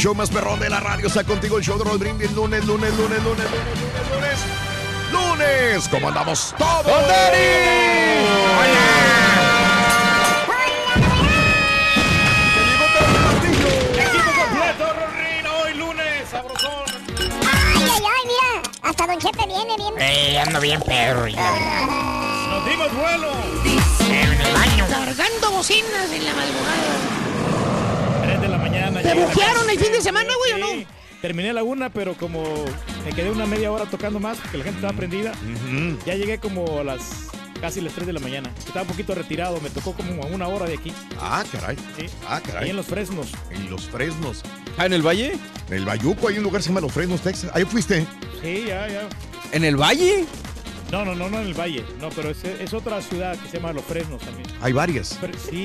El show más perrón de la radio está contigo. El show de Brindis. Lunes, lunes, lunes, lunes, lunes, lunes, lunes. Lunes. ¿Cómo andamos todos? ¡Con Equipo completo, Rorrino, hoy lunes, sabrosón. Ay, ay, ay, mira. Hasta Don Chepe viene bien. Eh, ando bien perro. ya. Nos dimos vuelo. En el baño. Cargando bocinas en la madrugada. 3 de la mañana. ¿Te buquearon el fin de semana, güey, o no? Sí. Terminé la una, pero como me quedé una media hora tocando más, que la gente estaba prendida, ya llegué como a las casi las 3 de la mañana. Estaba un poquito retirado, me tocó como a una hora de aquí. Ah, caray. Sí. Ah, caray. Ahí en los fresnos. En los Fresnos. Ah, ¿en el Valle? En el Bayuco hay un lugar que se llama Los Fresnos, Texas. Ahí fuiste. Sí, ya, ya. ¿En el Valle? No, no, no, no en el Valle. No, pero es, es otra ciudad que se llama Los Fresnos también. Hay varias. Pero- sí.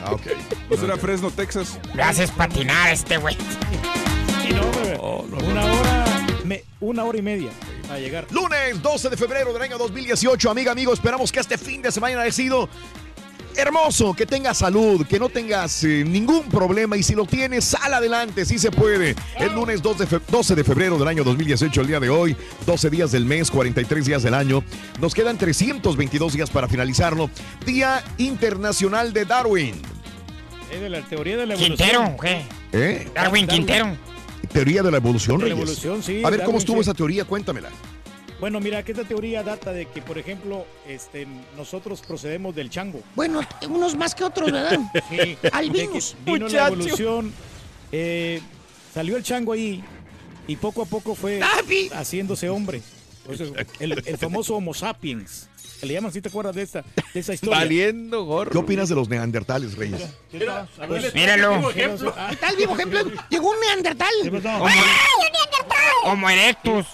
Ah, ok. Pues era Fresno, Texas. Me haces patinar este güey. Sí, no, bebé. Oh, no, no, una no. hora, me- una hora y media a llegar. Lunes 12 de febrero del año 2018. Amiga, amigo, esperamos que este fin de semana haya sido hermoso, que tengas salud, que no tengas eh, ningún problema y si lo tienes, sal adelante, sí se puede. El lunes 2 de fe- 12 de febrero del año 2018, el día de hoy, 12 días del mes, 43 días del año. Nos quedan 322 días para finalizarlo. Día Internacional de Darwin. Es de la teoría de la evolución. Quintero, ¿qué? ¿Eh? Darwin Quintero. Teoría de la evolución, De la Reyes. evolución, sí, A ver, ¿cómo estuvo sí. esa teoría? Cuéntamela. Bueno, mira, que esta teoría data de que, por ejemplo, este, nosotros procedemos del chango. Bueno, unos más que otros, ¿verdad? Sí. Albinos. Vino la Muchacho. evolución, eh, salió el chango ahí y poco a poco fue haciéndose hombre. Eso, el, el famoso Homo sapiens. Que le llaman, si te acuerdas de esta, de esa historia? Valiendo gorro. ¿Qué opinas de los neandertales, Reyes? Mira, ver, Míralo. ¿Qué tal, vivo ejemplo? Llegó un neandertal. Homo, Homo erectus.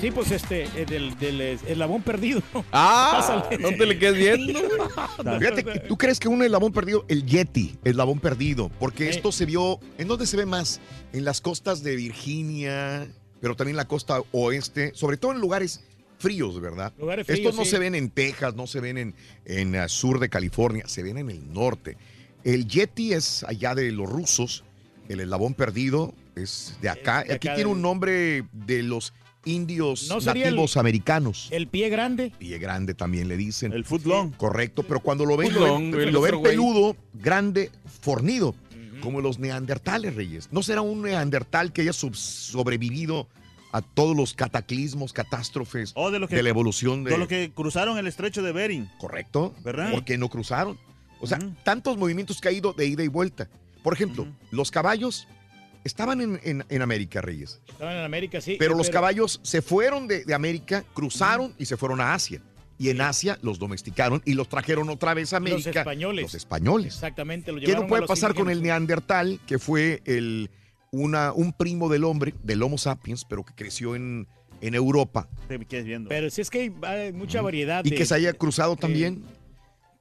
Sí, pues este, eh, del, del eslabón perdido. Ah, Pásale. no te le quedes viendo. Fíjate, que ¿tú crees que un eslabón perdido? El Yeti, eslabón perdido. Porque esto se vio. ¿En dónde se ve más? En las costas de Virginia, pero también la costa oeste, sobre todo en lugares fríos, ¿verdad? Lugares fríos, Estos no sí. se ven en Texas, no se ven en, en el sur de California, se ven en el norte. El Yeti es allá de los rusos, el eslabón perdido es de acá. Es de Aquí acá tiene del- un nombre de los indios ¿No sería el- nativos americanos. El pie grande. Pie grande también le dicen. El footlong. Correcto, pero cuando lo ven, lo ven, el lo ven otro güey. peludo, grande, fornido, como los neandertales, Reyes. ¿No será un neandertal que haya sub- sobrevivido a todos los cataclismos, catástrofes Oh, de lo que, de la evolución de... de lo que cruzaron el estrecho de Bering. Correcto. ¿Verdad? ¿Por qué no cruzaron? O sea, tantos movimientos que ha ido de ida y vuelta. Por ejemplo, los caballos estaban en, en- en América, Reyes. Estaban en América, sí. Pero los caballos se fueron de, de América, cruzaron y se fueron a Asia. Y en Asia los domesticaron y los trajeron otra vez a Los América. españoles. Los españoles. Exactamente. Lo ¿Qué no puede los pasar con el neandertal, que fue el, una, un primo del hombre, del Homo sapiens, pero que creció en, en Europa Te quedes viendo. Pero si es que hay, hay mucha variedad. y de- que se haya cruzado también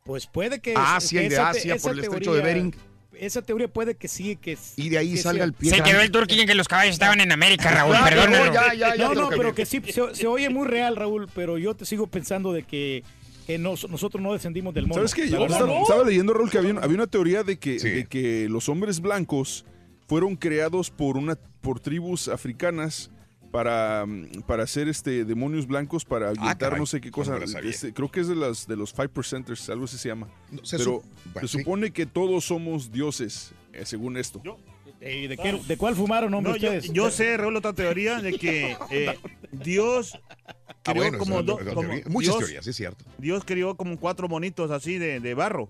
Pues puede que. Asia que y de te- Asia esa por el estrecho de Bering? Esa teoría puede que sí, que Y de ahí que salga sea- el pie Se quedó el turqui en que los caballos estaban en América, Raúl. Ah, Perdónalo. no, ya, ya, ya no, no, pero que sí, se, se oye muy real, Raúl, pero yo te sigo pensando de que, que nos- nosotros no descendimos del mono. ¿Sabes qué? La Yo verdad, estaba, no. estaba leyendo, Raúl, que había, había una teoría de que, de que los hombres blancos fueron creados por una por tribus africanas para, mm, para hacer este demonios blancos para ahuyentar Ah, no sé qué cosa. No. Este, creo que es de las de los five percenters, algo así se llama. se Pero su- bueno, se sí. supone que todos somos dioses, eh, según esto. ¿Y de, qué- de cuál fumaron, hombre, No, ustedes? yo sé, Raúl, otra teoría de que eh, Dios Ah, creó bueno, como, do- como-. Muchas Dios- teorías, es cierto. Dios creó como cuatro monitos así de, de barro.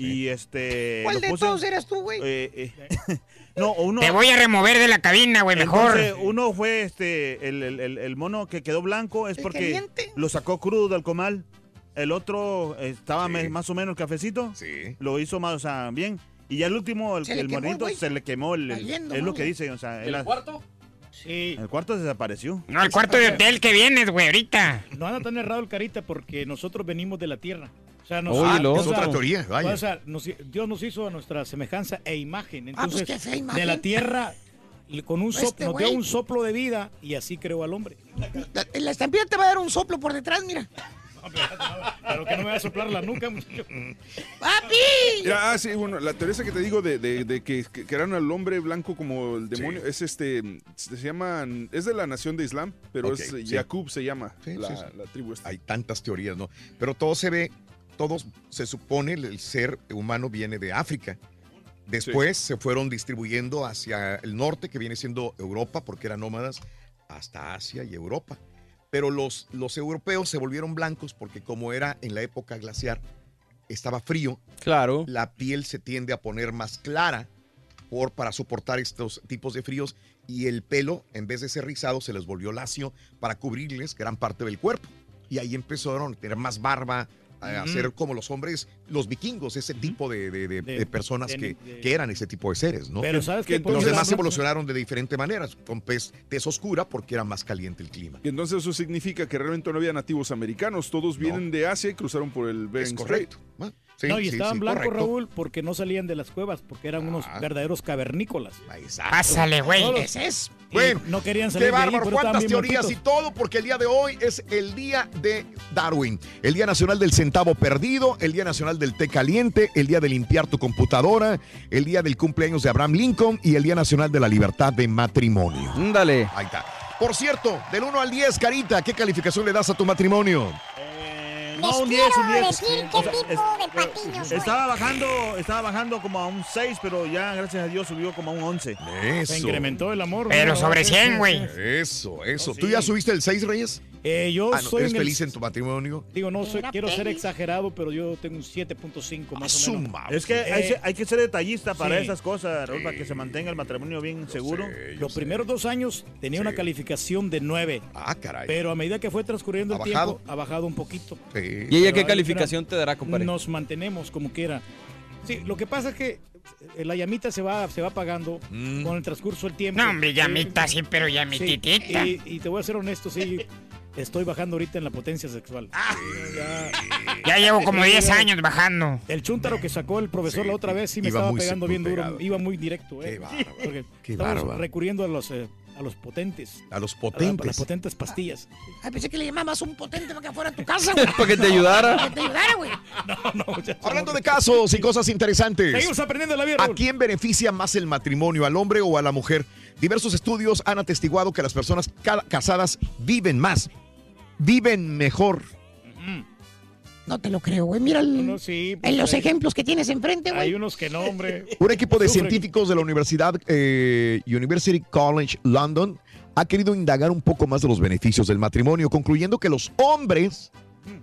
Y este. ¿Cuál de puso- todos eras tú, güey? eh, eh, no, uno. Te voy a remover de la cabina, güey, mejor. Uno fue este el, el- el- el mono que quedó blanco es ¿El porque lo sacó crudo del comal. El otro estaba más o menos cafecito. Sí. Lo hizo más, o sea, bien. Y ya el último, el, el quemó güey. se le quemó el, es lo que dice, o sea, ¿El el, cuarto? Sí. el cuarto desapareció. No, el cuarto de hotel que vienes, güey, ahorita. No anda tan errado el carita porque nosotros venimos de la tierra. O sea, nos, Es otra teoría, vaya. o sea, nos- Dios nos hizo a nuestra semejanza e imagen. Ah, pues Entonces, qué fea imagen. de la tierra, con un Este soplo, nos dio un soplo de vida y así creó al hombre. La, la estampida te va a dar un soplo por detrás, mira. Pero que no me va a soplar la nuca, muchacho. ¡Papi! Ya, ah, sí, bueno, la teoría esa que te digo de, de- de que, crearon al hombre blanco como el demonio es este, se llama, es de la nación de Islam, pero es sí. Yacub se llama Sí, la, sí, sí. la tribu esta. Hay tantas teorías, ¿no? Pero todo se ve, todos se supone el ser humano viene de África. Después se fueron distribuyendo hacia el norte, que viene siendo Europa, porque eran nómadas, hasta Asia y Europa. Pero los, los europeos se volvieron blancos porque como era en la época glaciar, estaba frío. Claro. La piel se tiende a poner más clara por, para soportar estos tipos de fríos y el pelo, en vez de ser rizado, se les volvió lacio para cubrirles gran parte del cuerpo. Y ahí empezaron a tener más barba, a ser como los hombres, los vikingos, ese tipo de, de- de- De- de personas de- que, de- que eran ese tipo de seres, ¿no? Pero ¿sabes que los demás evolucionaron de diferente maneras, con pez, tez oscura porque era más caliente el clima. Y entonces eso significa que realmente no había nativos americanos, todos vienen de Asia y cruzaron por el Bering Strait. Sí, no, y sí, estaban sí, blancos, correcto. Raúl, porque no salían de las cuevas, porque eran unos Ah. verdaderos cavernícolas. Pásale, güey. Todos. Ese es. Bueno, no querían salir Qué de ahí, bárbaro, cuántas bien teorías y todo, porque el día de hoy es el día de Darwin, el Día Nacional del Centavo Perdido, el Día Nacional del Té Caliente, el Día de limpiar tu computadora, el Día del cumpleaños de Abraham Lincoln y el Día Nacional de la Libertad de Matrimonio. Ándale. Ahí está. Por cierto, del 1 al 10, Carita, ¿qué calificación le das a tu matrimonio? No, un Les 10, un quiero 10. decir qué tipo de patiño soy. Estaba bajando, estaba bajando como a un 6, pero ya gracias a Dios subió como a un 11. Eso. Se incrementó el amor. Pero ¿no? sobre Sí, 100, sí, güey. Eso, eso. Oh, ¿Tú ya subiste el 6, Reyes? Eh, yo Ah, no, soy ¿Eres en el- feliz en tu matrimonio? Digo, no soy, quiero ser exagerado, pero yo tengo un 7.5 más o menos. Es que hay, Eh, que- hay que ser detallista para sí. esas cosas, Raúl, para que se mantenga el matrimonio bien seguro. sé, Los sé. primeros dos años tenía una calificación de 9, Ah, caray. pero a medida que fue transcurriendo ¿Ha el bajado? tiempo, ha bajado un poquito. Sí. ¿Y ella Pero qué calificación te dará, compadre? Nos mantenemos como quiera. Sí, lo que pasa es que eh, la llamita se va, se va apagando Mm. con el transcurso del tiempo. No, hombre, llamita, sí, pero Sí, llamititita. y, y te voy a ser honesto, sí, estoy bajando ahorita en la potencia sexual. Ah. Ya- Ya llevo como Sí, 10 ya- años bajando. El chúntaro que sacó el profesor Sí, la otra vez sí me estaba pegando bien duro, iba muy directo. Qué Eh. bárbaro, qué estamos bárbaro. recurriendo a los, eh, a los potentes. A los a la- a potentes. las potentes pastillas. Ay, pensé que le llamabas un potente para que fuera a tu casa, güey. Para que te ayudara. Para que te ayudara, güey. No, no, Hablando de casos y cosas interesantes. Seguimos aprendiendo la vida. ¿A quién beneficia más el matrimonio, al hombre o a la mujer? Diversos estudios han atestiguado que las personas ca- casadas viven más, viven mejor. Ujú. No te lo creo, güey. Mira el- No, sí, pues, en los hay- ejemplos que tienes enfrente, Hay güey. unos que no, hombre. Un equipo de científicos de la Universidad eh, University College London ha querido indagar un poco más de los beneficios del matrimonio, concluyendo que los hombres,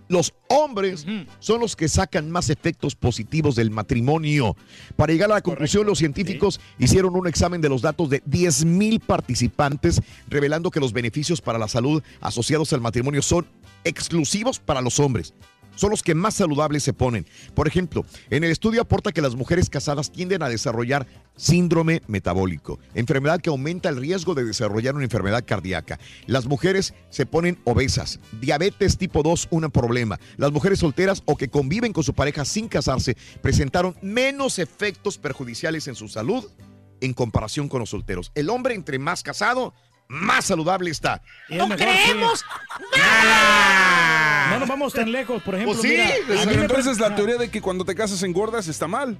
los hombres son los que sacan más efectos positivos del matrimonio. Para llegar a la conclusión, los científicos hicieron un examen de los datos de 10.000 participantes, revelando que los beneficios para la salud asociados al matrimonio son exclusivos para los hombres. Son los que más saludables se ponen. Por ejemplo, en el estudio aporta que las mujeres casadas tienden a desarrollar síndrome metabólico, enfermedad que aumenta el riesgo de desarrollar una enfermedad cardíaca. Las mujeres se ponen obesas, diabetes tipo 2, un problema. Las mujeres solteras o que conviven con su pareja sin casarse presentaron menos efectos perjudiciales en su salud en comparación con los solteros. El hombre entre más casado, más saludable está. ¡No creemos No nos vamos tan lejos, por ejemplo. Pues sí, mira, pues, a mí me entonces parece- la teoría de que cuando te casas engordas está mal.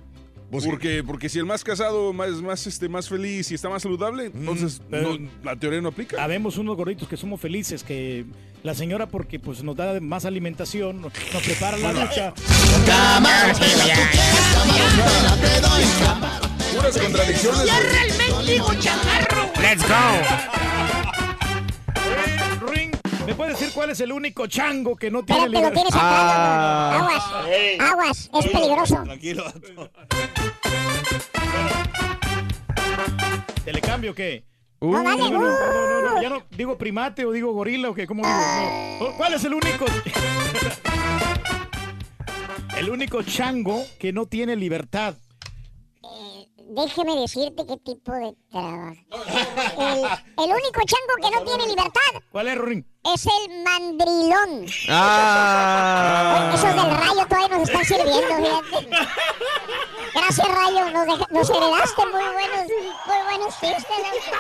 Pues porque, porque si el más casado más, más, este, más feliz y está más saludable, entonces pero- no- la teoría no aplica. Habemos unos gorditos que somos felices, que la señora porque pues nos da más alimentación, nos nos prepara la ducha. Puras contradicciones. ¡Cierra el mendigo chamarro! Let's go. Ring, ¿me puedes decir cuál es el único chango que no tiene Espérate, lo tienes libertad? acá. Aguas. Aguas. Es peligroso. Tranquilo. ¿Te le cambio o qué? No, dale, no, no, uh. no, no, no, ya no digo primate o digo gorila o qué, ¿cómo digo? No. ¿Cuál es el único? el único chango que no tiene libertad. Déjeme decirte qué tipo de trabajo. El, el único chango que no tiene libertad ¿Cuál es, Ring? es el mandrilón. Ah. Esos del rayo todavía nos están sirviendo, fíjate. Gracias, rayo. Nos, deja- nos heredaste muy buenos, muy buenos chistes. ¿no?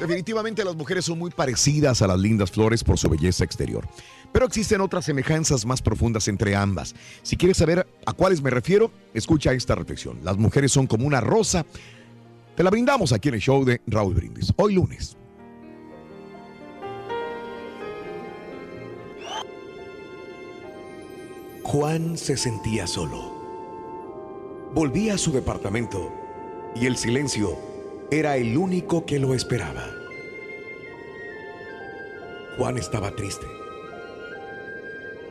Definitivamente las mujeres son muy parecidas a las lindas flores por su belleza exterior. Pero existen otras semejanzas más profundas entre ambas. Si quieres saber a cuáles me refiero, escucha esta reflexión. Las mujeres son como una rosa. Te la brindamos aquí en el show de Raúl Brindis. Hoy lunes. Juan se sentía solo. Volvía a su departamento y el silencio era el único que lo esperaba. Juan estaba triste.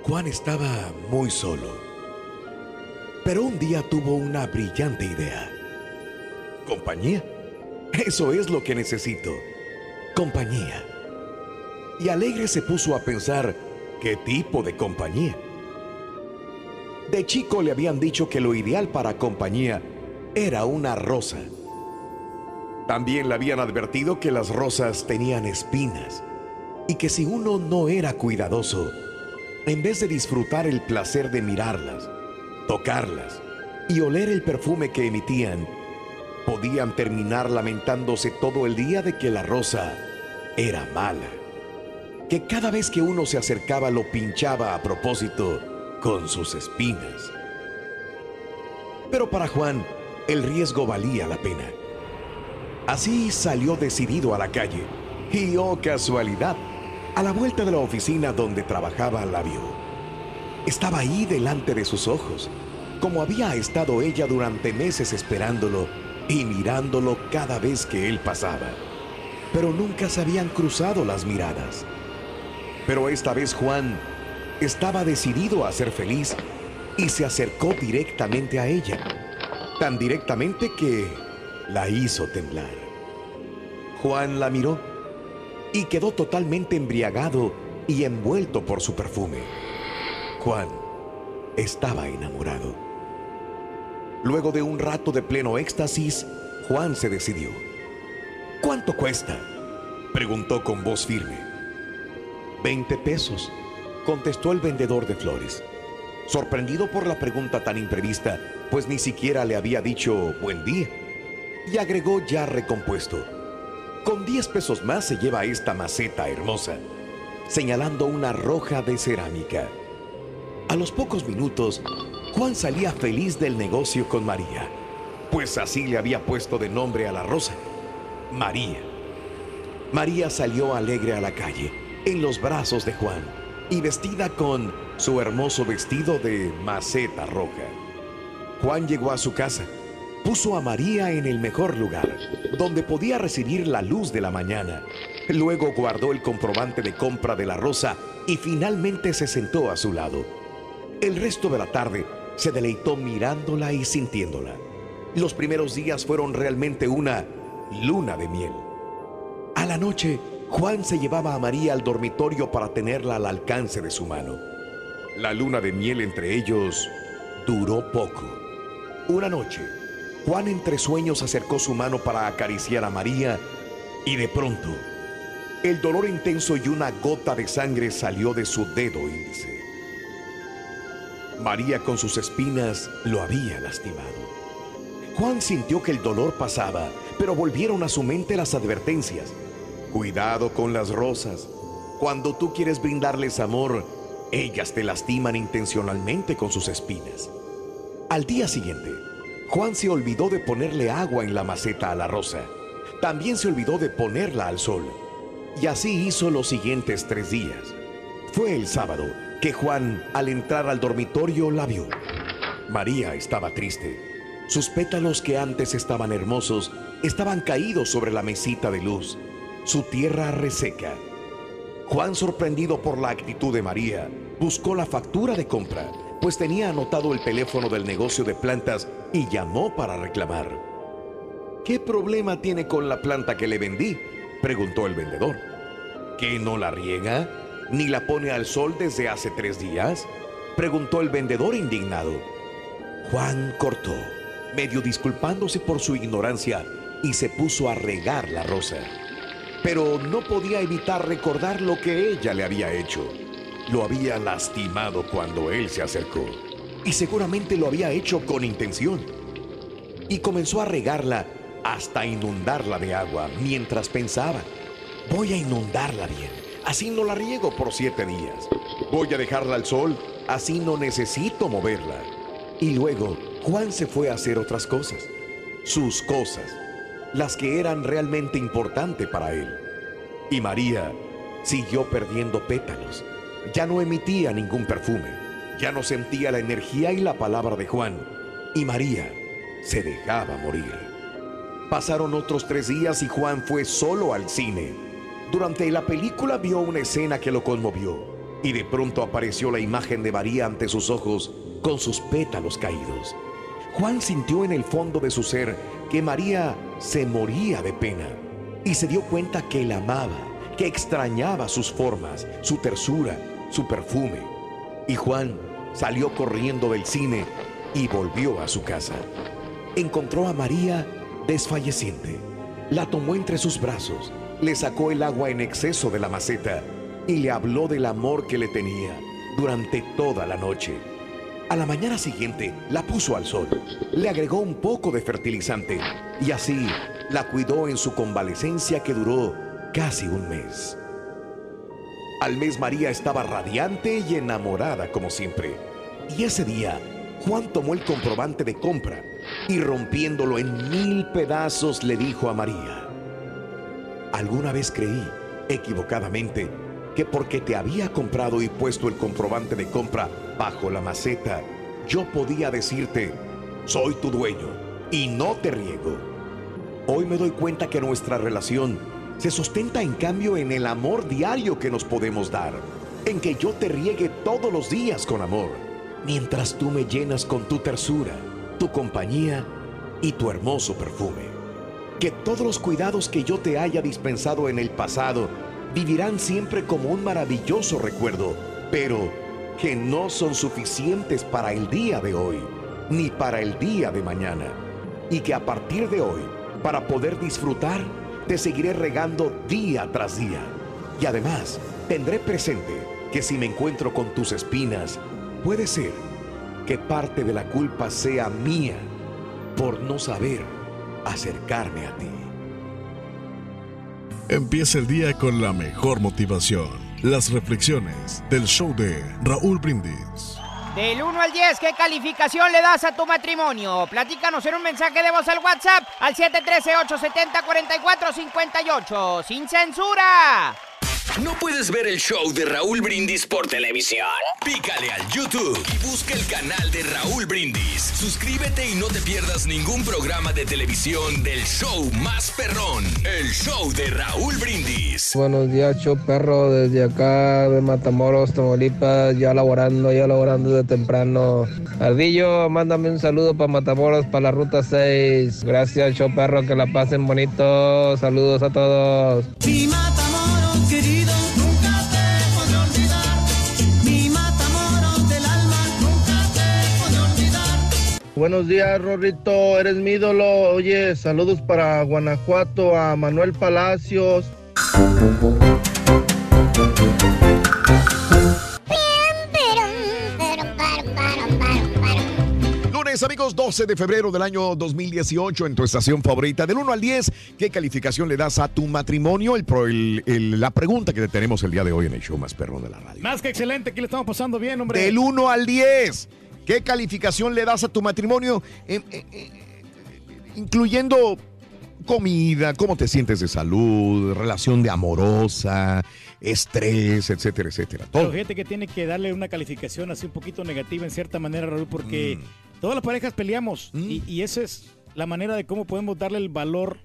Juan estaba muy solo. Pero un día tuvo una brillante idea. Compañía. Eso es lo que necesito. Compañía. Y alegre se puso a pensar qué tipo de compañía. De chico le habían dicho que lo ideal para compañía era una rosa. También le habían advertido que las rosas tenían espinas y que si uno no era cuidadoso, en vez de disfrutar el placer de mirarlas, tocarlas y oler el perfume que emitían, podían terminar lamentándose todo el día de que la rosa era mala. Que cada vez que uno se acercaba lo pinchaba a propósito con sus espinas. Pero para Juan, el riesgo valía la pena. Así salió decidido a la calle. Y oh casualidad, a la vuelta de la oficina donde trabajaba la vio. Estaba ahí delante de sus ojos, como había estado ella durante meses esperándolo y mirándolo cada vez que él pasaba. Pero nunca se habían cruzado las miradas. Pero esta vez Juan estaba decidido a ser feliz y se acercó directamente a ella. Tan directamente que la hizo temblar. Juan la miró y quedó totalmente embriagado y envuelto por su perfume. Juan estaba enamorado. Luego de un rato de pleno éxtasis, Juan se decidió. ¿Cuánto cuesta? preguntó con voz firme. Veinte pesos, contestó el vendedor de flores. Sorprendido por la pregunta tan imprevista, pues ni siquiera le había dicho buen día. Y agregó ya recompuesto. Con 10 pesos más se lleva esta maceta hermosa, señalando una roja de cerámica. A los pocos minutos, Juan salía feliz del negocio con María, pues así le había puesto de nombre a la rosa, María. María salió alegre a la calle, en los brazos de Juan, y vestida con su hermoso vestido de maceta roja. Juan llegó a su casa, puso a María en el mejor lugar, donde podía recibir la luz de la mañana. Luego guardó el comprobante de compra de la rosa y finalmente se sentó a su lado. El resto de la tarde se deleitó mirándola y sintiéndola. Los primeros días fueron realmente una luna de miel. A la noche, Juan se llevaba a María al dormitorio para tenerla al alcance de su mano. La luna de miel entre ellos duró poco. Una noche, Juan entre sueños acercó su mano para acariciar a María y de pronto, el dolor intenso y una gota de sangre salió de su dedo índice. María con sus espinas lo había lastimado. Juan sintió que el dolor pasaba, pero volvieron a su mente las advertencias. Cuidado con las rosas. Cuando tú quieres brindarles amor, ellas te lastiman intencionalmente con sus espinas. Al día siguiente, Juan se olvidó de ponerle agua en la maceta a la rosa. También se olvidó de ponerla al sol. Y así hizo los siguientes tres días. Fue el sábado que Juan, al entrar al dormitorio, la vio. María estaba triste. Sus pétalos que antes estaban hermosos estaban caídos sobre la mesita de luz, su tierra reseca. Juan, sorprendido por la actitud de María, buscó la factura de compra, pues tenía anotado el teléfono del negocio de plantas y llamó para reclamar. ¿Qué problema tiene con la planta que le vendí? preguntó el vendedor. ¿Que no la riega? ¿Ni la pone al sol desde hace tres días? preguntó el vendedor indignado. Juan cortó, medio disculpándose por su ignorancia, y se puso a regar la rosa. Pero no podía evitar recordar lo que ella le había hecho. Lo había lastimado cuando él se acercó. Y seguramente lo había hecho con intención. Y comenzó a regarla hasta inundarla de agua mientras pensaba, voy a inundarla bien, así no la riego por siete días. Voy a dejarla al sol, así no necesito moverla. Y luego Juan se fue a hacer otras cosas, sus cosas, las que eran realmente importantes para él. Y María siguió perdiendo pétalos, ya no emitía ningún perfume, ya no sentía la energía y la palabra de Juan. Y María se dejaba morir. Pasaron otros tres días y Juan fue solo al cine. Durante la película vio una escena que lo conmovió y de pronto apareció la imagen de María ante sus ojos con sus pétalos caídos. Juan sintió en el fondo de su ser que María se moría de pena y se dio cuenta que la amaba, que extrañaba sus formas, su tersura, su perfume. Y Juan salió corriendo del cine y volvió a su casa. Encontró a María desfalleciente. La tomó entre sus brazos, le sacó el agua en exceso de la maceta y le habló del amor que le tenía durante toda la noche. A la mañana siguiente la puso al sol, le agregó un poco de fertilizante y así la cuidó en su convalecencia que duró casi un mes. Al mes María estaba radiante y enamorada como siempre. Y ese día, Juan tomó el comprobante de compra y rompiéndolo en mil pedazos le dijo a María, alguna vez creí, equivocadamente, que porque te había comprado y puesto el comprobante de compra bajo la maceta, yo podía decirte, soy tu dueño y no te riego. Hoy me doy cuenta que nuestra relación se sustenta en cambio en el amor diario que nos podemos dar, en que yo te riegue todos los días con amor, mientras tú me llenas con tu tersura tu compañía y tu hermoso perfume. Que todos los cuidados que yo te haya dispensado en el pasado vivirán siempre como un maravilloso recuerdo, pero que no son suficientes para el día de hoy, ni para el día de mañana. Y que a partir de hoy, para poder disfrutar, te seguiré regando día tras día. Y además, tendré presente que si me encuentro con tus espinas, puede ser que parte de la culpa sea mía por no saber acercarme a ti. Empieza el día con la mejor motivación. Las reflexiones del show de Raúl Brindis. Del 1 al 10, ¿qué calificación le das a tu matrimonio? Platícanos en un mensaje de voz al WhatsApp al 713-870-4458. ¡Sin censura! ¿No puedes ver el show de Raúl Brindis por televisión? Pícale al YouTube y busca el canal de Raúl Brindis. Suscríbete y no te pierdas ningún programa de televisión del show más perrón, el show de Raúl Brindis. Buenos días, show perro, desde acá de Matamoros, Tamaulipas, ya laborando, ya laborando de temprano. Ardillo, mándame un saludo para Matamoros, para la ruta 6. Gracias, show perro, que la pasen bonito. Saludos a todos. Si Matamoros Buenos días, Rorrito. Eres mi ídolo. Oye, saludos para Guanajuato, a Manuel Palacios. Lunes, amigos, 12 de febrero del año 2018 en tu estación favorita. Del 1 al 10, ¿qué calificación le das a tu matrimonio? El, pro- el- el- la pregunta que tenemos el día de hoy en el show más perro de la radio. Más que excelente, aquí le estamos pasando bien, hombre. Del 1 al 10, ¿qué calificación le das a tu matrimonio? Eh, eh, eh, incluyendo comida, cómo te sientes de salud, relación de amorosa, estrés, etcétera, etcétera. Pero Todo. fíjate que tiene que darle una calificación así un poquito negativa en cierta manera, Raúl, porque Mm. todas las parejas peleamos y, y esa es la manera de cómo podemos darle el valor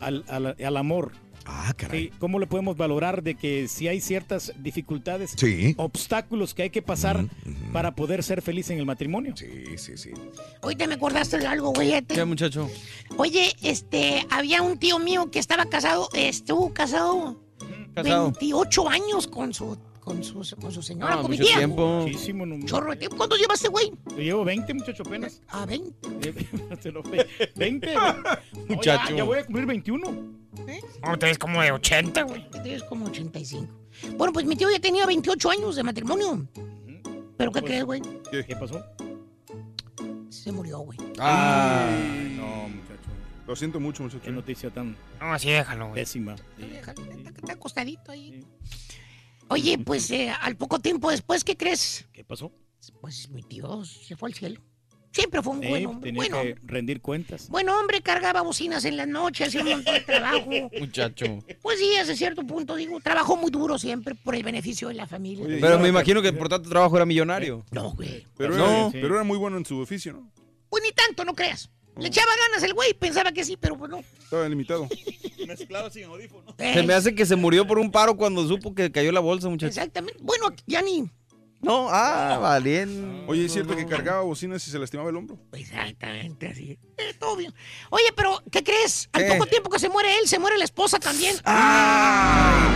al, al- al amor. Ah, caray. ¿Cómo le podemos valorar de que si hay ciertas dificultades, Sí. obstáculos que hay que pasar para poder ser feliz en el matrimonio? Sí, sí, sí. Ahorita me acordaste de algo, güey. ¿Qué, muchacho? Oye, este, había un tío mío que estaba casado, estuvo casado, Casado. 28 años con su, con su, con su señora, Ah, con mi tía. tiempo. Muchísimo, no- Chorro de tiempo. ¿Cuánto llevaste, güey? Yo llevo 20, muchacho, apenas. A 20. Se lo ve. 20. No, Muchacho. ya, ya voy a cumplir 21. No, usted es como de 80, güey. Tienes como 85. Bueno, pues mi tío ya tenía 28 años de matrimonio. ¿Pero qué crees, güey? ¿Qué pasó? Se murió, güey. Ay, no, muchacho. Lo siento mucho, muchacho. Qué noticia tan No, así déjalo, güey. pésima. Déjalo, está, está acostadito ahí. Oye, pues eh, al poco tiempo después, ¿qué crees? ¿Qué pasó? Pues mi tío se fue al cielo. Siempre fue un buen hombre. tenía Bueno, que rendir cuentas. bueno hombre, cargaba bocinas en las noches, hacía un montón de trabajo. Muchacho. Pues sí, hasta cierto punto, digo, trabajó muy duro siempre por el beneficio de la familia. Pero me imagino que por tanto trabajo era millonario. No, güey. Pero, No. era, pero era muy bueno en su oficio, ¿no? Pues ni tanto, no creas. Le echaba ganas el güey, pensaba que sí, pero pues no. Estaba limitado. Mezclado sin audífono. Se me hace que se murió por un paro cuando supo que cayó la bolsa, muchacho. Exactamente. Bueno, ya ni. No, ah, valiente. Oye, ¿es cierto que cargaba bocinas y se lastimaba el hombro? Exactamente así. Eh, todo bien. Oye, pero, ¿qué crees? Al ¿Qué? poco tiempo que se muere él, se muere la esposa también. Caray,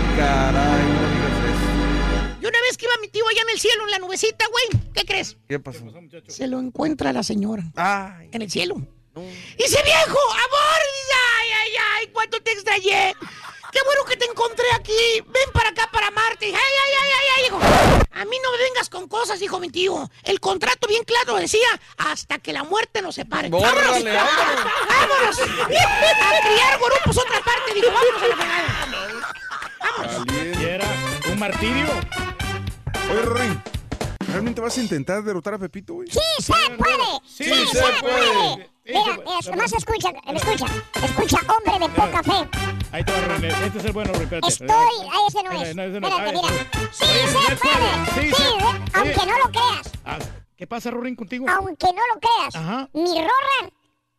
no digas Y una vez que iba mi tío allá en el cielo, en la nubecita, güey, ¿qué crees? eso. ¿Qué pasó? Se lo encuentra la señora. Ay. En el cielo. Dice, viejo, amor, dice, ay, ay, ay, cuánto te extrañé. Qué bueno que te encontré aquí. Ven para acá, para Marte. Ay, ay, ay, ay, ay, hijo. A mí no me vengas con cosas, dijo mi tío. El contrato bien claro decía, hasta que la muerte nos separe. Bórrale, ¡Vámonos! ¡Vámonos! A criar gorupos otra parte, dijo, vámonos a la. Y era un martirio. Oye, Rorín, ¿realmente vas a intentar derrotar a Pepito, güey? ¡Sí se puede! ¡Sí, se, puede! Mira, mira, nomás escucha, escucha, escucha, hombre de poca fe. Ahí te va. Este es el bueno, espérate. Estoy, ah, ese no Eh, es. no, ese no. Espérate, mira. ¡Sí se se puede! sí, ¿eh? aunque no lo creas, Ah, ¿Qué pasa, Rorín, contigo? aunque no lo creas, mi Rorra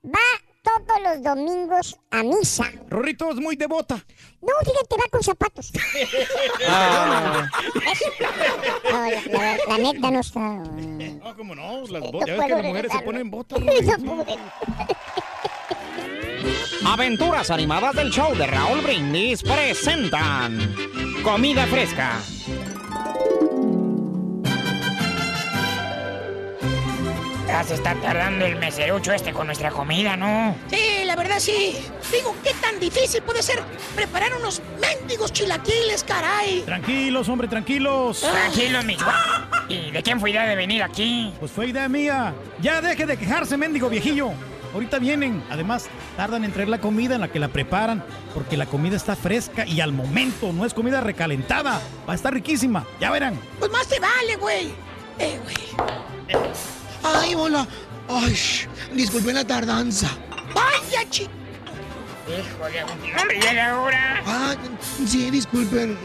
va todos los domingos a misa. Rorrito es muy devota. No, fíjate, va con zapatos. Ah, No, la, la- la neta no está... No, cómo no. Las botas. Ya ves que las mujeres se ponen botas. No. Aventuras animadas del show de Raúl Brindis presentan Comida Fresca. Ya se está tardando el meserucho este con nuestra comida, ¿no? Sí, la verdad sí. Digo, ¿qué tan difícil puede ser preparar unos mendigos chilaquiles, caray? Tranquilos, hombre, tranquilos. Tranquilo, mi ¿Y de quién fue idea de venir aquí? Pues fue idea mía. Ya deje de quejarse, mendigo viejillo. Ahorita vienen. Además, tardan en traer la comida en la que la preparan, porque la comida está fresca y al momento no es comida recalentada. Va a estar riquísima. Ya verán. Pues más te vale, güey. Eh, güey. Ay, hola. Ay, disculpen la tardanza. Vaya, chi. Híjole, hombre, ya era hora. Ah, sí, disculpen.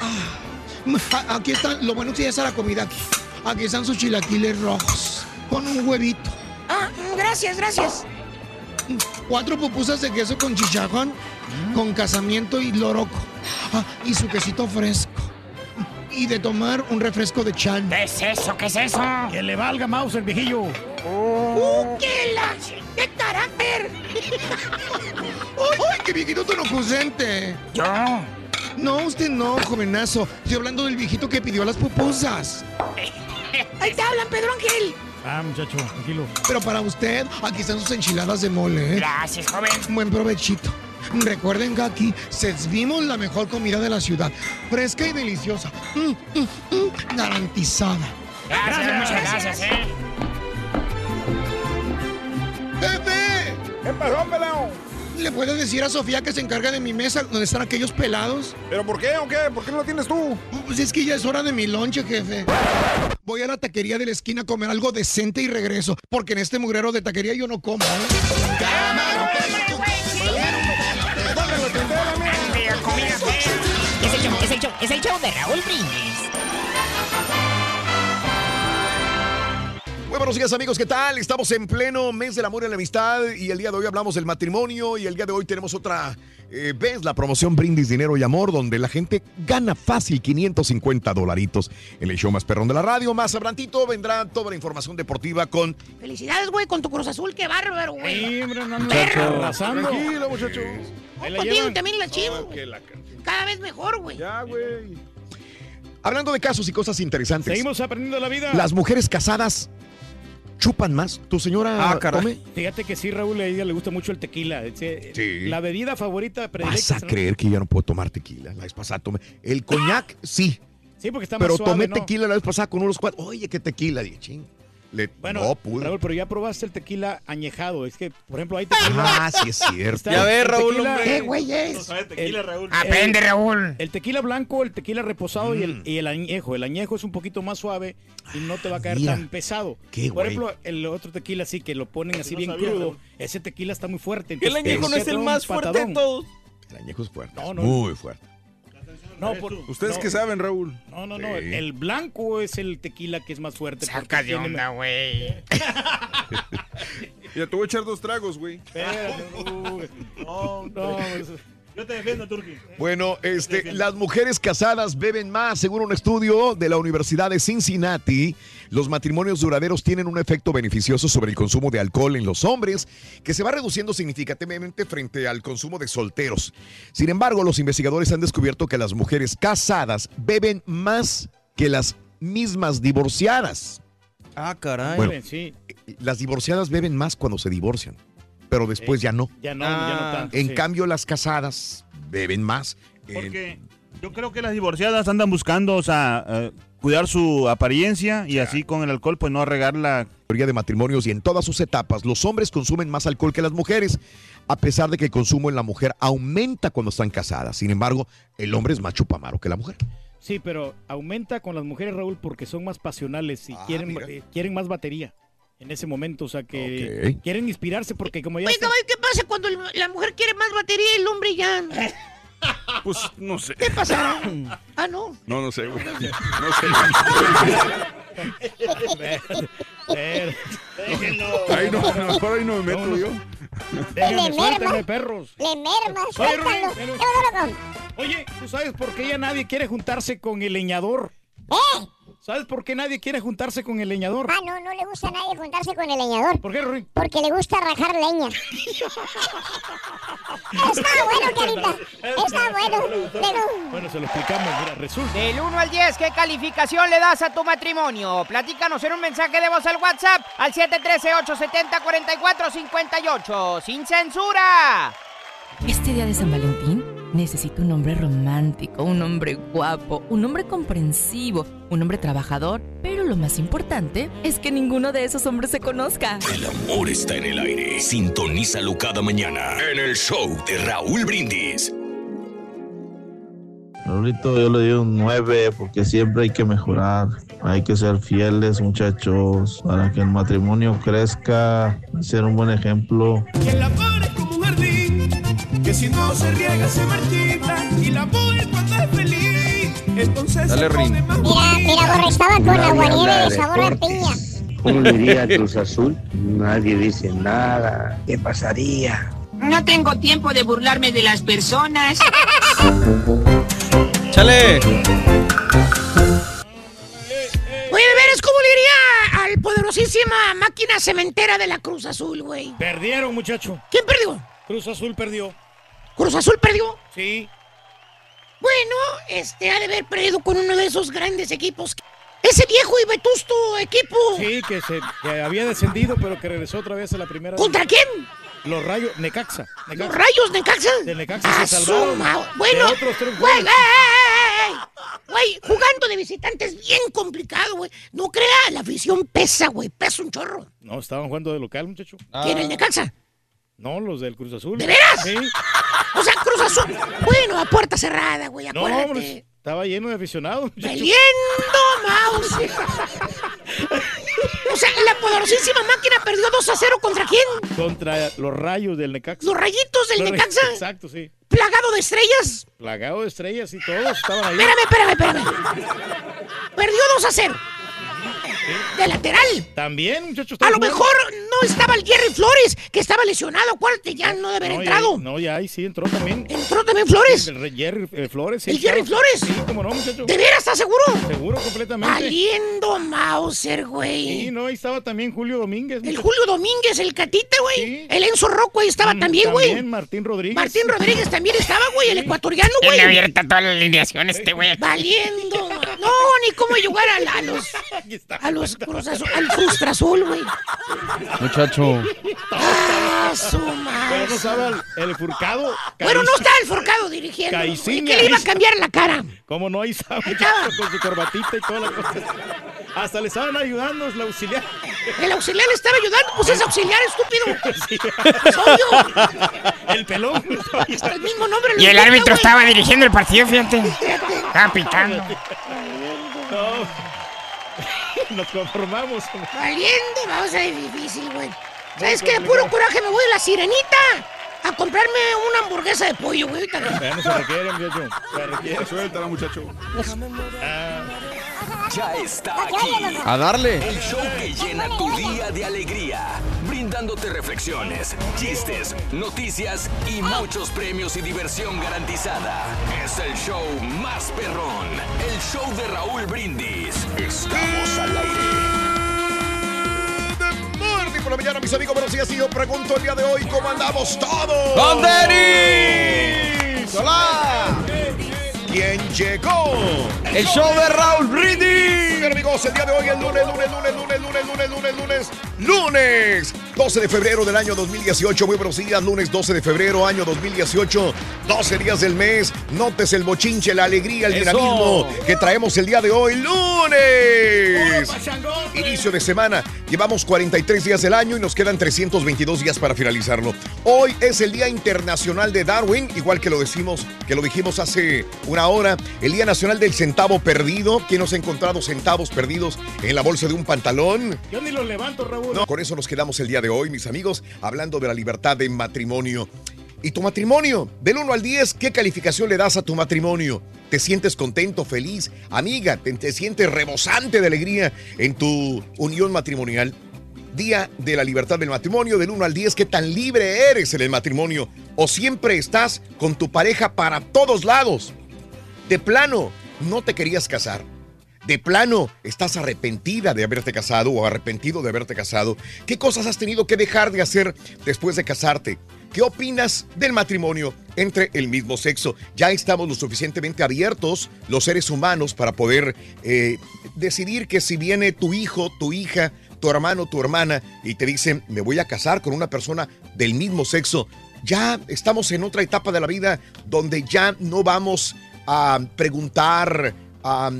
Ah, aquí están, lo bueno que ya está la comida aquí. Aquí están sus chilaquiles rojos. Con un huevito. Ah, gracias, gracias. Cuatro pupusas de queso con chicharrón, con casamiento y loroco. Ah, y su quesito fresco. Y de tomar un refresco de chan. ¿Qué es eso? ¿Qué es eso? Que le valga mouse el viejillo. ¡Uh, qué la... ¡Qué carácter! ¡Ay, qué viejito tan ocurrente! ¿Yo? No, usted no, jovenazo. Estoy hablando del viejito que pidió las pupusas. Ahí te hablan, Pedro Ángel. Ah, muchacho, tranquilo. Pero para usted, aquí están sus enchiladas de mole, ¿eh? Gracias, joven. Buen provechito. Recuerden que aquí servimos la mejor comida de la ciudad. Fresca y deliciosa. Mm, mm, mm, garantizada. Gracias, muchas gracias, eh. ¡Jefe! ¿Qué pasó, pelado? ¿Le puedes decir a Sofía que se encarga de mi mesa donde están aquellos pelados? ¿Pero por qué o qué? ¿Por qué no lo tienes tú? Pues es que ya es hora de mi lonche, jefe. Voy a la taquería de la esquina a comer algo decente y regreso, porque en este mugrero de taquería yo no como, ¿eh? Es el show, es el show, es el show de Raúl Brindis. Muy buenos días amigos, ¿qué tal? Estamos en pleno mes del amor y la amistad y el día de hoy hablamos del matrimonio y el día de hoy tenemos otra eh, vez la promoción Brindis Dinero y Amor donde la gente gana fácil 550 dolaritos en el show más perrón de la radio. Más abrantito vendrá toda la información deportiva con... Felicidades, güey, con tu Cruz Azul, qué bárbaro, güey. Sí, no. Tranquilo, Contigo también la chivo. Ok, la ca- Cada vez mejor, güey. Ya, güey. Hablando de casos y cosas interesantes. Seguimos aprendiendo la vida. Las mujeres casadas chupan más. ¿Tu señora Ah, caray. come? Fíjate que sí, Raúl, a ella le gusta mucho el tequila. Sí. La bebida favorita predilecta. Vas a creer que ya no puedo tomar tequila. La vez pasada tomé. El coñac, sí. Sí, porque está Pero más suave, tomé ¿no? tequila la vez pasada con unos cuatro. Oye, qué tequila. Dije, ching. Le, Bueno, no pude. Raúl, pero ya probaste el tequila añejado. Es que, por ejemplo, hay tequila. Ah, sí es cierto. Ya ves, Raúl, tequila- hombre. ¿Qué güey es? No sabe tequila, Raúl. Aprende, Raúl. El tequila blanco, el tequila reposado y, Mm. el, y el añejo. El añejo es un poquito más suave y no te va a caer mira. tan pesado. Qué Por güey. ejemplo, el otro tequila sí que lo ponen así no bien sabía, crudo. Raúl. Ese tequila está muy fuerte. El añejo no es el más fuerte de todos. El añejo es fuerte. No, no. Muy fuerte. No, por- ¿Ustedes no. qué saben, Raúl? No, no, no. Sí. El blanco es el tequila que es más fuerte. Saca de onda, güey. Ya te voy a echar dos tragos, güey. No, no. Yo te defiendo, Turki. Bueno, este, las mujeres casadas beben más. Según un estudio de la Universidad de Cincinnati, los matrimonios duraderos tienen un efecto beneficioso sobre el consumo de alcohol en los hombres, que se va reduciendo significativamente frente al consumo de solteros. Sin embargo, los investigadores han descubierto que las mujeres casadas beben más que las mismas divorciadas. Ah, caray. Bueno, sí. Las divorciadas beben más cuando se divorcian, pero después ya no. Ya no, ya no tanto. En sí. cambio, las casadas beben más. Eh, Porque yo creo que las divorciadas andan buscando, o sea, eh, cuidar su apariencia y así con el alcohol, pues no regarla. mayoría de matrimonios y en todas sus etapas, los hombres consumen más alcohol que las mujeres, a pesar de que el consumo en la mujer aumenta cuando están casadas. Sin embargo, el hombre es más chupamaro que la mujer. Sí, pero aumenta con las mujeres, Raúl, porque son más pasionales y Ah, quieren, eh, quieren más batería en ese momento. O sea, que quieren inspirarse porque como ya... Caballo, ¿qué pasa cuando el- la mujer quiere más batería y el hombre ya? Pues no sé. ¿Qué pasará? Ah, no. No, no sé, güey. No sé. Eh, Ahí no, mejor ahí no me meto yo. Déjenme, Le suéltenme, perros. Le merma. Oye, ¿tú sabes por qué ya nadie quiere juntarse con el leñador? ¿Eh? ¿Sabes por qué nadie quiere juntarse con el leñador? Ah, no, no le gusta a nadie juntarse con el leñador. ¿Por qué, Ruin? Porque le gusta rajar leña. Está bueno, Carita. Está bueno. Le- Bueno, se lo explicamos, mira, resulta. Del 1 al 10, ¿qué calificación le das a tu matrimonio? Platícanos en un mensaje de voz al WhatsApp al 713-870-4458. ¡Sin censura! Este día de San Valentín necesito un hombre romántico, un hombre guapo, un hombre comprensivo, un hombre trabajador, pero lo más importante es que ninguno de esos hombres se conozca. El amor está en el aire. Sintonízalo cada mañana en el show de Raúl Brindis. Raulito, yo le doy un 9 porque siempre hay que mejorar. Hay que ser fieles, muchachos, para que el matrimonio crezca y ser un buen ejemplo. Que el amor que si no se riega se marchita, y la mujer cuando es feliz, entonces Dale, se pone Rin. más Mira, mira, estaba con aguanieve habla de sabor a piña. ¿Cómo le iría a Cruz Azul? Nadie dice nada. ¿Qué pasaría? No tengo tiempo de burlarme de las personas. ¡Chale! Oye, de veras, ¿cómo le iría al poderosísima máquina cementera de la Cruz Azul, güey? Perdieron, muchacho. ¿Quién perdió? Cruz Azul perdió. ¿Cruz Azul perdió? Sí. Bueno, este ha de haber perdido con uno de esos grandes equipos. Es ese viejo y vetusto equipo. Sí, que, se, que había descendido, pero que regresó otra vez a la primera. ¿Contra quién? Los rayos, Necaxa. Necaxa. ¿Los rayos Necaxa? De Necaxa Ah, se salvaron. Bueno, de otros tres güey. Güey, jugando de visitante es bien complicado, güey. No crea, la afición pesa, güey, pesa un chorro. No, estaban jugando de local, muchacho. ¿Quién, el Necaxa? No, los del Cruz Azul. ¿De veras? Sí. O sea, Cruz Azul. Bueno, a puerta cerrada, güey, No, hombre, estaba lleno de aficionados. ¡Valiendo mouse! o sea, la poderosísima máquina perdió 2 a 0 contra quién? Contra los rayos del Necaxa. Los rayitos del Los rayos- Necaxa. Exacto, sí. Plagado de estrellas. Plagado de estrellas y todos estaban ahí. Espérame, espérame, espérame. Perdió 2 a 0. De lateral. También, muchachos. A lo mejor no estaba el Jerry Flores, que estaba lesionado. Acuérdate, ya no debe haber no, entrado. Ya, no, ya ahí sí entró también. ¿Entró también Flores? El Re- Jerry eh, Flores. sí, ¿El Jerry claro. Flores? Sí, cómo no, muchacho. ¿De veras estás seguro? Seguro, completamente. Valiendo Mauser, güey. Sí, no, ahí estaba también Julio Domínguez. El muchacho. Julio Domínguez, el Catita, güey. El Enzo Rocco ahí estaba Mm, también, güey. También Martín Rodríguez. Martín Rodríguez también estaba, güey, el ecuatoriano, güey. Tiene abierta toda la alineación este güey. Valiendo. No, ni cómo jugar a, a los. A los Cruz Azul, al Frustra Azul, güey. Muchacho. Ah, su Pero no madre. estaba el, el Furcado. Bueno, no está el forcado dirigiendo. Caiciña, que le iba a cambiar la cara. ¿Cómo no? Ahí muchacho, con su corbatita y toda la cosa. Hasta le estaban ayudando el auxiliar. El auxiliar le estaba ayudando, pues es auxiliar, estúpido. Sí. Soy yo. El pelón. Hasta el mismo nombre lo Y el inventa, árbitro estaba dirigiendo el partido, fíjate. Estaba pitando. No. Nos conformamos. Valiendo, vamos a ver difícil, güey. ¿Sabes qué? De puro coraje me voy a la sirenita a comprarme una hamburguesa de pollo, güey. Ya no se requiere, muchacho. Se requiere. Suéltala, muchacho. Ya está aquí. A darle. El show que llena tu día de alegría, brindándote reflexiones, chistes, noticias y muchos premios y diversión garantizada. Es el show más perrón, el show de Raúl Brindis. Estamos al aire. Morning por la mañana, mis amigos. Buenos días. Y yo pregunto el día de hoy, ¿cómo andamos todos? ¡Con Denis! ¡Hola! ¿Quién llegó? El show de Raúl Brindis. Bien, amigos, el día de hoy, el lunes, lunes, lunes, lunes, lunes, lunes, lunes, lunes, lunes, 12 de febrero del año 2018. Muy buenos días, lunes 12 de febrero, año 2018, 12 días del mes. Notes el bochinche, la alegría, el Eso. dinamismo que traemos el día de hoy, lunes. Inicio de semana. Llevamos 43 días del año y nos quedan 322 días para finalizarlo. Hoy es el Día Internacional de Darwin, igual que lo decimos, que lo dijimos hace una hora. El Día Nacional del Centavo Perdido. ¿Quién nos ha encontrado centavos perdidos en la bolsa de un pantalón? Yo ni lo levanto, Raúl. No, con eso nos quedamos el día de hoy, mis amigos, hablando de la libertad de matrimonio. ¿Y tu matrimonio? Del 1 al 10, ¿qué calificación le das a tu matrimonio? ¿Te sientes contento, feliz, amiga? ¿Te, te sientes rebosante de alegría en tu unión matrimonial? Día de la libertad del matrimonio, del 1 al 10, ¿qué tan libre eres en el matrimonio? ¿O siempre estás con tu pareja para todos lados? De plano, no te querías casar. De plano, estás arrepentida de haberte casado o arrepentido de haberte casado. ¿Qué cosas has tenido que dejar de hacer después de casarte? ¿Qué opinas del matrimonio entre el mismo sexo? Ya estamos lo suficientemente abiertos los seres humanos para poder eh, decidir que si viene tu hijo, tu hija, tu hermano, tu hermana y te dicen, me voy a casar con una persona del mismo sexo, ya estamos en otra etapa de la vida donde ya no vamos a preguntar, a,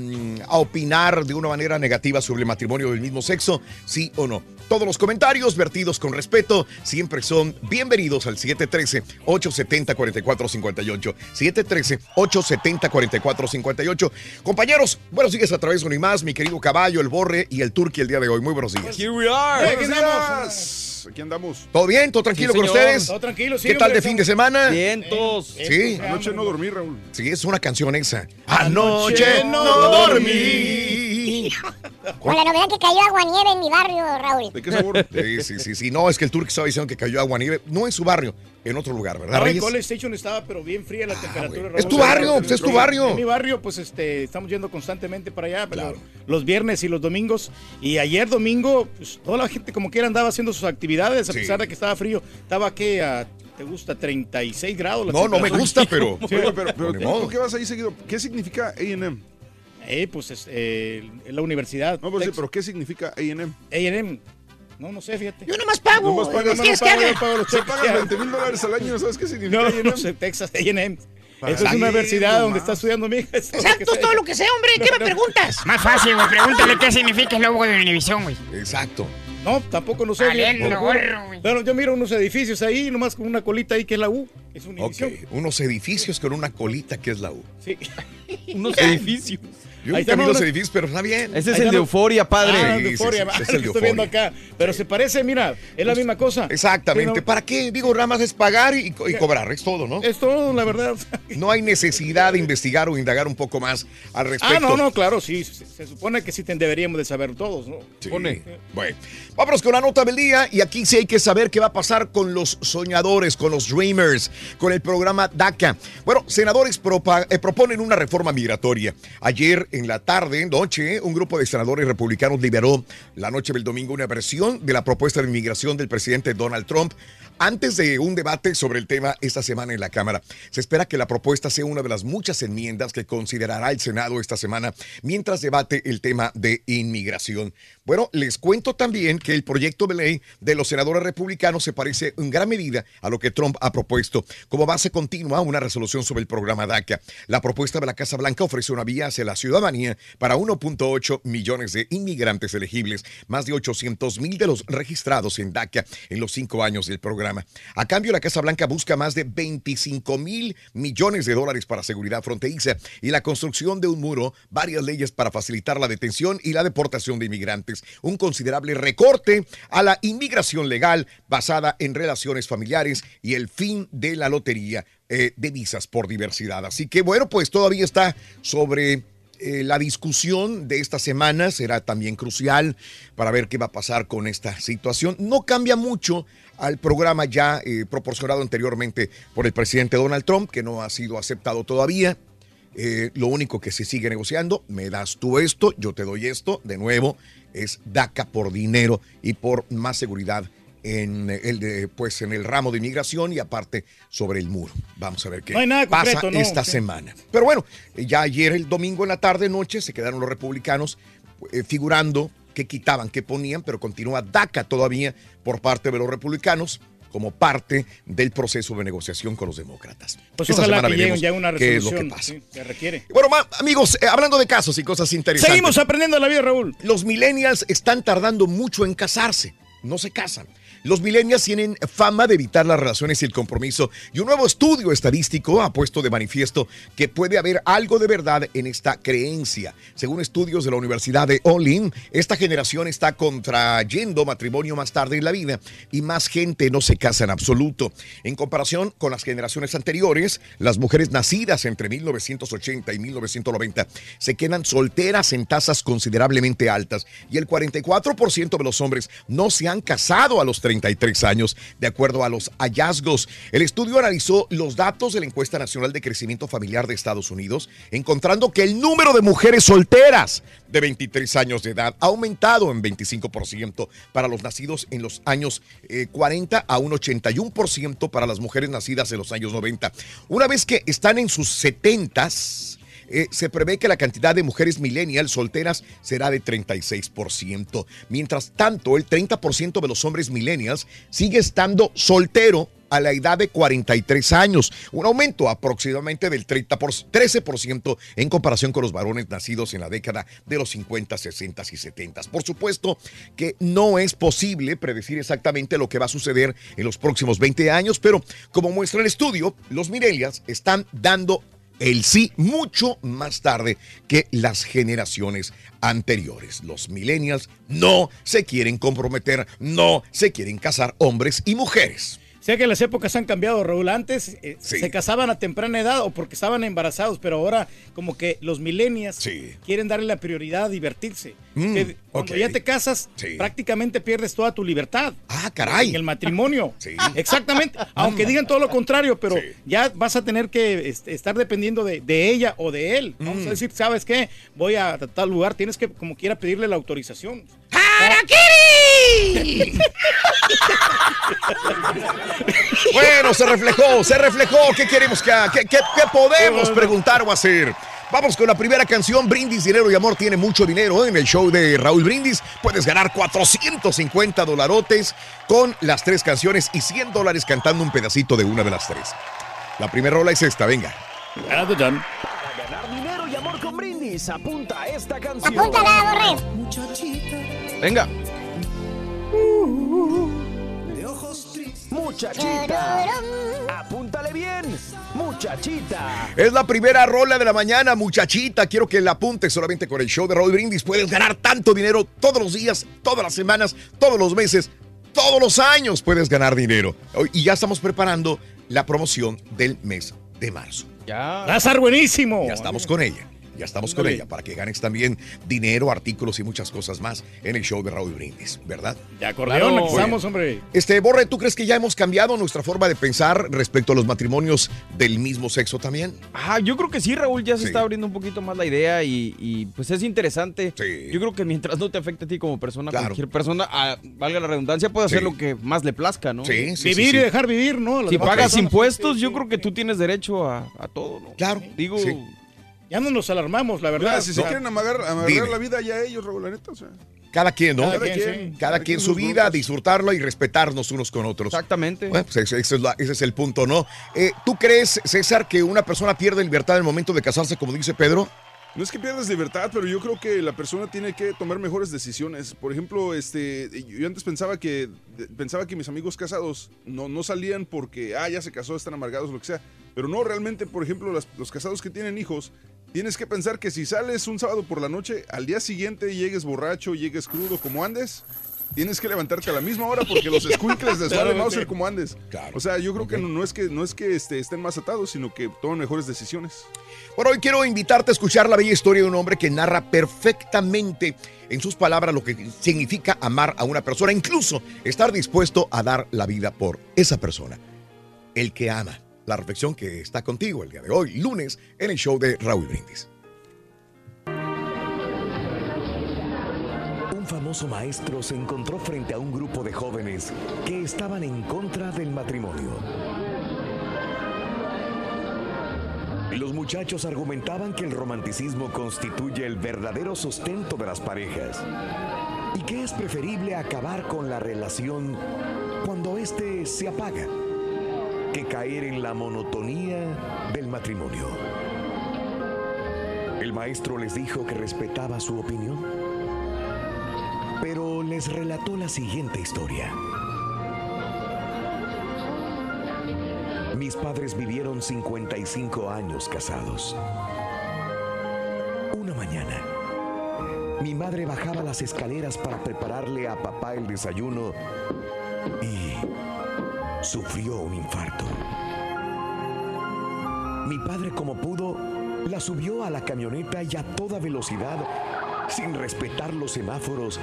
opinar de una manera negativa sobre el matrimonio del mismo sexo, sí o no. Todos los comentarios vertidos con respeto siempre son bienvenidos al 713-870-4458. 713-870-4458. Compañeros, buenos días a través de y más, mi querido caballo, el borre y el turqui el día de hoy. Muy buenos días. Here we are. Hey, ¿qué Buenos andamos? días. Aquí andamos. ¿Todo bien? ¿Todo tranquilo Sí, con ustedes? Todo tranquilo, sí, ¿Qué tal de fin de semana? Vientos. Sí. Anoche no dormí, Raúl. Sí, es una canción esa. Anoche no dormí. Con la novedad que cayó agua nieve en mi barrio, Raúl. ¿De qué sabor? Sí, sí, sí, sí. No, es que el turco estaba diciendo que cayó agua nieve. No en su barrio, en otro lugar, ¿verdad, No, en Reyes? College Station estaba, pero bien fría la temperatura. güey. Raúl. Es tu barrio, pues, es tu barrio. En mi barrio, pues este, estamos yendo constantemente para allá, pero los viernes y los domingos. Y ayer domingo, pues toda la gente como quiera andaba haciendo sus actividades, a Sí. pesar de que estaba frío. Estaba que a, ¿te gusta? 36 grados. la No, no me temperatura. gusta, pero... Oye, pero, ¿tú, tú qué vas ahí seguido? ¿Qué significa A&M? Eh, pues es, eh, es la universidad. No, pues sí, pero ¿qué significa A&M? A&M. No, no sé, fíjate. Yo nomás pago. Nomás pagas, ¿Qué quieres no que pago, no pago los cheques. Se pagan 20 mil dólares al año, ¿sabes qué significa No, A&M? no sé, Texas A&M. Eso es una universidad donde está estudiando mi hija. es Exacto, sé. todo lo que sé, hombre. ¿Qué me preguntas? Más fácil, güey. Pregúntale qué significa el logo de Univisión, güey. Exacto. No, tampoco no sé. Pero yo miro unos edificios ahí, nomás con una colita ahí que es la U. Es Ok, Univisión. unos edificios con una colita que es la U. Sí. Unos edificios. Yo Ahí no, los edificios, pero está bien. Ese es Ahí el de euforia, padre. Ah, Sí, de sí, euforia, sí, va, es el de lo estoy viendo acá. Pero se parece, mira, es la misma cosa. Exactamente. Sí, ¿Para qué? Digo, más es pagar y, y cobrar, es todo, ¿no? Es todo, la verdad. No hay necesidad de investigar o indagar un poco más al respecto. Ah, no, no, claro, sí. Se, se supone que sí deberíamos de saber todos, ¿no? Sí. Bueno, vámonos con la nota del día y aquí sí hay que saber qué va a pasar con los soñadores, con los dreamers, con el programa DACA. Bueno, senadores propa- eh, proponen una reforma migratoria. Ayer en la tarde, noche, un grupo de senadores republicanos liberó la noche del domingo una versión de la propuesta de inmigración del presidente Donald Trump antes de un debate sobre el tema esta semana en la Cámara. Se espera que la propuesta sea una de las muchas enmiendas que considerará el Senado esta semana mientras debate el tema de inmigración. Bueno, les cuento también que el proyecto de ley de los senadores republicanos se parece en gran medida a lo que Trump ha propuesto como base continua una resolución sobre el programa DACA. La propuesta de la Casa Blanca ofrece una vía hacia la ciudadanía para 1.8 millones de inmigrantes elegibles, más de 800 mil de los registrados en DACA en los cinco años del programa. A cambio, la Casa Blanca busca más de 25 mil millones de dólares para seguridad fronteriza y la construcción de un muro, varias leyes para facilitar la detención y la deportación de inmigrantes, un considerable recorte a la inmigración legal basada en relaciones familiares y el fin de la lotería eh, de visas por diversidad. Así que bueno, pues todavía está sobre eh, la discusión de esta semana será también crucial para ver qué va a pasar con esta situación. No cambia mucho al programa ya eh, proporcionado anteriormente por el presidente Donald Trump, que no ha sido aceptado todavía. Eh, lo único que se sigue negociando, me das tú esto, yo te doy esto, de nuevo, es DACA por dinero y por más seguridad en el, de, pues, en el ramo de inmigración y aparte sobre el muro. Vamos a ver qué No hay nada pasa concreto, ¿no? esta semana. Pero bueno, ya ayer el domingo en la tarde, noche, se quedaron los republicanos eh, figurando qué quitaban, qué ponían, pero continúa DACA todavía por parte de los republicanos como parte del proceso de negociación con los demócratas. Pues Esta ojalá semana que lleguen ya una qué es lo resolución. que pasa. sí, requiere. Bueno, amigos, eh, hablando de casos y cosas interesantes. Seguimos aprendiendo la vida, Raúl. Los millennials están tardando mucho en casarse. No se casan. Los millennials tienen fama de evitar las relaciones y el compromiso y un nuevo estudio estadístico ha puesto de manifiesto que puede haber algo de verdad en esta creencia. Según estudios de la Universidad de Olin, esta generación está contrayendo matrimonio más tarde en la vida y más gente no se casa en absoluto. En comparación con las generaciones anteriores, las mujeres nacidas entre 1980 y 1990 se quedan solteras en tasas considerablemente altas y el 44% de los hombres no se han casado a los 33 años, de acuerdo a los hallazgos. El estudio analizó los datos de la encuesta nacional de crecimiento familiar de Estados Unidos, encontrando que el número de mujeres solteras de 23 años de edad ha aumentado en 25% para los nacidos en los años eh, 40 a un 81% para las mujeres nacidas en los años 90. Una vez que están en sus 70s, eh, se prevé que la cantidad de mujeres millennials solteras será de 36%. Mientras tanto, el 30% de los hombres millennials sigue estando soltero a la edad de 43 años, un aumento aproximadamente del 30 por, 13% en comparación con los varones nacidos en la década de los 50, 60 y 70. Por supuesto que no es posible predecir exactamente lo que va a suceder en los próximos 20 años, pero como muestra el estudio, los millennials están dando el sí mucho más tarde que las generaciones anteriores. Los millennials no se quieren comprometer, no se quieren casar hombres y mujeres. Sé que las épocas han cambiado, Raúl. Antes eh, se casaban a temprana edad o porque estaban embarazados, pero ahora como que los millennials quieren darle la prioridad a divertirse. Mm, Que cuando ya te casas, prácticamente pierdes toda tu libertad. Ah, caray. En el matrimonio. Exactamente. Aunque digan todo lo contrario, pero ya vas a tener que estar dependiendo de, de ella o de él. Vamos a decir, ¿sabes qué? Voy a tal lugar, tienes que como quiera pedirle la autorización. ¡Harakiri! Bueno, se reflejó, se reflejó. ¿Qué queremos que haga? ¿Qué, qué- qué podemos preguntar o hacer? Vamos con la primera canción. Brindis, dinero y amor tiene mucho dinero en el show de Raúl Brindis. Puedes ganar 450 dolarotes con las tres canciones y 100 dólares cantando un pedacito de una de las tres. La primera rola es esta, venga. Para ganar dinero y amor con brindis, apunta esta canción. Apúntala, Venga. De ojos tristes. Muchachita. Apúntale bien. Muchachita. Es la primera rola de la mañana, muchachita. Quiero que la apuntes solamente con el show de Raúl Brindis. Puedes ganar tanto dinero todos los días, todas las semanas, todos los meses, todos los años puedes ganar dinero. Y ya estamos preparando la promoción del mes de marzo. Ya. Va a estar buenísimo. Ya estamos con ella. Ya estamos con ella para que ganes también dinero, artículos y muchas cosas más en el show de Raúl Brindis, ¿verdad? De acordeón, estamos, hombre. Este, Borre, ¿tú crees que ya hemos cambiado nuestra forma de pensar respecto a los matrimonios del mismo sexo también? Ah, yo creo que sí, Raúl, ya se Sí. está abriendo un poquito más la idea y, y, pues es interesante. Yo creo que mientras no te afecte a ti como persona, Claro. cualquier persona, ah, valga la redundancia, puede hacer Sí. lo que más le plazca, ¿no? Sí, sí, Vivir y dejar vivir, ¿no? Las Si pagas personas. impuestos, yo creo que tú tienes derecho a, a todo, ¿no? Claro. Digo, Ya no nos alarmamos, la verdad. Mira, si se quieren amagar, Dime. la vida ya ellos, Raúl, la neta, o sea. Cada quien, ¿no? Cada Cada quien, quien, sí. Cada cada quien quien su vida, broncas. disfrutarla y respetarnos unos con otros. Exactamente. Bueno, pues ese, ese es, la- ese es el punto, ¿no? Eh, ¿Tú crees, César, que una persona pierde libertad en el momento de casarse, como dice Pedro? No es que pierdas libertad, pero yo creo que la persona tiene que tomar mejores decisiones. Por ejemplo, este, yo antes pensaba que pensaba que mis amigos casados no, no salían porque ah ya se casó, están amargados, lo que sea. Pero no, realmente, por ejemplo, las- los casados que tienen hijos, tienes que pensar que si sales un sábado por la noche, al día siguiente llegues borracho, llegues crudo como andes, tienes que levantarte a la misma hora porque los squinkles les vale Claro, Mauser como andes. O sea, yo creo que no, no es que no es que este, estén más atados, sino que toman mejores decisiones. Bueno, hoy quiero invitarte a escuchar la bella historia de un hombre que narra perfectamente en sus palabras lo que significa amar a una persona, incluso estar dispuesto a dar la vida por esa persona. El que ama. La reflexión que está contigo el día de hoy, lunes, en el show de Raúl Brindis. Un famoso maestro se encontró frente a un grupo de jóvenes que estaban en contra del matrimonio. Los muchachos argumentaban que el romanticismo constituye el verdadero sustento de las parejas y que es preferible acabar con la relación cuando éste se apaga que caer en la monotonía del matrimonio. El maestro les dijo que respetaba su opinión pero les relató la siguiente historia. Mis padres vivieron 55 años casados. Una mañana, mi madre bajaba las escaleras para prepararle a papá el desayuno y sufrió un infarto. Mi padre, como pudo, la subió a la camioneta y a toda velocidad, sin respetar los semáforos,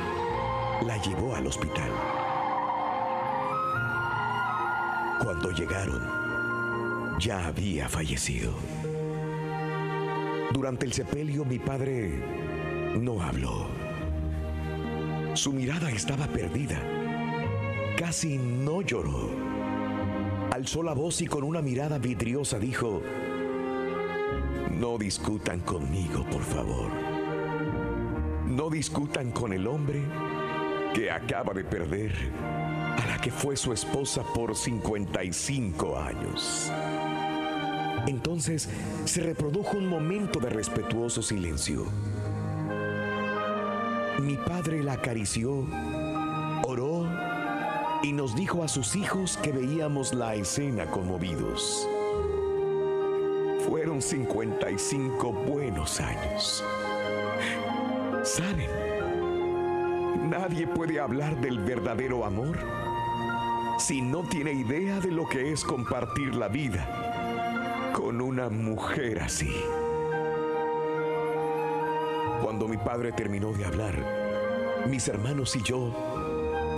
la llevó al hospital. Cuando llegaron, ya había fallecido. Durante el sepelio mi padre no habló. Su mirada estaba perdida. Casi no lloró. Alzó la voz y con una mirada vidriosa dijo, no discutan conmigo, por favor. No discutan con el hombre que acaba de perder a la que fue su esposa por 55 años. Entonces se reprodujo un momento de respetuoso silencio. Mi padre la acarició, y nos dijo a sus hijos que veíamos la escena conmovidos. Fueron 55 buenos años. ¿Saben? Nadie puede hablar del verdadero amor si no tiene idea de lo que es compartir la vida con una mujer así. Cuando mi padre terminó de hablar, mis hermanos y yo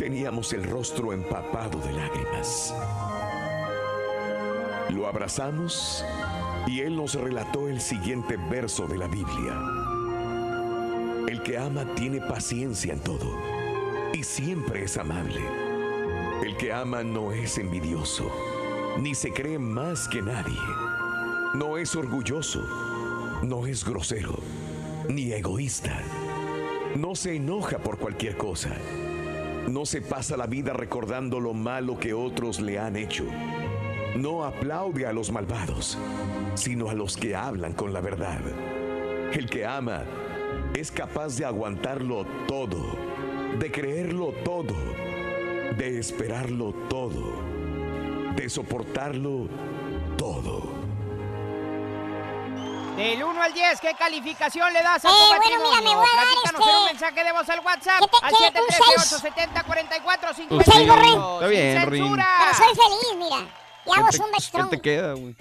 teníamos el rostro empapado de lágrimas. Lo abrazamos y él nos relató el siguiente verso de la Biblia. El que ama tiene paciencia en todo y siempre es amable. El que ama no es envidioso, ni se cree más que nadie. No es orgulloso, No es grosero ni egoísta. No se enoja por cualquier cosa. No se pasa la vida recordando lo malo que otros le han hecho. No aplaude a los malvados, sino a los que hablan con la verdad. El que ama es capaz de aguantarlo todo, de creerlo todo, de esperarlo todo, de soportarlo todo. Del 1 al 10, ¿qué calificación le das a Eh, tu bueno, matrimonio? mira, me voy a dar, Platícanos este, en un mensaje de voz al WhatsApp ¿qué te- al? Un 713-870-4458. Un seis, Rin. Está bien, Rin. Pero soy feliz, mira. Y hago ¿Qué te- un qué te queda, güey?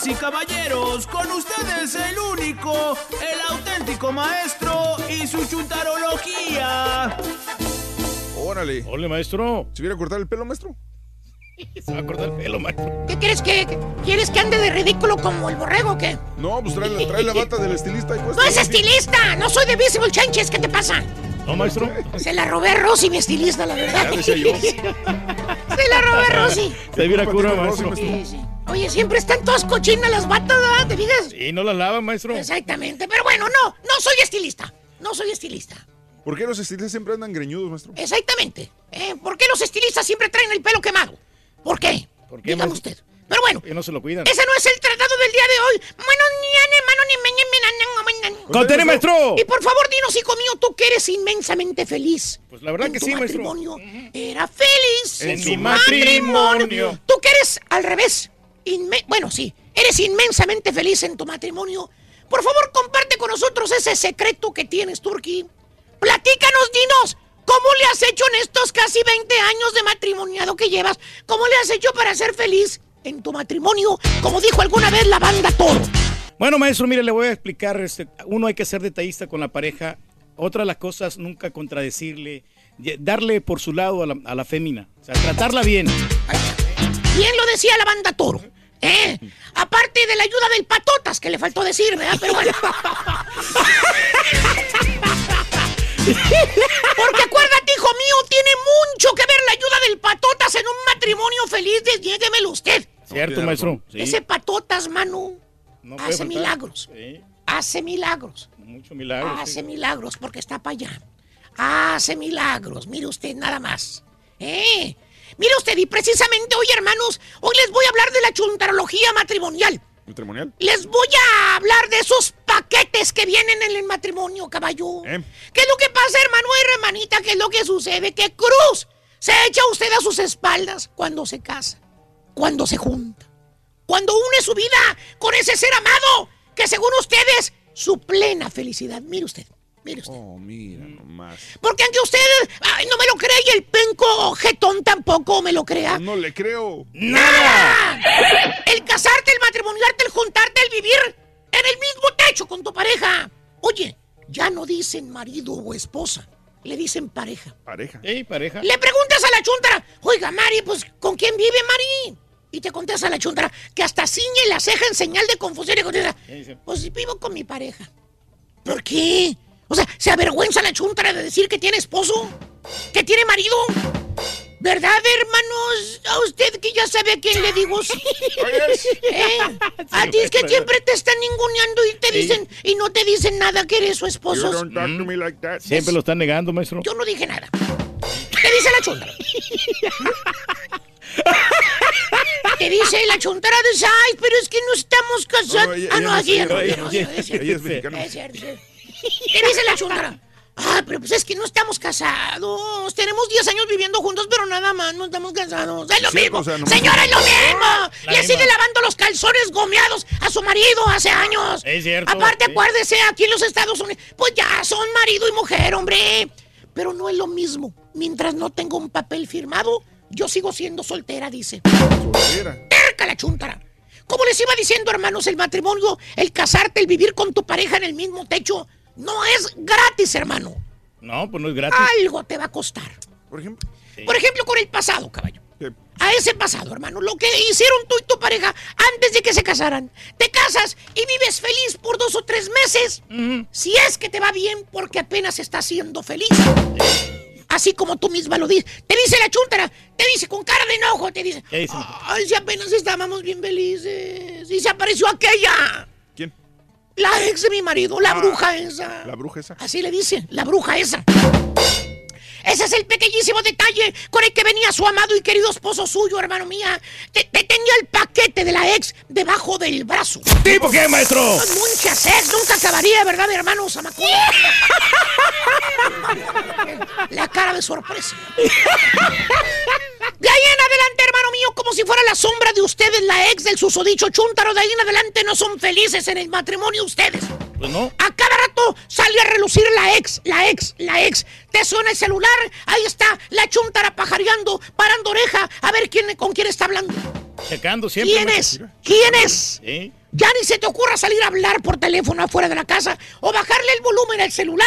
Damas y caballeros, con ustedes el único, el auténtico maestro y su chuntarología. Órale. Hola, maestro. ¿Se hubiera cortado el pelo, maestro? Se va a cortar el pelo, maestro. ¿Qué quieres que, que- quieres que ande de ridículo como el borrego o qué? No, pues trae, la- trae la bata del estilista ahí puesta. No es estilista, no soy de Visible Changes, ¿qué te pasa? No, maestro. Se la robé a Rosy, mi estilista, la verdad. Ya decía yo. Se la robé a Rosy. Se viera cura, maestro. Sí, sí. Oye, siempre están todas cochinas las batas, ¿verdad? ¿Te fijas? Y no la lava, maestro. Exactamente, pero bueno, no, no soy estilista. No soy estilista. ¿Por qué los estilistas siempre andan greñudos, maestro? Exactamente. ¿Eh? ¿Por qué los estilistas siempre traen el pelo quemado? ¿Por qué? ¿Por qué, Dígame maestro? usted. Pero bueno, Que no se lo cuidan. ese no es el tratado del día de hoy. Bueno, ni ane, mano, ni meñe, menane, menane. ¡Contene, maestro! Y por favor, dinos, hijo mío, tú que eres inmensamente feliz. Pues la verdad en que tu sí, maestro. matrimonio. Era feliz En mi matrimonio. Tú que eres al revés. Inme- bueno, sí, eres inmensamente feliz en tu matrimonio. Por favor, comparte con nosotros ese secreto que tienes, Turki. Platícanos, dinos. ¿Cómo le has hecho en estos casi 20 años de matrimoniado que llevas? ¿Cómo le has hecho para ser feliz en tu matrimonio? Como dijo alguna vez la banda Toro. Bueno, maestro, mire, le voy a explicar. Este, uno hay que ser detallista con la pareja. Otra de las cosas, nunca contradecirle. Darle por su lado a la, a la fémina. O sea, tratarla bien. Bien lo decía la banda Toro. ¿eh? Aparte de la ayuda del patotas que le faltó decir, ¿verdad? Pero bueno. Porque acuérdate, hijo mío, tiene mucho que ver la ayuda del patotas en un matrimonio feliz. Desniéguemelo usted. ¿Cierto, maestro? Sí. Ese patotas, Manu, No hace faltar. milagros. Sí, Hace milagros. mucho milagro. sí. Hace milagros porque está para allá. Hace milagros. Mire usted nada más. ¿Eh? Mire usted, y precisamente hoy, hermanos, hoy les voy a hablar de la chuntarología matrimonial. ¿Matrimonial? Les voy a hablar de esos paquetes que vienen en el matrimonio, caballo. ¿Eh? ¿Qué es lo que pasa, hermano y hermanita? ¿Qué es lo que sucede? ¿Qué cruz se echa usted a sus espaldas cuando se casa? Cuando se junta. Cuando une su vida con ese ser amado que según ustedes su plena felicidad. Mire usted, mire usted. Oh, mira nomás. Porque aunque usted ay, no me lo crea y el penco jetón tampoco me lo crea. No le creo. ¡Nada! El casarte, el matrimoniarte, el juntarte, el vivir en el mismo techo con tu pareja. Oye, ya no dicen marido o esposa, le dicen pareja. Pareja. Sí, pareja. Le preguntas a la chuntara, oiga, Mari, pues, ¿con quién vive Mari? Y te contesta la chuntara, que hasta ciñe la ceja en señal de confusión y contesta, pues vivo con mi pareja. ¿Por qué? O sea, ¿se avergüenza la chuntara de decir que tiene esposo? ¿Que tiene marido? ¿Verdad, hermanos? A usted que ya sabe a quién le digo sí. ¿Eh? A ti es que siempre te están ninguneando y te dicen, y no te dicen nada que eres su esposo. You don't talk to me like that. Siempre lo están negando, maestro. Yo no dije nada. ¿Qué dice la chuntara? ¿Qué dice la chuntara? Dice, ay, pero es que no estamos casados. Ah, no, aquí es- no, ella- no, ella- no, es cierto. ¿Qué dice la chuntara? Ah, pero pues es que no estamos casados. Tenemos 10 años viviendo juntos, pero nada más, no estamos casados. Es lo Sí, mismo. o sea, no- Señora, es lo mismo. La Le misma. sigue lavando los calzones gomeados a su marido hace años. Es cierto. Aparte, sí. acuérdese, aquí en los Estados Unidos, pues ya son marido y mujer, hombre. Pero no es lo mismo. Mientras no tengo un papel firmado, yo sigo siendo soltera, dice. Soltera. Terca la chuntara. Como les iba diciendo, hermanos, el matrimonio, el casarte, el vivir con tu pareja en el mismo techo, no es gratis, hermano. No, pues no es gratis. Algo te va a costar. Por ejemplo. Por ejemplo, con el pasado, caballo. ¿Qué? a ese pasado, hermano. Lo que hicieron tú y tu pareja antes de que se casaran. Te casas y vives feliz por dos o tres meses. Si es que te va bien porque apenas estás siendo feliz. Así como tú misma lo dices. Te dice la chuntara, te dice con cara de enojo, te dice. ¿Qué dice? Ay, si apenas estábamos bien felices. Y se apareció aquella. La ex de mi marido, la Ah. bruja esa. La bruja esa. Así le dice, la bruja esa. Ese es el pequeñísimo detalle con el que venía su amado y querido esposo suyo, hermano mía. Te, te tenía el paquete de la ex debajo del brazo. ¿Tipo qué, maestro? Muchas ex, nunca acabaría, ¿verdad, hermano Zamacón? La cara de sorpresa. De ahí en adelante, hermano mío, como si fuera la sombra de ustedes, la ex del susodicho chúntaro, de ahí en adelante no son felices en el matrimonio ustedes. Pues no. A cada rato sale a relucir la ex, la ex, la ex. Te suena el celular, ahí está la chuntara pajareando, parando oreja, a ver quién, con quién está hablando. Checando siempre. ¿Quién es? ¿Quién es? Ya ni se te ocurra salir a hablar por teléfono afuera de la casa o bajarle el volumen al celular.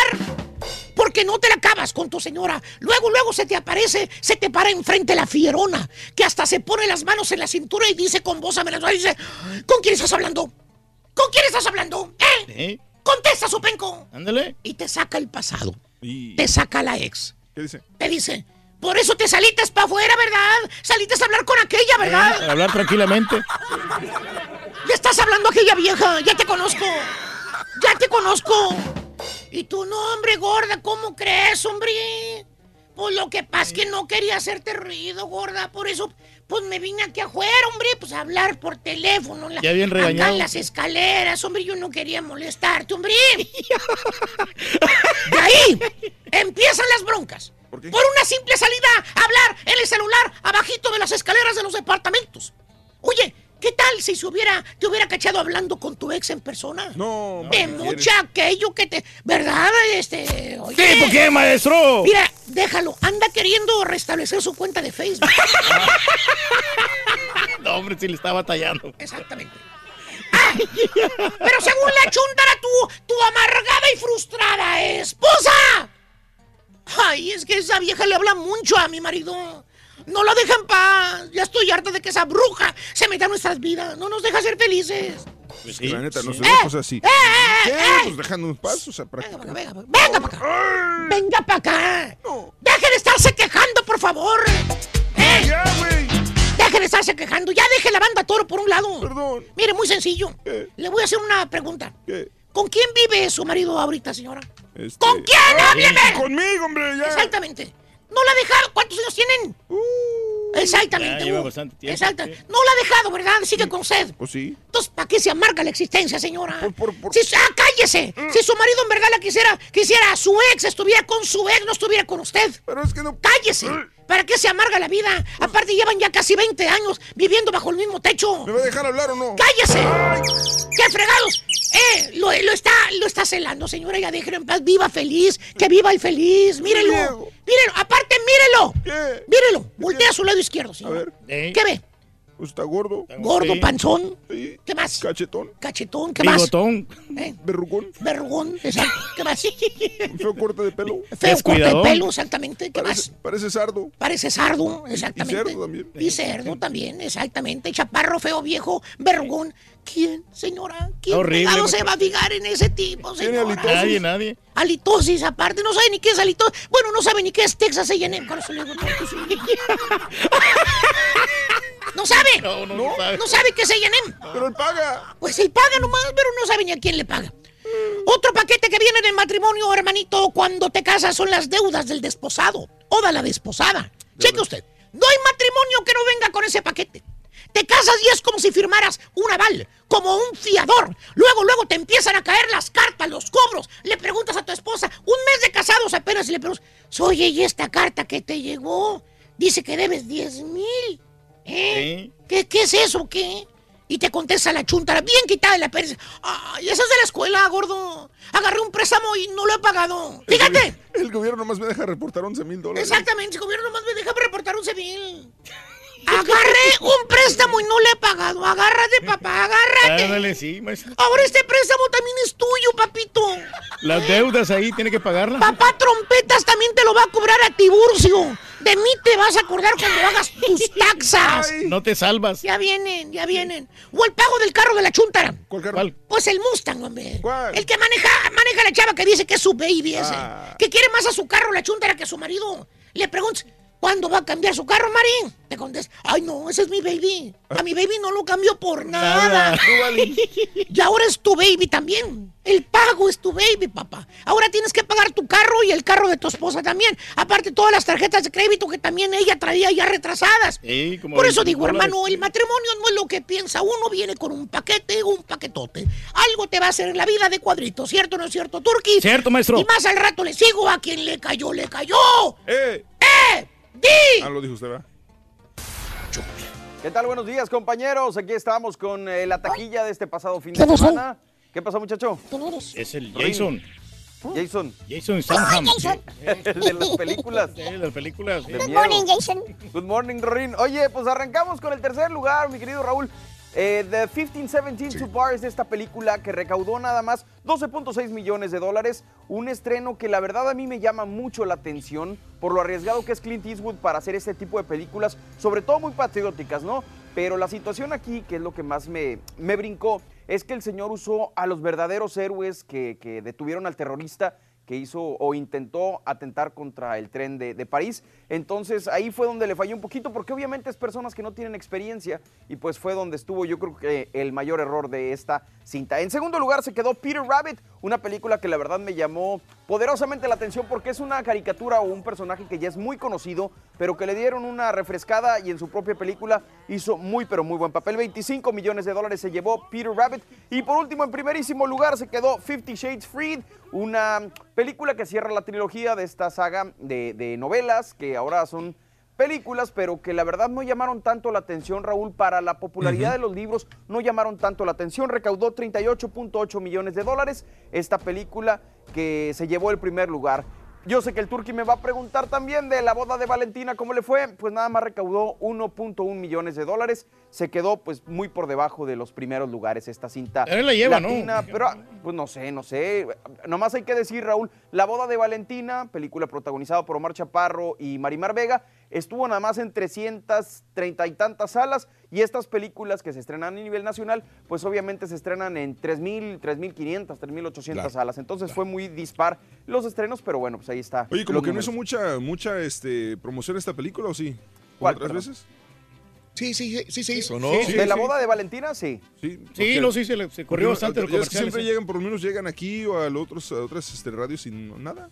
Porque no te la acabas con tu señora. Luego, luego se te aparece, se te para enfrente la fierona, que hasta se pone las manos en la cintura y dice con voz amenazadora, dice, ¿con quién estás hablando? ¿Con quién estás hablando? ¿Eh? Sí. Contesta, su penco. Ándale. Y te saca el pasado. Y- Te saca la ex. ¿Qué dice? Te dice, por eso te salites para afuera, ¿verdad? Salites a hablar con aquella, ¿verdad? Para hablar tranquilamente. Ya estás hablando aquella vieja, ya te conozco. Ya te conozco. Y tu nombre, gorda, ¿cómo crees, hombre? Pues lo que pasa es que no quería hacerte ruido, gorda. Por eso, pues me vine aquí afuera, hombre, pues a hablar por teléfono. la- Ya bien Acá regañado. en las escaleras, hombre, yo no quería molestarte, hombre. De ahí empiezan las broncas. Por una simple salida a hablar en el celular abajito de las escaleras de los departamentos. Oye, ¿qué tal si se hubiera, te hubiera cachado hablando con tu ex en persona? No, De mucha aquello que te... ¿Verdad? Este... Oye, ¿Tipo qué, maestro? Mira, déjalo. Anda queriendo restablecer su cuenta de Facebook. No, hombre, sí le está batallando. Exactamente. Pero según la chuntara, tu, tu amargada y frustrada esposa. Ay, es que esa vieja le habla mucho a mi marido. No lo deja en paz. Ya estoy harta de que esa bruja se meta en nuestras vidas. No nos deja ser felices. Pues que la neta, no sí. se ve cosas así. eh, ¿Qué? eh. Pues dejando un paso, o sea, para qué- Venga para acá. Venga para acá. Deje de estarse quejando, por favor. ¿Eh? Deje de estarse quejando. Ya deje la banda toro por un lado. Perdón. Mire, muy sencillo. Le voy a hacer una pregunta. ¿Con quién vive su marido ahorita, señora? Este- ¿Con quién? ¡Hábleme! Conmigo, hombre, ya. Exactamente. No la ha dejado. ¿Cuántos años tienen? Exactamente. Ya lleva uh, bastante tiempo, Exacto. No la ha dejado, ¿verdad? Sigue con sed. Pues sí. Entonces, ¿para qué se amarga la existencia, señora? Si, ah, cállese. Si su marido en verdad la quisiera, quisiera a su ex, estuviera con su ex, no estuviera con usted. Pero es que no. Cállese. ¿Para qué se amarga la vida? Aparte, llevan ya casi 20 años viviendo bajo el mismo techo. ¿Me va a dejar hablar o no? ¡Cállese! ¡Qué fregados! ¡Eh! Lo, lo está, lo está celando, señora. Ya déjelo en paz. Viva feliz. Que viva el feliz. Mírelo. Mírelo. Aparte, mírelo. ¿Qué? Mírelo. Voltea a su lado izquierdo, señora. ¿Qué ve? Pues está gordo. Gordo, Sí. panzón. Sí. ¿Qué más? Cachetón. Cachetón. ¿Qué más? Bigotón. ¿Eh? Verrugón. Verrugón. Exacto. ¿Qué más? Un feo corte de pelo. Feo corte de pelo, exactamente. ¿Qué Parece, más? parece sardo. Parece sardo, exactamente. Y cerdo también. Y cerdo también, exactamente. Chaparro, feo, viejo, vergón. ¿Quién, señora? ¿Quién Horrible, fregado se va a fijar en ese tipo, señora? Nadie, nadie. Halitosis, aparte, no sabe ni qué es halitosis. Bueno, no sabe ni qué es Texas A&M. no, pues sí. ¿No sabe? No, no, no sabe. No sabe qué es A&M. Pero él paga. Pues él paga nomás, pero no sabe ni a quién le paga. Otro paquete que viene en el matrimonio, hermanito, cuando te casas son las deudas del desposado o de la desposada. Cheque usted. No hay matrimonio que no venga con ese paquete. Te casas y es como si firmaras un aval, como un fiador. Luego, luego te empiezan a caer las cartas, los cobros. Le preguntas a tu esposa, un mes de casados apenas, y le preguntas, oye, ¿y esta carta que te llegó? Dice que debes 10 mil. ¿Eh? ¿Qué, ¿Qué es eso? ¿Qué? Y te contesta la chuntara, bien quitada de la pereza. Ay, esa es de la escuela, gordo. Agarré un préstamo y no lo he pagado. Fíjate. El gobierno nomás me deja reportar 11 mil dólares. Exactamente, el gobierno nomás me deja reportar un mil. Agarré un préstamo y no le he pagado. Agárrate, papá, agárrate. Ándale, sí, maestro. Ahora este préstamo también es tuyo, papito. Las deudas ahí tiene que pagarlas. Papá Trompetas también te lo va a cobrar a Tiburcio. De mí te vas a acordar cuando hagas tus taxas. No te salvas. Ya vienen, ya vienen. O el pago del carro de la chuntara. ¿Cuál carro? ¿Cuál? Pues el Mustang, hombre. El que maneja, maneja la chava que dice que es su baby ese. Ah. Que quiere más a su carro la chuntara que a su marido. Le preguntas, ¿cuándo va a cambiar su carro, Marín? Te contesta, ay no, ese es mi baby. A mi baby no lo cambio por nada. Nada. y ahora es tu baby también. El pago es tu baby, papá. Ahora tienes que pagar tu carro y el carro de tu esposa también. Aparte todas las tarjetas de crédito que también ella traía ya retrasadas. Sí, como Por eso 20 digo, hermano, el matrimonio no es lo que piensa uno, viene con un paquete, un paquetote. Algo te va a hacer en la vida de cuadrito, ¿cierto o no es cierto, Turki? Cierto, maestro. Y más al rato le sigo a quien le cayó, le cayó. ¡Eh! ¡Eh! ¡Di! Ah, lo dijo usted, ¿verdad? ¿Qué tal? Buenos días, compañeros. Aquí estamos con eh, la taquilla de este pasado fin de semana. ¿Qué pasó, muchacho? ¿Quién eres? Es el Jason. Jason. Jason Statham. Jason. El de las películas. Sí, de las películas. De Good miedo. morning, Jason. Good morning, Rorín. Oye, pues arrancamos con el tercer lugar, mi querido Raúl. Eh, The 1517 to Bar es esta película que recaudó nada más 12.6 millones de dólares. Un estreno que la verdad a mí me llama mucho la atención por lo arriesgado que es Clint Eastwood para hacer este tipo de películas, sobre todo muy patrióticas, ¿no? Pero la situación aquí, que es lo que más me, me brincó, es que el señor usó a los verdaderos héroes que, que detuvieron al terrorista que hizo o intentó atentar contra el tren de, de París. Entonces ahí fue donde le falló un poquito, porque obviamente es personas que no tienen experiencia y pues fue donde estuvo yo creo que el mayor error de esta cinta. En segundo lugar se quedó Peter Rabbit, una película que la verdad me llamó poderosamente la atención porque es una caricatura o un personaje que ya es muy conocido, pero que le dieron una refrescada y en su propia película hizo muy pero muy buen papel. 25 millones de dólares se llevó Peter Rabbit. Y por último, en primerísimo lugar se quedó Fifty Shades Freed, una película que cierra la trilogía de esta saga de, de novelas que ahora son películas, pero que la verdad no llamaron tanto la atención, Raúl, para la popularidad de los libros, no llamaron tanto la atención. Recaudó 38.8 millones de dólares esta película que se llevó el primer lugar. Yo sé que el Turqui me va a preguntar también de la boda de Valentina, ¿cómo le fue? Pues nada más recaudó 1.1 millones de dólares. Se quedó pues muy por debajo de los primeros lugares esta cinta. Él la lleva, ¿no? latina, Pero ah, pues no sé, no sé. Nomás hay que decir, Raúl, La boda de Valentina, película protagonizada por Omar Chaparro y Marimar Vega, estuvo nada más en 330 y tantas salas y estas películas que se estrenan a nivel nacional, pues obviamente se estrenan en 3.000, 3.500, 3.800 Claro. salas. Entonces fue muy dispar los estrenos, pero bueno, pues ahí está. Oye, como que no hizo mucha, mucha este, promoción esta película, ¿o sí? ¿Cuál, ¿Otras perdón? veces? Sí, sí, sí se hizo, ¿no? ¿De la boda de Valentina? Sí. Sí, Sí, no, sí, se, le- se corrió bastante los los comerciales. Siempre ¿eh? llegan, por lo menos llegan aquí o a, los otros, a otras este, radios sin nada.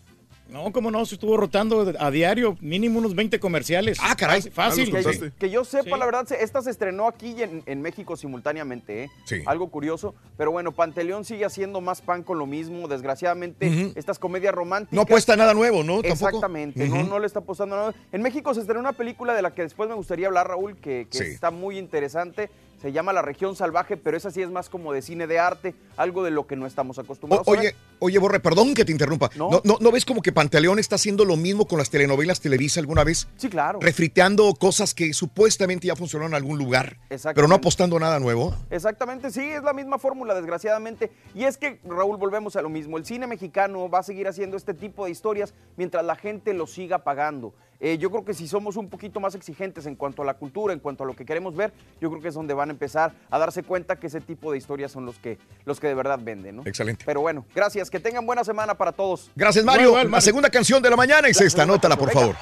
No, cómo no, se estuvo rotando a diario, mínimo unos 20 comerciales. Ah, caray. Fácil. Ah. Que yo sepa, Sí. la verdad, se- esta se estrenó aquí y en, en México simultáneamente, ¿eh? Sí. Algo curioso. Pero bueno, Panteleón sigue haciendo más pan con lo mismo. Desgraciadamente, estas comedias románticas. No apuesta nada nuevo, ¿no? Tampoco. Exactamente, no, no le está apostando nada. En México se estrenó una película de la que después me gustaría hablar, Raúl, que, que Sí. está muy interesante. Se llama La Región Salvaje, pero esa sí es más como de cine de arte, algo de lo que no estamos acostumbrados. oye, oye, Borre, perdón que te interrumpa. No. ¿No, no, no ves como que Pantaleón está haciendo lo mismo con las telenovelas Televisa alguna vez? Sí, claro. Refriteando cosas que supuestamente ya funcionaron en algún lugar, pero no apostando nada nuevo. Exactamente, sí, es la misma fórmula, desgraciadamente. Y es que, Raúl, volvemos a lo mismo. El cine mexicano va a seguir haciendo este tipo de historias mientras la gente lo siga pagando. Eh, yo creo que si somos un poquito más exigentes en cuanto a la cultura, en cuanto a lo que queremos ver, yo creo que es donde van a empezar a darse cuenta que ese tipo de historias son los que, los que de verdad venden, ¿no? Excelente. Pero bueno, gracias. Que tengan buena semana para todos. Gracias, Mario. Igual, La segunda canción de la mañana es esta, anótala, por favor.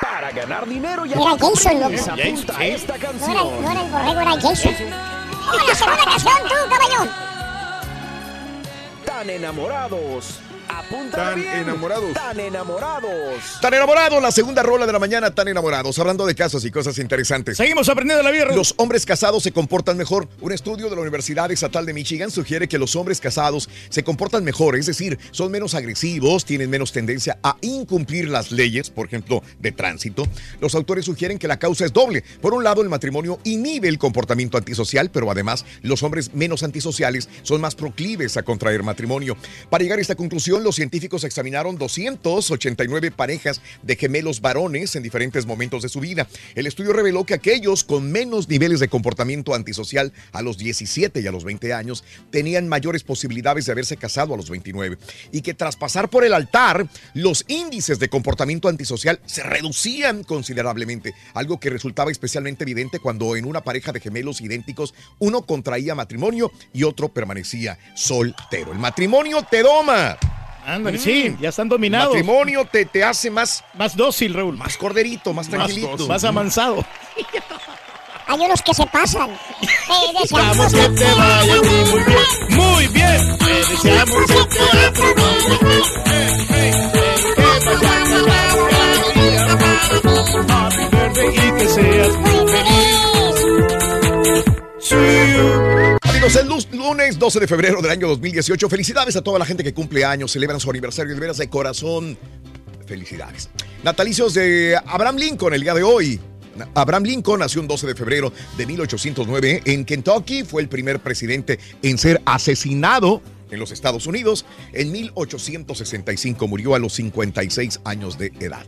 Para ganar dinero y Era Jason, loco. se apunta a esta No era, canción. no era el borrego, era Jason. ¡Oh, la segunda canción, tú, caballo! Tan enamorados. Apunta Tan bien. enamorados. Tan enamorados. Tan enamorados, la segunda rola de la mañana, tan enamorados. Hablando de casos y cosas interesantes. Seguimos aprendiendo la vida. Los hombres casados se comportan mejor. Un estudio de la Universidad Estatal de Michigan sugiere que los hombres casados se comportan mejor, es decir, son menos agresivos, tienen menos tendencia a incumplir las leyes, por ejemplo, de tránsito. Los autores sugieren que la causa es doble. Por un lado, el matrimonio inhibe el comportamiento antisocial, pero además los hombres menos antisociales son más proclives a contraer matrimonio. Para llegar a esta conclusión, los científicos examinaron 289 parejas de gemelos varones en diferentes momentos de su vida. El estudio reveló que aquellos con menos niveles de comportamiento antisocial a los 17 y a los 20 años tenían mayores posibilidades de haberse casado a los 29 y que tras pasar por el altar, los índices de comportamiento antisocial se reducían considerablemente, algo que resultaba especialmente evidente cuando en una pareja de gemelos idénticos uno contraía matrimonio y otro permanecía soltero. El matrimonio te doma. Ándale, Mm. sí, ya están dominados. Matrimonio te, te hace más... Más dócil, Raúl. Más corderito, más tranquilito. Más amansado. Hay unos que se pasan. Eh, Deseamos que te vaya muy bien. Muy bien. Te deseamos que te vaya muy bien. Y que seas muy feliz. Amigos, el lunes 12 de febrero del año 2018. Felicidades a toda la gente que cumple años, celebran su aniversario de veras de corazón. Felicidades. Natalicios de Abraham Lincoln el día de hoy. Abraham Lincoln nació un 12 de febrero de 1809 en Kentucky. Fue el primer presidente en ser asesinado en los Estados Unidos. En 1865 murió a los 56 años de edad.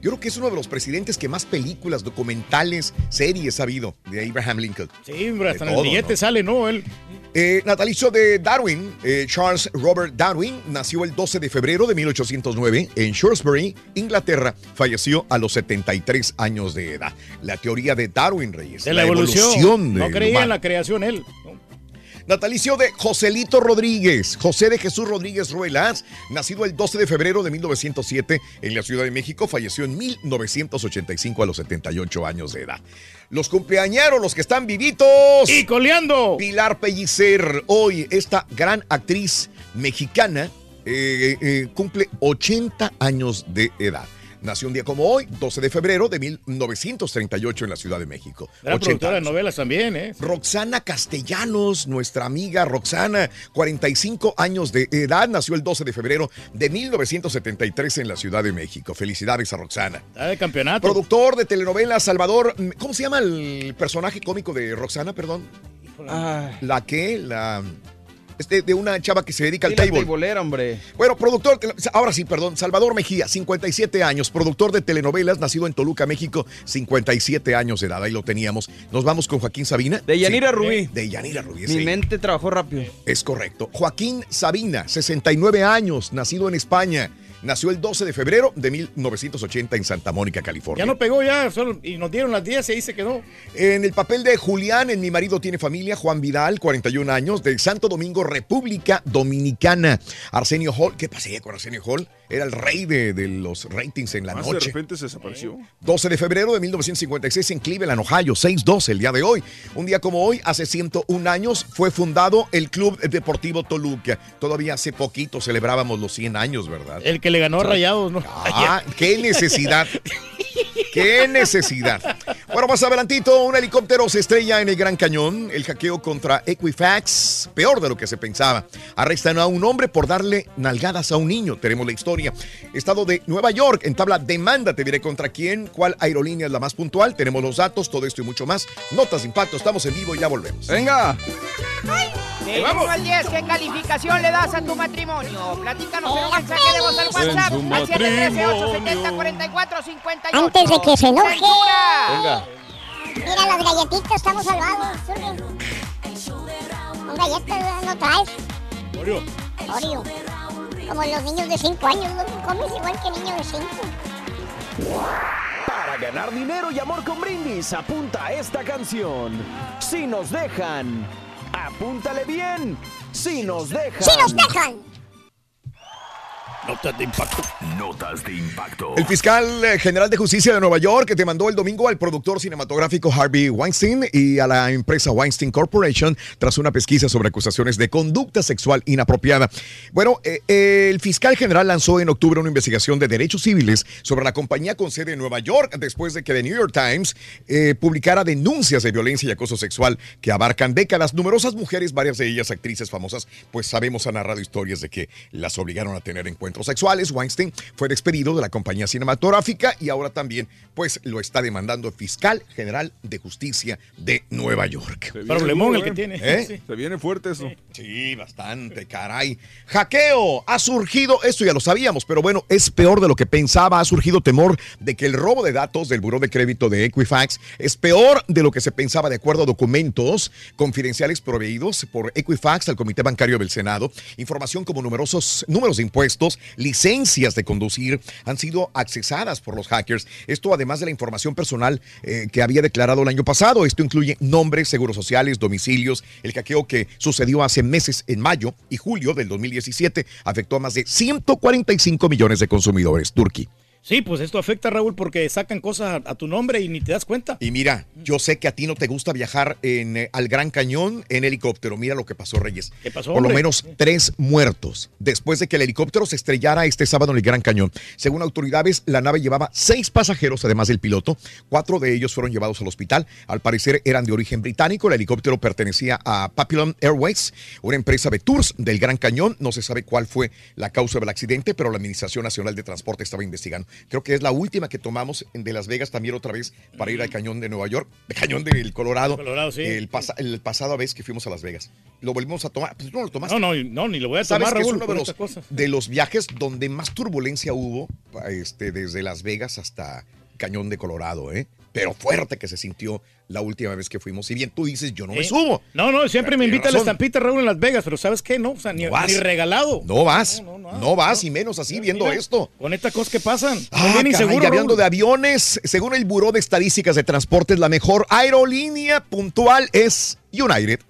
Yo creo que es uno de los presidentes que más películas, documentales, series ha habido de Abraham Lincoln. Sí, hombre, hasta De en el todo, billete ¿no? sale, ¿no? Él. Eh, natalicio de Darwin, eh, Charles Robert Darwin, nació el 12 de febrero de 1809 en Shrewsbury, Inglaterra. Falleció a los 73 años de edad. La teoría de Darwin, Reyes. De la, evolución. no creía humano. en la creación él. Natalicio de Joselito Rodríguez, José de Jesús Rodríguez Ruelas, nacido el 12 de febrero de 1907 en la Ciudad de México, falleció en 1985 a los 78 años de edad. Los cumpleañeros, los que están vivitos. ¡Y coleando! Pilar Pellicer, hoy esta gran actriz mexicana eh, eh, cumple 80 años de edad. Nació un día como hoy, 12 de febrero de 1938 en la Ciudad de México. Era 80 productora de novelas también, ¿eh? Roxana Castellanos, nuestra amiga Roxana, 45 años de edad, nació el 12 de febrero de 1973 en la Ciudad de México. Felicidades a Roxana. Está de campeonato. Productor de telenovelas, Salvador. ¿Cómo se llama el personaje cómico de Roxana, perdón? ¿La qué? La. Este, de una chava que se dedica al Sí, table. tableera, hombre. Bueno, productor, ahora sí, perdón, Salvador Mejía, 57 años, productor de telenovelas, nacido en Toluca, México, 57 años de edad, ahí lo teníamos. Nos vamos con Joaquín Sabina. De Yanira Sí. Rubí. De Yanira Rubí, Mi sí. mente trabajó rápido. Es correcto. Joaquín Sabina, 69 años, nacido en España. Nació el 12 de febrero de 1980 en Santa Mónica, California. Ya no pegó ya, solo- y nos dieron las 10 y ahí se quedó. En el papel de Julián en Mi marido tiene familia, Juan Vidal, 41 años, de Santo Domingo, República Dominicana. Arsenio Hall, ¿qué pasaría con Arsenio Hall? Era el rey de, de los ratings en la Más de noche. repente se desapareció. 12 de febrero de 1956 en Cleveland, Ohio, 6-12 el día de hoy. Un día como hoy, hace 101 años, fue fundado el Club Deportivo Toluca. Todavía hace poquito celebrábamos los 100 años, ¿verdad? El que le ganó a Rayados, ¿no? Ah, qué necesidad. ¡Qué necesidad! Bueno, más adelantito, un helicóptero se estrella en el Gran Cañón. El hackeo contra Equifax, peor de lo que se pensaba. Arrestan a un hombre por darle nalgadas a un niño. Tenemos la historia. Estado de Nueva York entabla demanda. Te diré contra quién, cuál aerolínea es la más puntual. Tenemos los datos, todo esto y mucho más. Notas de impacto, estamos en vivo y ya volvemos. ¡Venga! Del 1 al 10, ¿qué calificación le das a tu matrimonio? Platícanos en un mensaje de voz al WhatsApp En su al 713-870-4458. Antes de que se enoje. ¡Censura! Mira las galletitas, estamos salvados. Surge. Con galletas no traes. Oreo. Oreo. Como los niños de 5 años, ¿no? Comes igual que niños de 5. Para ganar dinero y amor con brindis, apunta a esta canción. Si nos dejan, apúntale bien. Si nos dejan. ¡Si nos dejan! Notas de impacto. Notas de impacto. El fiscal eh, general de justicia de Nueva York que te mandó el domingo al productor cinematográfico Harvey Weinstein y a la empresa Weinstein Corporation tras una pesquisa sobre acusaciones de conducta sexual inapropiada. Bueno, eh, el fiscal general lanzó en octubre una investigación de derechos civiles sobre la compañía con sede en Nueva York después de que The New York Times eh, publicara denuncias de violencia y acoso sexual que abarcan décadas. Numerosas mujeres, varias de ellas actrices famosas, pues sabemos, han narrado historias de que las obligaron a tener encuentros encuentros sexuales. Weinstein fue despedido de la compañía cinematográfica y ahora también pues lo está demandando el fiscal general de justicia de Nueva York. Problemón el que tiene. ¿Eh? Sí. Se viene fuerte eso. Sí, bastante, caray. Hackeo ha surgido, esto ya lo sabíamos, pero bueno, es peor de lo que pensaba. Ha surgido temor de que el robo de datos del buró de crédito de Equifax es peor de lo que se pensaba de acuerdo a documentos confidenciales proveídos por Equifax al Comité Bancario del Senado. Información como numerosos números de impuestos, licencias de conducir han sido accesadas por los hackers. Esto además de la información personal eh, que había declarado el año pasado. Esto incluye nombres, seguros sociales, domicilios. El hackeo que sucedió hace meses en mayo y julio del 2017 afectó a más de 145 millones de consumidores. Turquía. Sí, pues esto afecta, Raúl, porque sacan cosas a, a tu nombre y ni te das cuenta. Y mira, yo sé que a ti no te gusta viajar en, eh, al Gran Cañón en helicóptero. Mira lo que pasó, Reyes. ¿Qué pasó, Por lo menos tres muertos después de que el helicóptero se estrellara este sábado en el Gran Cañón. Según autoridades, la nave llevaba seis pasajeros, además del piloto. Cuatro de ellos fueron llevados al hospital. Al parecer eran de origen británico. El helicóptero pertenecía a Papillon Airways, una empresa de tours del Gran Cañón. No se sabe cuál fue la causa del accidente, pero la Administración Nacional de Transporte estaba investigando. Creo que es la última que tomamos de Las Vegas también otra vez para ir al Cañón de Nueva York, el Cañón del Colorado. Colorado, sí. El, pasa- el pasado vez que fuimos a Las Vegas. Lo volvimos a tomar. Pues no lo tomaste. No, no, no, ni lo voy a ¿Sabes tomar, que es uno los, de los viajes donde más turbulencia hubo este, desde Las Vegas hasta Cañón de Colorado, ¿eh? Pero fuerte que se sintió la última vez que fuimos. Si bien tú dices, yo no me Eh, subo. No, no, siempre me invita a la razón. estampita, Raúl, en Las Vegas, pero ¿sabes qué? No, o sea, ni, No vas. ni regalado. No vas. No, vas, y menos así viendo Mira, esto. Con estas cosas que pasan. Ah, bien caray, inseguro, y hablando Raúl. de aviones, según el Buró de Estadísticas de Transportes, la mejor aerolínea puntual es United.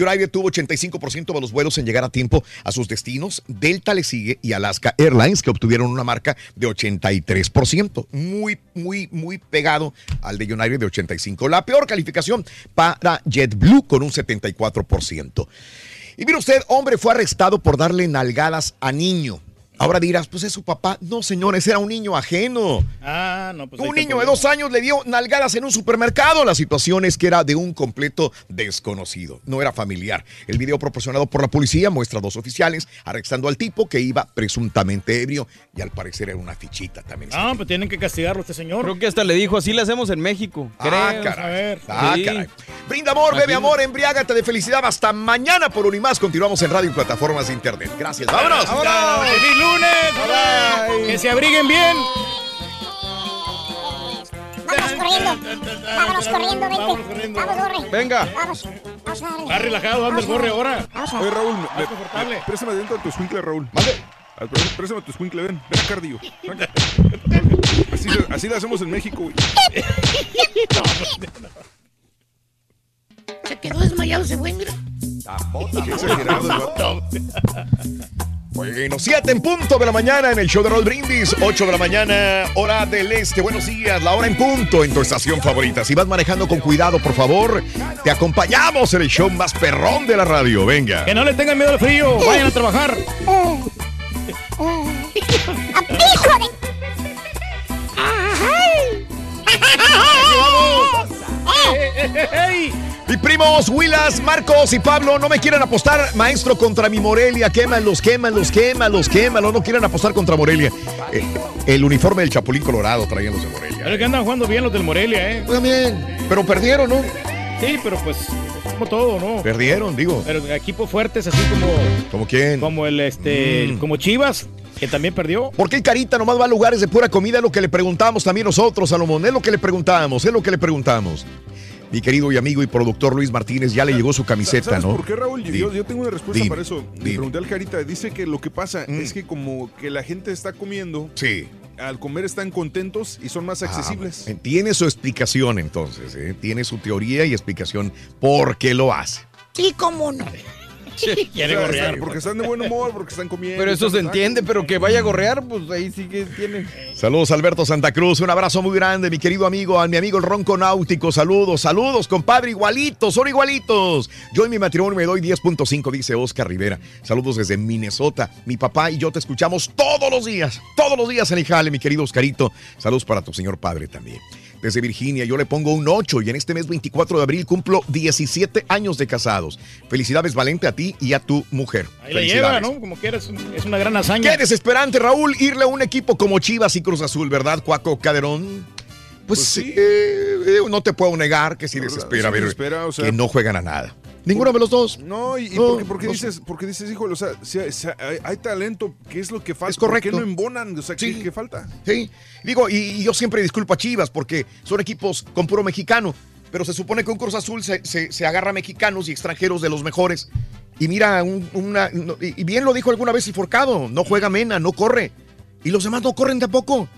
United tuvo 85% de los vuelos en llegar a tiempo a sus destinos. Delta le sigue y Alaska Airlines, que obtuvieron una marca de 83%. Muy, muy, muy pegado al de United de 85%. La peor calificación para JetBlue con un 74%. Y mire usted, hombre fue arrestado por darle nalgadas a niño. Ahora dirás, pues es su papá. No, señores, era un niño ajeno. Ah, no, pues. Un niño de dos años le dio nalgadas en un supermercado. La situación es que era de un completo desconocido. No era familiar. El video proporcionado por la policía muestra a dos oficiales arrestando al tipo que iba presuntamente ebrio y al parecer era una fichita también. No, pues tienen que castigarlo a este señor. Creo que hasta le dijo, así le hacemos en México. Ah, Creo. caray. Ah, Sí. caray. Brinda amor, bebe amor, embriágate de felicidad. Hasta mañana por Unimás. Continuamos en radio y plataformas de internet. Gracias. ¡Vámonos! ¡Vámonos! ¡Feliz lunes! Que se abriguen bien. Vámonos corriendo. Vámonos corriendo, vente. Vámonos corriendo. Vamos, Borre. Venga. Vamos. Vamos a darle. Está relajado, anda el borre ahora. Vamos a Oye, Raúl, me, confortable. me- préstame dentro de tu escuincle, Raúl. Al- pré- Préstame tu escuincle, ven. Ven acá, Ardillo. Ven. Así, así le hacemos en México, güey. Se quedó desmayado ese güey, mira. Bueno, 7 en punto de la mañana en el show de Roll Brindis, 8 de la mañana, hora del este. Buenos días, la hora en punto en tu estación favorita. Si vas manejando con cuidado, por favor, te acompañamos en el show más perrón de la radio. Venga. Que no le tengan miedo al frío. Vayan a trabajar. ¡Hijo de! Y primos, Willas, Marcos y Pablo no me quieren apostar, maestro, contra mi Morelia. Quémalos, quémalos, quémalos, quémalos. No quieren apostar contra Morelia. Eh, el uniforme del Chapulín Colorado traían los de Morelia. Pero que andan jugando bien los del Morelia, ¿eh? También. Pero perdieron, ¿no? Sí, pero pues, como todo, ¿no? Perdieron, digo. Pero equipos fuertes, así como, ¿Como quién? como el, este, Mm. como Chivas, que también perdió. ¿Por qué el Carita nomás va a lugares de pura comida? Es lo que le preguntamos también nosotros, Salomón. Es lo que le preguntamos, es lo que le preguntamos. Mi querido y amigo y productor Luis Martínez ya le llegó su camiseta, ¿Sabes ¿no? por qué, Raúl? Yo, Dime. yo tengo una respuesta Dime. para eso. Le Dime. pregunté al Carita. Dice que lo que pasa es que como que la gente está comiendo. Sí. Al comer están contentos y son más accesibles. Ah, tiene su explicación entonces, ¿eh? tiene su teoría y explicación por qué lo hace. Sí, cómo no. Quiere O sea, gorrear. están- Porque están de buen humor, porque están comiendo. Pero eso se entiende, pero que vaya a gorrear, pues ahí sí que tiene. Saludos Alberto Santa Cruz, un abrazo muy grande, mi querido amigo, a mi amigo el Ronco Náutico, saludos, saludos compadre, igualitos, son igualitos. Yo en mi matrimonio me doy 10.5, dice Oscar Rivera. Saludos desde Minnesota. Mi papá y yo te escuchamos todos los días, todos los días en el jale, mi querido Oscarito. Saludos para tu señor padre también. Desde Virginia. Yo le pongo un 8 y en este mes 24 de abril cumplo 17 años de casados. Felicidades, Valente, a ti y a tu mujer. Ahí la lleva, ¿no? Como quieras, es una gran hazaña. Qué desesperante, Raúl, irle a un equipo como Chivas y Cruz Azul, ¿verdad, Cuaco Caderón? Pues, sí, eh, eh, no te puedo negar que sí desespera sí ver desespera, o sea- que no juegan a nada. Ninguno de los dos. No, y, y No, porque, porque no dices, porque dices, híjole, o sea, si hay, si hay- hay talento, ¿qué es lo que falta? Es correcto. ¿Por qué no embonan? O sea, ¿qué, Sí. qué falta? Sí, digo, y, y yo siempre disculpo a Chivas porque son equipos con puro mexicano, pero se supone que un Cruz Azul se, se- se agarra a mexicanos y extranjeros de los mejores. Y mira, un- una, y bien lo dijo alguna vez el Forcado, no juega Mena, no corre. Y los demás no corren tampoco.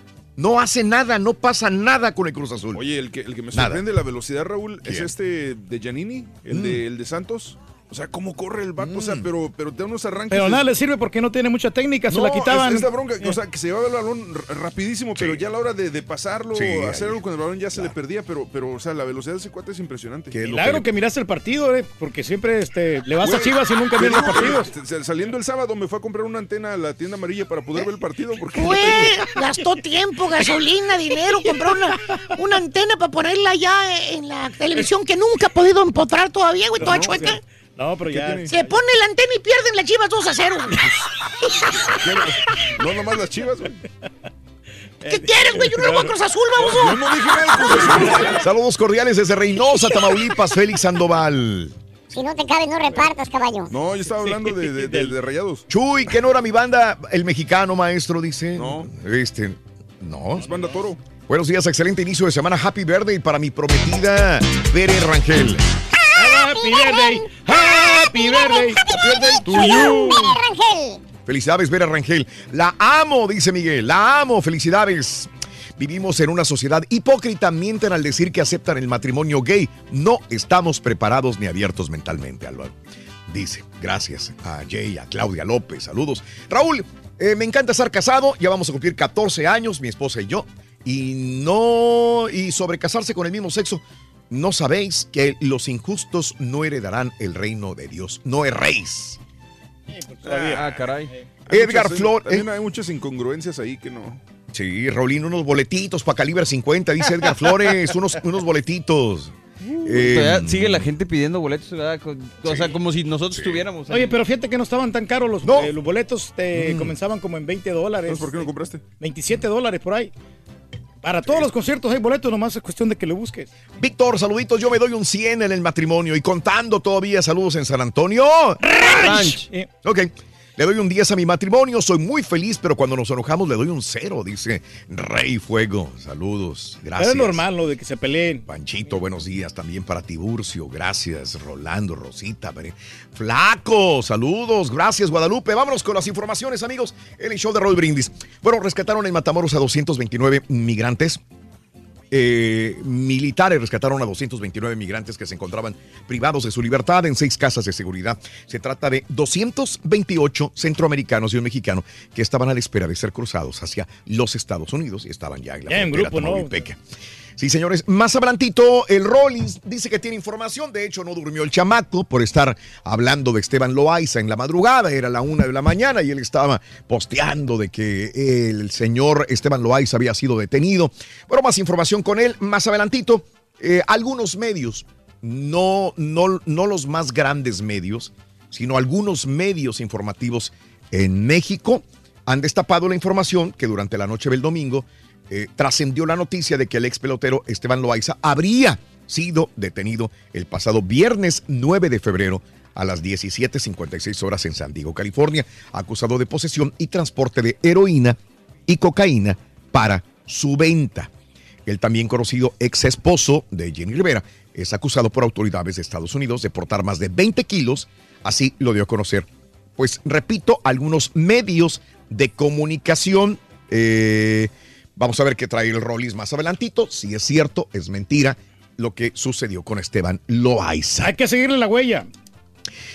No hace nada, no pasa nada con el Cruz Azul. Oye, el que, el que me Nada. sorprende la velocidad, Raúl, es este de Giannini, el, de, el de Santos. O sea, cómo corre el vato, o sea, pero, pero te da unos arranques. Pero de- nada le sirve porque no tiene mucha técnica, se la quitaban. Es, es la bronca, o sea, que se llevaba el balón rapidísimo, pero ya a la hora de, de pasarlo, Sí, hacer ahí, algo con el balón ya se le perdía, pero, pero, o sea, la velocidad de ese cuate es impresionante. Milagro que miraste el partido, eh, porque siempre este, le vas a Chivas y nunca miras los partidos. Saliendo el sábado me fue a comprar una antena a la tienda amarilla para poder ver el partido. Porque Güey, gastó tiempo, gasolina, dinero, compró una, una antena para ponerla ya en la televisión que nunca ha podido empotrar todavía, güey, toda No, chueca. No, pero ya. Se pone la antena y pierden las chivas 2 a 0. güey. No nomás las chivas, güey. ¿Qué quieres, güey? Yo no le voy a Cruz Azul, vamos. Yo no dije nada de Cruz Azul. Saludos cordiales desde Reynosa, Tamaulipas, Félix Sandoval. Si no te cabe, no repartas, caballo. No, yo estaba hablando de, de, de- de rayados. Chuy, que no era mi banda, el mexicano maestro, dice. No. Este, no. Es banda toro. Buenos días, excelente inicio de semana. Happy birthday para mi prometida Bere Rangel. Happy birthday, happy birthday, happy birthday. Felicidades, Vera Rangel. La amo, dice Miguel. La amo, felicidades. Vivimos en una sociedad hipócrita, mienten al decir que aceptan el matrimonio gay. No estamos preparados ni abiertos mentalmente, Álvaro. Dice, gracias a Jay, a Claudia López, saludos. Raúl, eh, me encanta estar casado, ya vamos a cumplir 14 años, mi esposa y yo. Y no, y sobre casarse con el mismo sexo, no sabéis que los injustos no heredarán el reino de Dios. No erréis. Ah, caray. Edgar Muchas- Flor. También eh, hay muchas incongruencias ahí que no. Sí, Raulín, unos boletitos para calibre 50, dice Edgar Flores, unos, unos boletitos. Eh, sigue la gente pidiendo boletos, ¿verdad? O sea, como si nosotros tuviéramos. Oye, pero fíjate que no estaban tan caros los, eh, los boletos, te Mm. comenzaban como en 20 dólares. ¿por qué no compraste? 27 dólares por ahí. Para todos los conciertos hay boletos, nomás es cuestión de que lo busques. Víctor, saluditos, yo me doy un 100 en el matrimonio y contando todavía saludos en San Antonio. Ranch. Eh, Ok. Le doy un 10 a mi matrimonio, soy muy feliz, pero cuando nos enojamos le doy un 0, dice Rey Fuego. Saludos, gracias. Es normal lo de que se peleen. Panchito, buenos días también para Tiburcio. Gracias, Rolando, Rosita. Flaco, saludos. Gracias, Guadalupe. Vámonos con las informaciones, amigos. En el show de Roll Brindis. Bueno, rescataron en Matamoros a 229 migrantes. Eh, militares rescataron a 229 migrantes que se encontraban privados de su libertad en seis casas de seguridad. Se trata de 228 centroamericanos y un mexicano que estaban a la espera de ser cruzados hacia los Estados Unidos y estaban ya en la Ya en grupo, ¿no? Sí, señores. Más adelantito, el Rollins dice que tiene información. De hecho, no durmió el chamaco por estar hablando de Esteban Loaiza en la madrugada. Era la una de la mañana y él estaba posteando de que el señor Esteban Loaiza había sido detenido. Bueno, más información con él. Más adelantito, eh, algunos medios, no, no, no los más grandes medios, sino algunos medios informativos en México han destapado la información que durante la noche del domingo eh, trascendió la noticia de que el ex pelotero Esteban Loaiza habría sido detenido el pasado viernes 9 de febrero a las 17.56 horas en San Diego, California, acusado de posesión y transporte de heroína y cocaína para su venta. El también conocido ex esposo de Jenny Rivera es acusado por autoridades de Estados Unidos de portar más de 20 kilos, así lo dio a conocer. Pues repito, algunos medios de comunicación. eh, vamos a ver qué trae el Rollis más adelantito. Si es cierto, es mentira lo que sucedió con Esteban Loaiza. Hay que seguirle la huella.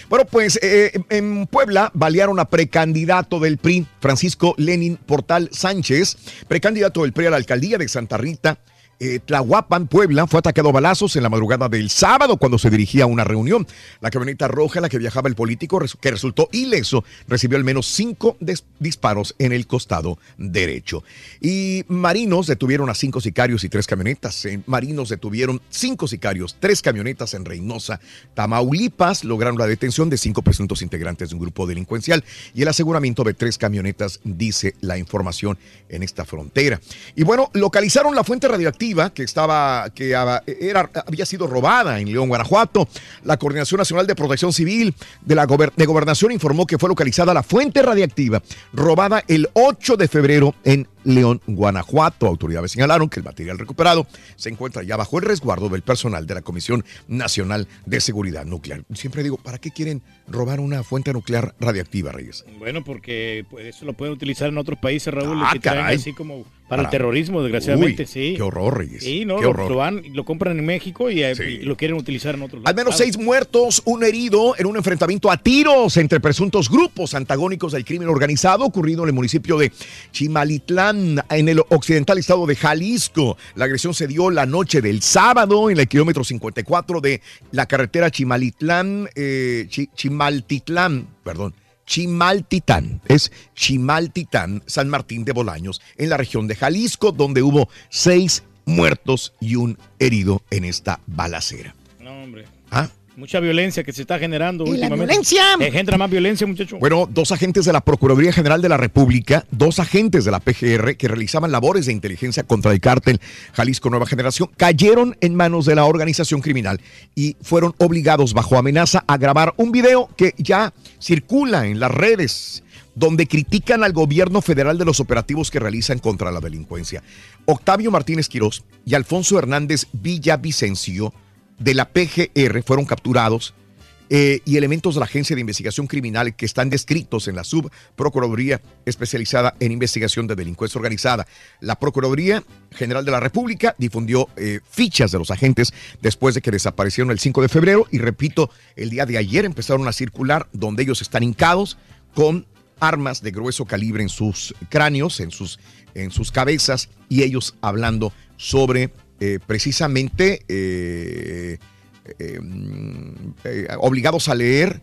Bueno, pues eh, en Puebla balearon a precandidato del PRI, Francisco Lenin Portal Sánchez, precandidato del PRI a la alcaldía de Santa Rita. Eh, Tlahuapan, Puebla, fue atacado a balazos en la madrugada del sábado cuando se dirigía a una reunión. La camioneta roja en la que viajaba el político, que resultó ileso, recibió al menos cinco disparos en el costado derecho. Y marinos detuvieron a cinco sicarios y tres camionetas. Marinos detuvieron cinco sicarios, tres camionetas en Reynosa, Tamaulipas. Lograron la detención de cinco presuntos integrantes de un grupo delincuencial y el aseguramiento de tres camionetas, dice la información en esta frontera. Y bueno, localizaron la fuente radioactiva que estaba, que era, había sido robada en León, Guanajuato. La Coordinación Nacional de Protección Civil de la Gobernación informó que fue localizada la fuente radiactiva robada el 8 de febrero en León, Guanajuato. Autoridades señalaron que el material recuperado se encuentra ya bajo el resguardo del personal de la Comisión Nacional de Seguridad Nuclear. Siempre digo, ¿para qué quieren robar una fuente nuclear radiactiva, Reyes? Bueno, porque pues, eso lo pueden utilizar en otros países, Raúl, Ah, que caray. así como para el terrorismo, desgraciadamente, Uy, sí. qué horror, Reyes. Sí, no, Qué horror. lo van y lo compran en México y, eh, y lo quieren utilizar en otros Al menos seis muertos, un herido en un enfrentamiento a tiros entre presuntos grupos antagónicos del crimen organizado ocurrido en el municipio de Chimalitlán, en el occidental estado de Jalisco. La agresión se dio la noche del sábado en el kilómetro 54 de la carretera Chimalitlán, eh, Chi- Chimaltitlán, perdón. Chimaltitán, es Chimaltitán, San Martín de Bolaños, en la región de Jalisco, donde hubo seis muertos y un herido en esta balacera. No, hombre. ¿Ah? Mucha violencia que se está generando ¿Y la últimamente. violencia? Engendra más violencia, muchacho. Bueno, dos agentes de la Procuraduría General de la República, dos agentes de la PGR que realizaban labores de inteligencia contra el cártel Jalisco Nueva Generación, cayeron en manos de la organización criminal y fueron obligados bajo amenaza a grabar un video que ya circula en las redes donde critican al gobierno federal de los operativos que realizan contra la delincuencia. Octavio Martínez Quirós y Alfonso Hernández Villavicencio de la PGR fueron capturados eh, y elementos de la Agencia de Investigación Criminal que están descritos en la Subprocuraduría especializada en investigación de delincuencia organizada. La Procuraduría General de la República difundió eh, fichas de los agentes después de que desaparecieron el 5 de febrero y repito, el día de ayer empezaron a circular donde ellos están hincados con armas de grueso calibre en sus cráneos, en sus, en sus cabezas y ellos hablando sobre eh, precisamente eh, eh, mm, eh, obligados a leer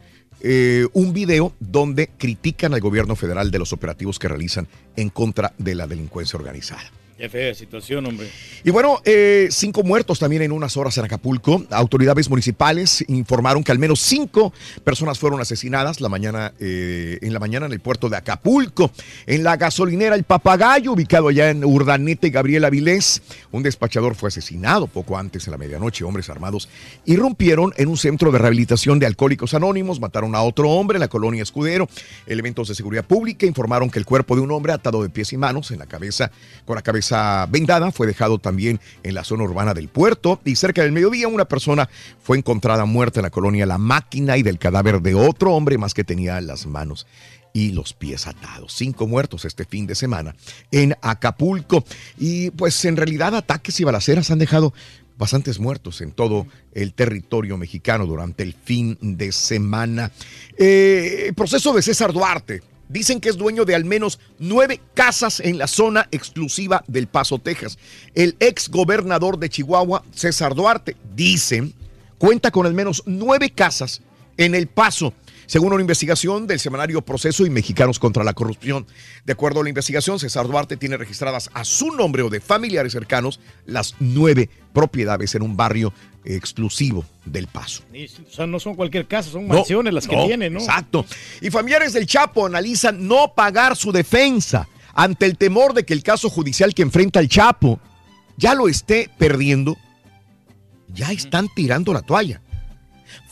un video donde critican al gobierno federal de los operativos que realizan en contra de la delincuencia organizada. Qué situación, hombre. Y bueno, eh, cinco muertos también en unas horas en Acapulco. Autoridades municipales informaron que al menos cinco personas fueron asesinadas la mañana, eh, en la mañana en el puerto de Acapulco. En la gasolinera El Papagayo, ubicado allá en Urdaneta y Gabriel Avilés, un despachador fue asesinado poco antes de la medianoche. Hombres armados irrumpieron en un centro de rehabilitación de alcohólicos anónimos, mataron a otro hombre en la colonia Escudero. Elementos de seguridad pública informaron que el cuerpo de un hombre atado de pies y manos en la cabeza, con la cabeza vendada, fue dejado también en la zona urbana del puerto. Y cerca del mediodía, una persona fue encontrada muerta en la colonia La Máquina y del cadáver de otro hombre más que tenía las manos y los pies atados. Cinco muertos este fin de semana en Acapulco. Y pues en realidad ataques y balaceras han dejado bastantes muertos en todo el territorio mexicano durante el fin de semana. Eh, proceso de César Duarte. Dicen que es dueño de al menos nueve casas en la zona exclusiva del Paso, Texas. El ex gobernador de Chihuahua, César Duarte, dicen, cuenta con al menos nueve casas en El Paso, según una investigación del semanario Proceso y Mexicanos contra la Corrupción. De acuerdo a la investigación, César Duarte tiene registradas a su nombre o de familiares cercanos las nueve propiedades en un barrio exclusivo del Paso. Y, o sea, no son cualquier casa, son No, mansiones las que no, tienen, ¿no? Exacto. Y familiares del Chapo analizan no pagar su defensa ante el temor de que el caso judicial que enfrenta el Chapo ya lo esté perdiendo. Ya están tirando la toalla.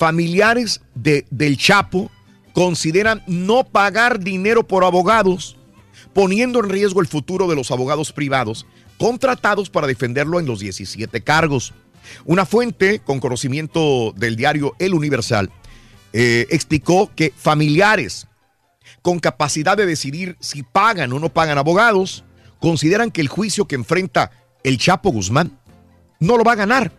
Familiares de- del Chapo consideran no pagar dinero por abogados, poniendo en riesgo el futuro de los abogados privados contratados para defenderlo en los 17 cargos. Una fuente con conocimiento del diario El Universal eh, explicó que familiares con capacidad de decidir si pagan o no pagan abogados consideran que el juicio que enfrenta el Chapo Guzmán no lo va a ganar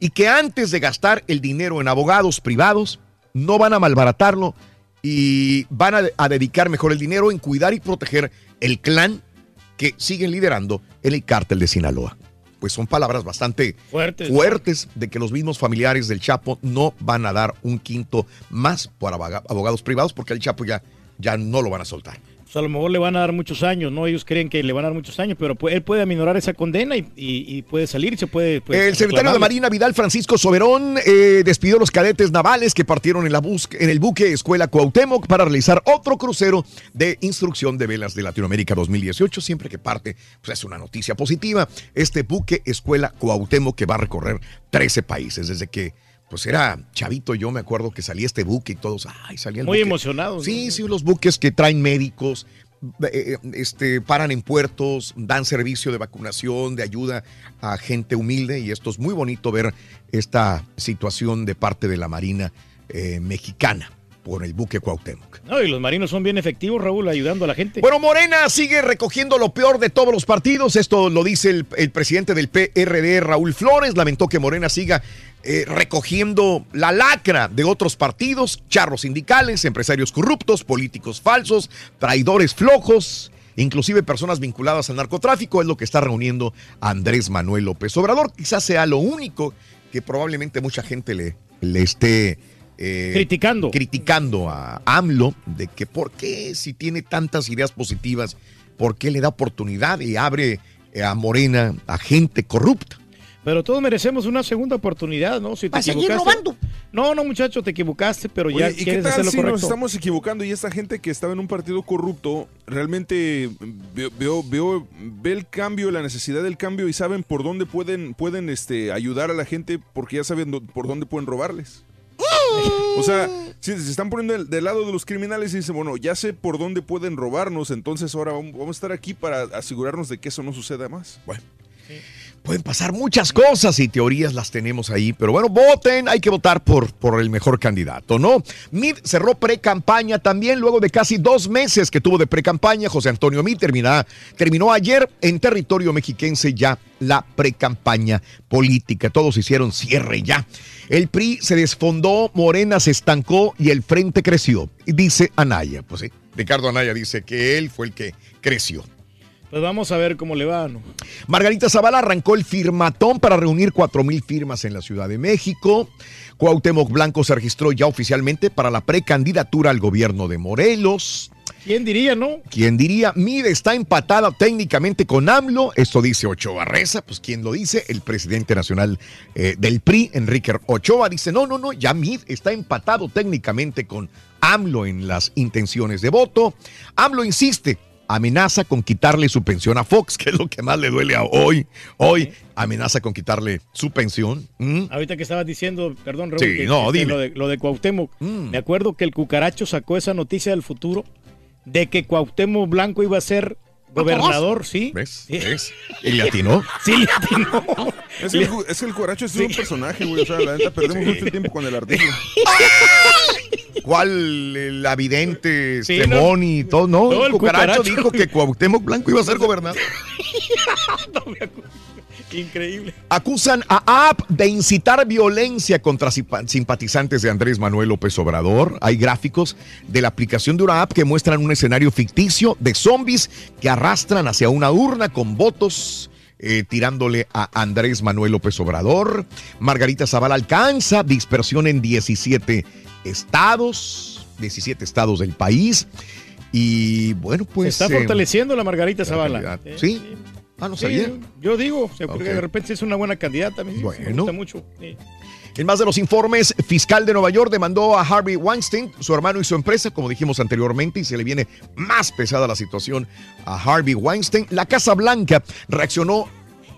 y que antes de gastar el dinero en abogados privados no van a malbaratarlo y van a, a dedicar mejor el dinero en cuidar y proteger el clan que siguen liderando en el cártel de Sinaloa. pues son palabras bastante Fuertes. fuertes de que los mismos familiares del Chapo no van a dar un quinto más por aboga- abogados privados porque el Chapo ya, ya no lo van a soltar. Pues a lo mejor le van a dar muchos años, ¿no? Ellos creen que le van a dar muchos años, pero él puede aminorar esa condena y, y- y puede salir se puede. pues, el secretario de. Marina Vidal Francisco Soberón eh, despidió a los cadetes navales que partieron en, la en el buque Escuela Cuauhtémoc para realizar otro crucero de instrucción de velas de Latinoamérica 2018. Siempre que parte, pues es una noticia positiva. Este buque Escuela Cuauhtémoc que va a recorrer 13 países desde que pues era chavito, yo me acuerdo que salía este buque y todos, ay, salía el Muy emocionados, ¿no? Sí, sí, los buques que traen médicos, eh, este, paran en puertos, dan servicio de vacunación, de ayuda a gente humilde y esto es muy bonito ver esta situación de parte de la Marina eh, mexicana por el buque Cuauhtémoc. No, y los marinos son bien efectivos, Raúl, ayudando a la gente. Bueno, Morena sigue recogiendo lo peor de todos los partidos. Esto lo dice el, el presidente del PRD, Raúl Flores. Lamentó que Morena siga eh, recogiendo la lacra de otros partidos, charros sindicales, empresarios corruptos, políticos falsos, traidores flojos. Inclusive personas vinculadas al narcotráfico es lo que está reuniendo Andrés Manuel López Obrador. Quizás sea lo único que probablemente mucha gente le, le esté eh, Criticando. criticando a AMLO de que por qué si tiene tantas ideas positivas, por qué le da oportunidad y abre a Morena a gente corrupta. Pero todos merecemos una segunda oportunidad, ¿no? Si te ¿Va a seguir equivocaste- robando? No, no, muchacho, te equivocaste, pero ya ¿y qué hacer tal lo si correcto. nos estamos equivocando y esta gente que estaba en un partido corrupto realmente veo, veo- veo- ve el cambio, la necesidad del cambio y saben por dónde pueden, pueden este, ayudar a la gente porque ya saben por dónde pueden robarles? O sea, si se están poniendo del, del lado de los criminales y dicen, bueno, ya sé por dónde pueden robarnos, entonces ahora vamos vamos a estar aquí para asegurarnos de que eso no suceda más. Bueno. Pueden pasar muchas cosas y teorías las tenemos ahí, pero bueno, voten, hay que votar por, por el mejor candidato, ¿no? Mid cerró pre-campaña también luego de casi dos meses que tuvo de pre-campaña. José Antonio Mid termina- terminó ayer en territorio mexiquense ya la pre-campaña política. Todos hicieron cierre ya. El PRI se desfondó, Morena se estancó y el frente creció. Dice Anaya, pues sí, Ricardo Anaya dice que él fue el que creció. Pues vamos a ver cómo le va, ¿no? Margarita Zavala arrancó el firmatón para reunir 4 mil firmas en la Ciudad de México. Cuauhtémoc Blanco se registró ya oficialmente para la precandidatura al gobierno de Morelos. ¿Quién diría, no? ¿Quién diría? Mide está empatada técnicamente con AMLO. Esto dice Ochoa Reza. Pues ¿quién lo dice? El presidente nacional eh, del PRI, Enrique Ochoa, dice, no, no, no, ya Mid está empatado técnicamente con AMLO en las intenciones de voto. AMLO insiste, amenaza con quitarle su pensión a Fox, que es lo que más le duele a hoy. Hoy amenaza con quitarle su pensión. ¿Mm? Ahorita que estabas diciendo, perdón, Raúl, Sí, que- no, dime. Lo de, lo de Cuauhtémoc. Me acuerdo que el Cucaracho sacó esa noticia del futuro de que Cuauhtémoc Blanco iba a ser gobernador, ¿sí? ¿Ves? ¿Ves? ¿Y le atinó? Sí, le atinó. Es que, el, es que el coracho es un personaje, güey. O sea, la neta perdemos mucho tiempo con el artículo. ¿Cuál? El avidente, Sí, no. Y todo. No, No, el el cucaracho, cucaracho. dijo que Cuauhtémoc Blanco iba a ser gobernador. Increíble. Acusan a AP de incitar violencia contra simpa- simpatizantes de Andrés Manuel López Obrador. Hay gráficos de la aplicación de una app que muestran un escenario ficticio de zombies que arrastran hacia una urna con votos. Eh, tirándole a Andrés Manuel López Obrador. Margarita Zavala alcanza dispersión en 17 estados, 17 estados del país. Y bueno, pues. Se está eh, fortaleciendo la Margarita Zavala. candidata. Sí. Ah, no Sí, sabía. yo digo, o sea, porque de repente es una buena candidata. sí, sí me Bueno. gusta mucho. sí. En más de los informes, fiscal de Nueva York demandó a Harvey Weinstein, su hermano y su empresa, como dijimos anteriormente, y se le viene más pesada la situación a Harvey Weinstein. La Casa Blanca reaccionó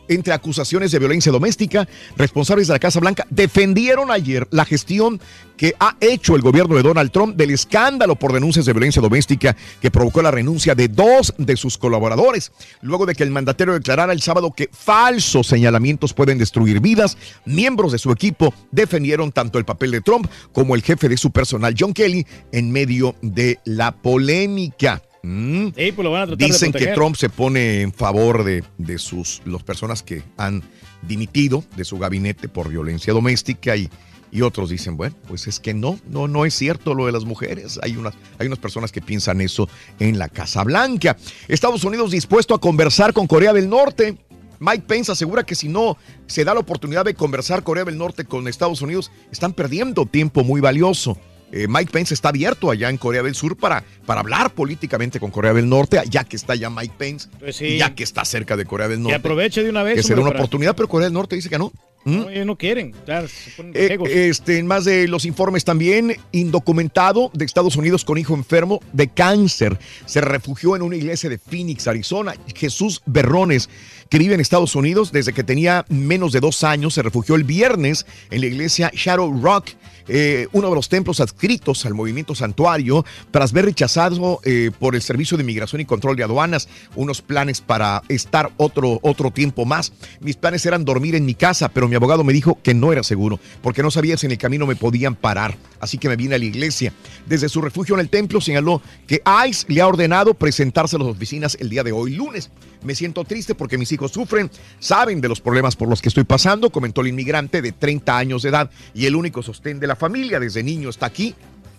entre acusaciones de violencia doméstica. Responsables de la Casa Blanca defendieron ayer la gestión que ha hecho el gobierno de Donald Trump del escándalo por denuncias de violencia doméstica que provocó la renuncia de dos de sus colaboradores. Luego de que el mandatario declarara el sábado que falsos señalamientos pueden destruir vidas, miembros de su equipo defendieron tanto el papel de Trump como el jefe de su personal, John Kelly, en medio de la polémica. Mm. Sí, pues lo van a tratar de Dicen que. Trump se pone en favor de, de sus las personas que han dimitido de su gabinete por violencia doméstica y, y otros dicen, bueno, pues es que no, no, no es cierto lo de las mujeres. Hay unas, hay unas personas que piensan eso en la Casa Blanca. Estados Unidos dispuesto a conversar con Corea del Norte. Mike Pence asegura que si no se da la oportunidad de conversar Corea del Norte con Estados Unidos, están perdiendo tiempo muy valioso. Eh, Mike Pence está abierto allá en Corea del Sur para, para hablar políticamente con Corea del Norte, ya que está ya Mike Pence, Pues sí. y ya que está cerca de Corea del Que Norte. aproveche de una vez. Que será hombre, una para- oportunidad, pero Corea del Norte dice que no. ¿Mm? No, ellos no quieren. Claro, se ponen Eh, este, en más de los informes también, indocumentado de Estados Unidos con hijo enfermo de cáncer. Se refugió en una iglesia de Phoenix, Arizona. Jesús Berrones, que vive en Estados Unidos desde que tenía menos de dos años, se refugió el viernes en la iglesia Shadow Rock. eh, uno de los templos adscritos al movimiento santuario, tras ver rechazado eh, por el Servicio de Inmigración y Control de Aduanas unos planes para estar otro, otro tiempo más. Mis planes eran dormir en mi casa, pero mi abogado me dijo que no era seguro, porque no sabía si en el camino me podían parar. Así que me vine a la iglesia. Desde su refugio en el templo señaló que ICE le ha ordenado presentarse a las oficinas el día de hoy, lunes. Me siento triste porque mis hijos sufren, saben de los problemas por los que estoy pasando, comentó el inmigrante de 30 años de edad y el único sostén de la familia desde niño está aquí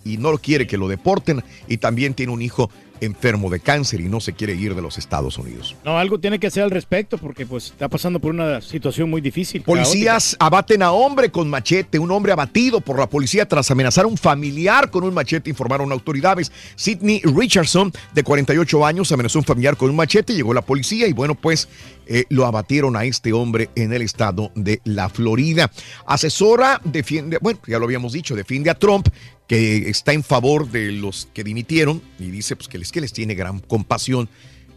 y no quiere que lo deporten y también tiene un hijo enfermo de cáncer y no se quiere ir de los Estados Unidos. No, algo tiene que hacer al respecto porque pues está pasando por una situación muy difícil. Policías abaten a hombre con machete, un hombre abatido por la policía tras amenazar a un familiar con un machete, informaron autoridades. Sidney Richardson, de 48 años, amenazó a un familiar con un machete, llegó la policía y bueno, pues eh, lo abatieron a este hombre en el estado de la Florida. Asesora defiende, bueno, ya lo habíamos dicho, defiende a Trump que está en favor de los que dimitieron y dice pues que les, que les tiene gran compasión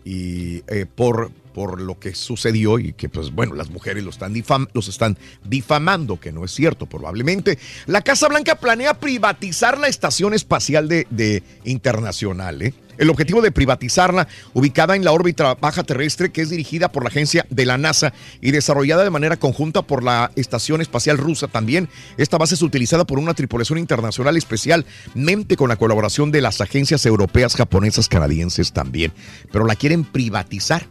y eh, por, por lo que sucedió y que pues bueno las mujeres los están, los están difamando que no es cierto probablemente la Casa Blanca planea privatizar la estación espacial de, de internacional ¿eh? El objetivo de privatizarla ubicada en la órbita baja terrestre que es dirigida por la agencia de la NASA y desarrollada de manera conjunta por la estación espacial rusa también esta base es utilizada por una tripulación internacional especialmente con la colaboración de las agencias europeas japonesas canadienses también pero la quieren privatizar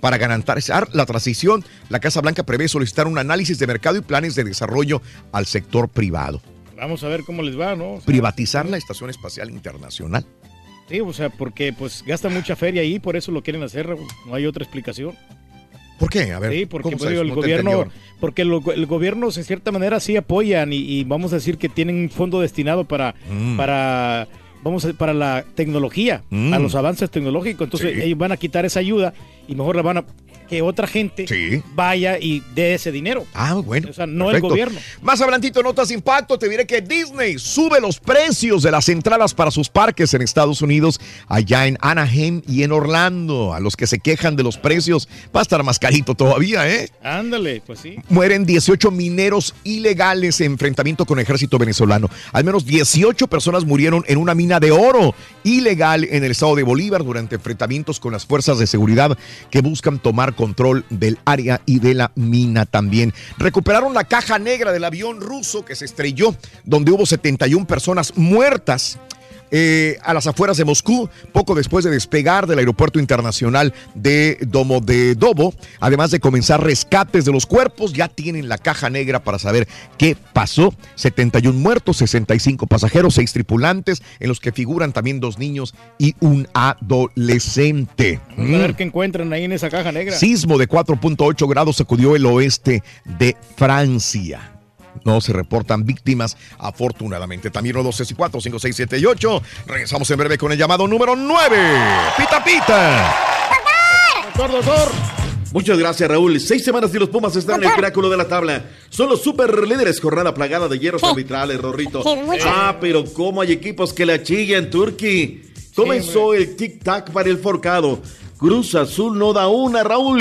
para garantizar la transición, la Casa Blanca prevé solicitar un análisis de mercado y planes de desarrollo al sector privado. Vamos a ver cómo les va, ¿no? O sea, Privatizar la Estación Espacial Internacional. Sí, o sea, porque pues gasta mucha feria ahí, por eso lo quieren hacer, Raúl. no hay otra explicación. ¿Por qué? A ver, sí, porque ¿cómo pues, digo, el No gobierno, porque lo- el gobierno de cierta manera sí apoyan y, y vamos a decir que tienen un fondo destinado para, Mm. para, vamos a, para la tecnología, Mm. a los avances tecnológicos. Entonces Sí. ellos van a quitar esa ayuda y mejor la van a que otra gente vaya y dé ese dinero. Ah, bueno. O sea, no Perfecto. el gobierno. Más adelantito, notas impacto, te diré que Disney sube los precios de las entradas para sus parques en Estados Unidos, allá en Anaheim y en Orlando. A los que se quejan de los precios, va a estar más carito todavía, ¿eh? Ándale, pues sí. Mueren 18 mineros ilegales en enfrentamiento con el ejército venezolano. Al menos 18 personas murieron en una mina de oro ilegal en el estado de Bolívar durante enfrentamientos con las fuerzas de seguridad que buscan tomar control del área y de la mina también. Recuperaron la caja negra del avión ruso que se estrelló, donde hubo 71 personas muertas eh, a las afueras de Moscú, poco después de despegar del aeropuerto internacional de Domodedovo. Además de comenzar rescates de los cuerpos, ya tienen la caja negra para saber qué pasó. 71 muertos, 65 pasajeros, 6 tripulantes, en los que figuran también dos niños y un adolescente. Vamos a ver qué encuentran ahí en esa caja negra. Sismo de 4.8 grados sacudió el oeste de Francia. No se reportan víctimas, afortunadamente. También los 12 y 4, 5, 6, 7 y 8. Regresamos en breve con el llamado número 9. Pita Pita. Doctor, doctor. Muchas gracias, Raúl. Seis semanas y los Pumas están en el pináculo de la tabla. Son los super líderes, jornada plagada de hierros arbitrales, Rorrito. Sí. Ah, pero cómo hay equipos que la chillan, Turki. Comenzó el tic-tac para el forcado. Cruz Azul no da una, Raúl.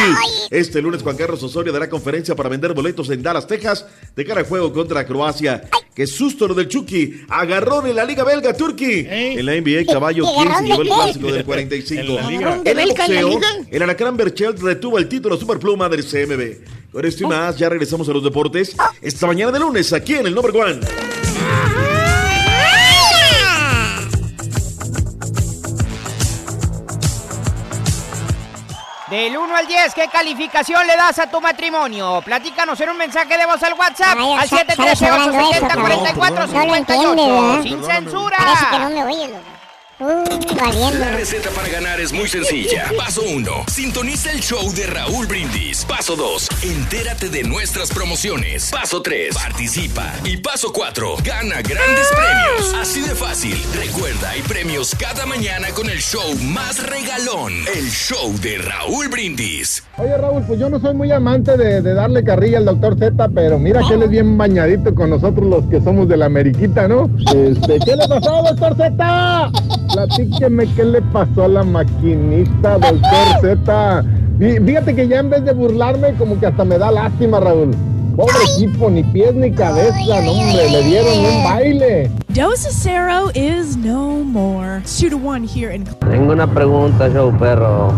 Este lunes Juan Carlos Osorio dará conferencia para vender boletos en Dallas, Texas, de cara a juego contra Croacia. Qué susto lo del Chucky. Agarrón en la Liga Belga, Turki. En la NBA, Caballo, ¿Qué ¿quién se llevó el clásico del 45? En la Liga. ¿Agarrón de En el Belga en la boxeo, el Alacrán Berchelt retuvo el título superpluma del CMB. Con esto y más, ya regresamos a los deportes. Esta mañana de lunes, aquí en el Number One. Del 1 al 10, ¿qué calificación le das a tu matrimonio? Platícanos en un mensaje de voz al WhatsApp Ay, al sa- sale sobrando eso, cabrón. No lo entiende, 713-870-4458. ¿verdad? Sin Perdóname. censura. Parece que no me oye, loco. La receta para ganar es muy sencilla. Paso 1. Sintoniza el show de Raúl Brindis. Paso 2. Entérate de nuestras promociones. Paso 3. Participa. Y paso 4. Gana grandes premios. Así de fácil. Recuerda, hay premios cada mañana con el show más regalón. El show de Raúl Brindis. Oye Raúl, pues yo no soy muy amante de, de darle carrilla al doctor Z, pero mira que él es bien bañadito con nosotros los que somos de la Ameriquita, ¿no? Este, ¿Qué le pasó, doctor Z? Platíqueme qué le pasó a la maquinita, doctor Z. Fí- Fíjate que ya en vez de burlarme, como que hasta me da lástima, Raúl. Pobre equipo, ni pies ni cabeza, no, hombre, le dieron un baile. Dosa Cero is no more. Two to one here in Tengo una pregunta, show perro.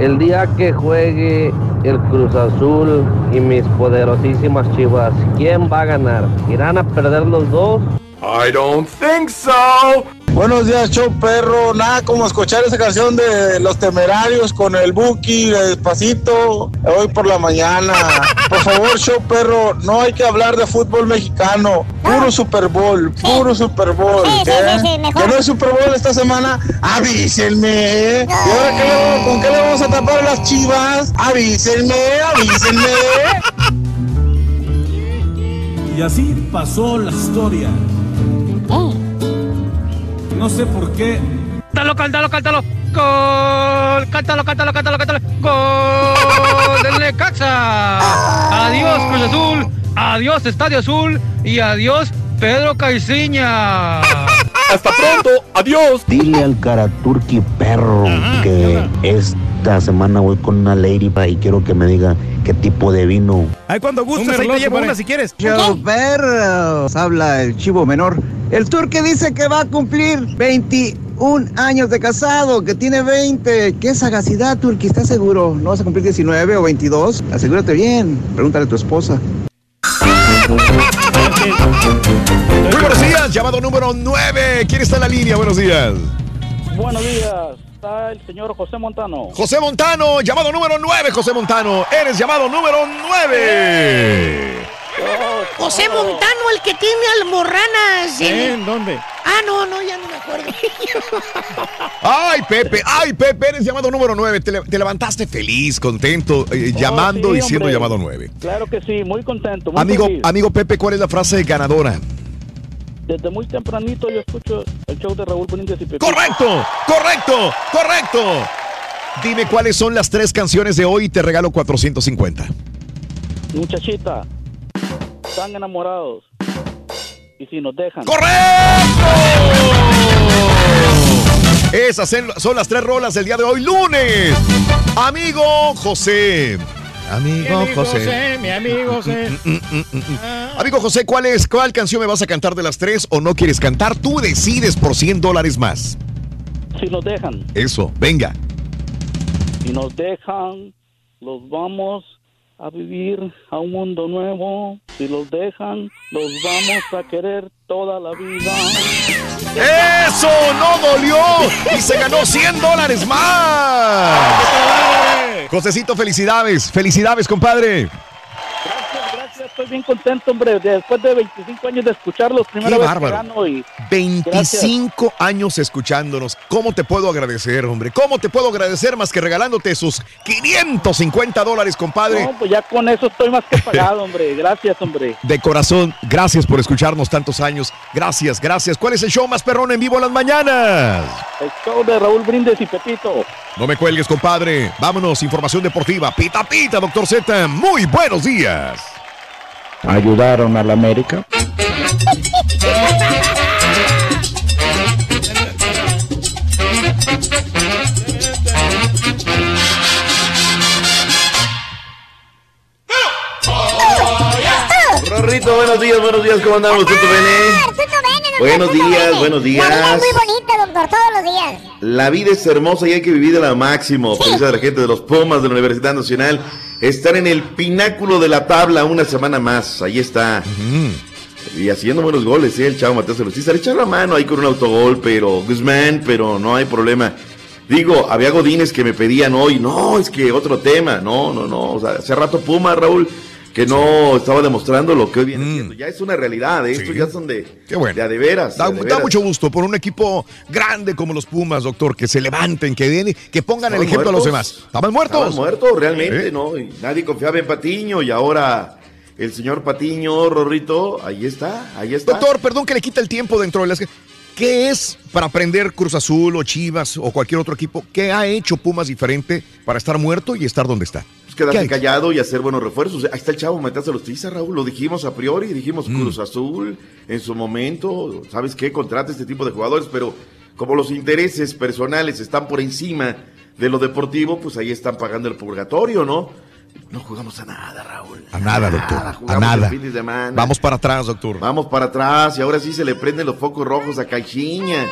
El día que juegue el Cruz Azul y mis poderosísimas chivas, ¿quién va a ganar? ¿Irán a perder los dos? I don't think so. Buenos días, show perro. Nada como escuchar esa canción de Los Temerarios con el Buki despacito hoy por la mañana. Por favor, show perro, no hay que hablar de fútbol mexicano. Puro Super Bowl, puro Super Bowl. Sí, sí, ¿eh? sí, sí, mejor. Que no es Super Bowl esta semana, avísenme. ¿Y ahora qué le vamos- con qué le vamos a tapar a las chivas? Avísenme, avísenme. Y así pasó la historia. No sé por qué. Cántalo, cántalo, cántalo. Gol. Cántalo, cántalo, cántalo, cántalo. Gol del Necaxa. Adiós, Cruz Azul. Adiós, Estadio Azul. Y adiós, Pedro Caiciña. Hasta pronto. Adiós. Dile al Karaturki perro que esta semana voy con una lady pa, y quiero que me diga qué tipo de vino. Ay, cuando gustes, ahí te llevo una si quieres. perros, habla el chivo menor. El turque dice que va a cumplir 21 años de casado, que tiene 20. ¿Qué sagacidad, Turki? ¿Estás seguro? ¿No vas a cumplir 19 o 22? Asegúrate bien. Pregúntale a tu esposa. Muy buenos días, llamado número 9. ¿Quién está en la línea? Buenos días. Buenos días, está el señor José Montano. José Montano, llamado número 9, José Montano. Eres llamado número 9. José Montano, el que tiene almorranas. ¿En dónde? Ah, no, no, ya no me acuerdo. Ay, Pepe, ay, Pepe, eres llamado número 9. Te, le- te levantaste feliz, contento, eh, llamando sí, y siendo hombre. llamado 9. Claro que sí, muy contento. Muy Amigo, feliz. amigo Pepe, ¿cuál es la frase ganadora? Desde muy tempranito yo escucho el show de Raúl Benítez y Pepito. ¡Correcto! ¡Correcto! ¡Correcto! Dime cuáles son las tres canciones de hoy y te regalo 450. Muchachita, están enamorados. Y si nos dejan. Esas son- son las tres rolas del día de hoy, lunes. Amigo José. Amigo José. mi amigo José. Mm, mm, mm, mm. Amigo José, ¿cuál es? ¿Cuál canción me vas a cantar de las tres o no quieres cantar? Tú decides por 100 dólares más. Si nos dejan. Eso, venga. Si nos dejan, los vamos a vivir a un mundo nuevo. Si los dejan, los vamos a querer toda la vida. ¡Eso no dolió! Y se ganó 100 dólares más. Josecito, felicidades. Felicidades, compadre. Estoy bien contento, hombre. Después de 25 años de escucharlos, primera Qué vez bárbaro. que gano y 25 años escuchándonos. ¿Cómo te puedo agradecer, hombre? ¿Cómo te puedo agradecer más que regalándote sus 550 dólares, compadre? No, pues ya con eso estoy más que pagado, hombre. Gracias, hombre. De corazón, gracias por escucharnos tantos años. Gracias, gracias. ¿Cuál es el show más perrón en vivo en las mañanas? El show de Raúl Brindes y Pepito. No me cuelgues, compadre. Vámonos, información deportiva. Pita, pita, doctor Z. Muy buenos días. ¿Ayudaron a la América? Rorrito, buenos días, buenos días, ¿cómo andamos? ¿Todo bien? Buenos días, buenos La vida días. es muy bonita, doctor, todos los días. La vida es hermosa y hay que vivirla al máximo. Feliz a la gente de los Pumas de la Universidad Nacional. Están en el pináculo de la tabla una semana más. Ahí está. Y haciendo buenos goles, ¿eh? El chavo Mateo Celestista. Le echa la mano ahí con un autogol, pero Guzmán, pero no hay problema. Digo, había godines que me pedían hoy. No, es que otro tema. No, no, no. O sea, hace rato Puma, Raúl. Que no estaba demostrando lo que hoy viene siendo. Ya es una realidad, ¿eh? estos ya son de, Qué bueno. de a de veras. Da, de mucho gusto por un equipo grande como los Pumas, doctor, que se levanten, que den, que pongan el ejemplo a los demás. Estaban muertos. Estaban muertos, realmente, ¿Eh? ¿no? Y nadie confiaba en Patiño y ahora el señor Patiño, Rorrito, ahí está, ahí está. Doctor, perdón que le quita el tiempo dentro de las... ¿Qué es para aprender Cruz Azul o Chivas o cualquier otro equipo? ¿Qué ha hecho Pumas diferente para estar muerto y estar donde está? Pues quedarse callado y hacer buenos refuerzos. Ahí está el chavo, meterse los tiza, Raúl. Lo dijimos a priori, dijimos Mm. Cruz Azul en su momento. ¿Sabes qué? Contrata este tipo de jugadores, pero como los intereses personales están por encima de lo deportivo, pues ahí están pagando el purgatorio, ¿no? No jugamos a nada, Raúl. A nada, doctor. A nada. el fin de semana. Vamos para atrás, doctor. Vamos para atrás y ahora sí se le prenden los focos rojos a Caixinha.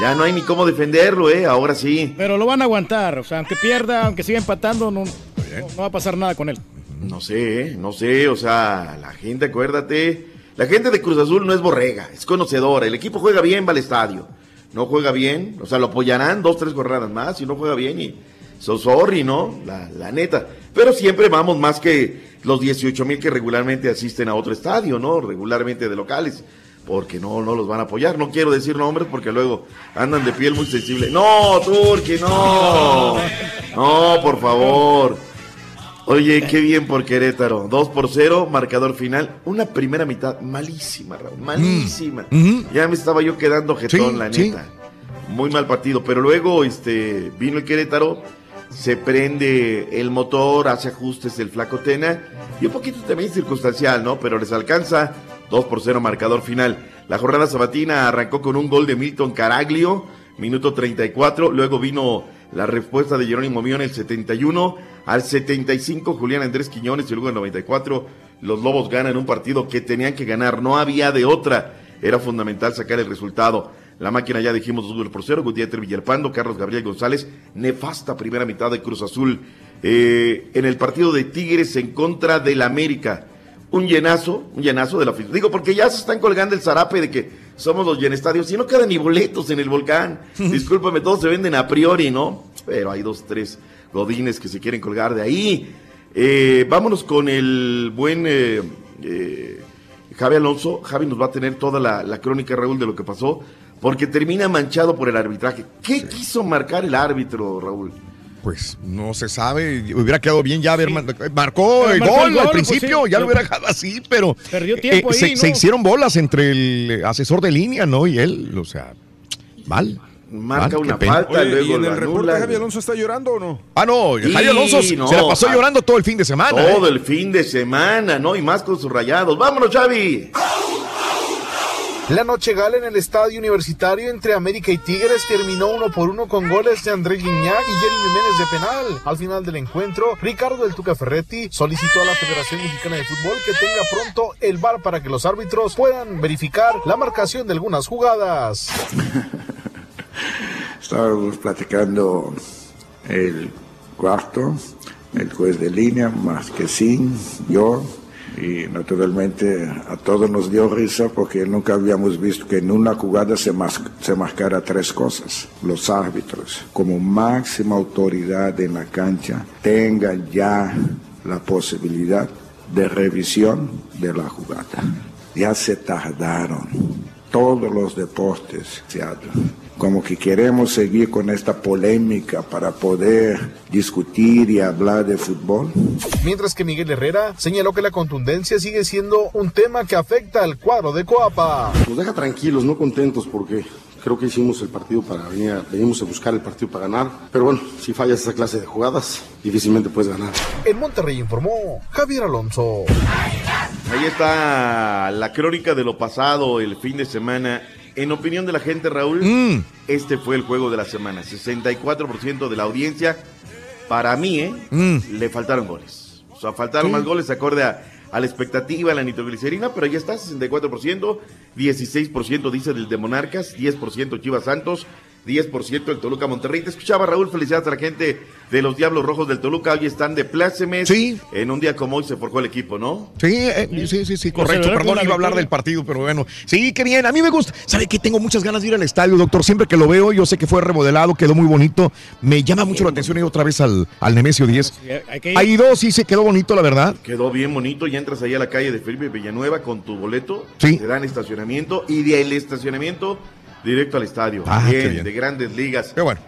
Ya no hay ni cómo defenderlo, ¿eh? Ahora sí. Pero lo van a aguantar. O sea, aunque pierda, aunque siga empatando, no, no, no va a pasar nada con él. No sé, no sé, o sea, la gente, acuérdate, la gente de Cruz Azul no es borrega, es conocedora, el equipo juega bien, va al estadio, no juega bien, o sea, lo apoyarán dos, tres jornadas más, y no juega bien, y so sorry, ¿no? La, la neta, pero siempre vamos más que los 18 mil que regularmente asisten a otro estadio, ¿no? Regularmente de locales, porque no, no los van a apoyar, no quiero decir nombres porque luego andan de piel muy sensible. No, Turki, no, no, por favor. Oye, qué bien por Querétaro. 2 por 0, marcador final. Una primera mitad malísima, Raúl. Malísima. Ya me estaba yo quedando jetón, Sí, la sí. neta. Muy mal partido. Pero luego este, vino el Querétaro, se prende el motor, hace ajustes el flaco Tena. Y un poquito también circunstancial, ¿no? Pero les alcanza 2 por 0, marcador final. La jornada sabatina arrancó con un gol de Milton Caraglio, minuto 34. Luego vino la respuesta de Jerónimo Mión el 71. Al 75, Julián Andrés Quiñones y luego el 94. Los Lobos ganan un partido que tenían que ganar. No había de otra. Era fundamental sacar el resultado. La máquina ya dijimos dos goles por cero. Gutiérrez Villalpando, Carlos Gabriel González. Nefasta primera mitad de Cruz Azul. Eh, en el partido de Tigres en contra del América. Un llenazo, un llenazo de la afición. Digo, porque ya se están colgando el zarape de que somos los llenestadios y no quedan ni boletos en el volcán. Discúlpame, todos se venden a priori, ¿no? Pero hay dos, tres godines que se quieren colgar de ahí. Eh, vámonos con el buen eh, eh, Javi Alonso. Javi nos va a tener toda la, la crónica, Raúl, de lo que pasó, porque termina manchado por el arbitraje. ¿Qué quiso marcar el árbitro, Raúl? Pues no se sabe, hubiera quedado bien ya haber man- marcó Pero el marcó gol el al pues principio, sí, ya lo hubiera dejado así, pero Perdió eh, ahí, se, ¿no? se hicieron bolas entre el asesor de línea, ¿no? Y él, o sea, mal. Marca mal, una falta, Oye, luego ¿Y en el reporte. Javi Alonso está llorando o no? Ah, no, Sí, Javi Alonso se no, la pasó ah, llorando todo el fin de semana. Todo ¿eh? el fin de semana, ¿no? Y más con sus rayados. ¡Vámonos, Xavi! La noche gala en el estadio universitario entre América y Tigres terminó uno por uno con goles de André Guignac y Jeremy Jiménez de penal. Al final del encuentro, Ricardo del Tuca Ferretti solicitó a la Federación Mexicana de Fútbol que tenga pronto el VAR para que los árbitros puedan verificar la marcación de algunas jugadas. Estábamos platicando el cuarto, el juez de línea, más que sin, yo, y naturalmente a todos nos dio risa porque nunca habíamos visto que en una jugada se, se marcara tres cosas. Los árbitros, como máxima autoridad en la cancha, tengan ya la posibilidad de revisión de la jugada. Ya se tardaron. Todos los deportes se. Como que queremos seguir con esta polémica para poder discutir y hablar de fútbol. Mientras que Miguel Herrera señaló que la contundencia sigue siendo un tema que afecta al cuadro de Coapa. Nos deja tranquilos, no contentos porque creo que hicimos el partido para venir, venimos a buscar el partido para ganar. Pero bueno, si fallas esa clase de jugadas, difícilmente puedes ganar. En Monterrey informó Javier Alonso. Ahí está la crónica de lo pasado el fin de semana. En opinión de la gente, Raúl, Mm. este fue el juego de la semana. 64% de la audiencia. Para mí, ¿eh? Mm. Le faltaron goles. O sea, faltaron Sí. más goles acorde a, a la expectativa, a la nitroglicerina, pero ya está, 64%. 16% dice del de Monarcas, 10% Chivas Santos, 10% el Toluca Monterrey. Te escuchaba Raúl, felicidades a la gente de los Diablos Rojos del Toluca. Hoy están de plácemes. Sí. En un día como hoy se forjó el equipo, ¿no? Sí, eh, sí, sí, sí, correcto. Perdón, iba a hablar del partido, pero bueno. Sí, qué bien. A mí me gusta. ¿Sabe qué? Tengo muchas ganas de ir al estadio, doctor. Siempre que lo veo, yo sé que fue remodelado, quedó muy bonito. Me llama mucho la atención ir otra vez al, al Nemesio 10. hay que ir. Hay dos, sí, se quedó bonito, la verdad. Quedó bien bonito, ya entras ahí a la calle de Felipe Villanueva con tu boleto, Sí. te dan estacionamiento y del estacionamiento directo al estadio. Ah, bien, bien. de grandes ligas. Qué bueno.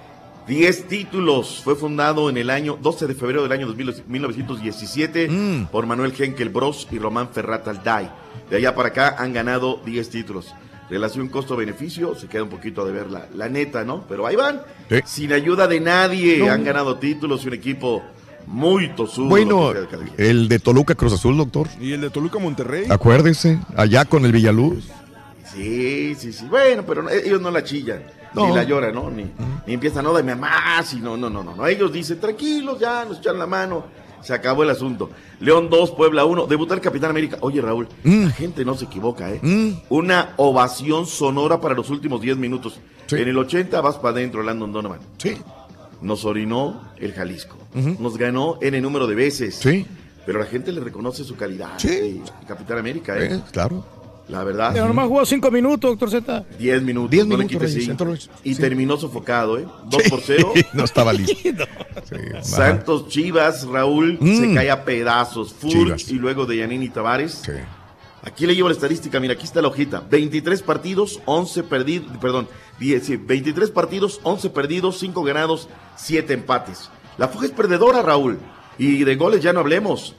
10 títulos. Fue fundado en el año 12 de febrero del año 2000 1917 Mm. por Manuel Henkel Bros y Román Ferrat Alday. De allá para acá han ganado 10 títulos. Relación costo-beneficio, se queda un poquito de ver la, la neta, ¿no? Pero ahí van, sin ayuda de nadie. No. Han ganado títulos y un equipo muy tosudo. Bueno, el de Toluca Cruz Azul, doctor. Y el de Toluca Monterrey. Acuérdese, allá con el Villaluz. Sí, sí, sí. Bueno, pero no- ellos no la chillan, No. ni la lloran, ¿no? Ni, ni empiezan, no, dame más, y no, no, no, no, no. Ellos dicen, tranquilos, ya, nos echan la mano. Se acabó el asunto. León 2, Puebla 1. Debuta el Capitán América. Oye, Raúl, Mm. la gente no se equivoca, ¿eh? Una ovación sonora para los últimos 10 minutos. En el 80 vas para adentro, Landon Donovan. Sí. Nos orinó el Jalisco. Nos ganó el número de veces. Sí. Pero la gente le reconoce su calidad. Sí. Capitán América, ¿eh? Eh, claro. La verdad. Pero nomás jugó cinco minutos, doctor Z. 10 minutos. 10 no le minutos, quites cinco. entonces, Y sí. terminó sofocado, ¿eh? 2 por 0. no estaba listo. Sí, Santos Chivas, Raúl, Mm. se cae a pedazos. Furch Chivas. y luego de Yanini Tavares. Aquí le llevo la estadística, mira, aquí está la hojita. 23 partidos, 11 perdidos, perdón, 10, sí, 23 partidos, 11 perdidos, 5 ganados, 7 empates. La fuga es perdedora, Raúl. Y de goles ya no hablemos.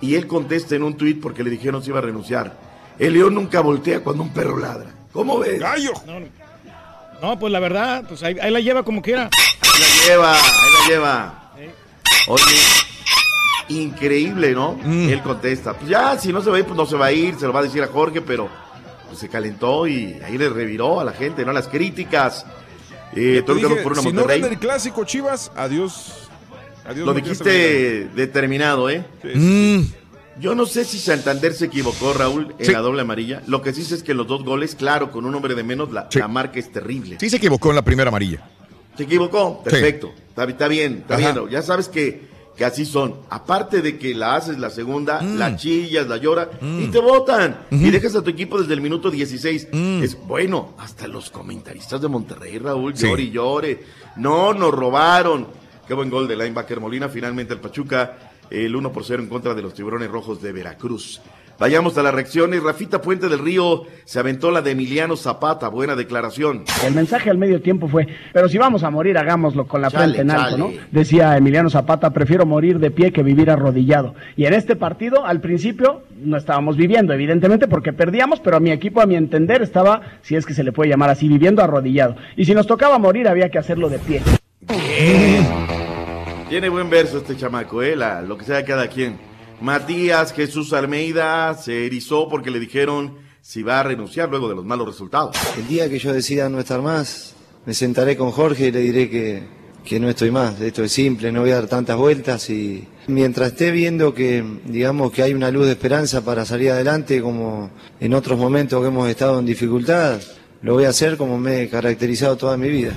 Y él contesta en un tuit porque le dijeron si iba a renunciar. El león nunca voltea cuando un perro ladra. ¿Cómo ves? ¡Gallo! No, no. No, pues la verdad, pues ahí, ahí la lleva como quiera. Ahí la lleva, ahí la lleva. Oye, increíble, ¿no? Mm. Él contesta, pues ya, si no se va a ir, pues no se va a ir, se lo va a decir a Jorge, pero pues, se calentó y ahí le reviró a la gente, ¿no? Las críticas. Eh, Te Toluca dije, por una si no Monterrey. gana el clásico, Chivas, adiós. Adiós lo dijiste determinado, ¿eh? Mm. Yo no sé si Santander se equivocó, Raúl, en Sí. la doble amarilla. Lo que sí sé es que los dos goles, claro, con un hombre de menos, la, la marca es terrible. Sí se equivocó en la primera amarilla. Se equivocó, Sí. perfecto. Está, está bien, está Ajá. bien. Ya sabes que, que así son. Aparte de que la haces la segunda, la chillas, la llora y te votan. Y dejas a tu equipo desde el minuto 16. Es bueno, hasta los comentaristas de Monterrey, Raúl, Sí. llore y llore. No, nos robaron. Qué buen gol de linebacker Molina. Finalmente el Pachuca, el 1 por 0 en contra de los tiburones rojos de Veracruz. Vayamos a las reacciones. Rafita Puente del Río se aventó la de Emiliano Zapata. Buena declaración. El mensaje al medio tiempo fue, pero si vamos a morir, hagámoslo con la frente en alto. ¿no? Decía Emiliano Zapata, prefiero morir de pie que vivir arrodillado. Y en este partido, al principio, no estábamos viviendo, evidentemente, porque perdíamos, pero a mi equipo, a mi entender, estaba, si es que se le puede llamar así, viviendo arrodillado. Y si nos tocaba morir, había que hacerlo de pie. Tiene buen verso este chamaco, ¿eh? Lo que sea cada quien. Matías Jesús Almeida se erizó porque le dijeron si va a renunciar luego de los malos resultados. El día que yo decida no estar más, me sentaré con Jorge y le diré que, que no estoy más. Esto es simple, no voy a dar tantas vueltas y mientras esté viendo que, digamos, que hay una luz de esperanza para salir adelante, como en otros momentos que hemos estado en dificultad, lo voy a hacer como me he caracterizado toda mi vida.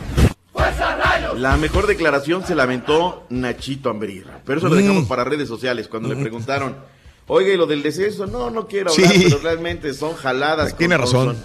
La mejor declaración se lamentó Nachito Ambrira, pero eso lo Mm. dejamos para redes sociales cuando le preguntaron, oye, ¿y lo del descenso, no, no quiero hablar, Sí. pero realmente son jaladas. Tiene razón.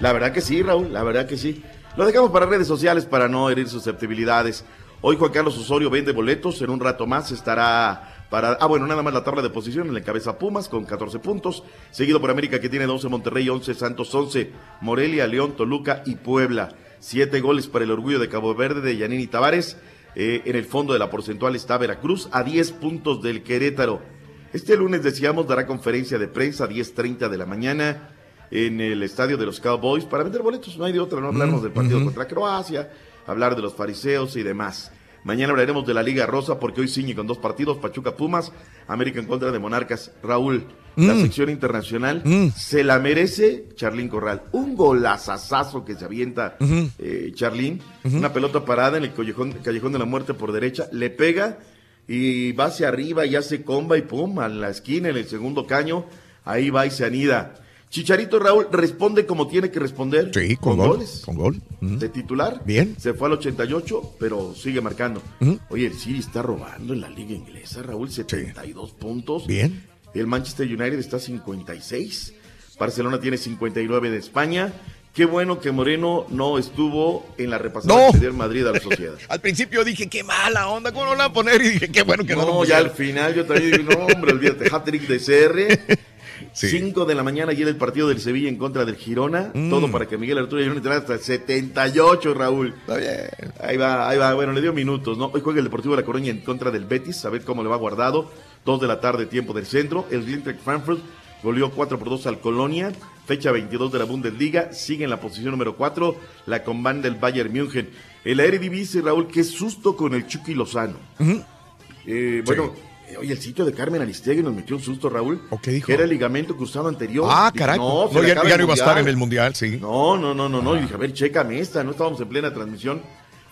La verdad que sí, Raúl, la verdad que sí. Lo dejamos para redes sociales para no herir susceptibilidades. Hoy Juan Carlos Osorio vende boletos, en un rato más estará para... Ah, bueno, nada más la tabla de posición en la cabeza Pumas con 14 puntos, seguido por América que tiene 12, Monterrey 11, Santos 11, Morelia, León, Toluca y Puebla. Siete goles para el orgullo de Cabo Verde de Yanini Tavares. Eh, en el fondo de la porcentual está Veracruz a 10 puntos del Querétaro. Este lunes decíamos dará conferencia de prensa a 10.30 de la mañana en el estadio de los Cowboys para vender boletos. No hay de otra, no hablarnos Mm, del partido contra Croacia, hablar de los fariseos y demás. Mañana hablaremos de la Liga Rosa porque hoy ciñe con dos partidos, Pachuca Pumas, América en contra de Monarcas. Raúl, la Mm. sección internacional se la merece Charlín Corral. Un golazazazo que se avienta eh, Charlín, una pelota parada en el callejón, callejón de la muerte por derecha, le pega y va hacia arriba y hace comba y pum, a la esquina en el segundo caño, ahí va y se anida. Chicharito Raúl responde como tiene que responder. Sí, con, gol, Con gol. De titular. Bien. Se fue al 88, pero sigue marcando. Oye, el City está robando en la liga inglesa, Raúl, 72 puntos. Bien. El Manchester United está 56. Barcelona tiene 59 de España. Qué bueno que Moreno no estuvo en la repasada No. que dio el Madrid a la sociedad. Al principio dije, qué mala onda, ¿cómo no la van a poner? Y dije, qué bueno que no, No, lo ya al final yo también digo, no, hombre, olvídate, hat-trick de CR. 5 de la mañana ayer el partido del Sevilla en contra del Girona. Mm. Todo para que Miguel Arturo Girona entrara hasta el 78, Raúl. Está bien. Ahí va, ahí va. Bueno, le dio minutos, ¿no? Hoy juega el Deportivo de La Coruña en contra del Betis. A ver cómo le va guardado. Dos de la tarde, tiempo del centro. El Eintracht Frankfurt goleó 4 por 2 al Colonia. Fecha 22 de la Bundesliga. Sigue en la posición número 4 la Combán del Bayern München. El Eredivisie, Raúl, qué susto con el Chucky Lozano. Eh, bueno, oye, el sitio de Carmen Aristegui nos metió un susto, Raúl. ¿O qué dijo? Que era el ligamento cruzado anterior. Ah, caray. No, No, ya, no iba a estar en el mundial, sí. No, no, no, no, no. Y dije, a ver, chécame esta. No estábamos en plena transmisión.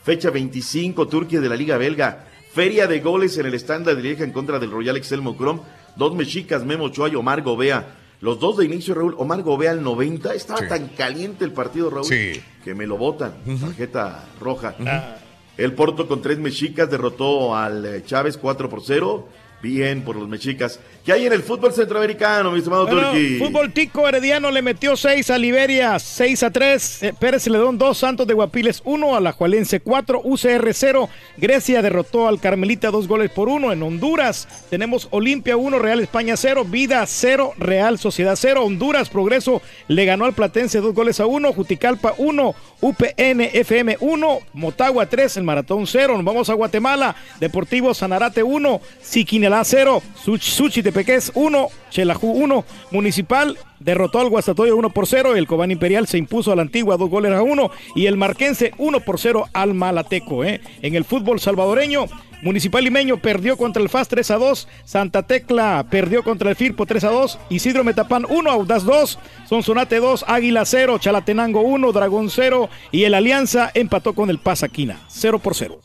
Fecha 25, Turquía de la Liga Belga. Feria de goles en el estándar de Lieja en contra del Royal Excel Mocrom. Dos mexicas, Memo Ochoa y Omar Gobea. Los dos de inicio, Raúl. Omar Gobea al 90. Estaba Sí. tan caliente el partido, Raúl, Sí. que me lo botan. Tarjeta roja. El Porto con tres mexicas derrotó al eh, Chávez 4 por 0. Bien por los mexicas. ¿Qué hay en el fútbol centroamericano, mi estimado Bueno, fútbol tico herediano le metió 6 a Liberia, 6 a 3. Eh, Pérez Ledón 2, Santos de Guapiles 1, Alajuelense 4, UCR 0. Grecia derrotó al Carmelita 2 goles por 1. En Honduras tenemos Olimpia 1, Real España 0, Vida 0, Real Sociedad 0. Honduras Progreso le ganó al Platense 2 goles a 1, Juticalpa 1, UPN FM 1, Motagua 3, el Maratón 0. Nos vamos a Guatemala, Deportivo Sanarate 1, Siquinalá 0, Such- Suchitepeques 1, Chelajú 1, Municipal derrotó al Guastatoyo 1 por 0, el Cobán Imperial se impuso a la Antigua 2 goles a 1 y el Marquense 1 por 0 al Malateco. ¿eh? En el fútbol salvadoreño, Municipal Limeño perdió contra el FAS 3 a 2, Santa Tecla perdió contra el Firpo 3 a 2, Isidro Metapán 1, Audaz 2, Sonsonate 2, Águila 0, Chalatenango 1, Dragón 0 y el Alianza empató con el Pasaquina 0 por 0.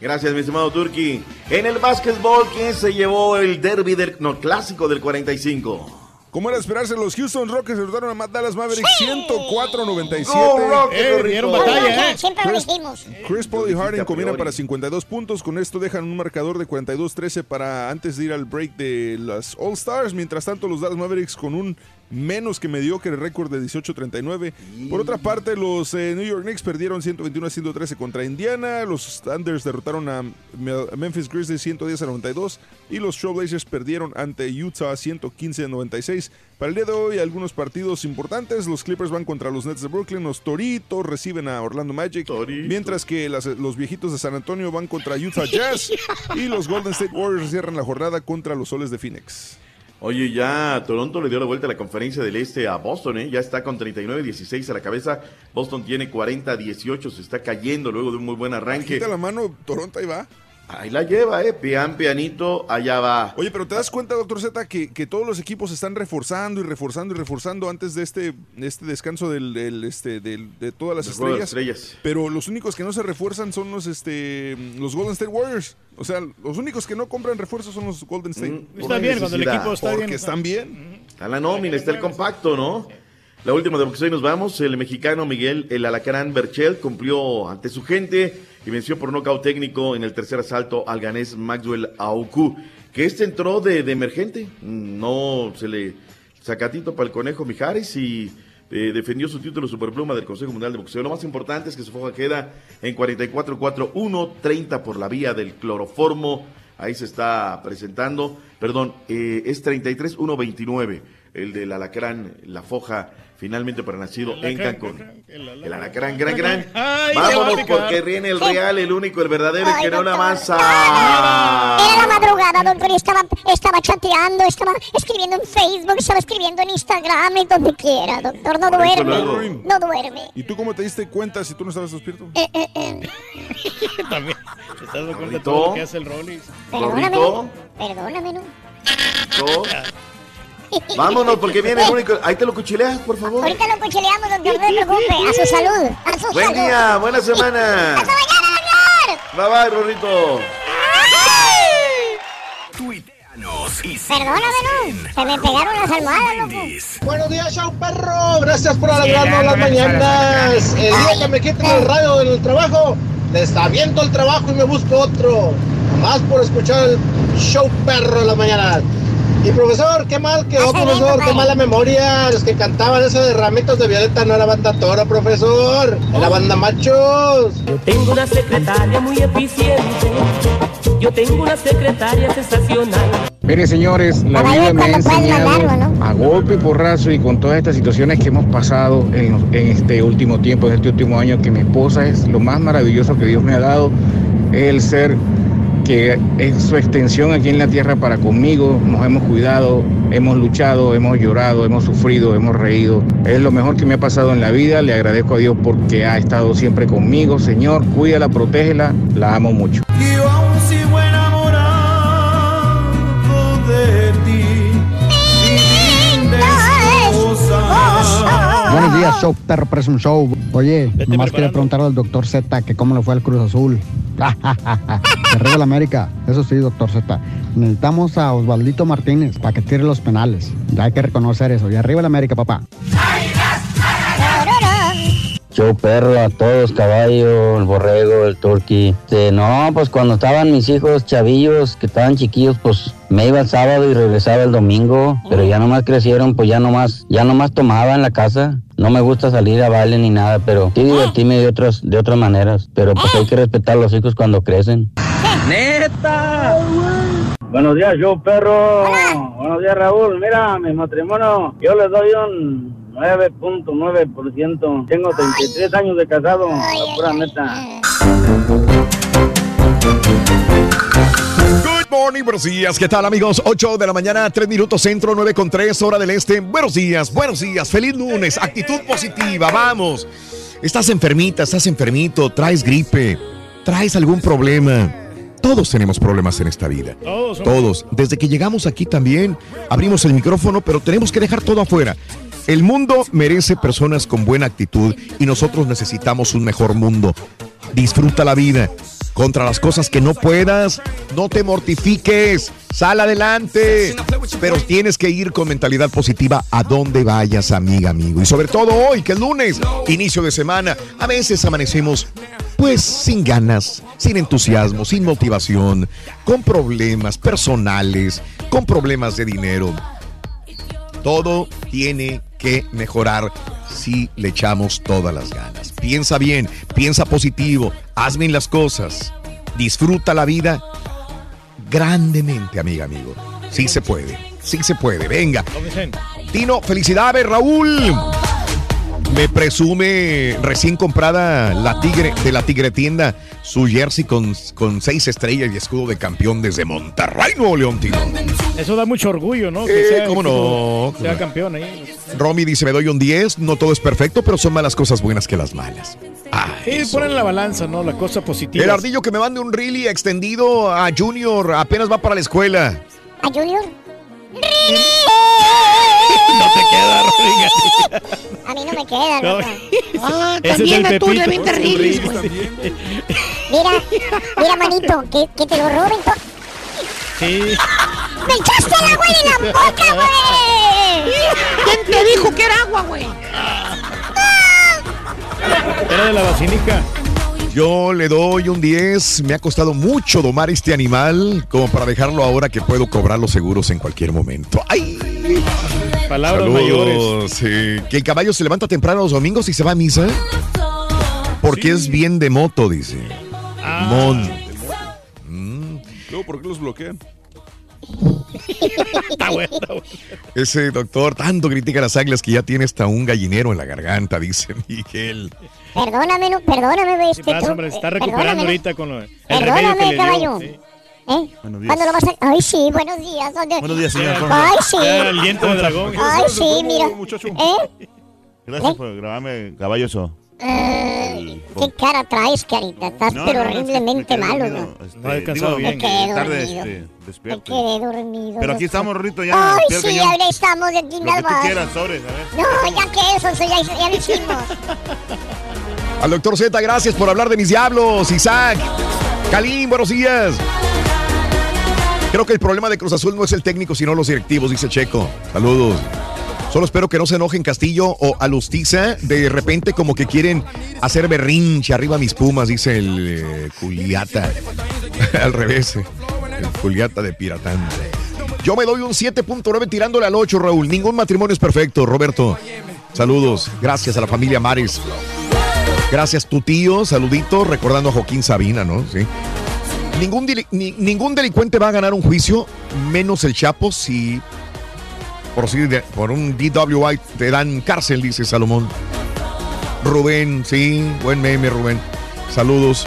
Gracias, mi estimado Turki. En el básquetbol, ¿quién se llevó el derby del no, clásico del 45? Como era de esperarse, los Houston Rockets derrotaron a Matt Dallas Mavericks 104-97. Go Rockets, Eh, dieron batalla, eh. Siempre lo Chris- dijimos. Chris Paul y Harden combinan para 52 puntos. Con esto dejan un marcador de 42-13 para antes de ir al break de las All Stars. Mientras tanto, los Dallas Mavericks con un menos que mediocre récord de 18-39. Por otra parte, los eh, New York Knicks perdieron 121 a 113 contra Indiana. Los Thunders derrotaron a Me- a Memphis Grizzlies 110 a 92. Y los Trailblazers perdieron ante Utah 115 a 96. Para el día de hoy, algunos partidos importantes. Los Clippers van contra los Nets de Brooklyn. Los Toritos reciben a Orlando Magic. Mientras que las- los viejitos de San Antonio van contra Utah Jazz. y los Golden State Warriors cierran la jornada contra los Soles de Phoenix. Oye, ya Toronto le dio la vuelta a la conferencia del Este a Boston, ¿eh? Ya está con 39-16 a la cabeza. Boston tiene 40-18, se está cayendo luego de un muy buen arranque. Quita la mano, Toronto ahí va. Ahí la lleva, ¿eh? Pian, pianito, allá va. Oye, pero te das cuenta, doctor Z, que, que todos los equipos se están reforzando y reforzando y reforzando antes de este, este descanso del, del, este, del- de todas las estrellas. estrellas. Pero los únicos que no se refuerzan son los, este, los Golden State Warriors. O sea, los únicos que no compran refuerzos son los Golden State. Mm, Está bien, cuando el equipo está Porque bien. están bien. Está la nómina, está el compacto, ¿no? La última de boxeo y nos vamos. El mexicano Miguel El Alacrán Berchel cumplió ante su gente y venció por nocaut técnico en el tercer asalto al ganés Maxwell Auku, que este entró de, emergente. No se le sacatito para el conejo Mijares y eh, defendió su título superpluma del Consejo Mundial de Boxeo. Lo más importante es que su foja queda en 44-4-1, 30 por la vía del cloroformo. Ahí se está presentando, perdón, eh, es 33-1-29, el del alacrán, la foja finalmente para nacido en Cancún. El alacrán, gran, gran. Ay, Vámonos porque viene el real, el único, el verdadero, el que no la Era masa. la madrugada, doctor, y estaba, estaba chateando, estaba escribiendo en Facebook, estaba escribiendo en Instagram y donde quiera, doctor. No duerme. luego. No duerme. ¿Y tú cómo te diste cuenta si tú no estabas despierto? Eh, eh, eh. También. ¿Te estás dando cuenta de todo lo que hace el Rollis? Perdóname, perdóname, ¿no? Dos. Vámonos porque viene el único. Ahí te lo cuchileas, por favor. Ahorita lo cuchileamos, doctor, no se preocupe. A su salud, a su Buen salud. día, buena semana. ¡Hasta mañana, doctor! Bye bye, Rorrito. Tuiteanos Adiós. Perdóname, ¿no? Se me pegaron las almohadas, loco. Buenos días, show perro. Gracias por alegrarnos las mañanas. El día que me quiten el radio del trabajo, les aviento el trabajo y me busco otro. Más por escuchar el show perro en las mañanas. Y profesor, qué mal que oh, profesor, qué mala memoria. Los que cantaban eso de ramitos de violeta no era banda toro, profesor. Era banda machos. Yo tengo una secretaria muy eficiente. Yo tengo una secretaria sensacional. Mire, señores, la vida me ha enseñado a golpe y porrazo y con todas estas situaciones que hemos pasado en, en este último tiempo, en este último año, que mi esposa es lo más maravilloso que Dios me ha dado, es el ser que es su extensión aquí en la tierra para conmigo. Nos hemos cuidado, hemos luchado, hemos llorado, hemos sufrido, hemos reído. Es lo mejor que me ha pasado en la vida. Le agradezco a Dios porque ha estado siempre conmigo. Señor, cuídala, protégela. La amo mucho. Buenos días, show perro, show. Oye, nomás quería preguntarle al doctor Z que cómo le fue al Cruz Azul. Arriba la América. Eso sí, doctor Z. Necesitamos a Osvaldito Martínez para que tire los penales. Hay que reconocer eso. Y arriba la América, papá. Show perro a todos, caballo, el borrego, el turqui. Este, no, pues cuando estaban mis hijos chavillos, que estaban chiquillos, pues me iba el sábado y regresaba el domingo, pero ya nomás crecieron, pues ya nomás, ya nomás tomaba en la casa. No me gusta salir a baile ni nada, pero sí divertirme de otras, de otras maneras. Pero pues hay que respetar a los hijos cuando crecen. ¡Neta! Buenos días, yo perro. Buenos días, Raúl. Mira, mi matrimonio, yo les doy un 9.9%. Tengo 33 años de casado, la pura neta. Good morning, buenos días. ¿Qué tal, amigos? 8 de la mañana, 3 minutos centro, 9 con 3, hora del este. Buenos días, buenos días. Feliz lunes. Actitud positiva, vamos. Estás enfermita, estás enfermito, traes gripe, traes algún problema. Todos tenemos problemas en esta vida. Todos. Todos. Desde que llegamos aquí también abrimos el micrófono, pero tenemos que dejar todo afuera. El mundo merece personas con buena actitud y nosotros necesitamos un mejor mundo. Disfruta la vida. Contra las cosas que no puedas, no te mortifiques. Sal adelante. Pero tienes que ir con mentalidad positiva a donde vayas, amiga, amigo. Y sobre todo hoy, que es lunes, inicio de semana. A veces amanecemos pues sin ganas, sin entusiasmo, sin motivación, con problemas personales, con problemas de dinero. Todo tiene que mejorar si le echamos todas las ganas. Piensa bien, piensa positivo, haz bien las cosas, disfruta la vida grandemente, amiga, amigo. Sí se puede, sí se puede. Venga. Tino, felicidades, Raúl. Me presume recién comprada la tigre de la tigre tienda su jersey con, con seis estrellas y escudo de campeón desde Monterrey, Nuevo León, Tino. Eso da mucho orgullo, ¿no? Eh, ¿cómo no? Sea campeón ahí. Romy dice, me doy un 10, no todo es perfecto, pero son más las cosas buenas que las malas. Sí, ponen la balanza, ¿no? La cosa positiva. El ardillo que me mande un really extendido a Junior, apenas va para la escuela. ¿A Junior? No te queda, Rodríguez. A mí no me queda, No. Ah, Ese es también el a tú le Pepito. avientas rilis, Rilis güey. Mira, mira, manito, que, que te lo roben todo. Sí. ¡Me echaste el agua en la boca, güey! ¿Quién te dijo que era agua, güey? Era de la vacinica. Yo le doy un 10, me ha costado mucho domar este animal como para dejarlo ahora que puedo cobrar los seguros en cualquier momento. ¡Ay! Palabras Saludos, mayores. sí. Que el caballo se levanta temprano los domingos y se va a misa. Porque es bien de moto, dice. Ah. Mon. ¿por qué los bloquean? Está bueno, está bueno. Ese doctor tanto critica a las águilas que ya tiene hasta un gallinero en la garganta, dice Miguel. Perdóname, no, perdóname, güey. ¿Qué Este, pasa, tú- hombre? Se está eh, ahorita con lo- el remedio que Perdóname, le dio. caballo. Sí. ¿Eh? Buenos días. ¿Cuándo lo vas a...? Ay, sí, buenos días. ¿dónde- Buenos días, señor. ¿Cómo Ay, sí. Ya, el diente de dragón. Ay, sí, mira. ¿Eh? Gracias por grabarme, caballoso. Eh, ¿Qué cara traes, carita? Estás No, pero no, no, es que horriblemente malo, ¿no? este, No descansado bien. Me quedé tarde dormido. este, Me despierto. quedé dormido. Pero aquí estamos, Rorrito, ya. Ay, sí, cañón. ahora estamos aquí en Lo que las tú bases. quieras, sobres, a ver. No, ya que eso, eso ya, ya lo hicimos. Al doctor Z, gracias por hablar de mis diablos. Isaac. Kalim, buenos días. Creo que el problema de Cruz Azul no es el técnico, sino los directivos, dice Checo. Saludos. Solo espero que no se enojen Castillo o Alustiza. De repente como que quieren hacer berrinche arriba mis pumas, dice el eh, Juliata. al revés. eh, El Juliata de Piratán. Yo me doy un 7.9 tirándole al 8, Raúl. Ningún matrimonio es perfecto, Roberto. Saludos. Gracias a la familia Mares. Gracias, tu tío. Saludito. Recordando a Joaquín Sabina, ¿no? Sí. Ningún, ningún delincuente va a ganar un juicio, menos el Chapo, si por, por un DWI te dan cárcel, dice Salomón. Rubén, sí, buen meme, Rubén. Saludos.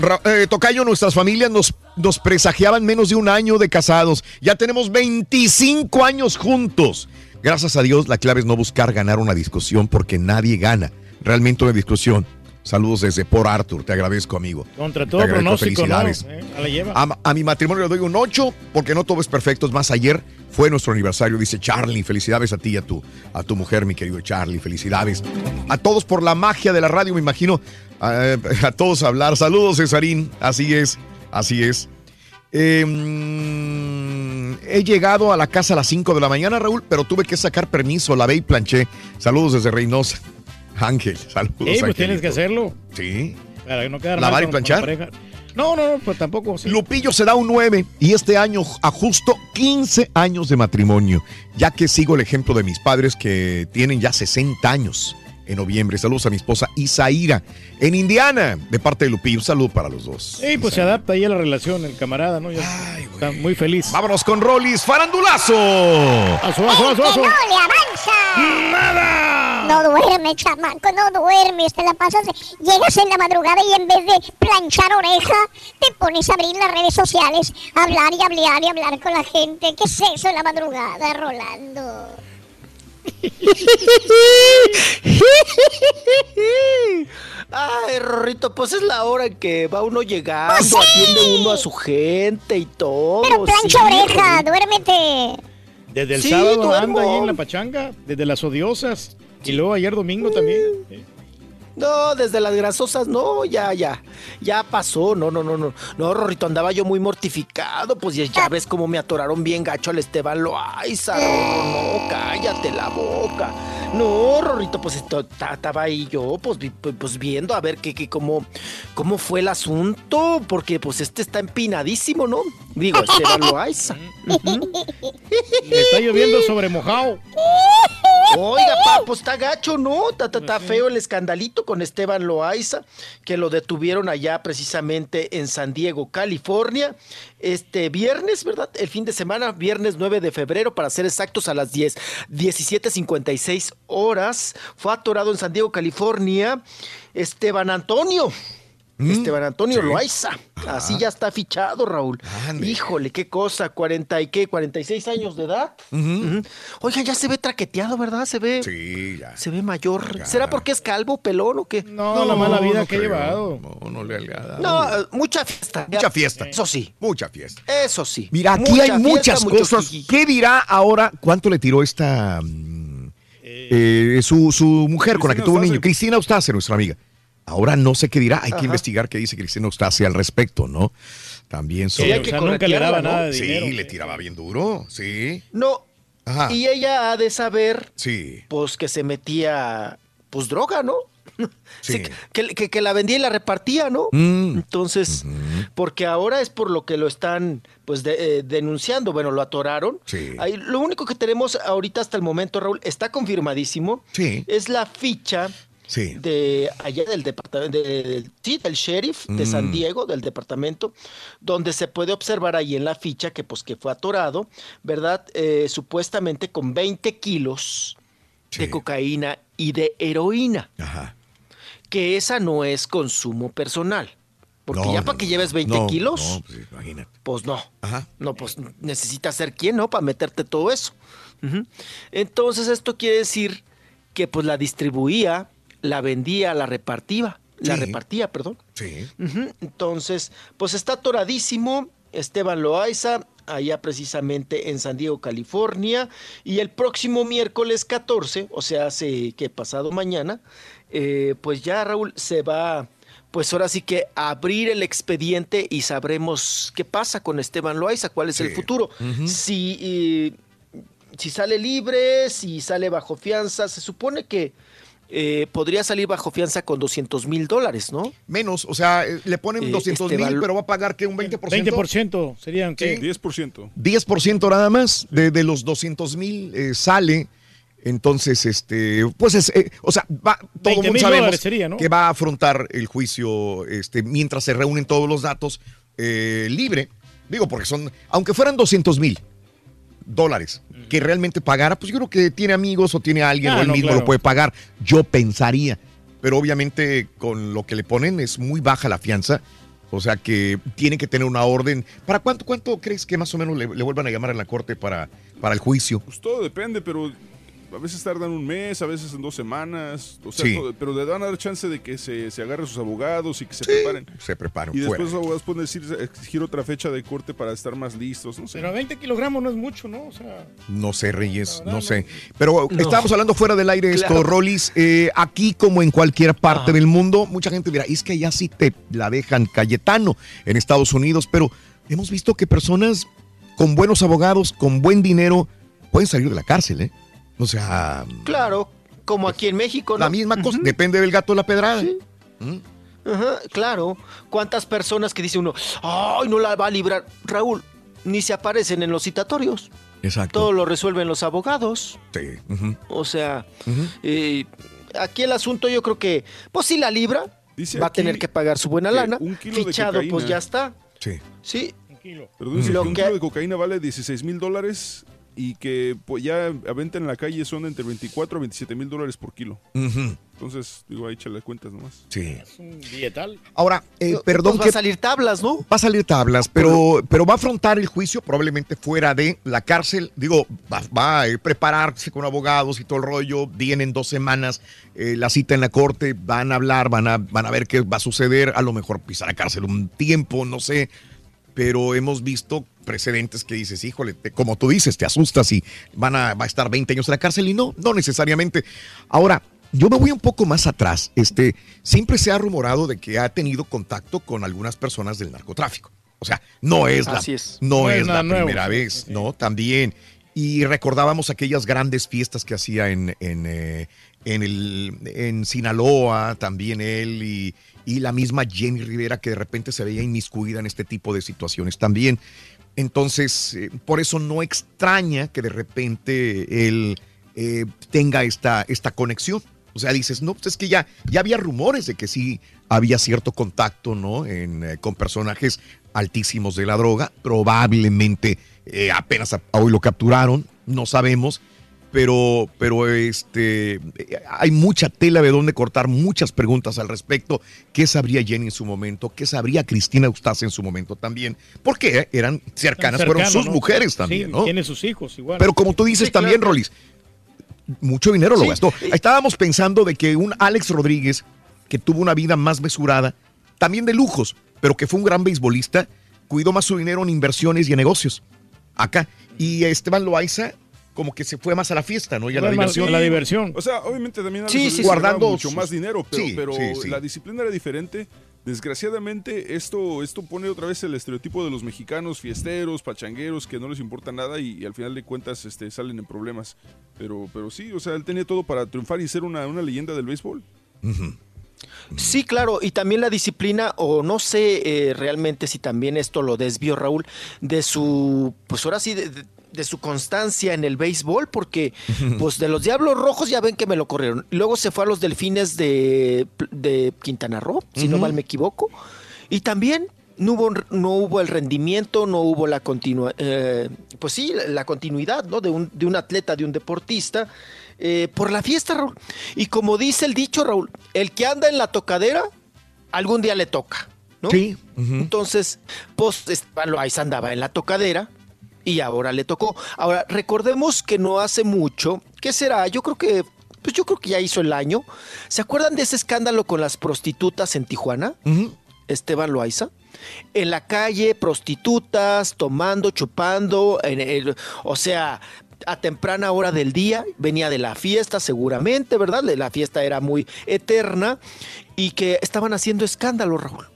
Ra- eh, Tocayo, nuestras familias nos, nos presagiaban menos de un año de casados. Ya tenemos 25 años juntos. Gracias a Dios, la clave es no buscar ganar una discusión porque nadie gana. Realmente una discusión. Saludos desde Por Arthur, te agradezco, amigo. Contra todo pronóstico, ¿no? felicidades. Eh, a la lleva. A, a mi matrimonio le doy un 8 porque no todo es perfecto. Es más, ayer fue nuestro aniversario, dice Charlie. Felicidades a ti y a tu, a tu mujer, mi querido Charlie. Felicidades. A todos por la magia de la radio, me imagino. A, a todos hablar. Saludos, Cesarín. Así es, así es. Eh, mm, he llegado a la casa a las 5 de la mañana, Raúl, pero tuve que sacar permiso. Lavé y planché. Saludos desde Reynosa. Ángel, saludos. Eh, pues Angelito. tienes que hacerlo. Sí. Para no quedar ¿Lavar mal y con- la planchar? No, no, no, pues tampoco. sí. Lupillo se da un 9 y este año a justo 15 años de matrimonio, ya que sigo el ejemplo de mis padres que tienen ya 60 años en noviembre. Saludos a mi esposa Isaíra en Indiana, de parte de Lupillo. Un saludo para los dos. Sí, pues se adapta ahí a la relación, el camarada, ¿no? Ya está muy feliz. Vámonos con Rollis, farandulazo. Aso, aso, aso, aso. ¡No le avanza! ¡Nada! No duerme, chamaco, no duermes. Te la pasas, llegas en la madrugada y en vez de planchar oreja, te pones a abrir las redes sociales, a hablar y hablar y hablar con la gente. ¿Qué es eso en la madrugada, Rolando? Ay, Rorrito, pues es la hora en que va uno llegando, atiende uno a su gente y todo. Pero plancha sí, oreja, Rorrito. duérmete. Desde el Sí, sábado duermo. anda ahí en la pachanga, desde las odiosas. Y luego ayer domingo también. No, desde las grasosas, no, ya, ya, ya pasó, no, no, no, no, no, Rorrito, andaba yo muy mortificado, pues ya, ya ves cómo me atoraron bien gacho al Esteban Loaiza, no, cállate la boca. No, Rorrito, pues estaba ahí yo, pues, pues, pues, viendo a ver qué, qué, cómo, cómo fue el asunto, porque pues este está empinadísimo, ¿no? Digo, Esteban Loaiza. Le está lloviendo sobre mojado. Oiga, pa, pues está gacho, ¿no? Está, está- está feo el escandalito con Esteban Loaiza, que lo detuvieron allá precisamente en San Diego, California, este viernes, ¿verdad? El fin de semana, viernes 9 de febrero, para ser exactos, a las 10, 17.56 horas. Fue atorado en San Diego, California, Esteban Antonio. Esteban Antonio Loaiza. Así ya está fichado, Raúl. Híjole, qué cosa, 40 y qué, 46 años de edad. Ujú. Oiga, ya se ve traqueteado, ¿verdad? Se ve. Sí, ya. Se ve mayor. ¿Será porque es calvo, pelón o qué? No, la mala vida no que ha llevado. No, no le ha dado. No, eh, mucha fiesta. Mucha fiesta. Eso sí. Mucha fiesta. Eso sí. Mira, aquí Mucha hay fiesta, muchas cosas. ¿Qué dirá ahora? ¿Cuánto le tiró esta mm, eh, su, su mujer con la que Cristina tuvo un niño? Cristina Eustace, nuestra amiga. Ahora no sé qué dirá. Hay Ajá. que investigar qué dice Cristina Eustace al respecto, ¿no? También Sí, sobre. hay que O sea, nunca le daba nada de Sí, dinero. le tiraba bien duro. Sí. No. Ajá. Y ella ha de saber, Sí. pues, que se metía, pues, droga, ¿no? Sí. Sí, que, que- que la vendía y la repartía, ¿no? Mm. Entonces, porque ahora es por lo que lo están, pues, de- eh, denunciando. Bueno, lo atoraron. Sí. Ahí, lo único que tenemos ahorita hasta el momento, Raúl, está confirmadísimo. Sí. Es la ficha Sí. de allá del departamento, de- sí, del sheriff de San Mm. Diego, del departamento, donde se puede observar ahí en la ficha que pues que fue atorado, ¿verdad? Eh, supuestamente con 20 kilos de cocaína y de heroína. Ajá. Que esa no es consumo personal. Porque No, ya no, para que lleves 20 No, kilos, pues imagínate. pues no. Ajá. No, pues necesitas ser quien, ¿no? Para meterte todo eso. Entonces, esto quiere decir que pues la distribuía, la vendía, la repartía, la repartía, perdón. Sí. Entonces, pues está atoradísimo Esteban Loaiza, allá precisamente en San Diego, California, y el próximo miércoles 14, o sea, hace que pasado mañana, eh, pues ya Raúl se va pues ahora sí que abrir el expediente y sabremos qué pasa con Esteban Loaiza, cuál es el futuro. Si, eh, si sale libre, si sale bajo fianza, se supone que eh, podría salir bajo fianza con 200 mil dólares, ¿no? Menos, o sea, eh, le ponen Eh, 200 este mil, val- pero va a pagar que un 20%. 20% serían que 10%. 10% nada más de, de los 200 mil eh, sale. Entonces, este, pues es, eh, o sea, va, todo el 20,000 mundo sabemos sería, ¿no? que va a afrontar el juicio este, mientras se reúnen todos los datos eh, libre. Digo, porque son, aunque fueran 200 mil dólares que realmente pagara, pues yo creo que tiene amigos o tiene alguien Ah, o él no, mismo claro. lo puede pagar. Yo pensaría, pero obviamente con lo que le ponen es muy baja la fianza. O sea que tiene que tener una orden. ¿Para cuánto, cuánto crees que más o menos le, le vuelvan a llamar a la corte para, para el juicio? Pues todo depende, pero a veces tardan un mes, a veces en dos semanas. O sea, Sí. todo- pero le van a dar chance de que se, se agarren sus abogados y que se preparen. Se preparan Y después fuera. los abogados pueden decir, exigir otra fecha de corte para estar más listos. No sé. Pero 20 kilogramos no es mucho, ¿no? O sea, No sé, Reyes, no sé. Pero No. estábamos hablando fuera del aire esto, Claro. Rolis. eh, aquí, como en cualquier parte del mundo, mucha gente dirá, es que allá sí te la dejan Cayetano en Estados Unidos, pero hemos visto que personas con buenos abogados, con buen dinero, pueden salir de la cárcel, ¿eh? O sea, Claro, como aquí en México, ¿no? la misma cosa, depende del gato de la pedrada. ¿Mm? Ajá, claro. ¿Cuántas personas que dice uno, ay, no la va a librar? Raúl, ni se aparecen en los citatorios. Exacto. Todo lo resuelven los abogados. Sí. O sea, eh, aquí el asunto yo creo que, pues si la libra, Dice va a tener que pagar su buena lana. un kilo de Fichado, pues ya está. Sí. Sí. Pero dice Lo que un que- kilo de cocaína vale 16 mil dólares y que pues, ya a venta en la calle son entre 24 a 27 mil dólares por kilo. Entonces, digo, ahí échale cuentas nomás. Sí. es un dietal. Ahora, eh, perdón Pues va que a salir tablas, ¿no? Va a salir tablas, pero, pero va a afrontar el juicio probablemente fuera de la cárcel. Digo, va, va a eh, prepararse con abogados y todo el rollo. Vienen dos semanas eh, la cita en la corte, van a hablar, van a, van a ver qué va a suceder. A lo mejor pisar la cárcel un tiempo, no sé. Pero hemos visto precedentes que dices, híjole, te- como tú dices, te asustas y van a, va a estar 20 años en la cárcel y no, no necesariamente. Ahora, yo me voy un poco más atrás. Este, siempre se ha rumorado de que ha tenido contacto con algunas personas del narcotráfico. O sea, no es la, Así es. No No es la nuevo, primera vez, ¿no? También. Y recordábamos aquellas grandes fiestas que hacía en, en, eh, en, el, en Sinaloa, también él y, y la misma Jenny Rivera que de repente se veía inmiscuida en este tipo de situaciones también. Entonces, eh, por eso no extraña que de repente él eh, tenga esta, esta conexión. O sea, dices, no, pues es que ya, ya había rumores de que sí había cierto contacto, ¿no? En, eh, con personajes altísimos de la droga. Probablemente apenas hoy lo capturaron, no sabemos. Pero, pero este, hay mucha tela de dónde cortar, muchas preguntas al respecto. ¿Qué sabría Jenny en su momento? ¿Qué sabría Cristina Eustace en su momento también? Porque eran cercanas, fueron sus ¿no? mujeres también, Sí, ¿no? Tiene sus hijos igual. Pero como tú dices Sí, también, claro. Rolis, mucho dinero lo Sí. gastó. Estábamos pensando de que un Alex Rodríguez, que tuvo una vida más mesurada, también de lujos, pero que fue un gran beisbolista, cuidó más su dinero en inversiones y en negocios. Acá. Y Esteban Loaiza, como que se fue más a la fiesta, ¿no? Y a la diversión. a la diversión. O sea, obviamente también Sí, sí, guardando mucho más dinero, pero, Sí, pero sí, sí. la disciplina era diferente. Desgraciadamente, esto, esto pone otra vez el estereotipo de los mexicanos fiesteros, pachangueros, que no les importa nada y, y al final de cuentas este, salen en problemas. Pero, pero sí, o sea, él tenía todo para triunfar y ser una, una leyenda del béisbol. Sí, claro, y también la disciplina, o no sé eh, realmente si también esto lo desvió Raúl, de su, pues ahora sí, de, de- de su constancia en el béisbol, porque pues de los Diablos Rojos ya ven que me lo corrieron. Luego se fue a los Delfines de, de Quintana Roo, si no mal me equivoco, y también no hubo, no hubo el rendimiento, no hubo la continua, eh, pues sí, la, la continuidad, ¿no? De un, de un atleta, de un deportista, eh, por la fiesta, Raúl. Y como dice el dicho, Raúl, el que anda en la tocadera, algún día le toca, ¿no? Sí. Entonces, pues Loaiza andaba en la tocadera y ahora le tocó. Ahora, recordemos que no hace mucho, ¿qué será? Yo creo que, pues yo creo que ya hizo el año. ¿Se acuerdan de ese escándalo con las prostitutas en Tijuana? Esteban Loaiza. En la calle, prostitutas, tomando, chupando, en el- o sea, a temprana hora del día, venía de la fiesta seguramente, ¿verdad? La fiesta era muy eterna y que estaban haciendo escándalo, Raúl.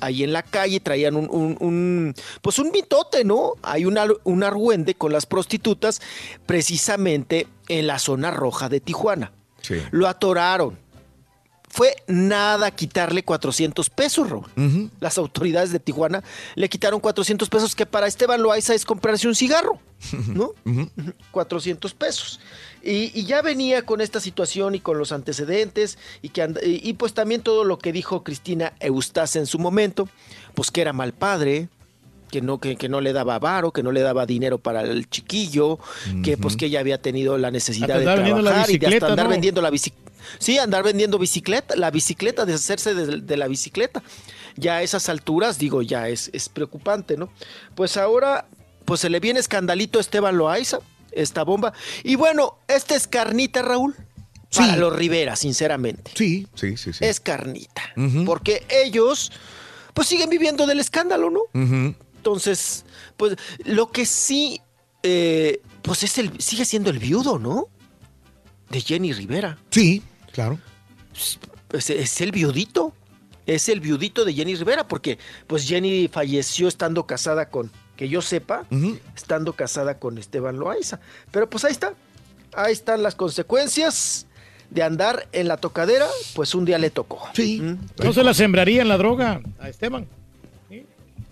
Ahí en la calle traían un, un- un, pues un mitote, ¿no? Hay un, ar- un argüende con las prostitutas precisamente en la zona roja de Tijuana. Lo atoraron. Fue nada quitarle 400 pesos, Raúl. Las autoridades de Tijuana le quitaron 400 pesos, que para Esteban Loaiza es comprarse un cigarro, ¿no? 400 pesos. Y, y ya venía con esta situación y con los antecedentes, y, que and- y, y pues también todo lo que dijo Cristina Eustace en su momento, pues que era mal padre, que no, que, que no le daba varo, que no le daba dinero para el chiquillo, que pues que ella había tenido la necesidad de trabajar y de hasta andar ¿no? vendiendo la bicicleta. Sí, andar vendiendo bicicleta, la bicicleta, deshacerse de, de la bicicleta. Ya a esas alturas, digo, ya es, es preocupante, ¿no? Pues ahora, pues se le viene escandalito a Esteban Loaiza, esta bomba. Y bueno, esta es carnita, Raúl, para los Rivera, sinceramente. Sí, sí, sí, sí. Es carnita. Porque ellos, pues siguen viviendo del escándalo, ¿no? Entonces, pues lo que sí, eh, pues es el, sigue siendo el viudo, ¿no? De Jenny Rivera. Sí, claro. Pues es el viudito. Es el viudito de Jenny Rivera, porque pues Jenny falleció estando casada con, que yo sepa, estando casada con Esteban Loaiza. Pero pues ahí está. Ahí están las consecuencias de andar en la tocadera, pues un día le tocó. Sí. No se la sembraría en la droga a Esteban.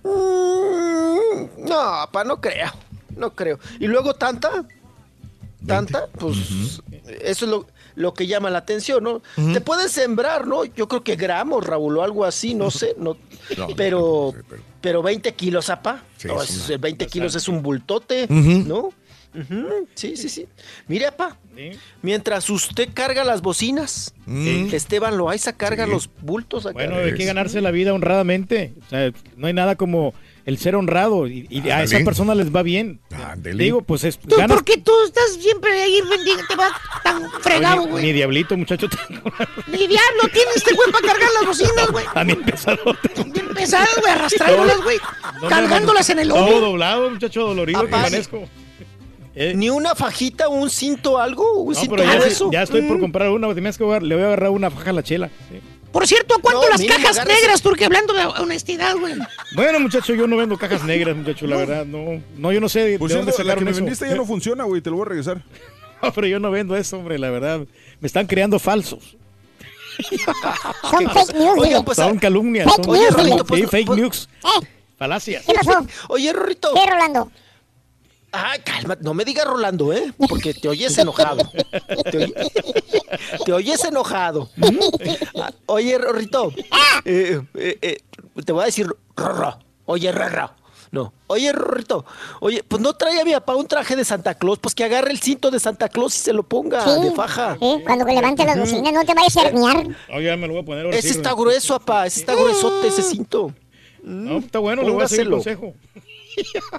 Mm, No, pa, no creo. No creo. Y luego tanta, tanta, pues eso es lo, lo que llama la atención, ¿no? Te puedes sembrar, ¿no? Yo creo que gramos, Raúl, o algo así, no sé, no, No, pero, pero 20 kilos, apa. Sí, No, es es- una- 20 kilos es un bultote. ¿no? Sí, sí, sí. Mire, apa, mientras usted carga las bocinas, Mm. Esteban Loaiza carga los bultos acá. Bueno, hay que ganarse la vida honradamente. O sea, no hay nada como el ser honrado y, y a esa persona les va bien. Digo, pues es ¿Tú ganas- por qué tú estás siempre ahí bendigo, te va tan fregado, güey? Ni diablito, muchacho. tengo. Ni diablo tiene este güey para cargar las bocinas, güey. También pesado. Bien pesadas, güey, arrastrándolas, güey. Cargándolas en el Todo hombro. doblado, muchacho dolorido que Apá, amanezco. Ni una fajita, un cinto, algo, un No, cinto pero ya, grueso. ya estoy por Mm. comprar una. tienes que le voy a agarrar una faja a la chela. sí. Por cierto, ¿a cuánto No, las cajas negras, Turque? Hablando de honestidad, güey. Bueno, muchacho, yo no vendo cajas negras, muchacho, la verdad. No, no yo no sé de, Por de dónde la que me eso. vendiste ya no funciona, güey. Te lo voy a regresar. No, pero yo no vendo eso, hombre, la verdad. Me están creando falsos. Son fake news, pues, Son calumnias. Fake son- news, dile. sí, fake pues- news. Eh, Falacias. ¿Qué pasó? Oye, Rorrito. ¿Qué, Rolando? Ay, calma, no me digas Rolando, ¿eh? Porque te oyes enojado. Te, oy- te oyes enojado. Ah, Oye, Rorrito. eh, eh, eh, te voy a decir Rorro. Oye, Rorro. No. Oye, Rorrito. Oye, pues no trae a mi papá un traje de Santa Claus. Pues que agarre el cinto de Santa Claus y se lo ponga Sí. de faja. Sí, cuando levante las bocinas no te vayas a herniar. Oye, ya me lo voy a poner ahora Ese sí, está grueso, papá. Ese está gruesote, ese cinto. No, está bueno, le voy a seguir el Póngaselo. consejo.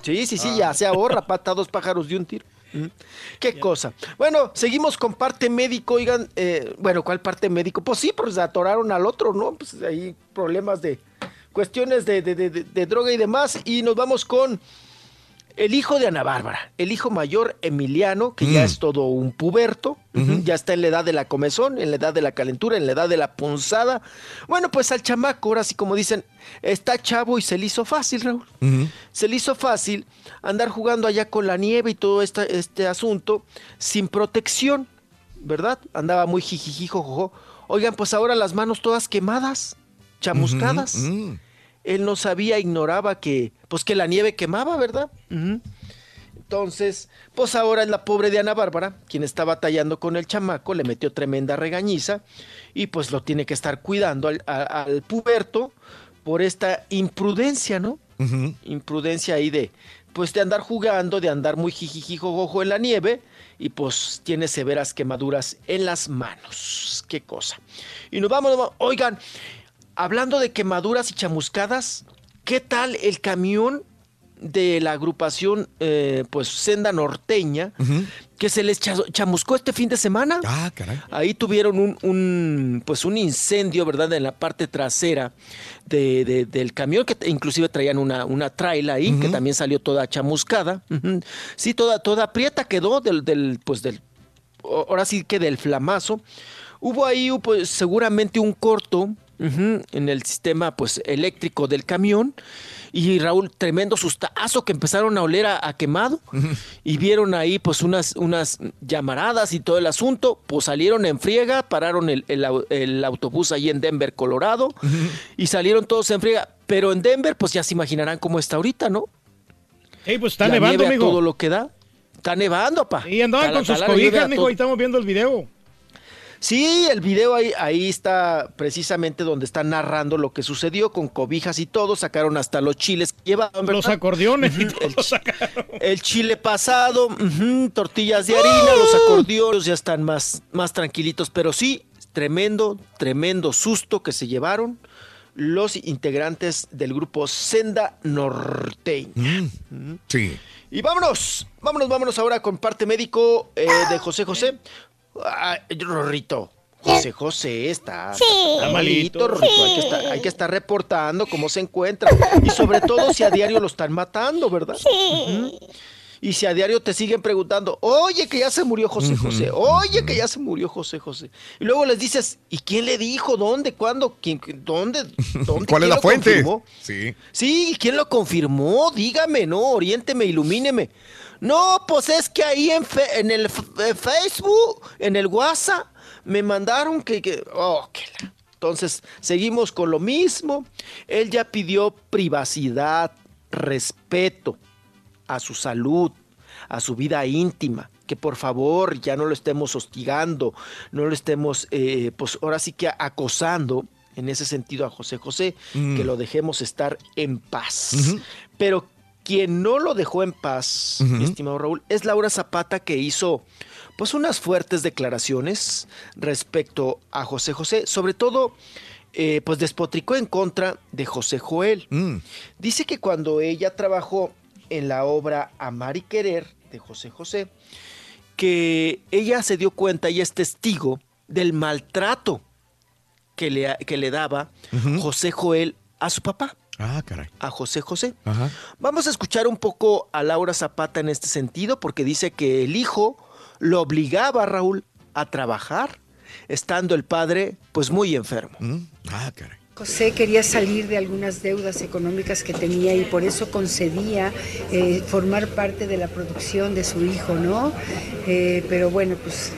Sí, sí, sí, ya se ahorra, pata dos pájaros de un tiro. Mm. Qué cosa. Bueno, seguimos con parte médico, oigan, eh, bueno, ¿cuál parte médico? Pues sí, pues atoraron al otro, ¿no? Pues hay problemas de cuestiones de, de- de- de- de droga y demás. Y nos vamos con el hijo de Ana Bárbara, el hijo mayor Emiliano, que ya Mm. es todo un puberto, ya está en la edad de la comezón, en la edad de la calentura, en la edad de la punzada. Bueno, pues al chamaco, ahora sí como dicen, está chavo y se le hizo fácil, Raúl se le hizo fácil andar jugando allá con la nieve y todo este asunto sin protección, ¿verdad? Andaba muy jijijijojo. Oigan, pues ahora las manos todas quemadas, chamuscadas. Mm. Él no sabía, ignoraba que, pues que la nieve quemaba, ¿verdad? Entonces, pues ahora es la pobre de Ana Bárbara, quien está batallando con el chamaco, le metió tremenda regañiza y pues lo tiene que estar cuidando al, a- al puberto por esta imprudencia, ¿no? Imprudencia ahí de, pues de andar jugando, de andar muy jijijijojojo en la nieve y pues tiene severas quemaduras en las manos. Qué cosa. Y nos vamos, nos vamos. oigan, hablando de quemaduras y chamuscadas, ¿qué tal el camión de la agrupación, eh, pues Senda Norteña, que se les cha- chamuscó este fin de semana. Ah, caray. Ahí tuvieron un, un, pues un incendio, ¿verdad? En la parte trasera de, de- del camión, que inclusive traían una, una traila ahí, que también salió toda chamuscada. Sí, toda, toda prieta quedó del, del, pues del, ahora sí que del flamazo. Hubo ahí pues, seguramente un corto en el sistema pues, eléctrico del camión. Y Raúl, tremendo sustazo que empezaron a oler a, a quemado. Y vieron ahí pues unas, unas llamaradas y todo el asunto. Pues salieron en friega, pararon el, el au- el autobús ahí en Denver, Colorado. Y salieron todos en friega. Pero en Denver, pues ya se imaginarán cómo está ahorita, ¿no? Ey, pues está La nevando, amigo. todo lo que da. Está nevando, pa. Y andaban con sus cobijas, todo- ahí estamos viendo el video. Sí, el video ahí, ahí está precisamente donde está narrando lo que sucedió con cobijas y todo. Sacaron hasta los chiles que llevaban. ¿verdad? Los acordeones y Ujú, todo el, chi- el chile pasado, tortillas de harina, los acordeones ya están más, más tranquilitos. Pero sí, tremendo, tremendo susto que se llevaron los integrantes del grupo Senda Norteña. Mm. Sí. Y vámonos, vámonos, vámonos ahora con parte médico eh, de José José. Ay, Rorrito, José José está, Sí. está malito, Rorrito. Hay, que Sí. estar, hay que estar reportando cómo se encuentra. Y sobre todo si a diario lo están matando, ¿verdad? Ujú. Y si a diario te siguen preguntando, oye, que ya se murió José José, oye, que ya se murió José José. Y luego les dices, ¿y quién le dijo? ¿Dónde? ¿Cuándo? ¿Quién? ¿Dónde? ¿Dónde? ¿Cuál es ¿Quién la lo fuente? confirmó? Sí. Sí, ¿quién lo confirmó? Dígame, ¿no? Oriénteme, ilumíneme. No, pues es que ahí en, fe- en el eh, Facebook, en el WhatsApp, me mandaron que... que- oh, que la- Entonces, seguimos con lo mismo. Él ya pidió privacidad, respeto a su salud, a su vida íntima. Que por favor ya no lo estemos hostigando, no lo estemos, eh, pues ahora sí que acosando en ese sentido a José José, Mm. que lo dejemos estar en paz. Pero quien no lo dejó en paz, mi estimado Raúl, es Laura Zapata que hizo pues unas fuertes declaraciones respecto a José José, sobre todo eh, pues despotricó en contra de José Joel. Dice que cuando ella trabajó en la obra Amar y Querer de José José, que ella se dio cuenta y es testigo del maltrato que le, que le daba José Joel a su papá, Ah, caray. a José José. Ajá. Vamos a escuchar un poco a Laura Zapata en este sentido, porque dice que el hijo lo obligaba a Raúl a trabajar, estando el padre pues muy enfermo. Ah, caray. José quería salir de algunas deudas económicas que tenía y por eso concedía eh, formar parte de la producción de su hijo, ¿no? Eh, pero bueno, pues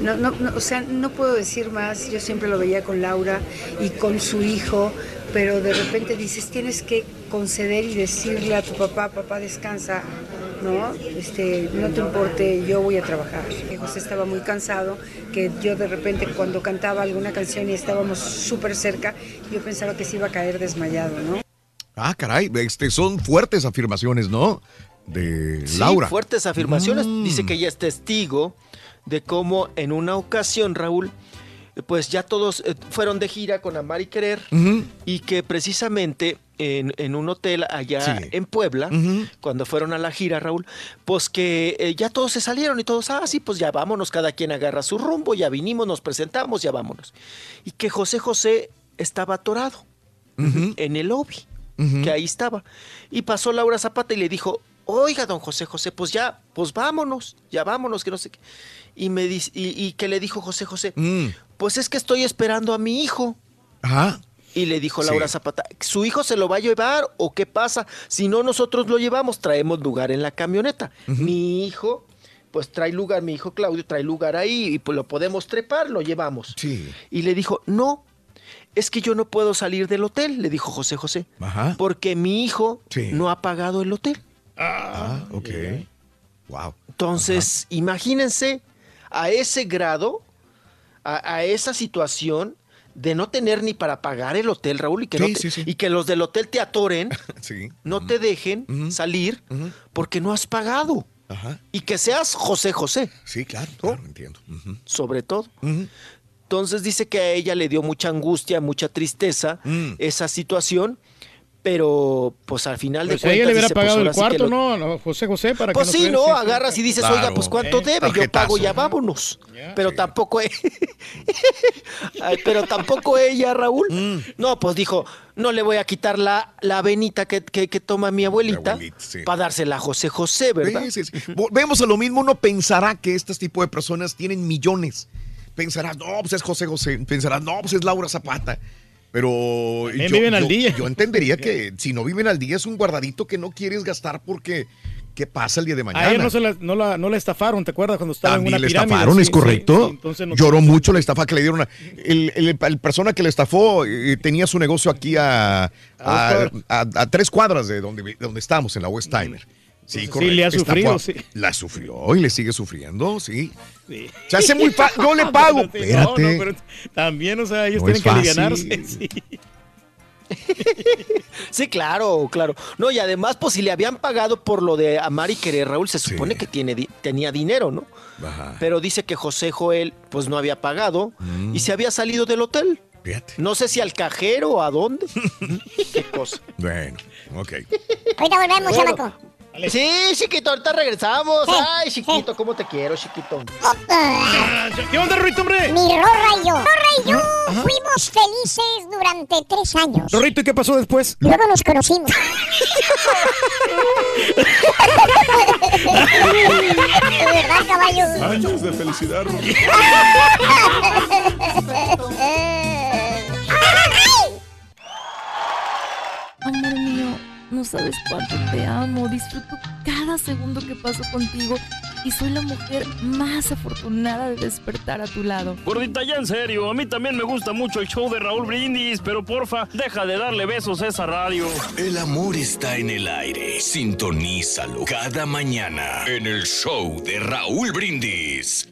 no, no, no, o sea, no puedo decir más. Yo siempre lo veía con Laura y con su hijo, pero de repente dices, tienes que conceder y decirle a tu papá, papá descansa, ¿no? Este, no te importe, yo voy a trabajar. Que José estaba muy cansado, que yo de repente cuando cantaba alguna canción y estábamos súper cerca, yo pensaba que se iba a caer desmayado, ¿no? Ah, caray. Este, son fuertes afirmaciones, ¿no? De Sí, Laura. fuertes afirmaciones. Mm. Dice que ella es testigo de cómo en una ocasión, Raúl, pues ya todos eh, fueron de gira con Amar y Querer y que precisamente en, en un hotel allá Sí. en Puebla, cuando fueron a la gira, Raúl, pues que eh, ya todos se salieron y todos, ah, sí, pues ya vámonos, cada quien agarra su rumbo, ya vinimos, nos presentamos, ya vámonos. Y que José José estaba atorado en el lobby, que ahí estaba. Y pasó Laura Zapata y le dijo, oiga, don José José, pues ya, pues vámonos, ya vámonos, que no sé qué. Y, me dice, y, y que le dijo José José, pues es que estoy esperando a mi hijo. Ajá. Y le dijo Sí. Laura Zapata, ¿su hijo se lo va a llevar o qué pasa? Si no, nosotros lo llevamos, traemos lugar en la camioneta. Mi hijo, pues trae lugar, mi hijo Claudio trae lugar ahí y pues lo podemos trepar, lo llevamos. Y le dijo, no, es que yo no puedo salir del hotel, le dijo José José, Ajá. porque mi hijo Sí. no ha pagado el hotel. Ah, ok. Wow. Entonces, imagínense a ese grado, a, a esa situación de no tener ni para pagar el hotel, Raúl, y que, no te- sí, sí. y que los del hotel te atoren, no te dejen salir porque no has pagado. Ajá. Y que seas José José. Sí, claro, claro, entiendo. Sobre todo. Entonces dice que a ella le dio mucha angustia, mucha tristeza Mm. esa situación, pero pues al final de Pues cuentas. ella le hubiera dice, pues, pagado el sí cuarto, lo- ¿no? José José, para Pues que sí, se ¿no? Agarras y dices, Claro. oiga, pues cuánto Eh, debe, yo pago, ya vámonos. pero tampoco e- pero tampoco ella, Raúl. Mm. No, pues dijo, no le voy a quitar la, la avenita que, que- que toma mi abuelita para dársela a José José, ¿verdad? Sí, sí, sí. Volvemos a lo mismo, uno pensará que este tipo de personas tienen millones. Pensarás, no, pues es José José. Pensarás, no, pues es Laura Zapata. Pero También viven al yo- día. yo entendería que si no viven al día es un guardadito que no quieres gastar porque ¿qué pasa el día de mañana? A ella no, se la, no, la, no la estafaron, ¿te acuerdas cuando estaba en una le pirámide? estafaron, Sí, es correcto. sí, entonces no- Lloró mucho la estafa que le dieron. a- el, el- el persona que le estafó eh, tenía su negocio aquí a, a, tres cuadras de donde, vi- donde estamos, en la West Timer. Sí, Entonces, sí, correcto. le ha sufrido, sí. La sufrió y le sigue sufriendo, sí. Sí. Se hace muy fácil. Yo le pago. Pero sí, Espérate. No, no, pero también, o sea, ellos No tienen es que alivianarse. Sí. Sí, claro, claro. No, y además, pues si le habían pagado por lo de amar y querer, Raúl, se supone que tiene, di- tenía dinero, ¿no? Ajá. Pero dice que José Joel, pues no había pagado Mm. y se había salido del hotel. No sé si al cajero o a dónde. Qué cosa. Bueno, ok. Ahorita volvemos, Bueno. chamaco. Sí, chiquito, ahorita regresamos. Ay, chiquito, ¿cómo te quiero, chiquito? ¿Qué onda, Rorrito, hombre? Mi Rorra y yo. Rorra y yo fuimos felices durante tres años. Rorrito, ¿y qué pasó después? Luego nos conocimos. ¿De verdad, caballo? Años de felicidad. Mío, no sabes cuánto te amo. Disfruto cada segundo que paso contigo y soy la mujer más afortunada de despertar a tu lado. Gordita, ya en serio, a mí también me gusta mucho el show de Raúl Brindis, pero porfa, deja de darle besos a esa radio. El amor está en el aire. Sintonízalo cada mañana en el show de Raúl Brindis.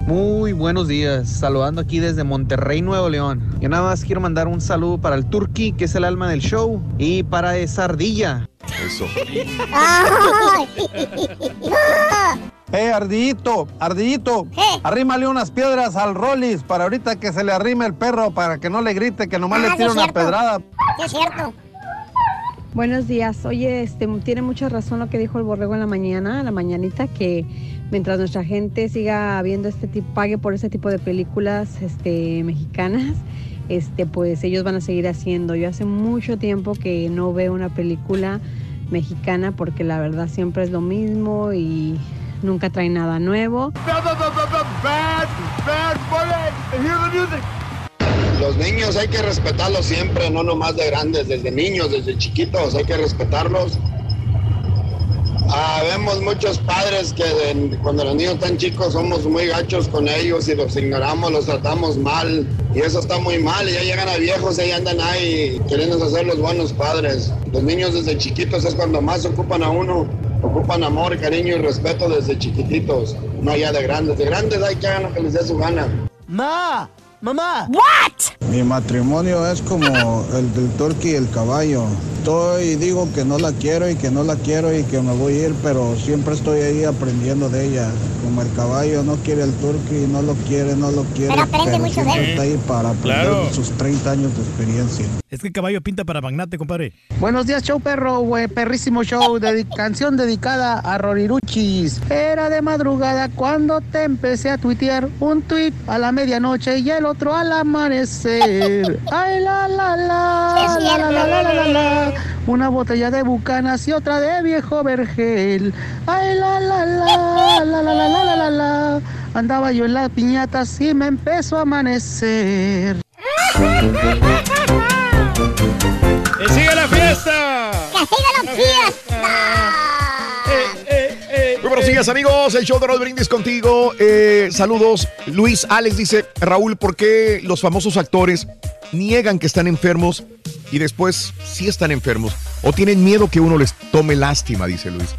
Muy buenos días, saludando aquí desde Monterrey, Nuevo León. Yo nada más quiero mandar un saludo para el Turqui, que es el alma del show, y para esa ardilla. Eso. Eh, Ardillito, Ardillito, arrímale unas piedras al Rollis para ahorita que se le arrime el perro para que no le grite, que nomás Ah, le tire una cierto. pedrada. Sí, es cierto. Buenos días. Oye, este, tiene mucha razón lo que dijo el borrego en la mañana, la mañanita, que mientras nuestra gente siga viendo este tipo, pague por ese tipo de películas este, mexicanas, este, pues ellos van a seguir haciendo. Yo hace mucho tiempo que no veo una película mexicana porque la verdad siempre es lo mismo y nunca trae nada nuevo. Los niños hay que respetarlos siempre, no nomás de grandes, desde niños, desde chiquitos, hay que respetarlos. Ah, vemos muchos padres que cuando los niños están chicos somos muy gachos con ellos y los ignoramos, los tratamos mal y eso está muy mal y ya llegan a viejos y ahí andan ahí queriendo hacer los buenos padres. Los niños desde chiquitos es cuando más ocupan a uno, ocupan amor, cariño y respeto desde chiquititos, no ya de grandes. De grandes hay que hagan lo que les dé su gana. ¡Ma! ¡Mamá! ¿What? Mi matrimonio es como el del turqui y el caballo. Estoy, digo que no la quiero y que no la quiero y que me voy a ir, pero siempre estoy ahí aprendiendo de ella. Como el caballo no quiere el turqui, no lo quiere, no lo quiere, Pero aprende mucho de él. está ahí para aprender Claro. sus 30 años de experiencia. Es que el caballo pinta para magnate, compadre. Buenos días, show perro, güey, perrísimo show, canción dedicada a Roriruchis. Era de madrugada cuando te empecé a tuitear un tweet a la medianoche y el otro al amanecer. Ay, la, la, la, la, la, la, la, la, la, la. Una botella de bucanas y otra de viejo vergel. Ay, la, la, la, la, la, la, la, la, la, la. Andaba yo en las piñatas y me empezó a amanecer. ¡Que siga la fiesta! ¡Que siga la fiesta! Muy buenos amigos. El show de Raúl Brindis contigo. Eh, saludos. Luis Alex dice: Raúl, ¿por qué los famosos actores niegan que están enfermos y después sí están enfermos? ¿O tienen miedo que uno les tome lástima? Dice Luis.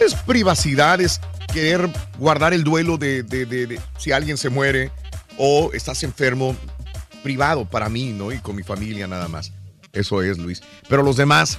Es privacidad, es querer guardar el duelo de- de si alguien se muere o estás enfermo privado para mí, ¿no? Y con mi familia nada más. Eso es, Luis. Pero los demás,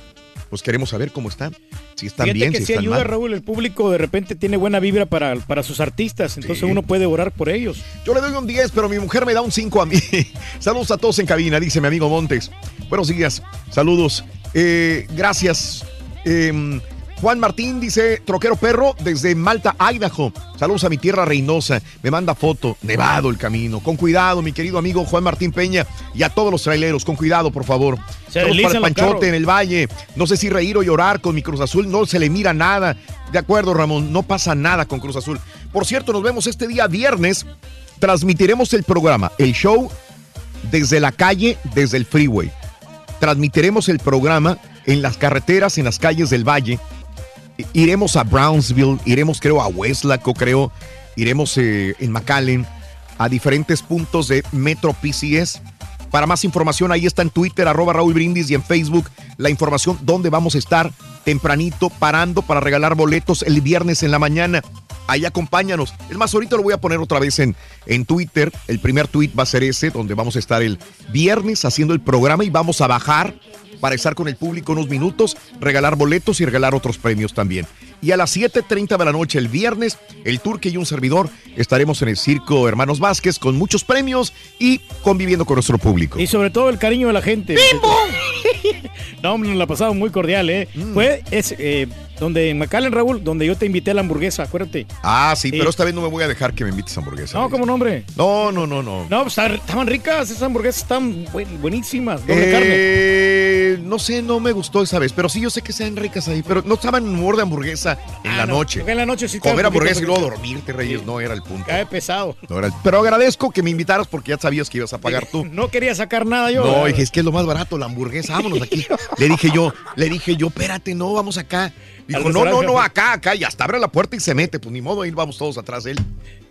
pues queremos saber cómo están. Si están Fíjate bien, que si están ayuda, mal. Raúl. El público de repente tiene buena vibra para, para sus artistas, entonces uno puede orar por ellos. Yo le doy un 10, pero mi mujer me da un 5 a mí. Saludos a todos en cabina, dice mi amigo Montes. Buenos días, saludos. Eh, gracias. Em, Juan Martín dice, troquero perro desde Malta, Idaho. Saludos a mi tierra Reynosa. Me manda foto, nevado el camino. Con cuidado, mi querido amigo Juan Martín Peña y a todos los traileros. Con cuidado, por favor. Se Saludos para el Panchote carros. en el valle. No sé si reír o llorar con mi Cruz Azul. No se le mira nada. De acuerdo, Ramón. No pasa nada con Cruz Azul. Por cierto, nos vemos este día viernes. Transmitiremos el programa, el show, desde la calle, desde el freeway. Transmitiremos el programa en las carreteras, en las calles del valle. Iremos a Brownsville, iremos creo a Westlaco, creo, iremos eh, en McAllen, a diferentes puntos de Metro PCS. Para más información, ahí está en Twitter, arroba Raúl Brindis y en Facebook la información donde vamos a estar tempranito parando para regalar boletos el viernes en la mañana. Ahí acompáñanos. Es más, ahorita lo voy a poner otra vez en, en Twitter. El primer tweet va a ser ese, donde vamos a estar el viernes haciendo el programa y vamos a bajar para estar con el público unos minutos, regalar boletos y regalar otros premios también. Y a las 7.30 de la noche el viernes, el Turque y un servidor estaremos en el Circo Hermanos Vázquez con muchos premios y conviviendo con nuestro público. Y sobre todo el cariño de la gente. no, hombre, nos la pasamos muy cordial, ¿eh? Mm. Fue es, eh, donde en McAllen, Raúl, donde yo te invité a la hamburguesa, acuérdate. Ah, sí, pero Sí. esta vez no me voy a dejar que me invites a hamburguesa. No, como nombre. No, no, no, no. No, pues, estaban ricas, esas hamburguesas están buen- buenísimas. Doble carne. Eh, no sé, no me gustó esa vez, pero sí yo sé que sean ricas ahí, pero no estaban en humor de hamburguesa en la Ah, no, noche. en la noche sí Comer hamburguesa y luego dormirte, Reyes, no era el punto. Cae pesado. No era el- Pero agradezco que me invitaras porque ya sabías que ibas a pagar tú. No quería sacar nada yo. No, dije, es que es lo más barato, la hamburguesa, vámonos aquí. le dije yo, le dije yo, espérate, no, vamos acá. Dijo, no, no, no, acá, acá, y hasta abre la puerta y se mete, pues ni modo, ahí vamos todos atrás de él.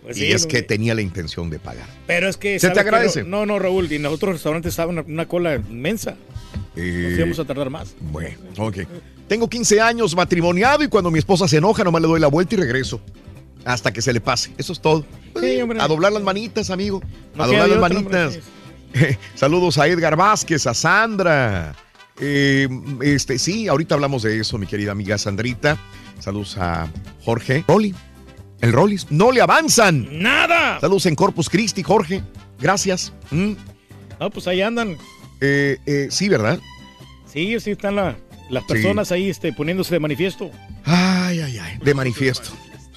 Pues y sí, es no, que tenía la intención de pagar. Pero es que. Se te agradece. No, no, Raúl, y en otros restaurantes estaba una, una cola inmensa. Eh, Nos íbamos a tardar más. Bueno, ok. Tengo 15 años matrimoniado y cuando mi esposa se enoja, nomás le doy la vuelta y regreso. Hasta que se le pase. Eso es todo. Sí, hombre. A doblar las manitas, amigo. No a doblar las hombre, manitas. Saludos a Edgar Vázquez, a Sandra. Eh, este, sí, ahorita hablamos de eso, mi querida amiga Sandrita. Saludos a Jorge. Rolly. El Rollis. No le avanzan. ¡Nada! Saludos en Corpus Christi, Jorge. Gracias. Mm. No, pues ahí andan. Eh, eh, sí, ¿verdad? Sí, sí están la- las Sí. personas ahí este, poniéndose de manifiesto. Ay, ay, ay. De manifiesto.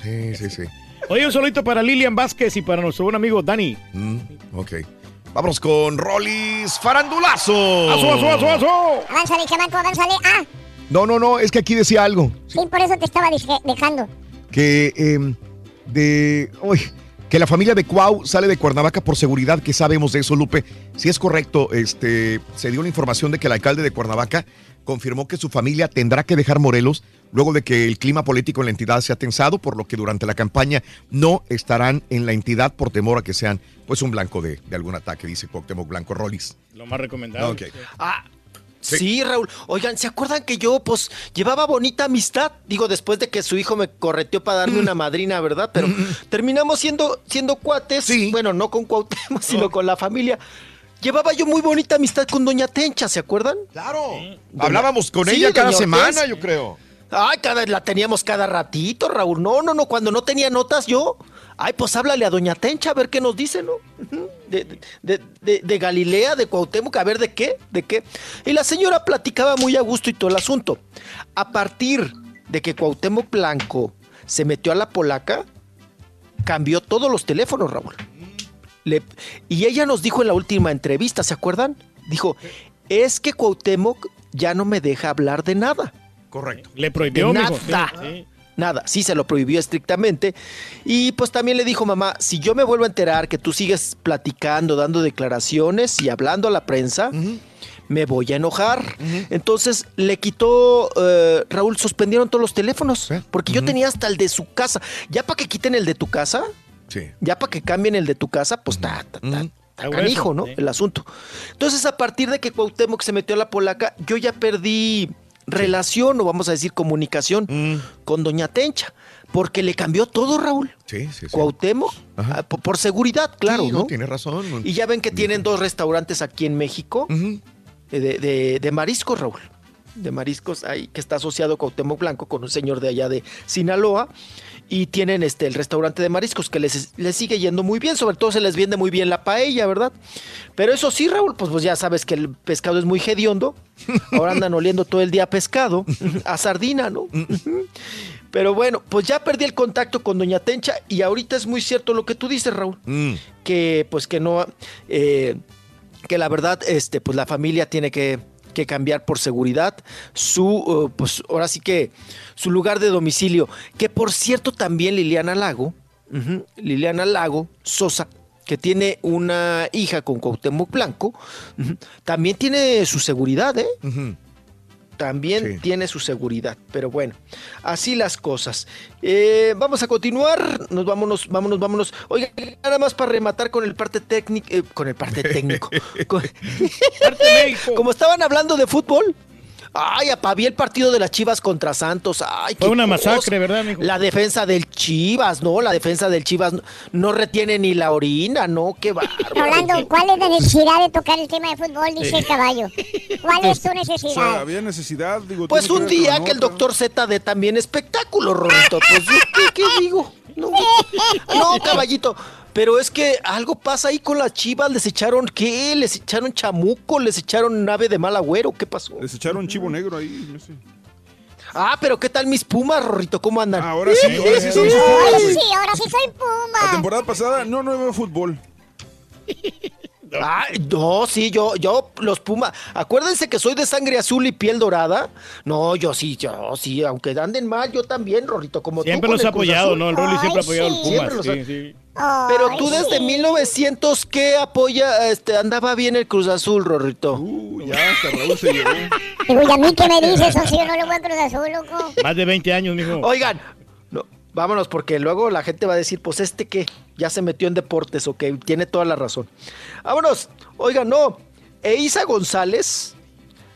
Sí, sí, sí. Oye, un saludito para Lilian Vázquez y para nuestro buen amigo Dani. Mm, ok. Vámonos con Rollis Farandulazo. ¡Aso, aso, aso, aso! Avánzale, chamaco, avánzale. Ah, No, no, no, es que aquí decía algo. sí, por eso te estaba dejando. Que em, de. uy, que la familia de Cuau sale de Cuernavaca por seguridad, que sabemos de eso, Lupe. Si es correcto, este, se dio la información de que el alcalde de Cuernavaca confirmó que su familia tendrá que dejar Morelos luego de que el clima político en la entidad se ha tensado, por lo que durante la campaña no estarán en la entidad por temor a que sean pues un blanco de, de algún ataque, dice Cuauhtémoc Blanco Rollis. Lo más recomendado. Ok. Ah, sí. Raúl. Oigan, ¿se acuerdan que yo, pues, llevaba bonita amistad? Digo, después de que su hijo me correteó para darme una madrina, ¿verdad? Pero terminamos siendo, siendo cuates. Bueno, no con Cuauhtémoc, sino con la familia. Llevaba yo muy bonita amistad con Doña Tencha, ¿se acuerdan? Claro. Hablábamos con Sí, ella cada doña semana, Ortiz. yo creo. Ay, cada, la teníamos cada ratito, Raúl. No, no, no, cuando no tenía notas yo. Ay, pues háblale a Doña Tencha a ver qué nos dice, ¿no? De- de- de Galilea, de Cuauhtémoc, a ver de qué, de qué. Y la señora platicaba muy a gusto y todo el asunto. A partir de que Cuauhtémoc Blanco se metió a la polaca, cambió todos los teléfonos, Raúl. Le- y ella nos dijo en la última entrevista, ¿se acuerdan? Dijo, es que Cuauhtémoc ya no me deja hablar de nada. Correcto. Le prohibió, De nada. Sí. Nada, sí se lo prohibió estrictamente. Y pues también le dijo, mamá, si yo me vuelvo a enterar que tú sigues platicando, dando declaraciones y hablando a la prensa, me voy a enojar. Entonces le quitó, eh, Raúl, suspendieron todos los teléfonos, porque yo tenía hasta el de su casa. Ya para que quiten el de tu casa, Sí. ya para que cambien el de tu casa, pues ta, ta, ta, ta canijo, ¿no? El asunto. Entonces, a partir de que Cuauhtémoc se metió a la polaca, yo ya perdí relación, o vamos a decir comunicación, con Doña Tencha, porque le cambió todo, Raúl. Sí, sí, sí. Cuauhtémoc, ah, por, por seguridad, claro, Sí, ¿no? Tiene razón. Y ya ven que tienen dos restaurantes aquí en México eh, de, de, de marisco, Raúl. de mariscos ahí que está asociado Cuauhtémoc Blanco con un señor de allá de Sinaloa y tienen este el restaurante de mariscos que les, les sigue yendo muy bien, sobre todo se les vende muy bien la paella, ¿verdad? Pero eso sí, Raúl, pues, pues ya sabes que el pescado es muy hediondo. Ahora andan oliendo todo el día a pescado, a sardina, ¿no? Pero bueno, pues ya perdí el contacto con Doña Tencha y ahorita es muy cierto lo que tú dices, Raúl, Mm. que pues que no, eh, que la verdad, este, pues la familia tiene que, que cambiar por seguridad su, uh, pues ahora sí que su lugar de domicilio, que por cierto también Liliana Lago, Liliana Lago Sosa, que tiene una hija con Cuauhtémoc Blanco, también tiene su seguridad, ¿eh? También tiene su seguridad, pero bueno, así las cosas. Eh, vamos a continuar, nos vámonos, vámonos, vámonos. Oiga, nada más para rematar con el parte técnico, eh, con el parte técnico. con- Como estaban hablando de fútbol. Ay, apaví el partido de las Chivas contra Santos. Ay, Fue qué una cosa. masacre, ¿verdad, mijo? La defensa del Chivas, ¿no? La defensa del Chivas no, no retiene ni la orina, ¿no? Qué bárbaro. Rolando, ¿cuál es la necesidad de tocar el tema de fútbol? Dice Sí. el caballo. ¿Cuál es tu O sea, necesidad? había necesidad, digo. Pues un que día que el doctor Z dé también espectáculo, Rorito. Pues, ¿yo ¿qué, qué digo? No, no, caballito. Pero es que algo pasa ahí con las chivas. ¿Les echaron qué? ¿Les echaron chamuco? ¿Les echaron nave de mal agüero? ¿Qué pasó? Les echaron chivo negro ahí, no sé. Ah, pero ¿qué tal mis pumas, Rorrito? ¿Cómo andan? Ahora sí, ahora sí son pumas, sí, ahora sí soy La Puma. temporada pasada no, no veo fútbol. Ah, no, sí, yo, yo, los Pumas. Acuérdense que soy de sangre azul y piel dorada. No, yo sí, yo sí, aunque anden mal, yo también, Rorrito, como tú Siempre con los ha apoyado. ¿no? El Rolly siempre ha apoyado al Pumas. los Sí, sí. Pero tú desde sí. 1900, ¿qué apoya? Este, andaba bien el Cruz Azul, Rorrito. Uh, ya, hasta Raúl se llevó. Digo, ¿y a mí qué me dices, socio? Yo no le voy a Cruz Azul, loco. Más de 20 años, mijo. Oigan, vámonos, porque luego la gente va a decir, pues este qué, ya se metió en deportes, ok, tiene toda la razón. Vámonos, oigan, no, Eiza González,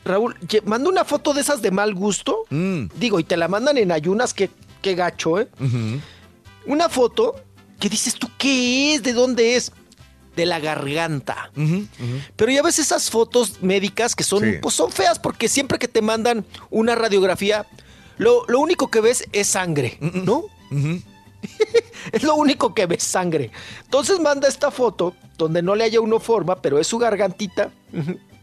Raúl, manda una foto de esas de mal gusto, Mm. digo, y te la mandan en ayunas, qué, qué gacho, ¿eh? Ujú. Una foto que dices tú, ¿qué es? ¿De dónde es? De la garganta. Pero ya ves esas fotos médicas que son, Sí. pues son feas porque siempre que te mandan una radiografía, lo, lo único que ves es sangre, ¿no? Es lo único que ves sangre. Entonces manda esta foto donde no le haya uno forma, pero es su gargantita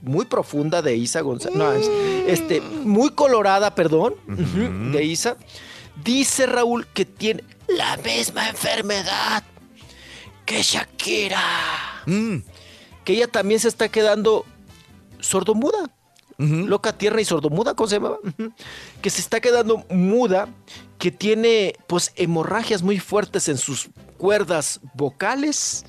muy profunda de Isa González. No, es, este, muy colorada, perdón, de Isa. Dice Raúl que tiene la misma enfermedad que Shakira. Mm. Que ella también se está quedando sordomuda. Loca, tierna y sordomuda, ¿cómo se llamaba? Que se está quedando muda, que tiene pues hemorragias muy fuertes en sus cuerdas vocales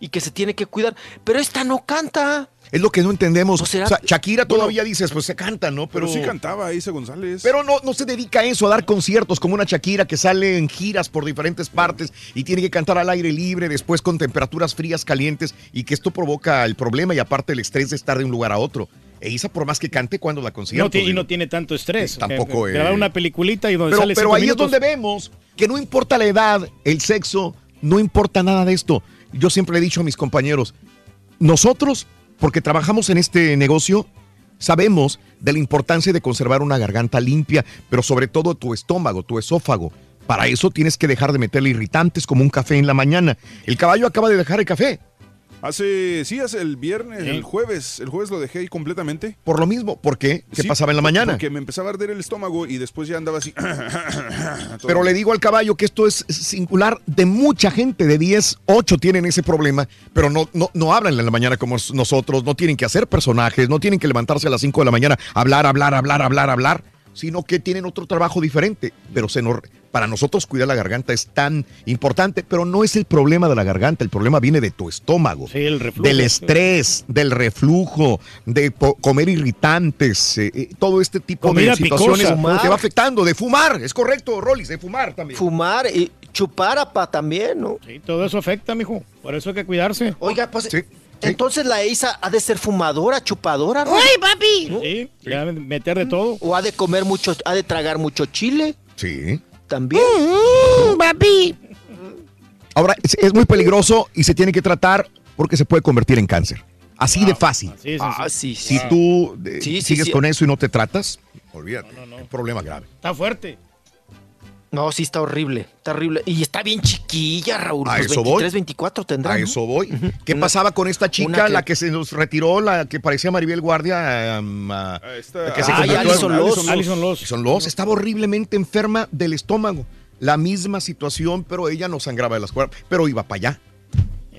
y que se tiene que cuidar. Pero esta no canta. Es lo que no entendemos. O será- sea, Shakira todavía dices, pues se canta, ¿no? Pero, Pero, sí cantaba Isa González. Pero no, no se dedica a eso, a dar conciertos como una Shakira que sale en giras por diferentes partes y tiene que cantar al aire libre, después con temperaturas frías, calientes, y que esto provoca el problema y aparte el estrés de estar de un lugar a otro. E Isa, por más que cante, cuando la concierto. No y no tiene tanto estrés. Sí, tampoco, Que- eh. Grabar una peliculita y donde Pero, sale pero ahí minutos. es donde vemos que no importa la edad, el sexo, no importa nada de esto. Yo siempre he dicho a mis compañeros, nosotros, porque trabajamos en este negocio, sabemos de la importancia de conservar una garganta limpia, pero sobre todo tu estómago, tu esófago. Para eso tienes que dejar de meterle irritantes como un café en la mañana. El caballo acaba de dejar el café. Hace, sí, hace el viernes, el jueves. El jueves lo dejé ahí completamente. Por lo mismo, ¿por qué? ¿Qué Sí, pasaba en la mañana? Porque me empezaba a arder el estómago y después ya andaba así. Pero le digo al caballo que esto es singular de mucha gente, de 10, 8 tienen ese problema, pero no, no, no hablan en la mañana como nosotros, no tienen que hacer personajes, no tienen que levantarse a las 5 de la mañana, hablar, hablar, hablar, hablar, hablar, sino que tienen otro trabajo diferente. Pero se nos- para nosotros cuidar la garganta es tan importante, pero no es el problema de la garganta, el problema viene de tu estómago, del estrés, del reflujo, de comer irritantes, eh, eh, todo este tipo Comida de situaciones picosa. que va afectando, de fumar, es correcto, Rollis, de fumar también. Fumar y chupar apa también, ¿no? Sí, todo eso afecta, mijo. Por eso hay que cuidarse. Oiga, pues entonces la Isa ha de ser fumadora, chupadora. ¿no? ¡Uy, papi! Sí, ya meter de todo. O ha de comer mucho, ha de tragar mucho chile. Sí. También. papi! Ahora, es, es muy peligroso y se tiene que tratar porque se puede convertir en cáncer. Así de fácil. Sí, sí, Ah, sí. sí, sí. Si tú eh, Sí, sí, sigues sí. con eso y no te tratas, olvídate. Un problema grave. Está fuerte. No, sí está horrible, está horrible. Y está bien chiquilla, Raúl. A pues eso 23, voy. 24 tendrá. A ¿no? eso voy. ¿Qué Una- pasaba con esta chica, que- la que se nos retiró, la que parecía Maribel Guardia? um, ah, la que se Ay, convirtió en- Alison Loss. Alison Loss. Alison Loss. Estaba horriblemente enferma del estómago. La misma situación, pero ella no sangraba de las cuerdas, pero iba para allá.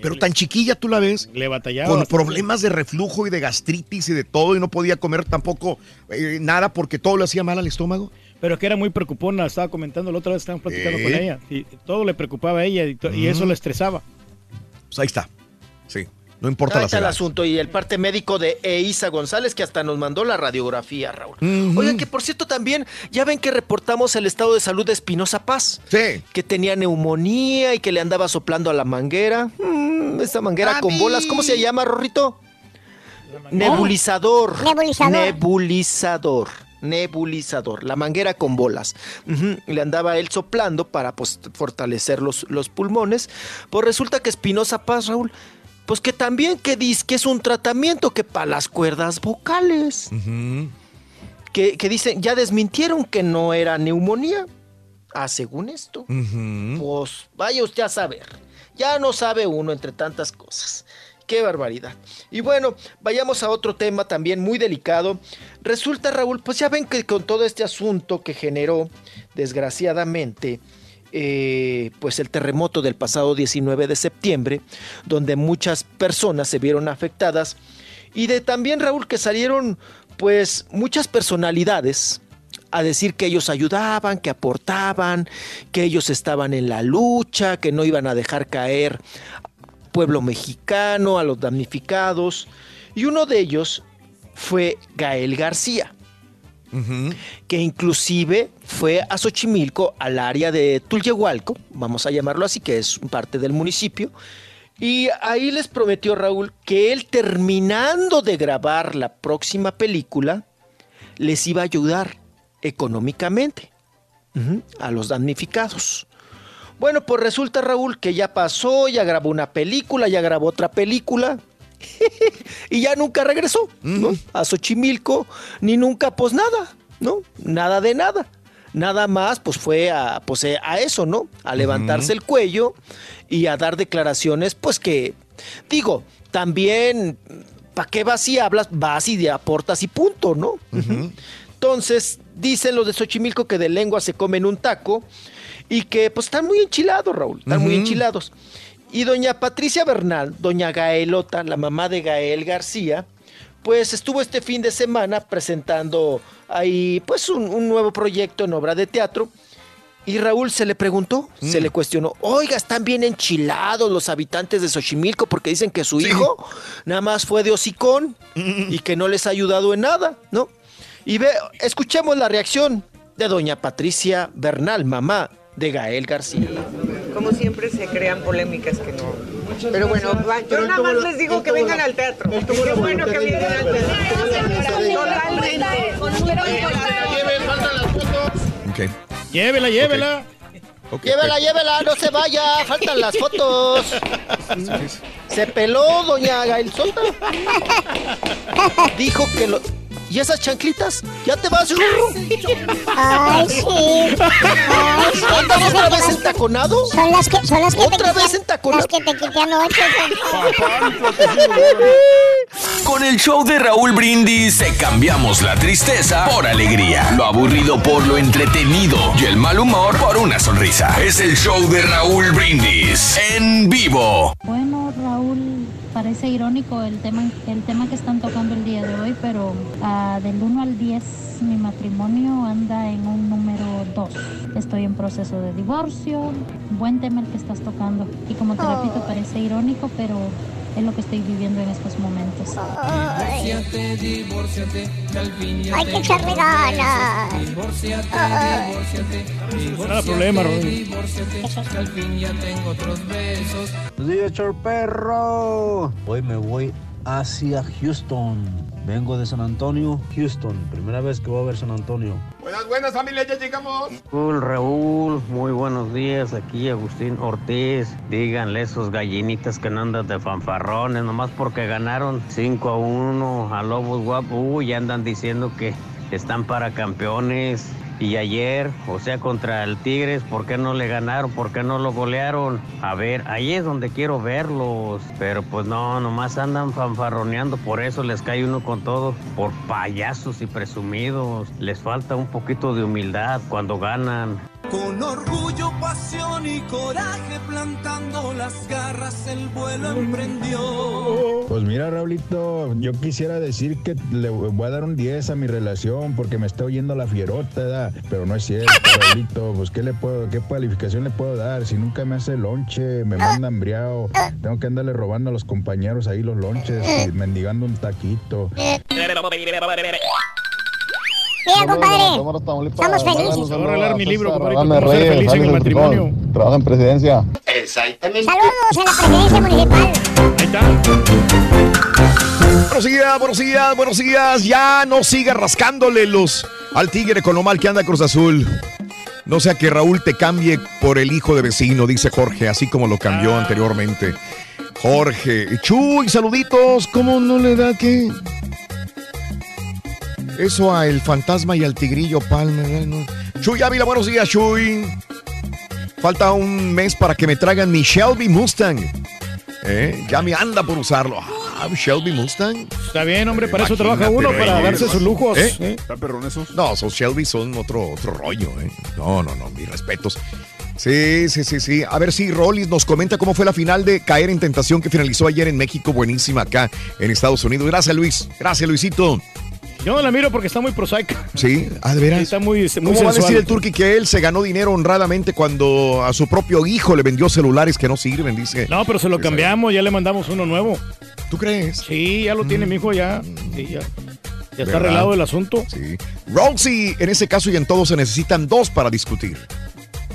Pero tan chiquilla tú la ves, Le batallaba. con bastante. problemas de reflujo y de gastritis y de todo, y no podía comer tampoco eh, nada porque todo le hacía mal al estómago. Pero es que era muy preocupona, estaba comentando, la otra vez estábamos platicando con ella. Y todo le preocupaba a ella y, eso le estresaba. Pues ahí está. Sí, no importa Ahí la está el asunto y el parte médico de Eiza González que hasta nos mandó la radiografía, Raúl. Oigan, que por cierto también, ya ven que reportamos el estado de salud de Espinosa Paz. Sí. Que tenía neumonía y que le andaba soplando a la manguera. Mm, esa manguera con bolas, ¿cómo se llama, Rorrito? Nebulizador. Nebulizador. Nebulizador. Nebulizador, la manguera con bolas. Le andaba él soplando para pues, fortalecer los, los pulmones. Pues resulta que Espinosa Paz, Raúl, pues que también que dice que es un tratamiento que para las cuerdas vocales. Que, que dicen, ya desmintieron que no era neumonía. Ah, según esto. Pues vaya usted a saber. Ya no sabe uno entre tantas cosas. Qué barbaridad. Y bueno, vayamos a otro tema también muy delicado. Resulta, Raúl, pues ya ven que con todo este asunto que generó, desgraciadamente, eh, pues el terremoto del pasado 19 de septiembre, donde muchas personas se vieron afectadas, y de también, Raúl, que salieron pues muchas personalidades a decir que ellos ayudaban, que aportaban, que ellos estaban en la lucha, que no iban a dejar caer pueblo mexicano, a los damnificados. Y uno de ellos fue Gael García, que inclusive fue a Xochimilco, al área de Tulyehualco, vamos a llamarlo así, que es parte del municipio, y ahí les prometió Raúl que él terminando de grabar la próxima película, les iba a ayudar económicamente a los damnificados. Bueno, pues resulta Raúl que ya pasó, ya grabó una película, ya grabó otra película y ya nunca regresó ¿no? a Xochimilco, ni nunca pues nada, ¿no? Nada de nada. Nada más pues fue a, pues, eh, a eso, ¿no? A levantarse el cuello y a dar declaraciones pues que, digo, también, ¿para qué vas y hablas? Vas y aportas y punto, ¿no? Entonces, dicen los de Xochimilco que de lengua se comen un taco y que pues están muy enchilados, Raúl, están muy enchilados. Y doña Patricia Bernal, doña Gaelota, la mamá de Gael García, pues estuvo este fin de semana presentando ahí pues un, un nuevo proyecto en obra de teatro. Y Raúl se le preguntó, se le cuestionó, oiga, están bien enchilados los habitantes de Xochimilco porque dicen que su hijo nada más fue de hocicón y que no les ha ayudado en nada, ¿no? Y ve, escuchemos la reacción de doña Patricia Bernal, mamá de Gael García. Como siempre se crean polémicas que no. Pero bueno, yo nada más les digo que vengan al teatro. Qué bueno que vengan al teatro. Ok. Llévela, llévela. Llévela, llévela, no se vaya, faltan las fotos. Se peló doña Gael Sota. Dijo que lo... ¿Y esas chanclitas? ¿Ya te vas? Ay, sí. Ay, sí. ¿Andas otra vez entaconado? Son las que, son las que ¿Otra te vez entaconado? las que te quité anoche. Con el show de Raúl Brindis te cambiamos la tristeza por alegría, lo aburrido por lo entretenido y el mal humor por una sonrisa. Es el show de Raúl Brindis en vivo. Bueno, Raúl, parece irónico el tema, el tema que están tocando el día de hoy, pero ah, del 1 al 10 mi matrimonio anda en un número 2. Estoy en proceso de divorcio. Buen tema el que estás tocando. Y como te repito, parece irónico, pero es lo que estoy viviendo en estos momentos. Divórciate, divórciate, que al fin ya Hay que echarle ganas. Ay. Nada problema, Raúl. Que al fin ya tengo otros besos. Buenos días, perro. Hoy me voy hacia Houston. Vengo de San Antonio, Houston. Primera vez que voy a ver San Antonio. Buenas, buenas familia, ya llegamos. Raúl, Raúl, muy buenos días. Aquí Agustín Ortiz. Díganle esos gallinitas que no andan de fanfarrones, nomás porque ganaron 5 a 1 a Lobos Guapo. Uy, ya andan diciendo que están para campeones. Y ayer, o sea, contra el Tigres, ¿por qué no le ganaron? ¿Por qué no lo golearon? A ver, ahí es donde quiero verlos. Pero pues no, nomás andan fanfarroneando, por eso les cae uno con todo, por payasos y presumidos. Les falta un poquito de humildad cuando ganan. Con orgullo, pasión y coraje, plantando las garras, el vuelo emprendió. Pues mira, Raulito, yo quisiera decir que le voy a dar un 10 a mi relación porque me está oyendo la fierota, ¿verdad? pero no es cierto, Raulito. Pues ¿qué le puedo, qué calificación le puedo dar? Si nunca me hace lonche, me manda hambriado, tengo que andarle robando a los compañeros ahí los lonches y mendigando un taquito. Mira, compadre. Estamos felices. Voy a regalar mi libro, compadre, feliz en el matrimonio. Trabaja en presidencia. Saludos a la presidencia municipal. Buenos días, buenos días, buenos días. Ya no siga rascándole los al tigre con lo mal que anda Cruz Azul. No sea que Raúl te cambie por el hijo de vecino, dice Jorge, así como lo cambió anteriormente. Jorge, Chuy, saluditos. ¿Cómo no le da que eso a el fantasma y al tigrillo Palmer? eh, no. Chuy Ávila, buenos días, Chuy. Falta un mes para que me traigan mi Shelby Mustang. Eh, Ya me anda por usarlo. Ah, Shelby Mustang. Está bien, hombre, para eso trabaja uno, para Reyes. darse sus lujos. ¿Eh? ¿eh? ¿Está perrón eso? No, esos Shelby son otro, otro rollo, ¿eh? No, no, no, mis respetos. Sí, sí, sí, sí. A ver si Rollis nos comenta cómo fue la final de Caer en Tentación que finalizó ayer en México. Buenísima acá en Estados Unidos. Gracias, Luis. Gracias, Luisito. Yo no la miro porque está muy prosaica. Sí, ah, de veras. Sí, está muy, muy ¿Cómo va a sensual. decir el Turqui que él se ganó dinero honradamente cuando a su propio hijo le vendió celulares que no sirven? Dice. No, pero se lo cambiamos, ya le mandamos uno nuevo. ¿Tú crees? Sí, ya lo tiene mi hijo ya. Sí, ya. Ya está arreglado el asunto. Sí. Roxy, en ese caso y en todo se necesitan dos para discutir.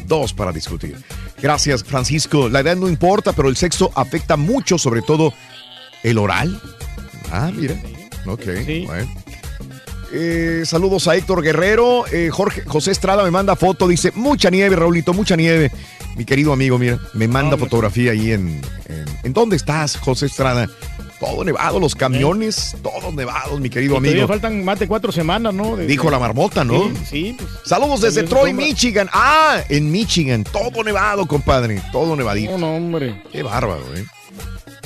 Dos para discutir. Gracias, Francisco. La edad no importa, pero el sexo afecta mucho, sobre todo el oral. Ah, mira. Ok, bueno. Eh, saludos a Héctor Guerrero. Eh, Jorge José Estrada me manda foto. Dice, mucha nieve, Raulito, mucha nieve. Mi querido amigo, mira, me manda fotografía ahí en, en... ¿En dónde estás, José Estrada? Todo nevado, los camiones, todos nevados, mi querido Y amigo. faltan más de cuatro semanas, ¿no? De- Dijo la marmota, ¿no? Sí, sí, pues. Saludos desde Troy, sombra. Michigan. Ah, en Michigan. Todo nevado, compadre. Todo nevadito. No, no, hombre. Qué bárbaro, ¿eh?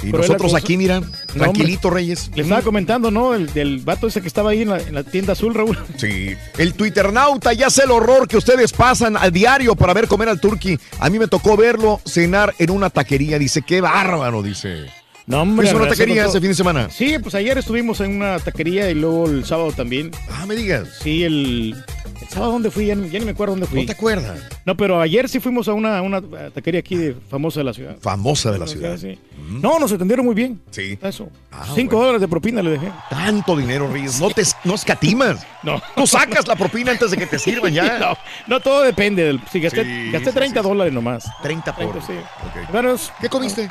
Y Pero es nosotros aquí, mira, tranquilito. Reyes. Le estaba comentando, ¿no? El, del vato ese que estaba ahí en la, en la tienda azul, Raúl. Sí. El Twitternauta ya sé el horror que ustedes pasan a diario para ver comer al turqui. A mí me tocó verlo cenar en una taquería. Dice, qué bárbaro, dice. No, hombre. ¿Fuiste a una taquería ese fin de semana? Sí, pues ayer estuvimos en una taquería y luego el sábado también. Ah, me digas. Sí, el sábado dónde fui, ya, ni ya ni me acuerdo dónde fui. ¿No te acuerdas? No, pero ayer sí fuimos a una, una taquería aquí de, famosa de la ciudad. Famosa de la ciudad. Sí. No, nos atendieron muy bien. Sí. Eso. Ah, Cinco bueno. dólares de propina le dejé. Tanto dinero, Reyes. No te no escatimas. No. Tú sacas la propina antes de que te sirvan ya. No, no, todo depende. Del, sí, gasté, Sí, gasté sí, 30 dólares nomás. 30 por. 30, sí. Bueno, ¿Qué comiste?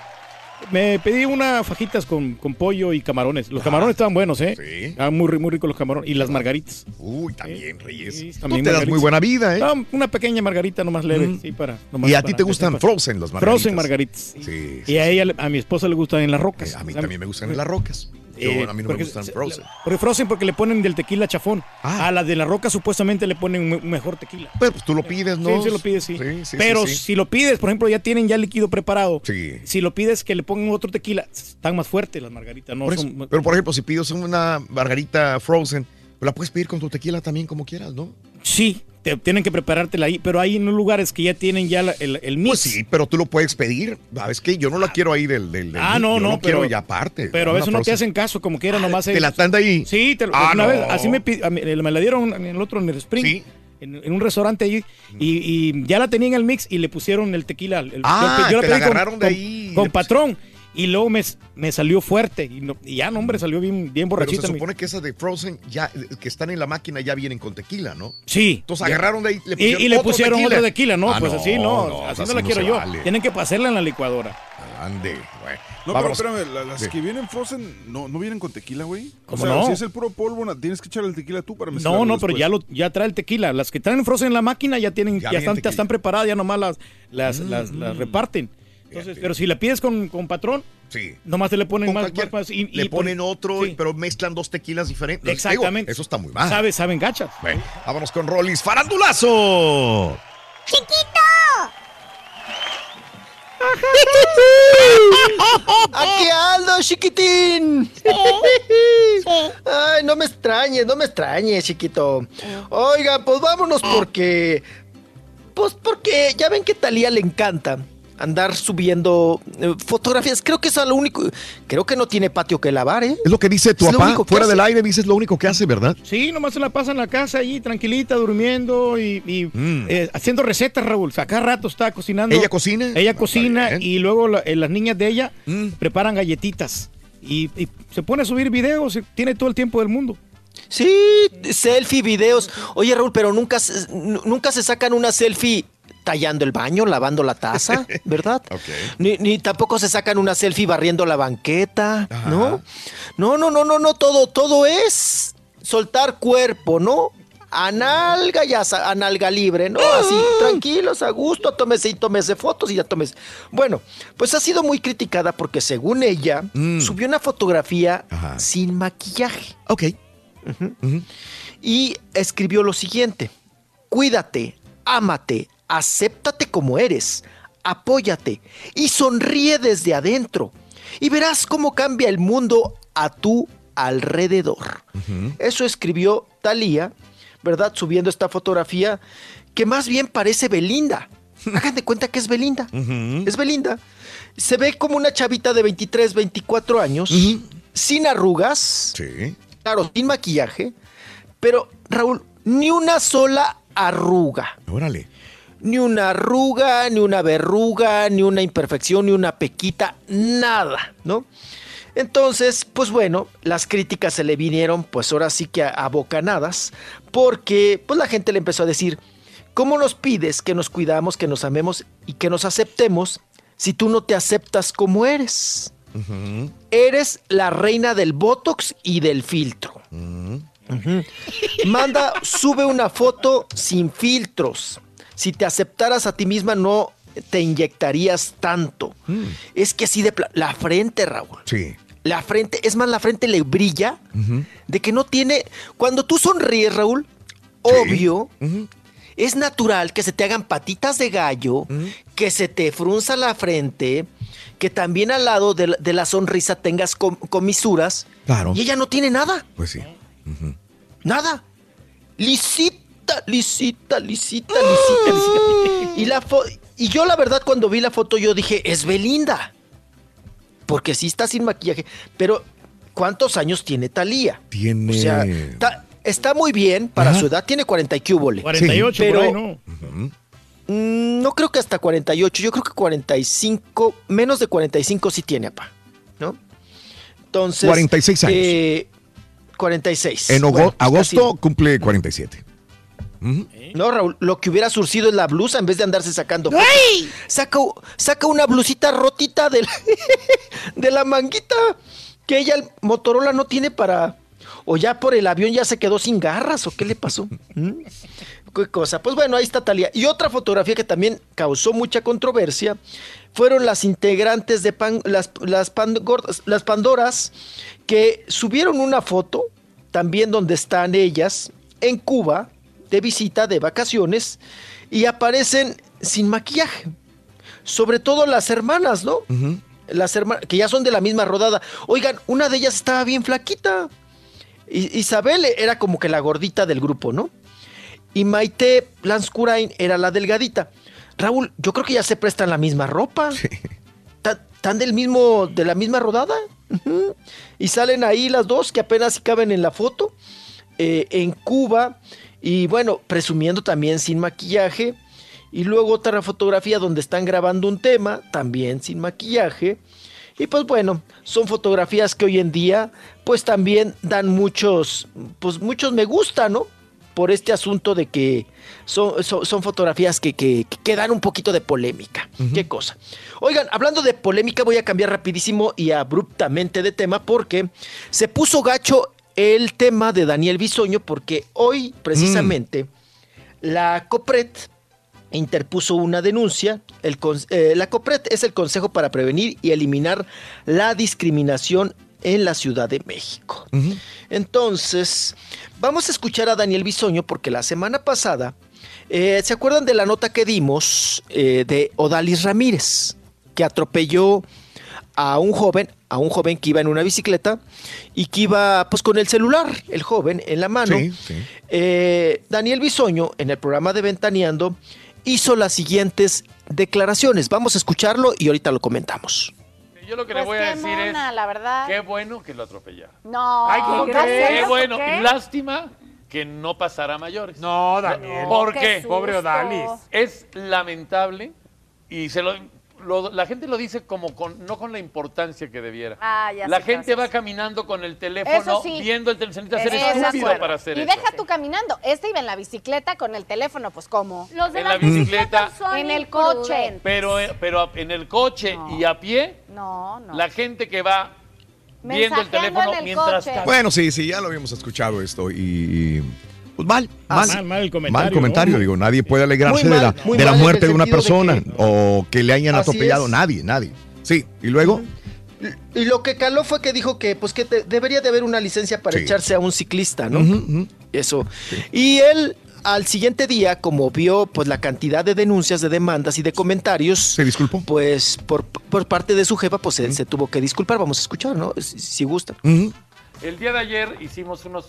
Me pedí unas fajitas con, con pollo y camarones. Los camarones estaban buenos, ¿eh? Sí. Estaban muy, ri- muy ricos los camarones. Y las margaritas. Uy, también, Reyes. Sí, Tú también te das muy buena vida, ¿eh? No, una pequeña margarita nomás leve, Mm. sí, para. nomás Y a ti te gustan para- frozen las margaritas. Frozen margaritas. Sí. Y a ella, a mi esposa le gustan en las rocas. A mí también me gustan en las rocas. Yo, Eh, a mí no me porque gustan se- frozen. Porque Frozen porque le ponen del tequila chafón. A la de la roca supuestamente le ponen un me- mejor tequila. Pues, pues tú lo pides, ¿no? Sí, sí lo pides, sí. Sí, sí, Pero sí, si lo pides, por ejemplo, ya tienen ya líquido preparado. Sí. Si lo pides que le pongan otro tequila, están más fuertes las margaritas. No Por eso. son- Pero por ejemplo, si pides una margarita frozen, la puedes pedir con tu tequila también como quieras, ¿no? Sí, te- tienen que preparártela ahí, pero hay en lugares que ya tienen ya la- el, el mix. Pues sí, pero tú lo puedes pedir. ¿Sabes qué? Yo no la quiero ahí del. del, del Ah, no, yo no, lo quiero pero- ya aparte. Pero a veces no te hacen caso, como quiera, nomás. ¿Te la están de ahí? Sí, te, Ah, una no. vez, así me, mí- me la dieron en el otro, en el Spring. En, en un restaurante allí y, y ya la tenían el mix y le pusieron el tequila. el- Ah, yo, te la agarraron de ahí Con le patrón. Y luego me, me salió fuerte. Y, no- y ya, no, hombre, salió bien, bien Pero borrachita. se mi- supone que esas de Frozen ya que están en la máquina ya vienen con tequila, ¿no? Sí. Entonces Ya. agarraron de ahí, le Y- pusieron y, le otro pusieron tequila. otro tequila, ¿no? Ah, pues así no, no, así así no la no quiero se yo. vale. Tienen que pasarla en la licuadora. Ande, güey. No, Vámonos. pero espérame, la- las Sí. que vienen Frozen no, no vienen con tequila, güey. O ¿Cómo sea, no? si es el puro polvo, tienes que echarle el tequila tú para mezclarlo No, no, pero ya lo ya trae el tequila. Las que traen frozen en la máquina ya tienen, Ya ya, están, tequila. están preparadas, ya nomás las, las, Mm, las, las reparten. Entonces, pero si la pides con, con patrón, Sí. nomás te le ponen Con más, más- y- le y ponen pon- otro, sí. pero mezclan dos tequilas diferentes. Exactamente. Digo, eso está muy mal. Sabe, saben gachas. Bueno, vámonos con Rollis Farandulazo. ¡Chiquito! ¡Aquí ando, chiquitín! Ay, no me extrañes, no me extrañes, chiquito. Oiga, pues vámonos porque. Pues porque ya ven que Talía le encanta andar subiendo eh, fotografías. Creo que es lo único. Creo que no tiene patio que lavar, ¿eh? Es lo que dice tu papá. Fuera hace. del aire dices lo único que hace, ¿verdad? Sí, nomás se la pasa en la casa allí, tranquilita, durmiendo y, y, eh, haciendo recetas, Raúl. O sea, cada rato está cocinando. Mm. ¿Ella cocina? Ella Ah, cocina bien. y luego la- eh, las niñas de ella Mm. preparan galletitas. Y, y se pone a subir videos, tiene todo el tiempo del mundo. Sí, selfie, videos. Oye, Raúl, pero nunca, nunca se sacan una selfie tallando el baño, lavando la taza, ¿verdad? Ni, ni tampoco se sacan una selfie barriendo la banqueta, ¿no? No, no, no, no, no, todo, todo es soltar cuerpo, ¿no? Analga ya, analga libre, ¿no? Así, tranquilos, a gusto, tómese y tómese fotos y ya tómese. Bueno, pues ha sido muy criticada porque según ella, subió una fotografía sin maquillaje. Ok. Y escribió lo siguiente: Cuídate, ámate, acéptate como eres, apóyate y sonríe desde adentro. Y verás cómo cambia el mundo a tu alrededor. Eso escribió Talía, ¿verdad? Subiendo esta fotografía que más bien parece Belinda. Hagan de cuenta que es Belinda. Es Belinda. Se ve como una chavita de 23, 24 años, sin arrugas. Claro, sin maquillaje. Pero, Raúl, ni una sola arruga. Órale. Ni una arruga, ni una verruga, ni una imperfección, ni una pequita, nada, ¿no? Entonces, pues bueno, las críticas se le vinieron, pues ahora sí que a, a bocanadas, porque pues la gente le empezó a decir, ¿cómo nos pides que nos cuidamos, que nos amemos y que nos aceptemos si tú no te aceptas como eres? Eres la reina del Botox y del filtro. Manda, sube una foto sin filtros. Si te aceptaras a ti misma, no te inyectarías tanto. Es que así de la frente, Raúl. Sí. La frente, es más, la frente le brilla de que no tiene. Cuando tú sonríes, Raúl, obvio, es natural que se te hagan patitas de gallo, que se te frunza la frente, que también al lado de la, de la sonrisa tengas com- comisuras. Claro. Y ella no tiene nada. Pues sí. Nada. Lisita, lisita, lisita, lisita, lisita. Y, la fo- y yo la verdad cuando vi la foto yo dije, es Belinda. Porque sí está sin maquillaje. Pero, ¿cuántos años tiene Talía? Tiene. O sea, ta- está muy bien para Ajá. su edad, tiene 40 y cúbole. 48 pero, por ahí, ¿no? mm, no creo que hasta 48, yo creo que 45, menos de 45 sí tiene, apa, ¿no? Entonces... 46 años. eh, 46. En Bueno, pues agosto casi. cumple 47. No, Raúl, lo que hubiera surcido es la blusa en vez de andarse sacando. fotos. Saca, saca una blusita rotita de la, de la manguita que ella, el Motorola, no tiene para. O ya por el avión ya se quedó sin garras, o qué le pasó. ¿Mm? ¿Qué cosa? Pues bueno, ahí está Talía. Y otra fotografía que también causó mucha controversia fueron las integrantes de Pan- las, las, Pandor- las Pandoras que subieron una foto también donde están ellas en Cuba de visita, de vacaciones, y aparecen sin maquillaje. Sobre todo las hermanas, ¿no? Las hermanas, que ya son de la misma rodada. Oigan, una de ellas estaba bien flaquita. I- Isabel era como que la gordita del grupo, ¿no? Y Maite Lanscurain era la delgadita. Raúl, yo creo que ya se prestan la misma ropa. Ta- ¿Tan del mismo, de la misma rodada? Y salen ahí las dos que apenas si caben en la foto. eh, en Cuba. Y bueno, presumiendo también sin maquillaje. Y luego otra fotografía donde están grabando un tema, también sin maquillaje. Y pues bueno, son fotografías que hoy en día pues también dan muchos, pues muchos me gusta, ¿no? Por este asunto de que son, son, son fotografías que, que, que dan un poquito de polémica. Qué cosa. Oigan, hablando de polémica, voy a cambiar rapidísimo y abruptamente de tema porque se puso gacho el tema de Daniel Bisoño porque hoy precisamente la COPRED interpuso una denuncia. El eh, la COPRED es el Consejo para Prevenir y Eliminar la Discriminación en la Ciudad de México. Entonces, vamos a escuchar a Daniel Bisoño porque la semana pasada, eh, ¿se acuerdan de la nota que dimos eh, de Odalis Ramírez, que atropelló a un joven, a un joven que iba en una bicicleta y que iba pues con el celular, el joven, en la mano? Sí, sí. Eh, Daniel Bisoño, en el programa de Ventaneando, hizo las siguientes declaraciones. Vamos a escucharlo y ahorita lo comentamos. Yo lo que Pues le voy a qué decir mona, es, la verdad. qué bueno que lo atropellaron. No, Ay, ¿cómo? Qué ¿por bueno. qué? Y lástima que no pasara a mayores. No, Daniel. ¿Por Qué. Pobre Odalis. Es lamentable y se lo, lo- la gente lo dice como con, no con la importancia que debiera. Ah, ya la sé gente va caminando con el teléfono sí. viendo el teléfono. Se necesita ser Eso de estúpido para hacer y eso. deja tú caminando. Este iba en la bicicleta con el teléfono, pues ¿cómo? Los de En la bicicleta. son En el coche. Pero, eh, pero en el coche y a pie, No, no. la gente que va viendo el teléfono en el mientras coche. camina. Bueno, sí, sí, ya lo habíamos escuchado esto y... pues mal, mal, mal, mal el comentario, Mal comentario, ¿no? digo, nadie puede alegrarse de la, de la muerte de una de persona o que le hayan atropellado, es. nadie, nadie. Sí, y luego... Y lo que caló fue que dijo que pues que te- debería de haber una licencia para Sí. echarse a un ciclista, ¿no? Eso. Y él al siguiente día, como vio pues la cantidad de denuncias, de demandas y de comentarios, se disculpó. Pues por, por parte de su jefa, pues él se tuvo que disculpar. Vamos a escuchar, ¿no? Si, si gustan. El día de ayer hicimos unos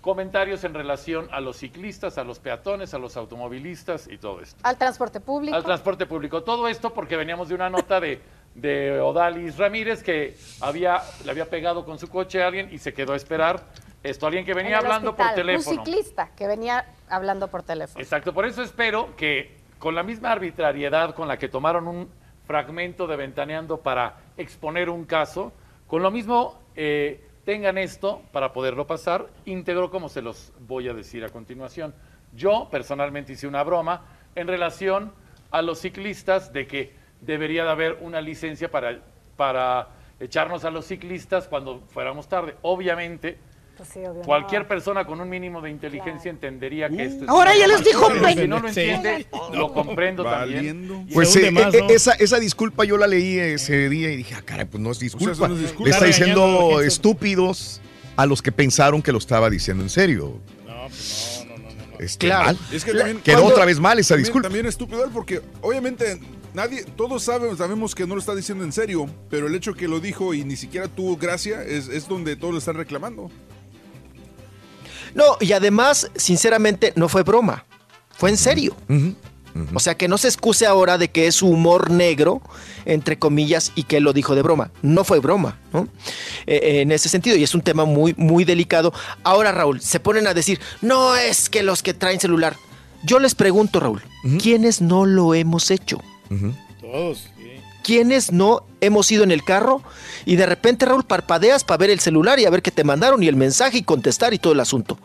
comentarios en relación a los ciclistas, a los peatones, a los automovilistas y todo esto. Al transporte público. Al transporte público. Todo esto porque veníamos de una nota de, de Odalis Ramírez que había, le había pegado con su coche a alguien y se quedó a esperar esto. Alguien que En venía hablando hospital. por teléfono. Un ciclista que venía hablando por teléfono. Exacto, por eso espero que con la misma arbitrariedad con la que tomaron un fragmento de Ventaneando para exponer un caso, con lo mismo eh, tengan esto para poderlo pasar íntegro como se los voy a decir a continuación. Yo personalmente hice una broma en relación a los ciclistas de que debería de haber una licencia para, para echarnos a los ciclistas cuando fuéramos tarde. Obviamente, Pues sí, obvio, Cualquier no. persona con un mínimo de inteligencia entendería que esto es Ahora ya les dijo Si no lo Sí. entiende, lo comprendo también. Pues eh, eh, eh, esa, esa disculpa yo la leí ese día y dije, ah, caray, pues no es disculpa. eso no es disculpa. Le está diciendo estúpidos a los que pensaron que lo estaba diciendo en serio. Este, mal. Es que también- Quedó cuando- otra vez mal esa también- disculpa. También estúpido él, porque obviamente nadie, todos sabemos, sabemos que no lo está diciendo en serio, pero el hecho que lo dijo y ni siquiera tuvo gracia es, es donde todos lo están reclamando. No, y además, sinceramente, no fue broma. Fue en serio. O sea, que no se excuse ahora de que es humor negro, entre comillas, y que él lo dijo de broma. No fue broma, ¿no? Eh, eh, en ese sentido, y es un tema muy, muy delicado. Ahora, Raúl, se ponen a decir, no es que los que traen celular. Yo les pregunto, Raúl, ¿quiénes no lo hemos hecho? Todos. ¿Quiénes no hemos ido en el carro y de repente, Raúl, parpadeas para ver el celular y a ver qué te mandaron y el mensaje y contestar y todo el asunto?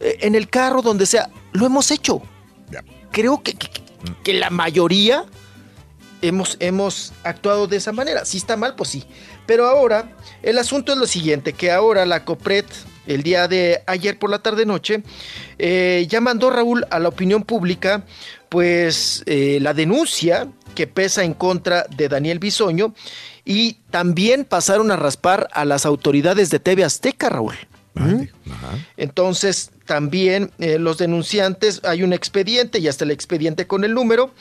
Eh, en el carro, donde sea, lo hemos hecho. Creo que, que- que la mayoría hemos, hemos actuado de esa manera. Si está mal, pues sí. Pero ahora, el asunto es lo siguiente, que ahora la COPRED, el día de ayer por la tarde-noche, eh, ya mandó Raúl a la opinión pública, pues eh, la denuncia que pesa en contra de Daniel Bisoño y también pasaron a raspar a las autoridades de TV Azteca, Raúl. ¿Mm? Entonces, también eh, los denunciantes, hay un expediente, y hasta el expediente con el número,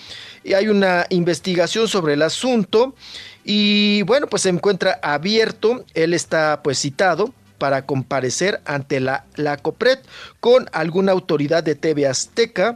y hay una investigación sobre el asunto, y bueno, pues se encuentra abierto, él está pues citado para comparecer ante la, la COPRED con alguna autoridad de TV Azteca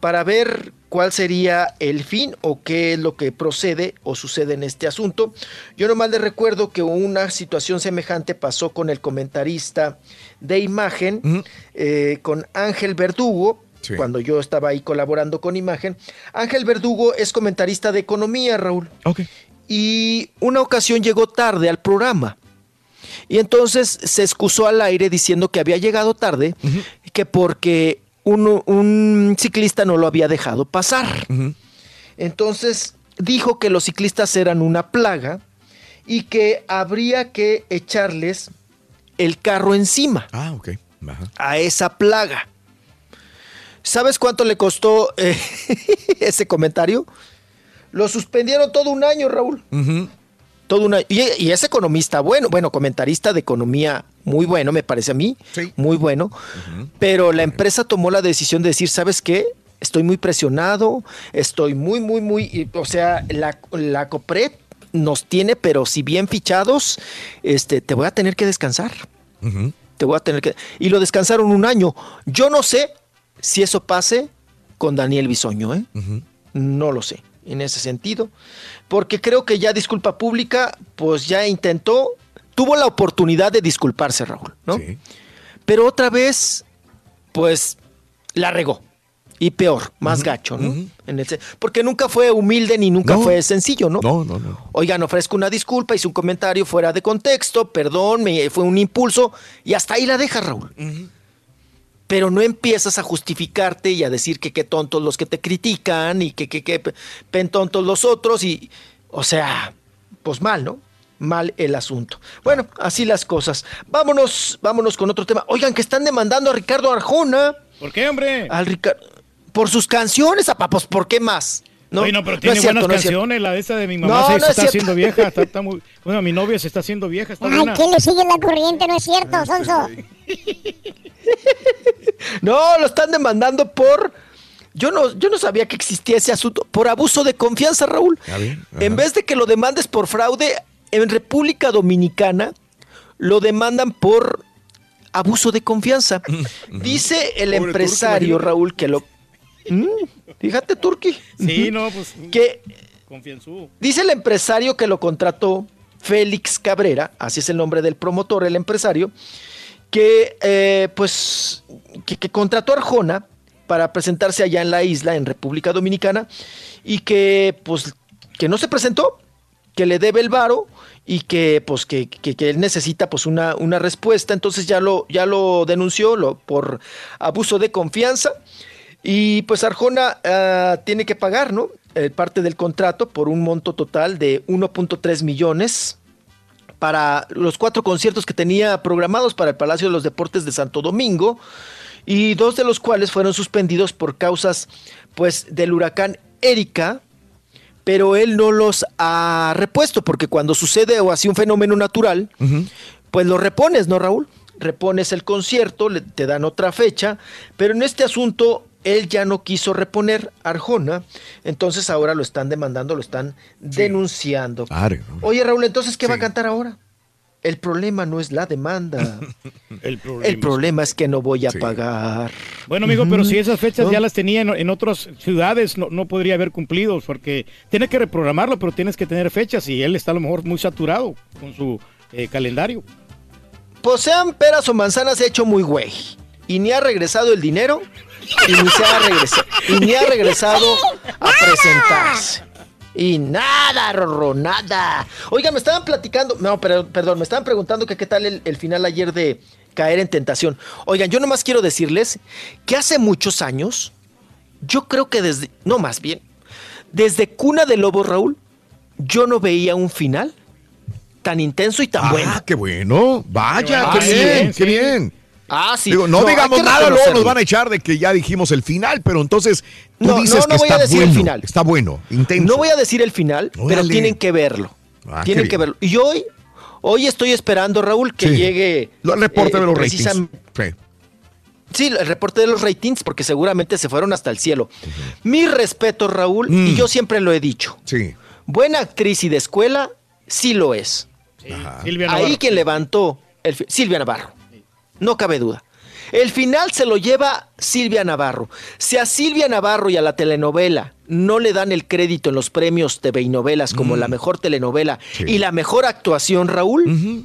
para ver cuál sería el fin o qué es lo que procede o sucede en este asunto. Yo nomás les recuerdo que una situación semejante pasó con el comentarista de imagen, eh, con Ángel Verdugo, Sí. cuando yo estaba ahí colaborando con imagen. Ángel Verdugo es comentarista de economía, Raúl. Y una ocasión llegó tarde al programa. Y entonces se excusó al aire diciendo que había llegado tarde, que porque un, un ciclista no lo había dejado pasar. Entonces dijo que los ciclistas eran una plaga y que habría que echarles el carro encima Ah, ok. Ajá. a esa plaga. ¿Sabes cuánto le costó eh, ese comentario? Lo suspendieron todo un año, Raúl. Todo un año. Y, y es economista bueno, bueno, comentarista de economía muy bueno, me parece a mí. Muy bueno. Pero la empresa tomó la decisión de decir, ¿sabes qué? Estoy muy presionado, estoy muy, muy, muy... y, O sea, la, la COPRED nos tiene, pero si bien fichados, este, te voy a tener que descansar. Te voy a tener que... Y lo descansaron un año. Yo no sé si eso pase con Daniel Bisoño, ¿eh? No lo sé, en ese sentido. Porque creo que ya disculpa pública, pues ya intentó, tuvo la oportunidad de disculparse, Raúl, ¿no? Pero otra vez, pues, la regó. Y peor, más gacho, ¿no? En el porque nunca fue humilde ni nunca No. fue sencillo, ¿no? No, no, no. Oigan, ofrezco una disculpa, hice un comentario fuera de contexto, perdón, me, fue un impulso, y hasta ahí la deja, Raúl. Pero no empiezas a justificarte y a decir que qué tontos los que te critican y que qué que, pen tontos los otros, y, o sea, pues mal, ¿no? Mal el asunto. Bueno, así las cosas. Vámonos, vámonos con otro tema. Oigan, que están demandando a Ricardo Arjona. ¿Por qué, hombre? Al Ricardo. Por sus canciones, a pues, ¿por qué más? No, no pero tiene cierto, buenas no canciones. La de esa de mi No, mamá se, no se es está cierto. haciendo vieja. Está, está muy, bueno, mi novia se está haciendo vieja. Está Ay, buena. ¿qué le sigue la corriente? No es cierto, Sonso. No, lo están demandando por. Yo no, yo no sabía que existía ese asunto. Por abuso de confianza, Raúl. En vez de que lo demandes por fraude, en República Dominicana lo demandan por abuso de confianza. Dice el Pobre empresario, Raúl, que lo. Mm, fíjate, Turki. Sí, no, pues. Que Confianzú. Dice el empresario que lo contrató, Félix Cabrera, así es el nombre del promotor, el empresario, que eh, pues que, que contrató a Arjona para presentarse allá en la isla, en República Dominicana, y que pues que no se presentó, que le debe el varo y que pues que, que- que él necesita pues una, una respuesta, entonces ya lo, ya lo denunció lo, por abuso de confianza. Y pues Arjona ah, tiene que pagar, ¿no? Eh, parte del contrato por un monto total de 1.3 millones para los cuatro conciertos que tenía programados para el Palacio de los Deportes de Santo Domingo y dos de los cuales fueron suspendidos por causas pues del huracán Erika, pero él no los ha repuesto porque cuando sucede o así un fenómeno natural, pues lo repones, ¿no, Raúl? Repones el concierto, le- te dan otra fecha, pero en este asunto él ya no quiso reponer Arjona, entonces ahora lo están demandando, lo están denunciando. Oye, Raúl, entonces, ¿qué va a cantar ahora? El problema no es la demanda. El problema. El problema es que no voy a pagar. Bueno, amigo, pero si esas fechas ¿No? ya las tenía en, en otras ciudades, no, no podría haber cumplido, porque tienes que reprogramarlo, pero tienes que tener fechas y él está a lo mejor muy saturado con su eh, calendario. Pues sean peras o manzanas, se ha hecho muy güey. Y ni ha regresado el dinero, y ni se ha regresado, y ni ha regresado a presentarse. Y nada, Rorro, nada. Oigan, me estaban platicando, no, pero, perdón, me estaban preguntando que qué tal el, el final ayer de Caer en Tentación. Oigan, yo nomás quiero decirles que hace muchos años, yo creo que desde, no más bien, desde Cuna de Lobo, Raúl, yo no veía un final tan intenso y tan bueno. Ah, qué bueno. Vaya, Ah, qué bien, ¿eh? qué Sí. bien. Ah, sí. Digo, no, digamos que nada, luego nos van a echar de que ya dijimos el final, pero entonces tú No, dices no, que no voy está a decir bueno. el final. Está bueno, intenso. No voy a decir el final, pero tienen que verlo. Ah, tienen que verlo. Y hoy, hoy estoy esperando, Raúl, que Sí. llegue. El reporte eh, de los ratings. Sí. Sí, el reporte de los ratings, porque seguramente se fueron hasta el cielo. Mi respeto, Raúl, Mm. y yo siempre lo he dicho. Sí. Buena actriz y de escuela, sí lo es. Silvia Ahí quien levantó, el Silvia Navarro. No cabe duda. El final se lo lleva Silvia Navarro. Si a Silvia Navarro y a la telenovela no le dan el crédito en los premios TV y novelas como Mm. la mejor telenovela y la mejor actuación, Raúl,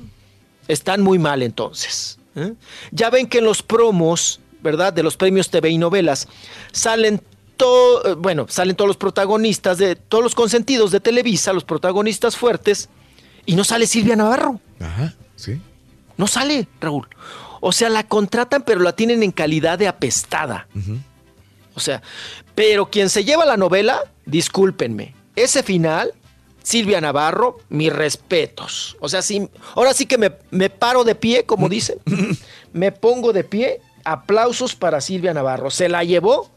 están muy mal entonces. ¿eh? Ya ven que en los promos, ¿verdad? De los premios TV y novelas salen todo, eh, bueno, salen todos los protagonistas de todos los consentidos de Televisa, los protagonistas fuertes, y no sale Silvia Navarro. Ajá, sí. No sale, Raúl. O sea, la contratan, pero la tienen en calidad de apestada. O sea, pero quien se lleva la novela, discúlpenme, ese final, Silvia Navarro, mis respetos. O sea, sí, ahora sí que me, me paro de pie, como dicen, me pongo de pie, aplausos para Silvia Navarro. Se la llevó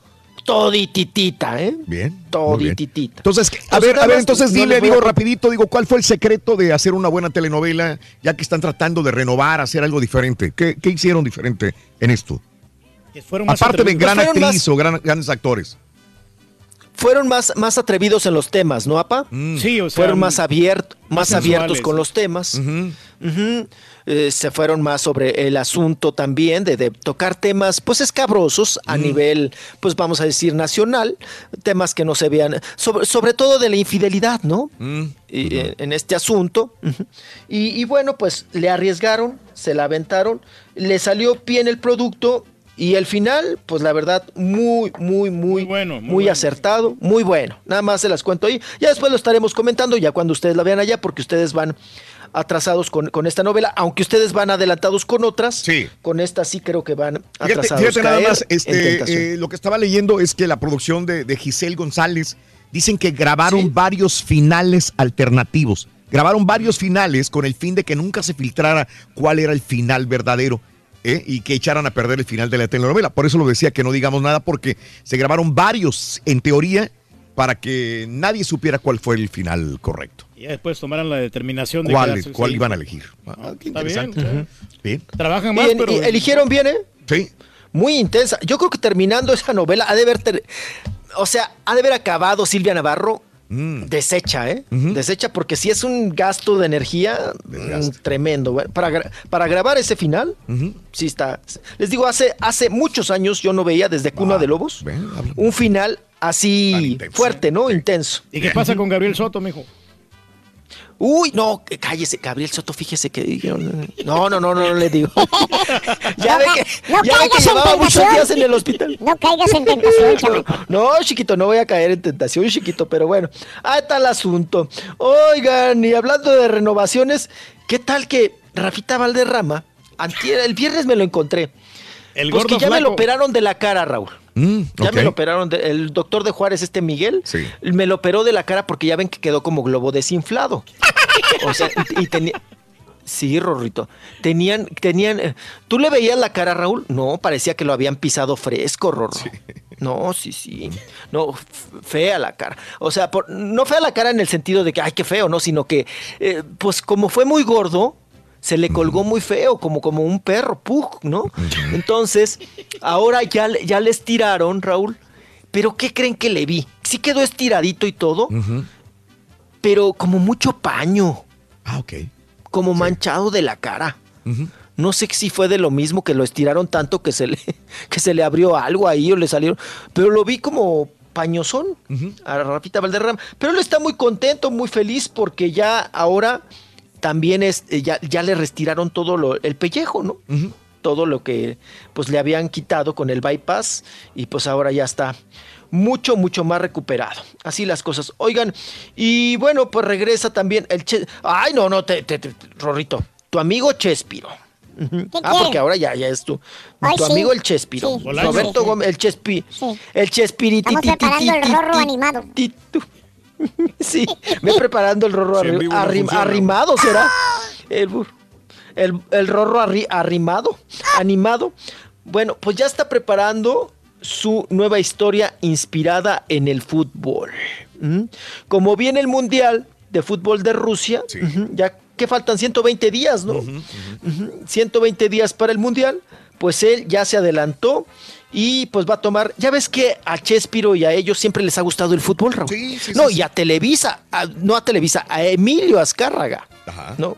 todititita, ¿eh? Bien. Todititita. Entonces, a Pues ver, a ver, más, entonces no dile, a digo rapidito, digo, ¿cuál fue el secreto de hacer una buena telenovela, ya que están tratando de renovar, hacer algo diferente? ¿Qué, qué hicieron diferente en esto? fueron más Aparte de atrevidos. gran Fueron actriz o gran- grandes actores. fueron más, más atrevidos en los temas, ¿no, apa? Sí, o sea, fueron más, abiert- más más abiertos con los temas. Eh, se fueron más sobre el asunto también de, de tocar temas pues escabrosos a nivel, pues vamos a decir, nacional, temas que no se vean, sobre, sobre todo de la infidelidad, ¿no? Y, eh, en este asunto. Y, y bueno, pues le arriesgaron, se la aventaron, le salió bien el producto y el final, pues la verdad, muy, muy, muy, muy, bueno. acertado, muy bueno. Nada más se las cuento ahí. Ya después lo estaremos comentando, ya cuando ustedes la vean allá, porque ustedes van atrasados con, con esta novela, aunque ustedes van adelantados con otras, con esta sí creo que van Fíjate, atrasados. fíjate nada Caer más, este, eh, lo que estaba leyendo es que la producción de, de Giselle González dicen que grabaron varios finales alternativos. Grabaron varios finales con el fin de que nunca se filtrara cuál era el final verdadero. ¿eh? Y que echaran a perder el final de la telenovela. Por eso lo decía que no digamos nada, porque se grabaron varios, en teoría, para que nadie supiera cuál fue el final correcto. Y ya después tomaran la determinación de ¿Cuál, cuál iban a elegir? Ah, qué Está bien, interesante. está bien. Bien. Trabajan Y más, en- pero... y eligieron bien, ¿eh? Sí. Muy intensa. Yo creo que terminando esa novela ha de haber, ter- o sea, ha de haber acabado Silvia Navarro Mm. deshecha, ¿eh? Deshecha porque si es un gasto de energía mm, tremendo. Para, gra- para grabar ese final, sí está. Les digo, hace, hace muchos años yo no veía desde Cuna de Lobos un final así fuerte, ¿no? Intenso. ¿Y qué pasa con Gabriel Soto, mijo? Uy, no, que cállese, Gabriel Soto, fíjese que dijeron. No, no, no, no, no le digo. ya ve que, no ya ve que llevaba muchos días en el hospital. No caigas en tentación, chamaco. No, chiquito, no voy a caer en tentación, chiquito, pero bueno, ahí está el asunto. Oigan, y hablando de renovaciones, ¿qué tal que Rafita Valderrama, antier- el viernes me lo encontré? El pues que gordo ya me lo operaron de la cara, Raúl. Mm, Ya me lo operaron, de- el doctor de Juárez, este Miguel, Sí. me lo operó de la cara porque ya ven que quedó como globo desinflado. O sea, y, y tenía... Sí, Rorrito. Tenían, tenían... eh, ¿Tú le veías la cara, Raúl? No, parecía que lo habían pisado fresco, Rorro. No, sí, sí. No, fea la cara. O sea, por- no fea la cara en el sentido de que, ay, qué feo, ¿no? Sino que, eh, pues como fue muy gordo, se le colgó muy feo, como, como un perro, pug, ¿no? Entonces, ahora ya, le- ya le estiraron, Raúl. Pero ¿qué creen que le vi? Sí quedó estiradito y todo, pero como mucho paño. Ah, ok. Como manchado de la cara. No sé si fue de lo mismo que lo estiraron tanto que se le, que se le abrió algo ahí o le salieron. Pero lo vi como pañosón a Rafita Valderrama. Pero él está muy contento, muy feliz porque ya ahora también es, eh, ya, ya le retiraron todo lo, el pellejo, ¿no? Todo lo que pues le habían quitado con el bypass y pues ahora ya está mucho, mucho más recuperado. Así las cosas. Oigan, y bueno, pues regresa también el Che... Ay, no, no, te, te- te- Rorrito, tu amigo Chespiro. Ah, quiere? porque ahora ya, ya es tu, Ay, tu sí. amigo el Chespiro. Sí, Roberto sí. Gómez, el Chespi. Sí. El Chespiriti. Estamos preparando el rorro animado. Sí, ve preparando el rorro arri- arrim- arrimado, ¿será? El, bur- el, el rorro arri- arrimado, animado. Bueno, pues ya está preparando su nueva historia inspirada en el fútbol. ¿Mm? Como viene el Mundial de Fútbol de Rusia, ya que faltan 120 días, ¿no? Ujú, 120 días para el Mundial, pues él ya se adelantó y pues va a tomar, ya ves que a Chespiro y a ellos siempre les ha gustado el fútbol, Raúl. no, y a Televisa, a- no a Televisa, a Emilio Azcárraga, ¿no?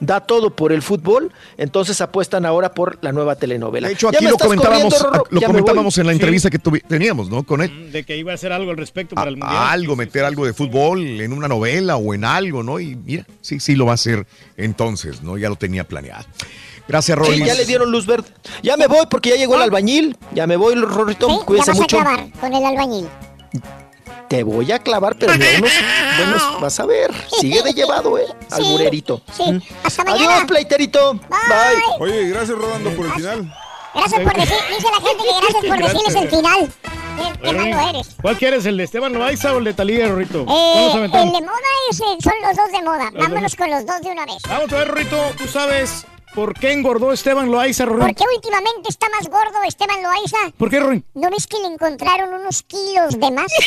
Da todo por el fútbol, entonces apuestan ahora por la nueva telenovela. De hecho, aquí lo comentábamos, Rorro, lo comentábamos en la Sí. entrevista que teníamos, ¿no? Con él. De que iba a hacer algo al respecto para el Mundial. algo, meter algo de fútbol en una novela o en algo, ¿no? Y mira, sí, sí lo va a hacer entonces, ¿no? Ya lo tenía planeado. Gracias, Sí, Rolis. ya le dieron luz verde. Ya me voy porque ya llegó el albañil. Ya me voy, Rorrito. ¿Sí? Cuídese vas a clavar con el albañil. Te voy a clavar, pero unos buenos. Vas a ver. Sigue de llevado, ¿eh? Alburerito. Sí. Hasta mañana. Adiós, pleiterito. Bye. Oye, gracias, Rodando, por el final. Gracias por decir, dice la gente que gracias por decirles el final. Qué, qué malo eres. ¿Cuál quieres, el de Esteban Loaiza o el de Talía, Rorrito? ¿Cuál Eh, nos el de moda es, eh, son los dos de moda. Vámonos con los dos de una vez. Vamos a ver, Rorrito, tú sabes por qué engordó Esteban Loaiza, ¿Por Rorrito. qué últimamente está más gordo Esteban Loaiza? ¿Por qué, Rorín? ¿No ves que le encontraron unos kilos de más?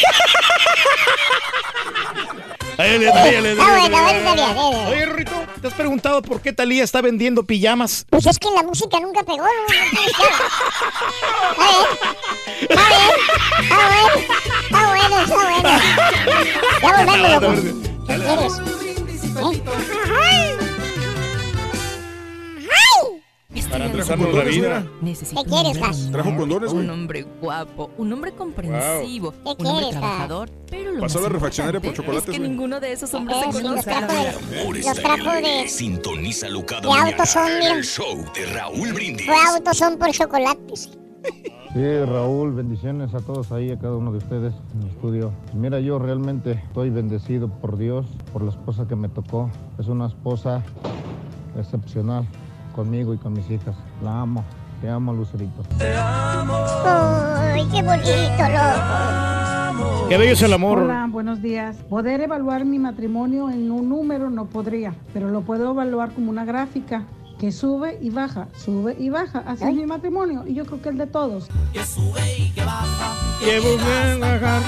Bueno, bueno. Oye, Rorrito, ¿te has preguntado por qué Talía está vendiendo pijamas? Pues es que la música nunca pegó. No. Está bien. Está bueno. Está bueno. Ya volvemos, loco. ¿Qué quieres? ¿Eh? Para trajo condones, mira. Necesito ¿Qué quieres, un hombre Gas? Trajo condones, güey. Un hombre guapo, un hombre comprensivo, ¿Qué un hombre trabajador, pero lo Pasó más la refaccionaria por chocolates, es que güey. ninguno de esos hombres Eh, se los conoce a la trajo vida. de, los trajo de, Sintonízalo cada de mañana. autos son, mira. El show de Raúl Brindis. Fue autos son por chocolates. Sí, Raúl, bendiciones a todos ahí, a cada uno de ustedes en el estudio. Mira, yo realmente estoy bendecido por Dios, por la esposa que me tocó. Es una esposa excepcional conmigo y con mis hijas. La amo, te amo, Lucerito. Ay, qué bonito, loco. Qué bello es el amor. Hola, buenos días. Poder evaluar mi matrimonio en un número no podría, pero lo puedo evaluar como una gráfica que sube y baja, sube y baja. Así es mi matrimonio y yo creo que el de todos. Que busquen bajar.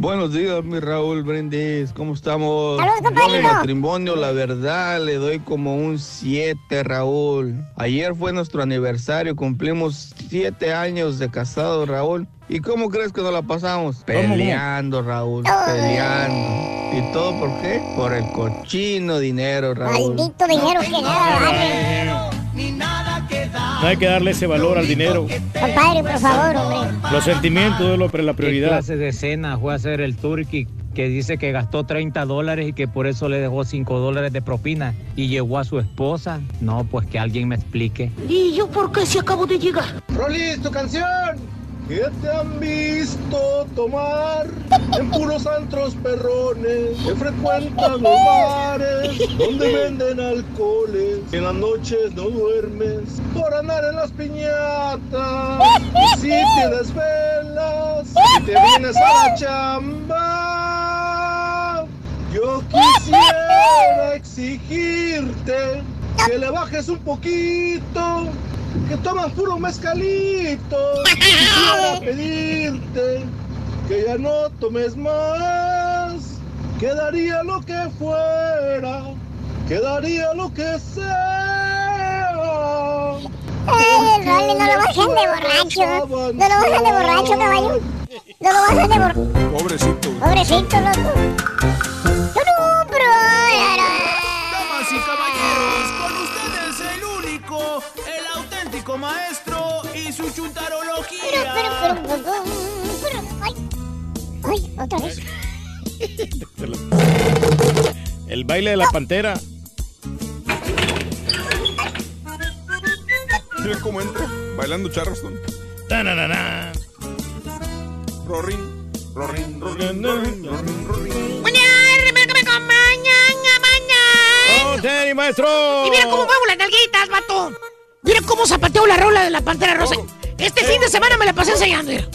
Buenos días, mi Raúl Brindis. ¿Cómo estamos? Saludos, Yo mi matrimonio, la verdad, le doy como un 7, Raúl. Ayer fue nuestro aniversario, cumplimos 7 años de casado, Raúl. ¿Y cómo crees que nos la pasamos? Peleando, Raúl, peleando. ¿Y todo por qué? Por el cochino dinero, Raúl. Maldito dinero que nada vale. No hay que darle ese valor al dinero. Compadre, por favor, hombre. Los sentimientos es lo- la ¿Qué prioridad. clase de cena fue a hacer el turqui que dice que gastó 30 dólares y que por eso le dejó 5 dólares de propina y llevó a su esposa? No, pues que alguien me explique. ¿Y yo por qué si acabo de llegar? Rolis, tu canción. ¿Qué te han visto tomar en puros antros perrones que frecuentan los bares donde venden alcoholes? En las noches no duermes por andar en las piñatas. Y si tienes velas y te vienes a la chamba, yo quisiera exigirte que le bajes un poquito que tomas puro mezcalito. Quisiera pedirte que ya no tomes más. Quedaría lo que fuera, quedaría lo que sea. Eh, Rolly, no lo bajen de borracho. No lo bajen de borracho, caballo. No lo bajen de borracho. Pobrecito. Pobrecito, loco. No, pero... Damas y caballeros, con ustedes el único, el maestro y su chuntarología. Pero, pero, pero, pero, pero, ay, ay, otra vez. El baile de la pantera. Mira cómo entra, bailando Charleston. Tananana. Rorín, rorín, rorín, rorín. ¡Oh, Terry, maestro! Y mira cómo muevo las nalguitas, vato. Mira cómo zapateo la rola de la Pantera Rosa. Este fin de semana me la pasé enseñando. mira.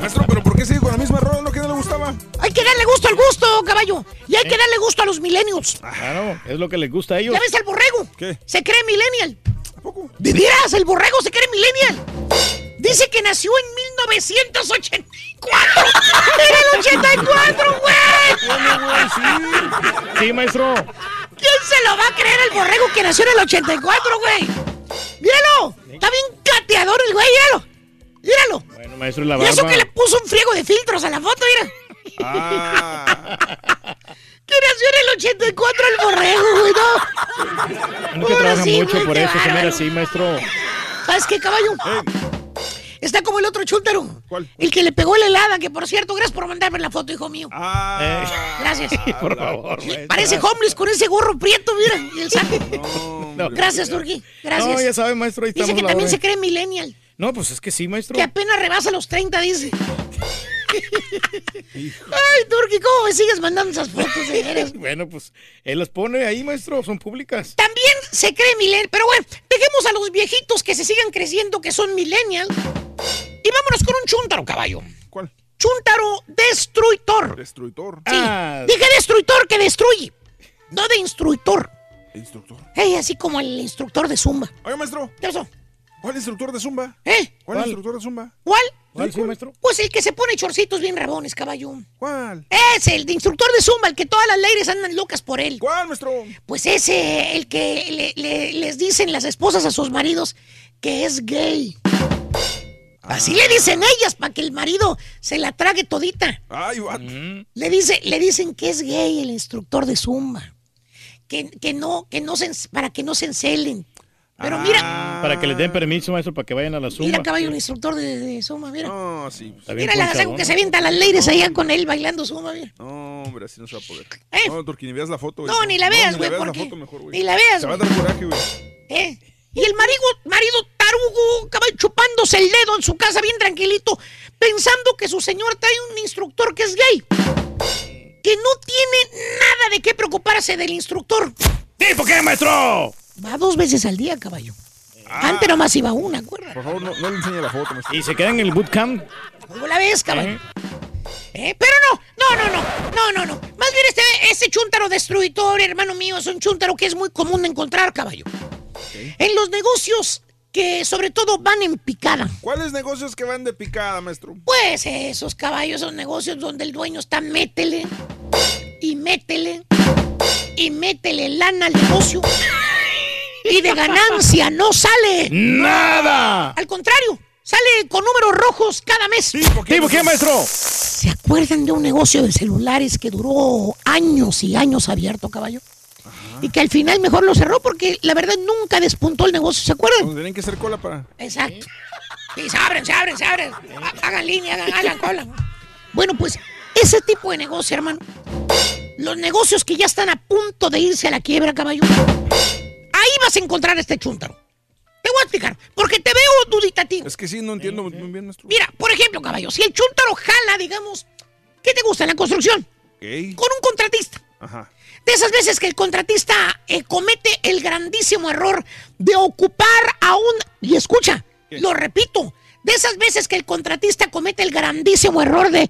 Maestro, pero ¿por qué sigue con la misma rola? ¿No que no le gustaba? Hay que darle gusto al gusto, caballo. Y hay que darle gusto a los millennials. Claro, es lo que les gusta a ellos. ¿Ya ves el borrego? ¿Qué? Se cree millennial. ¿De veras? ¿El borrego se cree millennial? Dice que nació en 1984. ¡Era el 84, güey! Sí, maestro. ¿Quién se lo va a creer el borrego que nació en el 84, güey? ¡Míralo! Está bien cateador el güey, míralo. Míralo. Bueno, maestro, la Y eso barba. que le puso un friego de filtros a la foto, mira. Ah. Que nació en el 84 el borrego, güey, no. Uno que trabaja sí, mucho güey, por eso, se mira así, maestro. ¿Sabes qué, caballo? Está como el otro chúntaro. ¿Cuál? El que le pegó la helada, que por cierto, gracias por mandarme la foto, hijo mío. Ah, Gracias. Por favor. Parece homeless con ese gorro prieto, mira, y el saco. Gracias, Turquí. Gracias. No, ya sabe, maestro, ahí Dice que también se cree millennial. No, pues es que sí, maestro. Que apenas rebasa los 30, dice. Ay, Turqui, ¿cómo me sigues mandando esas fotos de? Bueno, pues él las pone ahí, maestro, son públicas. También se cree millennial. Pero bueno, dejemos a los viejitos que se sigan creciendo que son millennials. Y vámonos con un chúntaro, caballo. ¿Cuál? Chúntaro destructor. Destructor. Sí, Ah. dije destructor que destruye. No de instructor. Instructor. Ey, así como el instructor de Zumba. Oye, maestro. ¿Qué pasó? ¿Cuál instructor de Zumba? ¿Eh? ¿Cuál, ¿Cuál? instructor de Zumba? ¿Cuál? ¿Cuál, sí, maestro? Pues el que se pone chorcitos bien rabones, caballo. ¿Cuál? Ese, el de instructor de Zumba, el que todas las ladies andan locas por él. ¿Cuál, maestro? Pues ese, el que le- le- les dicen las esposas a sus maridos que es gay. Así le dicen ellas, para que el marido se la trague todita. Ay, what? Le, dice, le dicen que es gay el instructor de Zumba. Que, que no, que no se, para que no se encelen. Pero mira, Para que les den permiso, maestro, para que vayan a la suma. mira caballo, el instructor de, de Zumba, mira. No, sí. Mira la ponchadón. que se avientan las ladies allá con él bailando Zumba, mira. No, hombre, así no se va a poder. ¿Eh? No, Turki, ni veas la foto. No, güey. ni la veas, ni güey, la veas la porque- foto mejor, güey. ni la veas, Se va a dar coraje, güey. ¿Eh? Y el marido, marido tarugo, caballo, chupándose el dedo en su casa bien tranquilito, pensando que su señor trae un instructor que es gay. Que no tiene nada de qué preocuparse del instructor. ¿Tipo qué, maestro? Va dos veces al día, caballo. Ah. Antes nomás iba una, acuérdate. Por favor, no, no le enseñe la foto, maestro. Y se quedan en el bootcamp. ¿Cómo la ves, caballo? ¿Eh? Pero no, no, no, no, no, no, no. Más bien este, este chúntaro destruidor, hermano mío, es un chúntaro que es muy común de encontrar, caballo. En los negocios que sobre todo van en picada. ¿Cuáles negocios que van de picada, maestro? Pues esos caballos son negocios donde el dueño está métele y métele y métele lana al negocio y de ganancia no sale ¡Nada! Al contrario, sale con números rojos cada mes. ¿Tipo qué, maestro? ¿Se acuerdan de un negocio de celulares que duró años y años abierto, caballo? Y que al final mejor lo cerró porque la verdad nunca despuntó el negocio, ¿se acuerdan? Donde tienen que hacer cola para. Exacto. Sí, se abren, se abren, se abren. Ha- Hagan línea, hagan, hagan cola. Bueno, pues ese tipo de negocio, hermano. Los negocios que ya están a punto de irse a la quiebra, caballo. Ahí vas a encontrar este chúntaro. Te voy a explicar, porque te veo duditativo. Es que sí, no entiendo muy bien, maestro. Mira, por ejemplo, caballo, si el chúntaro jala, digamos, ¿qué te gusta? La construcción. Con un contratista. Ajá. De esas veces que el contratista eh, comete el grandísimo error de ocupar a un... Y escucha, lo repito, de esas veces que el contratista comete el grandísimo error de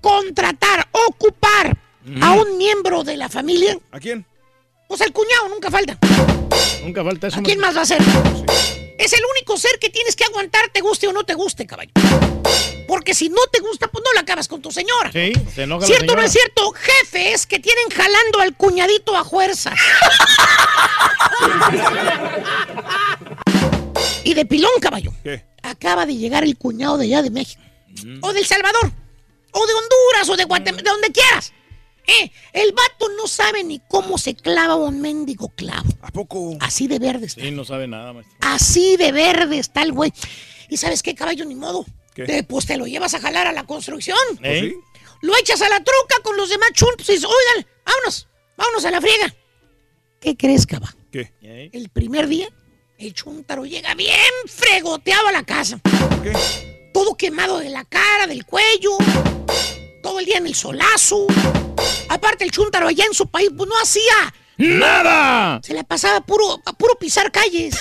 contratar, ocupar a un miembro de la familia. ¿A quién? Pues al cuñado, nunca falta. Nunca falta eso. ¿A quién más va a ser? Es el único ser que tienes que aguantar, te guste o no te guste, caballo. Porque si no te gusta, pues no la acabas con tu señora. Sí, se enoja la ¿Cierto o no es cierto? Jefes que tienen jalando al cuñadito a fuerzas. y de pilón, caballo. ¿Qué? Acaba de llegar el cuñado de allá de México. O del Salvador. O de Honduras. O de Guatemala. De donde quieras. Eh, el vato no sabe ni cómo se clava un mendigo clavo. ¿A poco? Así de verde está. Sí, no sabe nada, maestro. Así de verde está el güey. ¿Y sabes qué, caballo? Ni modo. ¿Qué? Te- pues te lo llevas a jalar a la construcción. ¿Eh? ¿Sí? Lo echas a la troca con los demás chuntos y dices, oigan, vámonos, vámonos a la friega. ¿Qué crees, caba? ¿Qué? El primer día, el chuntaro llega bien fregoteado a la casa. qué? Todo quemado de la cara, del cuello, todo el día en el solazo. Aparte, el chuntaro allá en su país, pues no hacía ¡Nada! Se le pasaba puro, a puro pisar calles.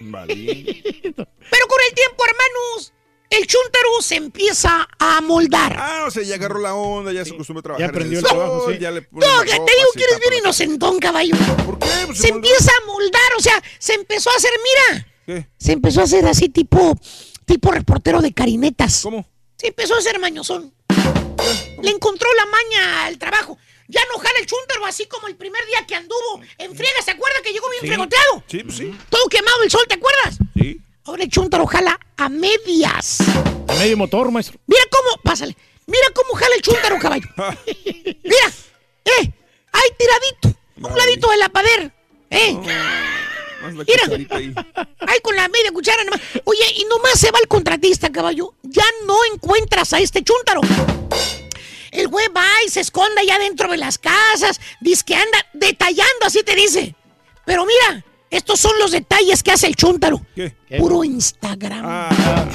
Pero con el tiempo, hermanos, el chuntaro se empieza a moldar. Ah, o sea, ya agarró la onda, ya se acostumbró a trabajar. Ya aprendió en el trabajo, sol, sí. Ya le No, que te ropa, digo que eres bien inocentón, caballo. ¿Por qué? Pues Se empieza a moldar, o sea, se empezó a hacer, mira, ¿Qué? se empezó a hacer así tipo, tipo reportero de carinetas. ¿Cómo? Se empezó a hacer mañosón. Le encontró la maña al trabajo. Ya no jala el chúntaro así como el primer día que anduvo en friega. ¿Se acuerda que llegó bien Sí. fregoteado? Sí, pues sí. Todo quemado el sol, ¿te acuerdas? Sí. Ahora el chúntaro jala a medias. A medio motor, maestro. Mira cómo, pásale. Mira cómo jala el chúntaro, caballo. Mira, eh, ahí tiradito, a un ladito de la pader. Eh. Más la Mira. ahí. Ay, con la media cuchara nomás. Oye, y nomás se va el contratista, caballo. Ya no encuentras a este chúntaro. El güey va y se esconde allá dentro de las casas. Dice que anda detallando, así te dice. Pero mira, estos son los detalles que hace el chúntaro. ¿Qué? Puro Instagram. Ah,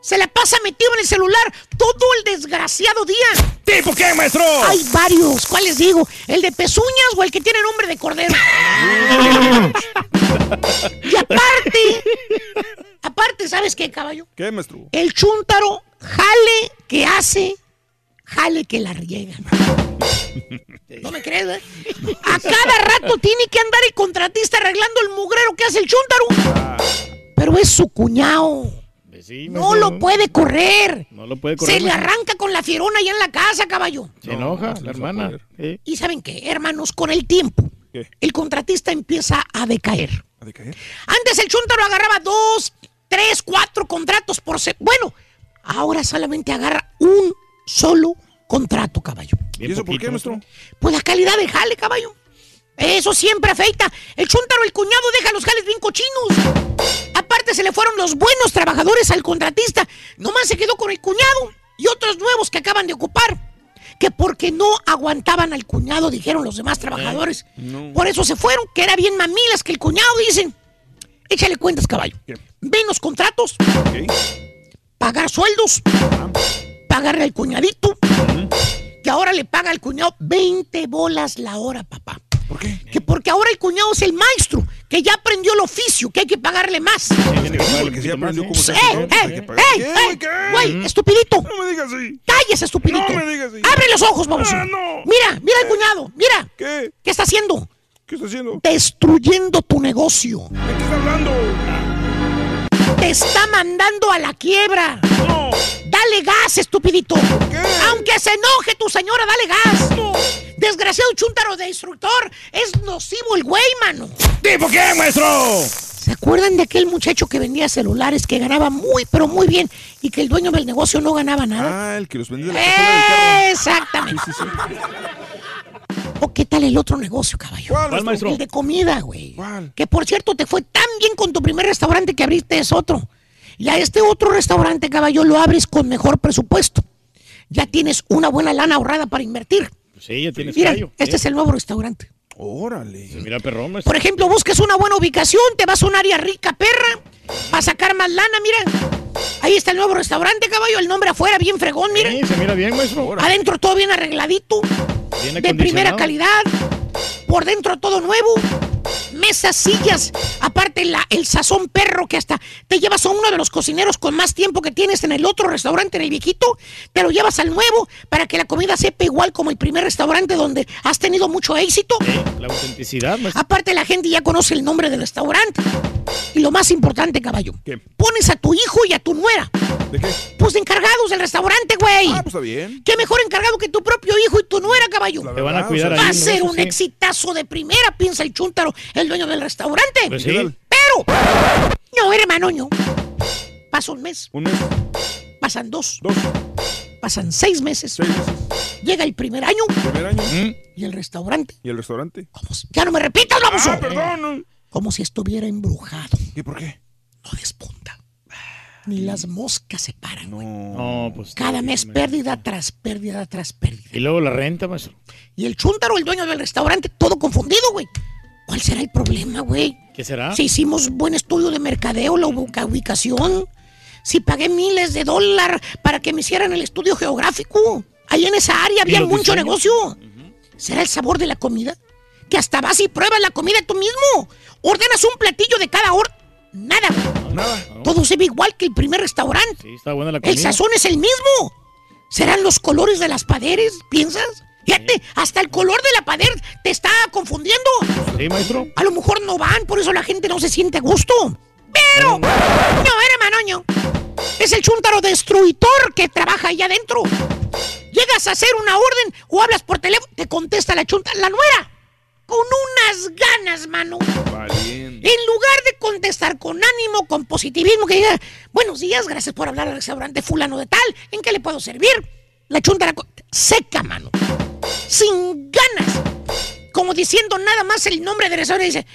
Se la pasa metido en el celular todo el desgraciado día. ¿Tipo qué, maestro? Hay varios. ¿Cuáles digo? ¿El de pezuñas o el que tiene nombre de cordero? y aparte, aparte, ¿sabes qué, caballo? ¿Qué, maestro? El chúntaro jale que hace, jale que la riega. ¿No me crees, eh? A cada rato tiene que andar el contratista arreglando el mugrero que hace el chúntaro. Pero es su cuñado. No lo puede correr. No lo puede correr. Se le arranca con la fierona allá en la casa, caballo. Se enoja la hermana. ¿Y saben qué, hermanos? Con el tiempo, ¿Qué? el contratista empieza a decaer. ¿A decaer? Antes el chúntaro agarraba dos, tres, cuatro contratos por se... Bueno, ahora solamente agarra un solo contrato, caballo. ¿Y eso por qué, maestro? Pues la calidad del jale, caballo. Eso siempre afecta. El chúntaro, el cuñado, deja los jales bien cochinos. Aparte se le fueron los buenos trabajadores al contratista. Nomás se quedó con el cuñado y otros nuevos que acaban de ocupar. Que porque no aguantaban al cuñado, dijeron los demás trabajadores. No. Por eso se fueron, que era bien mamilas que el cuñado, dicen. Échale cuentas, caballo. ¿Qué? Menos contratos, pagar sueldos, pagarle al cuñadito, que ahora le paga al cuñado 20 bolas la hora, papá. ¿Por qué? Que porque ahora el cuñado es el maestro, que ya aprendió el oficio, que hay que pagarle más. ¡Eh, eh, ¿Qué, ey! güey? Güey, estupidito. No me digas así. Cállese, estupidito. No me digas así. Abre los ojos, vamos. Ah, no. Mira, mira el cuñado, mira. ¿Qué? ¿Qué está haciendo? ¿Qué está haciendo? Destruyendo tu negocio. ¿De qué está hablando? Te está mandando a la quiebra. No. Dale gas, estupidito. qué? Aunque se enoje tu señora, dale gas. Desgraciado chúntaro de instructor. Es nocivo el güey, mano. ¿Tipo qué, maestro? ¿Se acuerdan de aquel muchacho que vendía celulares que ganaba muy, pero muy bien y que el dueño del negocio no ganaba nada? Ah, el que los vendía. Exactamente. Sí, sí, sí. ¿O qué tal el otro negocio, caballo? ¿Cuál, ¿Cuál, maestro? El de comida, güey. ¿Cuál? Que por cierto te fue tan bien con tu primer restaurante que abriste es otro. Y a este otro restaurante, caballo, lo abres con mejor presupuesto. Ya tienes una buena lana ahorrada para invertir. Sí, ya tienes Mira, callo. este es el nuevo restaurante. Órale. Mira, perrón, maestro. Por ejemplo, busques una buena ubicación, te vas a un área rica, perra, para sacar más lana, mira. Ahí está el nuevo restaurante, caballo, el nombre afuera, bien fregón, mira. Sí, se mira bien, maestro. Adentro todo bien arregladito, Bien de primera calidad. Por dentro todo nuevo. Mesas, sillas. Aparte la, el sazón perro que hasta te llevas a uno de los cocineros con más tiempo que tienes en el otro restaurante, en el viejito. Te lo llevas al nuevo para que la comida sepa igual como el primer restaurante donde has tenido mucho éxito. La autenticidad. Aparte la gente ya conoce el nombre del restaurante. Y lo más importante, caballo. ¿Qué? Pones a tu hijo y a tu nuera. ¿De qué? Pues de encargados del restaurante, güey. Ah, pues está bien. ¿Qué mejor encargado que tu propio hijo y tu nuera, caballo? Te van a cuidar o sea, Va a ser un sí. exitazo de primera, piensa el chúntaro, el dueño del restaurante. Pues sí. Pero, no, hermano, no. Pasa un mes, Un mes, pasan dos, dos, pasan seis meses. seis meses. Llega el primer año Primer año. y el restaurante, ¿Y el restaurante? como si- ya no me repitas, vamos. Ah, perdón. Como si estuviera embrujado. ¿Y por qué? No despunta. Ni las moscas se paran, güey. No, pues. Cada mes pérdida tras pérdida tras pérdida. Y luego la renta, maestro. Y el chúntaro, el dueño del restaurante, todo confundido, güey. ¿Cuál será el problema, güey? ¿Qué será? Si hicimos buen estudio de mercadeo, la ubica- ubicación. Si pagué miles de dólares para que me hicieran el estudio geográfico. Ahí en esa área había mucho diseños? negocio. ¿Será el sabor de la comida? Que hasta vas y pruebas la comida tú mismo. Ordenas un platillo de cada hora. Nada. Nada. Todo se ve igual que el primer restaurante. Sí, está buena la comida. El sazón es el mismo. ¿Serán los colores de las paredes? ¿Piensas? Fíjate, hasta el color de la pared te está confundiendo. Sí, maestro. A lo mejor no van, por eso la gente no se siente a gusto. Pero, no, hermano, no. Es el chúntaro destructor que trabaja ahí adentro. Llegas a hacer una orden o hablas por teléfono, te contesta la chunta, la nuera. Con unas ganas, mano. Valiente. En lugar de contestar con ánimo, con positivismo, que diga, buenos días, gracias por hablar al restaurante fulano de tal, ¿en qué le puedo servir? La chunta la seca, mano. Sin ganas. Como diciendo nada más el nombre del restaurante. Dice,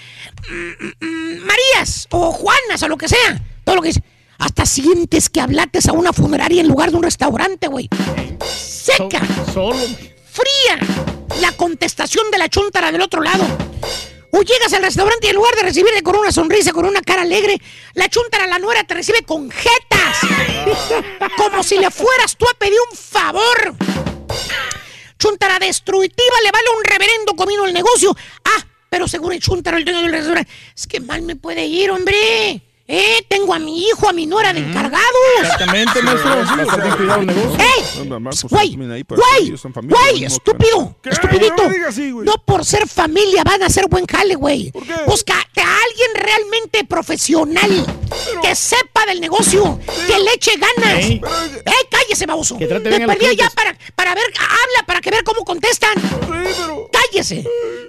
"Mm, mm, mm, Marías o Juanas o lo que sea. Todo lo que dice. Hasta sientes que hablates a una funeraria en lugar de un restaurante, güey. Seca. Solo. Fría. La contestación de la chuntara del otro lado. O llegas al restaurante y en lugar de recibirle con una sonrisa, con una cara alegre, la chuntara, la nuera, te recibe con jetas. Como si le fueras tú a pedir un favor. Chuntara destructiva, le vale un reverendo comino el negocio. Ah, pero seguro el chuntara, el dueño del restaurante. Es que mal me puede ir, hombre. Eh, tengo a mi hijo, a mi nuera de encargados. Exactamente, maestro. ¡Ey! Pues, Güey, güey, güey, estúpido, ¿Qué? estupidito. No por ser familia van a hacer buen jale, güey. Busca a alguien realmente profesional, que sepa del negocio, que le eche ganas. Ey. ¡Eh, cállese, baboso! Que trate Me bien a los perdí ya para, para ver, habla, para que ver cómo contestan. ¡Cállese!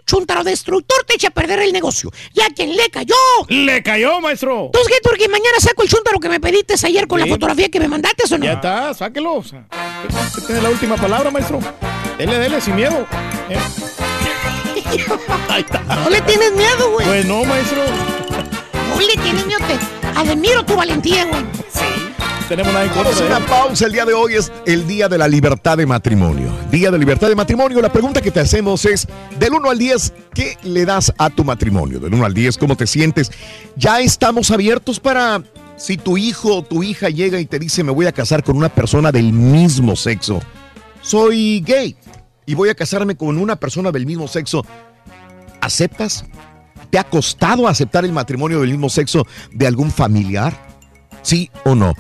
Chuntaro destructor te echa a perder el negocio. Y a quien le cayó. Le cayó, maestro. ¿Qué, Turki? Mañana saco el chuntaro que me pediste ayer con la fotografía que me mandaste, ¿o no? Ya está, sáquelo. O sea, la última palabra, maestro. Dele, dele, sin miedo. Eh. Ahí está. No le tienes miedo, güey. Pues no, maestro. No le tienes miedo. Te admiro tu valentía, güey. Tenemos nada en Vamos a una él. pausa. El día de hoy es el Día de la Libertad de Matrimonio. Día de Libertad de Matrimonio. La pregunta que te hacemos es, del 1 al 10, ¿qué le das a tu matrimonio? Del 1 al 10, ¿cómo te sientes? Ya estamos abiertos para, si tu hijo o tu hija llega y te dice, me voy a casar con una persona del mismo sexo. Soy gay y voy a casarme con una persona del mismo sexo. ¿Aceptas? ¿Te ha costado aceptar el matrimonio del mismo sexo de algún familiar? ¿Sí o no?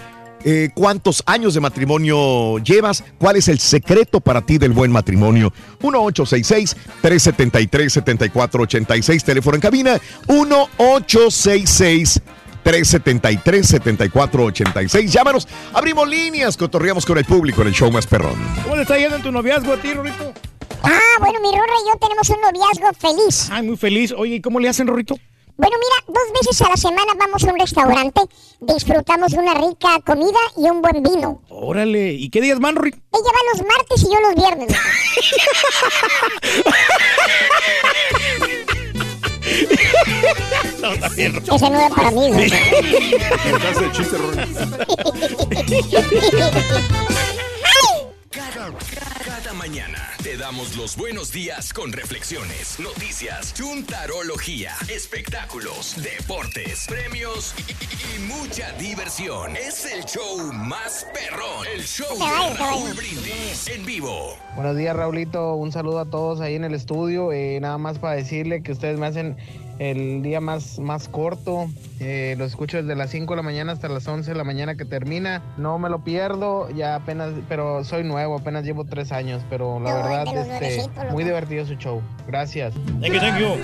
Eh, ¿Cuántos años de matrimonio llevas? ¿Cuál es el secreto para ti del buen matrimonio? 1866-373-7486, teléfono en cabina. 1866-373-7486. Llámanos, abrimos líneas, cotorreamos con el público en el show más perrón. ¿Cómo le está yendo en tu noviazgo a ti, Rorito? Ah, bueno, mi Rorra y yo tenemos un noviazgo feliz. Ay, muy feliz. Oye, ¿y cómo le hacen, Rorito? Bueno, mira, dos veces a la semana vamos a un restaurante, disfrutamos de una rica comida y un buen vino. Órale. ¿Y qué días van, Rorito? Ella va los martes y yo los viernes. No, también, Ese no era para mí. de chiste, Cada mañana te damos los buenos días con reflexiones, noticias, chuntarología, espectáculos, deportes, premios y, y- y mucha diversión. Es el show más perrón, el show de Raúl Brindis en vivo. Buenos días, Raulito. Un saludo a todos ahí en el estudio. Eh, nada más para decirle que ustedes me hacen el día más, más corto. Eh, lo escucho desde las 5 de la mañana hasta las 11 de la mañana que termina. No me lo pierdo, ya apenas, pero soy nuevo, apenas llevo tres años. Pero la No, verdad, este, muy divertido su show. Gracias. Thank you, thank you.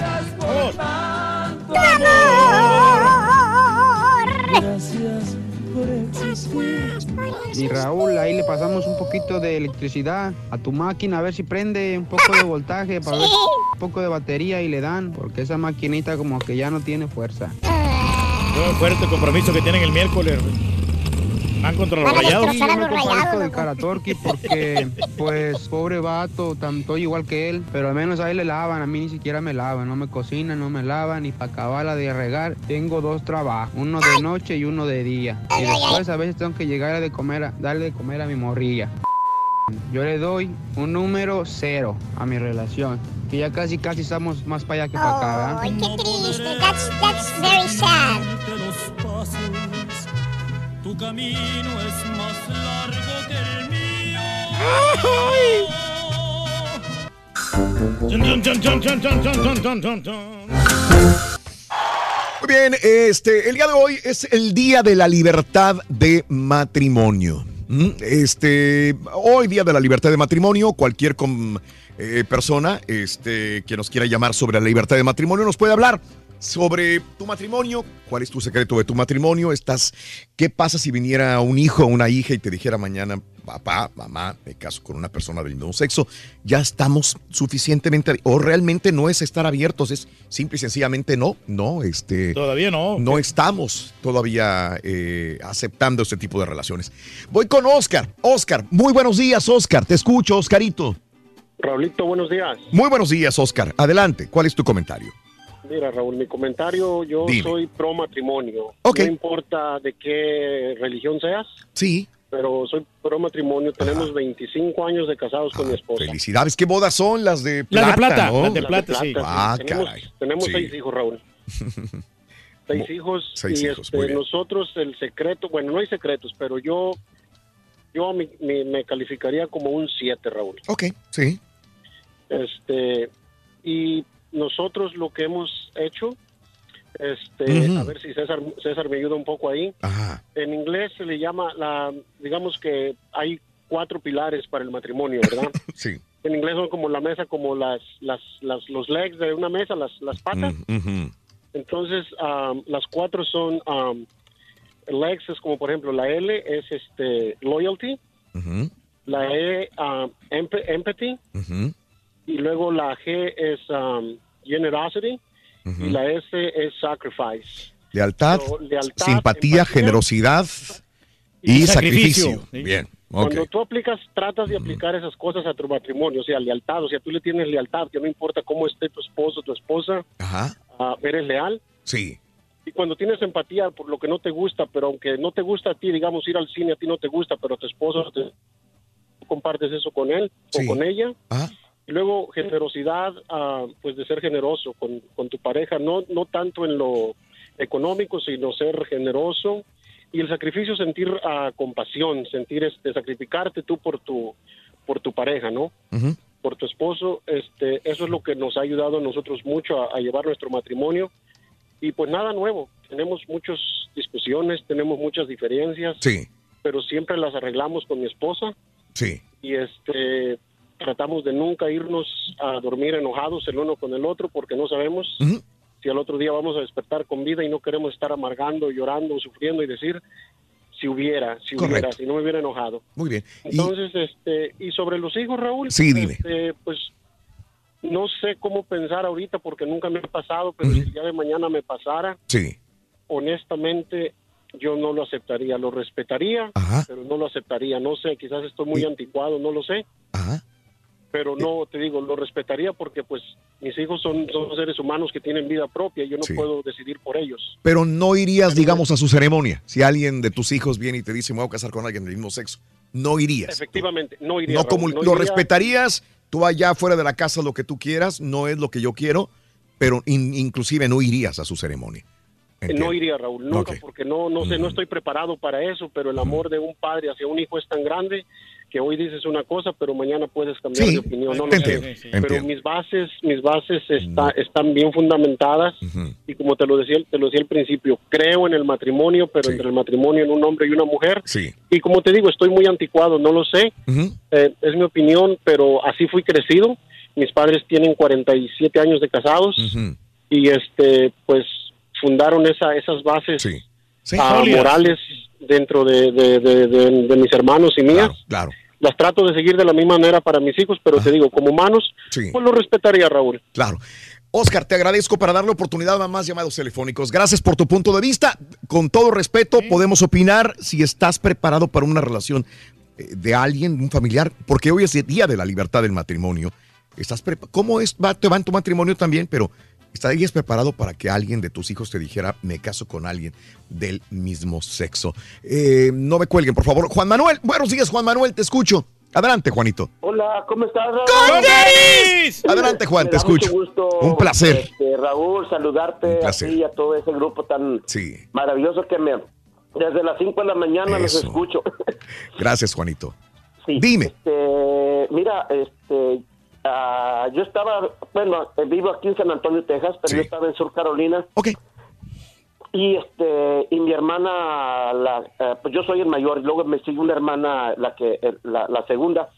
Y Raúl, ahí le pasamos un poquito de electricidad a tu máquina, a ver si prende un poco de voltaje, para ver un poco de batería y le dan, porque esa maquinita como que ya no tiene fuerza. Qué fuerte compromiso que tienen el miércoles. Van contra los Sí, rayados. yo me compadezco del Karatorki porque, pues, pobre vato, estoy igual que él, pero al menos a él le lavan, a mí ni siquiera me lavan, no me cocinan, no me lavan, y para acabarla de regar, tengo dos trabajos, uno de noche y uno de día. Y después a veces tengo que llegar a de comer, a- darle de comer a mi morrilla. Yo le doy un número cero a mi relación, que ya casi casi estamos más para allá que para acá, ¿verdad? Ay, qué triste. That's, that's very sad. Tu camino es más largo que el mío. Muy bien, este, el día de hoy es el Día de la Libertad de Matrimonio. ¿Mm? Este, hoy día de la libertad de matrimonio, cualquier eh, persona este, que nos quiera llamar sobre la libertad de matrimonio nos puede hablar sobre tu matrimonio, cuál es tu secreto de tu matrimonio, estás, qué pasa si viniera un hijo o una hija y te dijera mañana, papá, mamá, me caso con una persona del mismo sexo, ya estamos suficientemente, o realmente no es estar abiertos, es simple y sencillamente no, no, este... Todavía no. No estamos todavía eh, aceptando este tipo de relaciones. Voy con Oscar. Oscar, muy buenos días, Oscar. Te escucho, Oscarito. Raulito, buenos días. Muy buenos días, Oscar. Adelante, ¿cuál es tu comentario? Mira, Raúl, mi comentario, yo Dime. soy pro matrimonio. Ok. No importa de qué religión seas, Sí. pero soy pro matrimonio. Tenemos 25 años de casados con mi esposa. Felicidades. ¿Qué bodas son las de Las plata? de plata, ¿no? las de plata, sí. Ah, tenemos caray. tenemos Sí. seis hijos, Raúl. Seis hijos. seis y hijos, este, muy bien. nosotros el secreto, bueno, no hay secretos, pero yo yo me, me- me calificaría como un 7, Raúl. Ok, sí. Este, y nosotros lo que hemos hecho, este, a ver si César, César me ayuda un poco ahí. Ajá. En inglés se le llama la, digamos que hay cuatro pilares para el matrimonio, ¿verdad? Sí. En inglés son como la mesa, como las, las, las los legs de una mesa, las, las patas. Mm. Entonces, um, las cuatro son, um, legs es como por ejemplo la L es este loyalty, Ujú, la E um, emp- empathy y luego la G es um, generosity y la S es sacrifice. Lealtad, So, lealtad, simpatía, generosidad y, sacrificio. Bien. Cuando tú aplicas, tratas de aplicar esas cosas a tu matrimonio, o sea, lealtad, o sea, tú le tienes lealtad, que no importa cómo esté tu esposo, tu esposa, Ajá. ah, eres leal. Sí. Y cuando tienes empatía por lo que no te gusta, pero aunque no te gusta a ti, digamos, ir al cine, a ti no te gusta, pero tu esposo, te, tú compartes eso con él Sí. o con ella. Ah. Y luego generosidad, ah, pues de ser generoso con, con tu pareja, no, no tanto en lo económico, sino ser generoso. Y el sacrificio, sentir ah, compasión, sentir este, sacrificarte tú por tu, por tu pareja, ¿no? Ujú. por tu esposo, este, eso es lo que nos ha ayudado a nosotros mucho a, a llevar nuestro matrimonio. Y pues nada nuevo, tenemos muchas discusiones, tenemos muchas diferencias, Sí, pero siempre las arreglamos con mi esposa sí. y este tratamos de nunca irnos a dormir enojados el uno con el otro porque no sabemos si al otro día vamos a despertar con vida y no queremos estar amargando, llorando, sufriendo y decir si hubiera, si hubiera, si no me hubiera enojado. Muy bien. Y- Entonces, este, y sobre los hijos, Raúl, Sí, dime. este, pues no sé cómo pensar ahorita porque nunca me ha pasado, pero si el día de mañana me pasara, sí. honestamente yo no lo aceptaría, lo respetaría, Ajá. pero no lo aceptaría, no sé, quizás estoy muy anticuado, no lo sé. Ajá. Pero no, te digo, lo respetaría porque pues mis hijos son, son seres humanos que tienen vida propia y yo no Sí. puedo decidir por ellos. Pero no irías, digamos, a su ceremonia. Si alguien de tus hijos viene y te dice, me voy a casar con alguien del mismo sexo, no irías. Efectivamente, no iría. No Raúl, no lo iría. respetarías, tú allá fuera de la casa lo que tú quieras, no es lo que yo quiero, pero in- inclusive no irías a su ceremonia. No iría, Raúl, nunca, porque no, no sé, no estoy preparado para eso, pero el amor de un padre hacia un hijo es tan grande que hoy dices una cosa, pero mañana puedes cambiar Sí, de opinión. No lo te sé. Pero mis bases, mis bases está- están bien fundamentadas y como te lo decía, te lo decía al principio, creo en el matrimonio, pero entre el matrimonio en un hombre y una mujer. Sí. Y como te digo, estoy muy anticuado, no lo sé, eh, es mi opinión, pero así fui crecido. Mis padres tienen 47 años de casados y este, pues fundaron esa, esas bases ah, Sólidas. morales dentro de, de- de- de- de mis hermanos y mías. Claro. Las trato de seguir de la misma manera para mis hijos, pero te digo, como humanos, Sí. pues lo respetaría, Raúl. Claro. Oscar, te agradezco para darle oportunidad a más llamados telefónicos. Gracias por tu punto de vista. Con todo respeto, podemos opinar si estás preparado para una relación eh, de alguien, un familiar, porque hoy es el día de la libertad del matrimonio. ¿Estás ¿Cómo es? Va, te va en tu matrimonio también, pero ¿estarías preparado para que alguien de tus hijos te dijera, me caso con alguien del mismo sexo? Eh, no me cuelguen, por favor. Juan Manuel, buenos días, Juan Manuel, te escucho. Adelante, Juanito. Hola, ¿cómo estás, Raúl? Adelante, Juan, Me te da mucho escucho. gusto, Un placer. este, Raúl, saludarte Un placer. a ti y a todo ese grupo tan maravilloso que me... Desde las 5 de la mañana los Eso. escucho. Gracias, Juanito. Sí. Dime. Este, mira, este, ah, yo estaba, bueno, vivo aquí en San Antonio, Texas, pero yo estaba en Sur Carolina. Ok. Y este, y mi hermana, la, eh, pues yo soy el mayor, y luego me sigue una hermana, la que, eh, la, la segunda,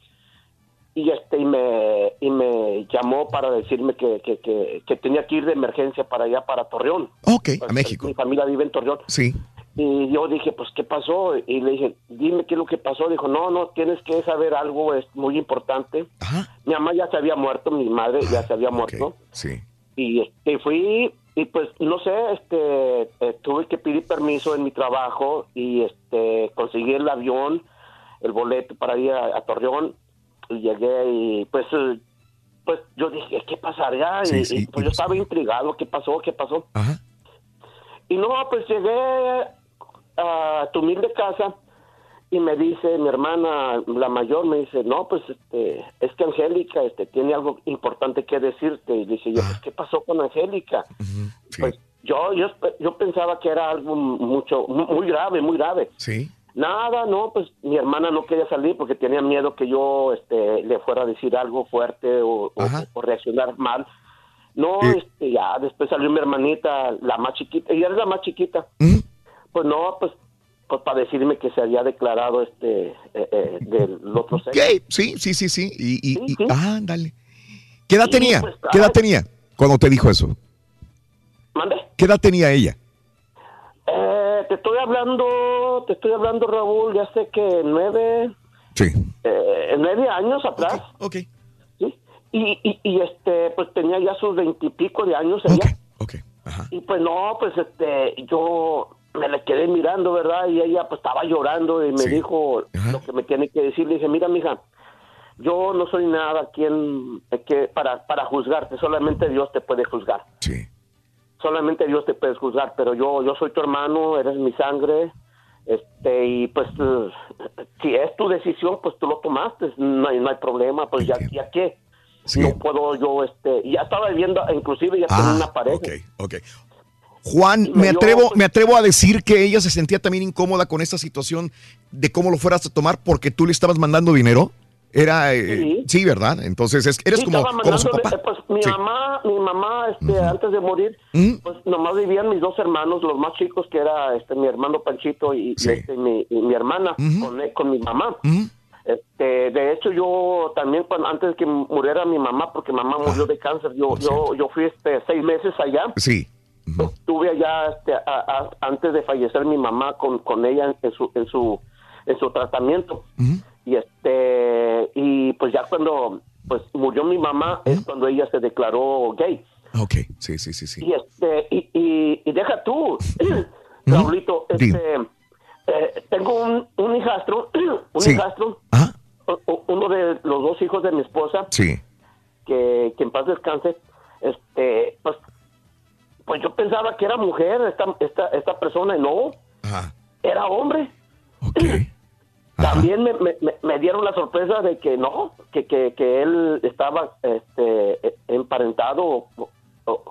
y este, y me, y me llamó para decirme que, que, que, que tenía que ir de emergencia para allá, para Torreón. Ok, a Pues, México. Mi familia vive en Torreón. Sí. Y yo dije, pues, ¿qué pasó? Y le dije, dime qué es lo que pasó. Dijo, no, no, tienes que saber algo, es muy importante. Mi mamá ya se había muerto, mi madre ya se había muerto. Sí. Y este, fui, y pues, no sé, este, eh, tuve que pedir permiso en mi trabajo y este, conseguí el avión, el boleto para ir a, a Torreón. Y llegué y pues eh, pues yo dije, ¿qué pasará? Sí, y, sí, y, pues yo estaba intrigado, ¿qué pasó? ¿Qué pasó? Ajá. Y no, pues llegué a tu humilde casa y me dice mi hermana, la mayor, me dice, no, pues este, es que Angélica este, tiene algo importante que decirte. Y dice yo, pues, ¿qué pasó con Angélica? Pues yo, yo, yo pensaba que era algo mucho, mu- muy grave, muy grave. Sí. Nada, no, pues mi hermana no quería salir porque tenía miedo que yo este, le fuera a decir algo fuerte o, o- o reaccionar mal. No, este, ya, después salió mi hermanita, la más chiquita, ella es la más chiquita. Pues no, pues, pues para decirme que se había declarado este eh, eh, del otro sexo. Sí, sí, sí, sí. Y, y, y- ah, dale. ¿Qué edad Sí, tenía? pues, ¿Qué edad tenía cuando te dijo eso? ¿Mande? ¿Qué edad tenía ella? Eh, te estoy hablando, te estoy hablando, Raúl, ya sé que nueve, Sí. eh, nueve años atrás. Ok. ¿Sí? Y, y, y, este, pues tenía ya sus veintipico de años ella. Y pues no, pues este, yo me la quedé mirando, ¿verdad? Y ella pues estaba llorando y me dijo lo que me tiene que decir. Le dije, mira, mija, yo no soy nada quien que para, para juzgarte, solamente Dios te puede juzgar. Sí. Solamente Dios te puede juzgar, pero yo, yo soy tu hermano, eres mi sangre, este, y pues si es tu decisión, pues tú lo tomaste, no hay, no hay problema, pues ya, ya qué. No puedo yo, este, ya estaba viviendo, inclusive ya tenía Ah, una pareja. ok, ok. Juan, me atrevo, me atrevo a decir que ella se sentía también incómoda con esta situación de cómo lo fueras a tomar porque tú le estabas mandando dinero. Era, eh, sí. ¿verdad? Entonces es- eres Sí, como, su papá. Pues mi Sí. mamá, mi mamá, este, antes de morir, pues nomás vivían mis dos hermanos, los más chicos, que era este mi hermano Panchito y, y, este, mi, y mi hermana, con, mi mamá. Este, de hecho, yo también, cuando, antes que muriera mi mamá, porque mamá murió de cáncer, yo, yo, yo fui este, seis meses allá. Sí. Estuve allá este, a- a- antes de fallecer mi mamá con, con ella en su, en su, en su tratamiento. Y este, y pues ya cuando pues murió mi mamá es cuando ella se declaró gay. Ok, sí, sí, sí, sí. Y este, y, y, y deja tú, Raulito, este, eh, tengo un, un hijastro, un Sí. hijastro, uno de los dos hijos de mi esposa, Sí. que, que en paz descanse, este, pues, pues yo pensaba que era mujer esta, esta, esta persona y no, era hombre. También me, me- dieron la sorpresa de que no, que, que, que él estaba este, eh, emparentado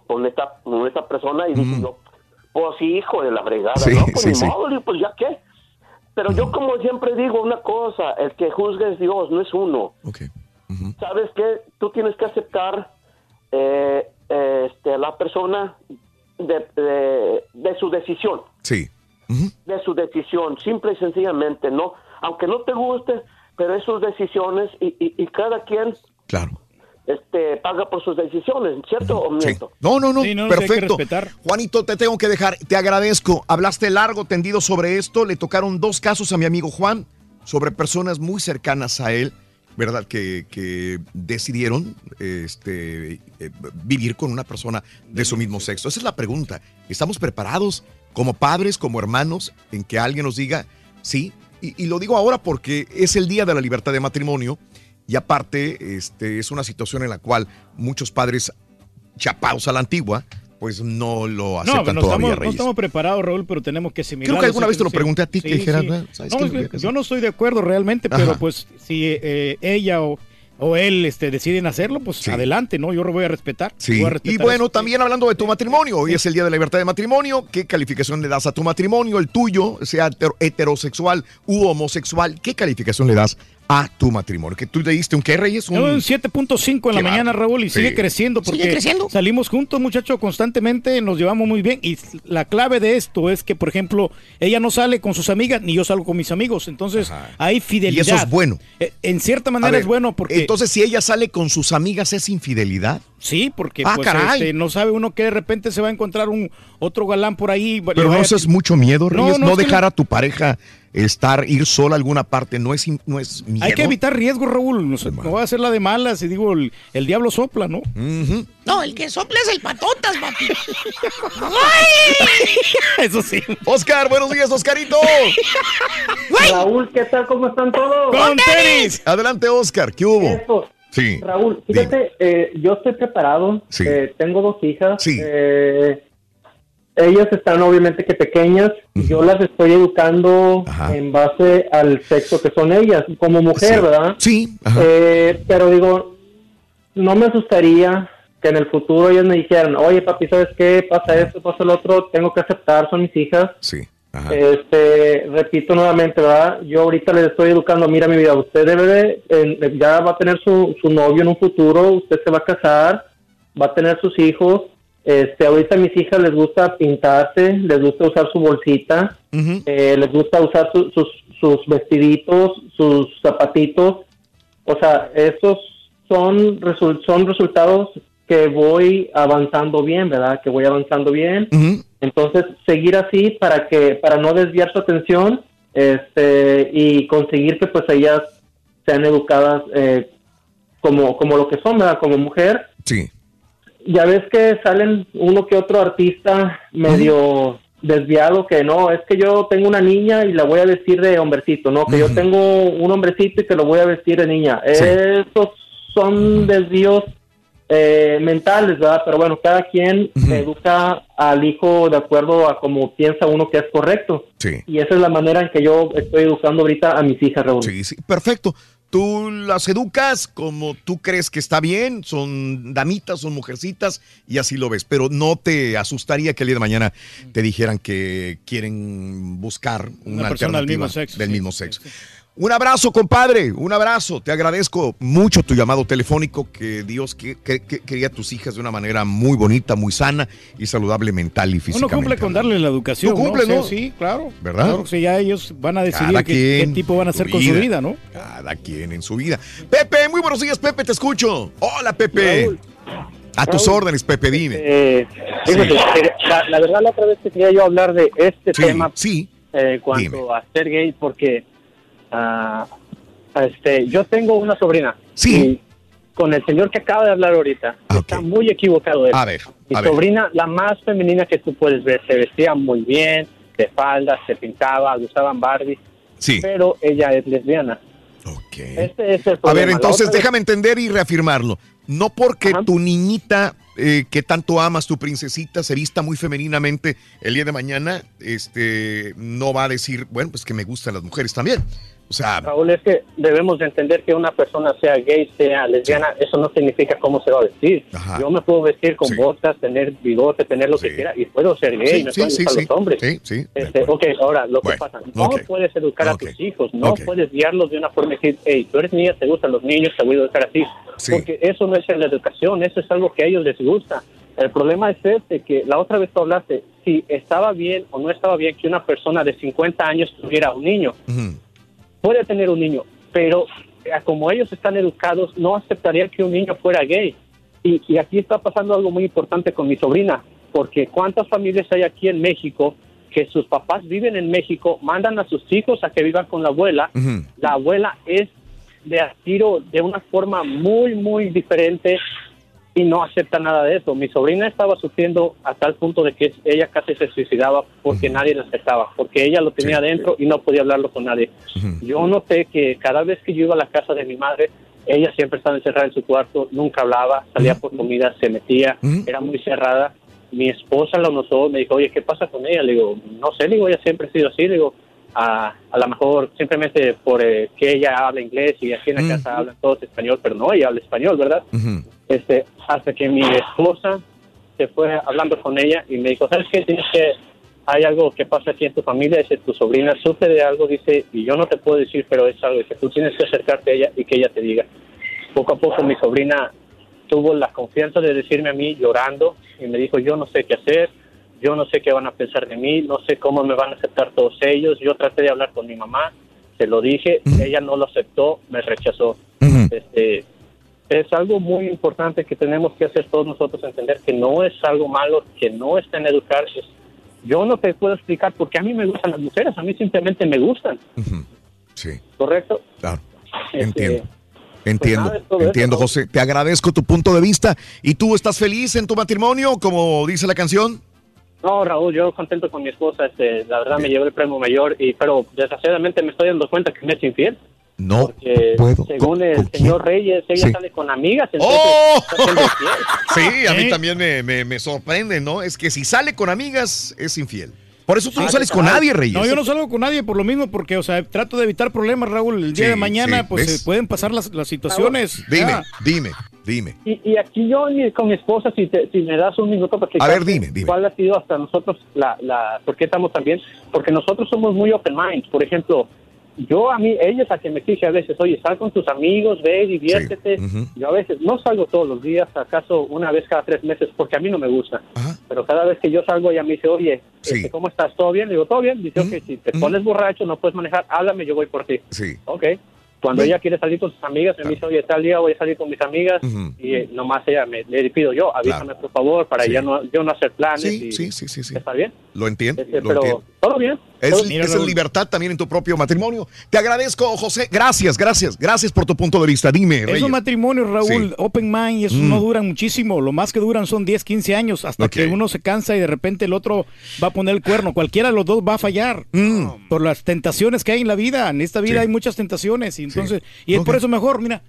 con esta, con esta persona y dije yo, pues sí, hijo de la fregada, Sí, ¿no? Pues sí, ni sí. modo, digo, pues ya qué. Pero yo como siempre digo una cosa, el que juzga es Dios, no es uno. ¿Sabes qué? Tú tienes que aceptar eh, este, la persona de, de- de su decisión, Sí. de su decisión, simple y sencillamente, ¿no? Aunque no te guste, pero es sus decisiones y, y- y cada quien este, paga por sus decisiones, ¿cierto o miento? No, no, no, Sí, no, sí que perfecto. respetar. Juanito, te tengo que dejar, te agradezco. Hablaste largo, tendido sobre esto. Le tocaron dos casos a mi amigo Juan sobre personas muy cercanas a él, ¿verdad? Que, que decidieron este, eh, vivir con una persona de su mismo sexo. Esa es la pregunta. ¿Estamos preparados como padres, como hermanos, en que alguien nos diga sí? Y, y lo digo ahora porque es el día de la libertad de matrimonio. Y aparte, este, es una situación en la cual muchos padres chapados a la antigua, pues no lo No, aceptan no todavía, estamos, no Reyes. estamos preparados, Raúl, pero tenemos que asimilar. Creo que alguna vez te lo pregunté a ti, que dijeras, "Bueno, ¿sabes No, qué? yo no estoy de acuerdo realmente, pero Ajá. pues si eh, ella o, o él este, deciden hacerlo, pues adelante, ¿no? Yo lo voy a respetar. Sí, voy a y bueno, eso. también hablando de tu matrimonio, hoy es el Día de la Libertad de Matrimonio, ¿qué calificación le das a tu matrimonio, el tuyo, sea heter- heterosexual u homosexual? ¿Qué calificación le das a tu matrimonio? Que tú le diste un qué, Reyes? Un, un 7.5 en la Qué mañana. Raúl, y Sí. sigue creciendo porque ¿Sigue creciendo? salimos juntos, muchachos, constantemente, nos llevamos muy bien. Y la clave de esto es que, por ejemplo, ella no sale con sus amigas, ni yo salgo con mis amigos. Entonces, hay fidelidad. Y eso es bueno. Eh, En cierta manera ver, es bueno porque... Entonces, si ella sale con sus amigas, ¿es infidelidad? Sí, porque Ah, pues, este, no sabe uno que de repente se va a encontrar un otro galán por ahí. Pero no eso es mucho miedo, No, Reyes, no, dejar a tu pareja estar, ir sola a alguna parte, no es, no es miedo. Hay que evitar riesgos, Raúl. No, sé, no voy a hacer la de malas y digo, el, el diablo sopla, ¿no? No, el que sopla es el patotas, papi. Eso sí. Oscar, buenos días, Oscarito. Raúl, ¿qué tal? ¿Cómo están todos? ¡Con tenis! Adelante, Oscar, ¿qué hubo? Eso. Sí. Raúl, fíjate, eh, yo estoy preparado. Sí. eh, tengo dos hijas. Sí. eh, ellas están obviamente que pequeñas. Yo las estoy educando en base al sexo que son ellas, como mujer, Sí. ¿verdad? Sí. Eh, pero digo, no me asustaría que en el futuro ellas me dijeran, oye papi, ¿sabes qué? Pasa esto, pasa lo otro, tengo que aceptar, son mis hijas. Sí. Este, repito nuevamente, ¿verdad? Yo ahorita les estoy educando, mira mi vida, usted debe de, ya va a tener su, su novio en un futuro, usted se va a casar, va a tener sus hijos. Este, ahorita a mis hijas les gusta pintarse, les gusta usar su bolsita, eh, les gusta usar su- sus, sus vestiditos, sus zapatitos. O sea, esos son, son resultados que voy avanzando bien, ¿verdad? Que voy avanzando bien. Entonces, seguir así para que para no desviar su atención este y conseguir que pues ellas sean educadas eh, como como lo que son, ¿verdad? Como mujer. Sí. Ya ves que salen uno que otro artista medio desviado que no, es que yo tengo una niña y la voy a vestir de hombrecito, no, que yo tengo un hombrecito y que lo voy a vestir de niña. Esos son desvíos eh, mentales, ¿verdad? Pero bueno, cada quien educa al hijo de acuerdo a como piensa uno que es correcto. Sí. Y esa es la manera en que yo estoy educando ahorita a mis hijas, Raúl. Sí, sí, perfecto. Tú las educas como tú crees que está bien, son damitas, son mujercitas y así lo ves, pero no te asustaría que el día de mañana te dijeran que quieren buscar una, Una persona del alternativa mismo sexo, del sí, mismo sexo. Un abrazo, compadre, un abrazo. Te agradezco mucho tu llamado telefónico, que Dios que, que- que quería a tus hijas de una manera muy bonita, muy sana y saludable mental y Uno físicamente. cumple con darle la educación. Tú cumples, ¿no? ¿no? Sí, sí, claro. ¿Verdad? Claro, que sí, ya ellos van a decidir Cada qué, tipo van a hacer con su vida. ¿no? Cada quien en su vida. Pepe, muy buenos días, Pepe, te escucho. Hola, Pepe. A tus Raúl, órdenes, Pepe, dime. Eh, fíjate, eh, la, la verdad la otra vez que quería yo hablar de este Sí, tema sí. eh, cuanto a ser gay porque ah, este yo tengo una sobrina sí con el señor que acaba de hablar ahorita está muy equivocado él. A ver, mi a ver. sobrina la más femenina que tú puedes ver se vestía muy bien de falda se pintaba usaban Barbie Sí. pero ella es lesbiana este es el A ver, entonces vez- déjame entender y reafirmarlo. No porque tu niñita eh, que tanto amas, tu princesita, se vista muy femeninamente el día de mañana, este, no va a decir, bueno, pues que me gustan las mujeres también. O sea, Raúl, es que debemos de entender que una persona sea gay, sea lesbiana, eso no significa cómo se va a vestir. Yo me puedo vestir con botas, tener bigote, tener lo que quiera y puedo ser gay, Sí, sí, sí, gustar sí. los hombres. Sí, sí, Este, ok, ahora, lo que pasa, no puedes educar a tus hijos, no puedes guiarlos de una forma y decir, hey, tú eres niña, te gustan los niños, te voy a educar así. Porque eso no es la educación, eso es algo que a ellos les gusta. El problema es este, que la otra vez tú hablaste, si estaba bien o no estaba bien que una persona de 50 años tuviera un niño puede tener un niño, pero eh, como ellos están educados, no aceptarían que un niño fuera gay. Y, y aquí está pasando algo muy importante con mi sobrina, porque ¿cuántas familias hay aquí en México que sus papás viven en México, mandan a sus hijos a que vivan con la abuela? La abuela es de tiro de una forma muy, muy diferente no acepta nada de eso. Mi sobrina estaba sufriendo a tal punto de que ella casi se suicidaba porque nadie la aceptaba, porque ella lo tenía adentro y no podía hablarlo con nadie. Yo noté que cada vez que yo iba a la casa de mi madre, ella siempre estaba encerrada en su cuarto, nunca hablaba, salía por comida, se metía, era muy cerrada. Mi esposa la notó, me dijo, oye, ¿qué pasa con ella? Le digo, no sé, le digo, ella siempre ha sido así, le digo, a, a lo mejor simplemente por eh, que ella habla inglés y aquí en la casa hablan todos español, pero no, ella habla español, ¿verdad? Este hasta que mi esposa se fue hablando con ella y me dijo, ¿sabes qué? Tienes que, hay algo que pasa aquí en tu familia, dice, tu sobrina sufre de algo, dice, y yo no te puedo decir, pero es algo que tú tienes que acercarte a ella y que ella te diga. Poco a poco mi sobrina tuvo la confianza de decirme a mí llorando y me dijo, yo no sé qué hacer, yo no sé qué van a pensar de mí, no sé cómo me van a aceptar todos ellos. Yo traté de hablar con mi mamá, se lo dije, ella no lo aceptó, me rechazó. Este, es algo muy importante que tenemos que hacer todos nosotros, entender que no es algo malo, que no está en educarse. Yo no te puedo explicar por qué a mí me gustan las mujeres, a mí simplemente me gustan. Sí. ¿Correcto? Claro. Este, Entiendo. Entiendo, nada, es todo eso, entiendo, ¿no? José. Te agradezco tu punto de vista. ¿Y tú estás feliz en tu matrimonio, como dice la canción? No, Raúl, yo contento con mi esposa, este, la verdad me llevo el premio mayor, y pero desgraciadamente me estoy dando cuenta que me es infiel. No porque puedo. según el señor Reyes, ella Sí. sale con amigas, entonces ¡Oh! siendo infiel. Sí, a mí ¿Eh? también me, me- me sorprende, ¿no? Es que si sale con amigas, es infiel. Por eso tú no sales con nadie, Reyes. No, yo no salgo con nadie por lo mismo, porque, o sea, trato de evitar problemas, Raúl. El día Sí, de mañana, sí, pues, ¿ves? se pueden pasar las, las situaciones. Dime, Ya. dime, dime. Y, y aquí yo ni- con mi esposa, si, te- si me das un minuto para A ver, dime, dime. cuál ha sido hasta nosotros, la, la, ¿por qué estamos también? Porque nosotros somos muy open mind. Por ejemplo, yo a mí, ella es la que me exige a veces, oye, sal con tus amigos, ve, diviértete. Yo a veces no salgo todos los días, acaso una vez cada tres meses, porque a mí no me gusta. Pero cada vez que yo salgo, ella me dice, oye, este, ¿cómo estás? ¿Todo bien? Le digo, todo bien. Dice, ok, si te pones borracho, no puedes manejar, háblame, yo voy por ti. Sí. Ok. Cuando ella quiere salir con sus amigas, me dice, oye, tal día voy a salir con mis amigas. Y eh, nomás ella me, le pido yo, avísame por favor, para Sí. ya no, yo no hacer planes. Sí, y, sí, sí, sí, sí. ¿Está bien? Lo entiendo, Este, lo pero entiendo. Todo bien. Es, en libertad también en tu propio matrimonio. Te agradezco, José. Gracias, gracias. Gracias por tu punto de vista. Dime, Reyes. Esos matrimonios, Raúl, Sí. open mind, esos Mm. no duran muchísimo. Lo más que duran son 10, 15 años hasta que uno se cansa y de repente el otro va a poner el cuerno. Cualquiera de los dos va a fallar por las tentaciones que hay en la vida. En esta vida Mm. Sí. hay muchas tentaciones y entonces y es por eso mejor, mira,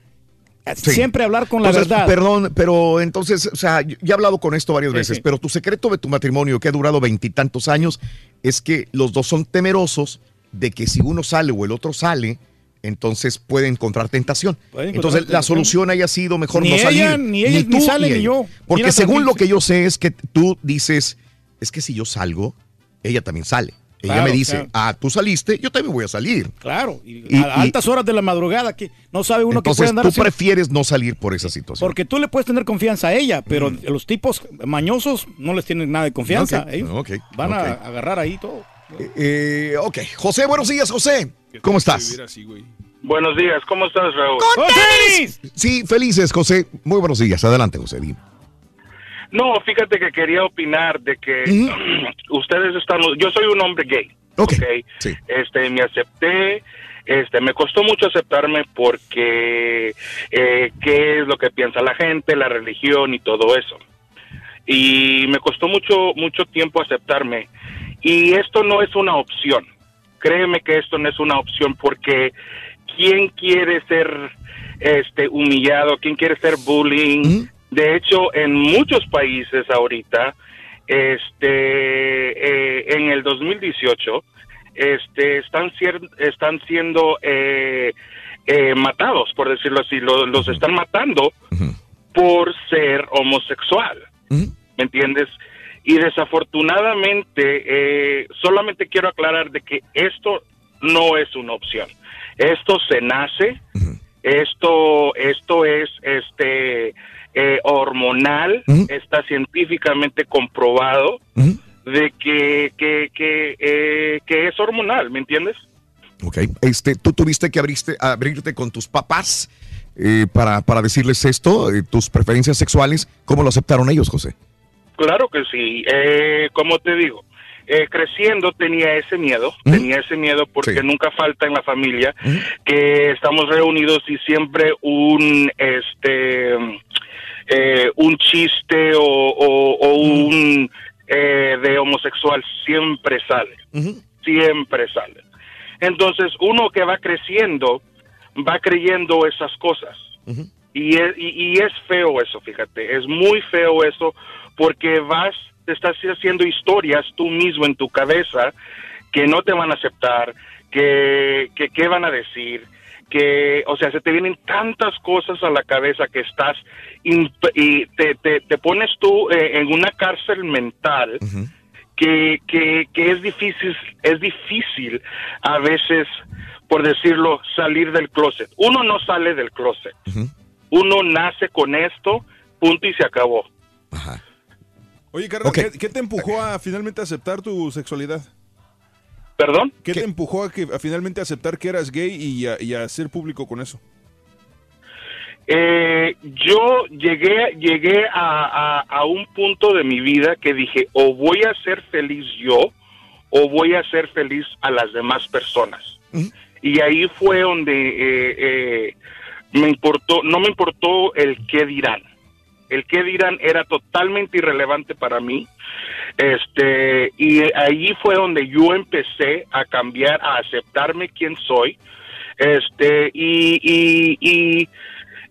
siempre hablar con la verdad. Perdón, pero entonces, o sea, yo ya he hablado con esto varias Sí, veces, sí. pero tu secreto de tu matrimonio, que ha durado veintitantos años, es que los dos son temerosos de que si uno sale o el otro sale, entonces puede encontrar tentación. Puede encontrar Entonces, la solución haya sido mejor Ni no salir. ella, ni ella, ni sale, ni yo. Porque según lo que yo sé es que tú dices, es que si yo salgo, ella también sale. Ella Claro, me dice, claro. ah, tú saliste, yo también voy a salir. Claro, y, Y- a altas horas de la madrugada que no sabe uno que Entonces, puede andar tú así. prefieres no salir por esa situación. Porque tú le puedes tener confianza a ella, pero los tipos mañosos no les tienen nada de confianza. Ellos ok, van a agarrar ahí todo. Eh, ok, José, buenos días, José. ¿Cómo estás? Buenos días, ¿cómo estás, Raúl? Sí, felices, José. Muy buenos días. Adelante, José. dime. No, fíjate que quería opinar de que ustedes están, yo soy un hombre gay, ok, este, me acepté, este, me costó mucho aceptarme porque eh, qué es lo que piensa la gente, la religión y todo eso, y me costó mucho, mucho tiempo aceptarme, y esto no es una opción, créeme que esto no es una opción porque quién quiere ser este humillado, quién quiere ser bullying. De hecho, en muchos países ahorita, este, eh, en el 2018, este, están, están siendo eh, eh, matados, por decirlo así, Lo- los están matando por ser homosexual. ¿Me entiendes? Y desafortunadamente, eh, solamente quiero aclarar de que esto no es una opción. Esto se nace, esto, esto es este eh, hormonal, está científicamente comprobado de que, que, que, eh, que es hormonal, ¿me entiendes? Ok, este, tú tuviste que abriste, abrirte con tus papás eh, para, para decirles esto, eh, tus preferencias sexuales. ¿Cómo lo aceptaron ellos, José? Claro que sí. Eh, como te digo, eh, creciendo tenía ese miedo, tenía ese miedo porque nunca falta en la familia que estamos reunidos y siempre un este eh, un chiste o, o- o un eh, de homosexual siempre sale, siempre sale. Entonces uno que va creciendo va creyendo esas cosas. Y es, y, y es feo eso, fíjate, es muy feo eso porque vas, te estás haciendo historias tú mismo en tu cabeza que no te van a aceptar, que, que qué van a decir, que, o sea, se te vienen tantas cosas a la cabeza que estás y te, te, te pones tú eh, en una cárcel mental que, que, que es difícil, es difícil a veces, por decirlo, salir del closet. Uno no sale del closet. Uno nace con esto, punto y se acabó. Oye, Carlos, ¿qué, qué te empujó a finalmente aceptar tu sexualidad? ¿Perdón? ¿Qué, te empujó a, que, a finalmente aceptar que eras gay y a, y a ser público con eso? Eh, yo llegué, llegué a, a- a un punto de mi vida que dije, o voy a ser feliz yo, o voy a ser feliz a las demás personas. Y ahí fue donde eh, eh, me importó, no me importó el qué dirán. El qué dirán era totalmente irrelevante para mí. Este, y ahí fue donde yo empecé a cambiar, a aceptarme quién soy. Este, y, y, y,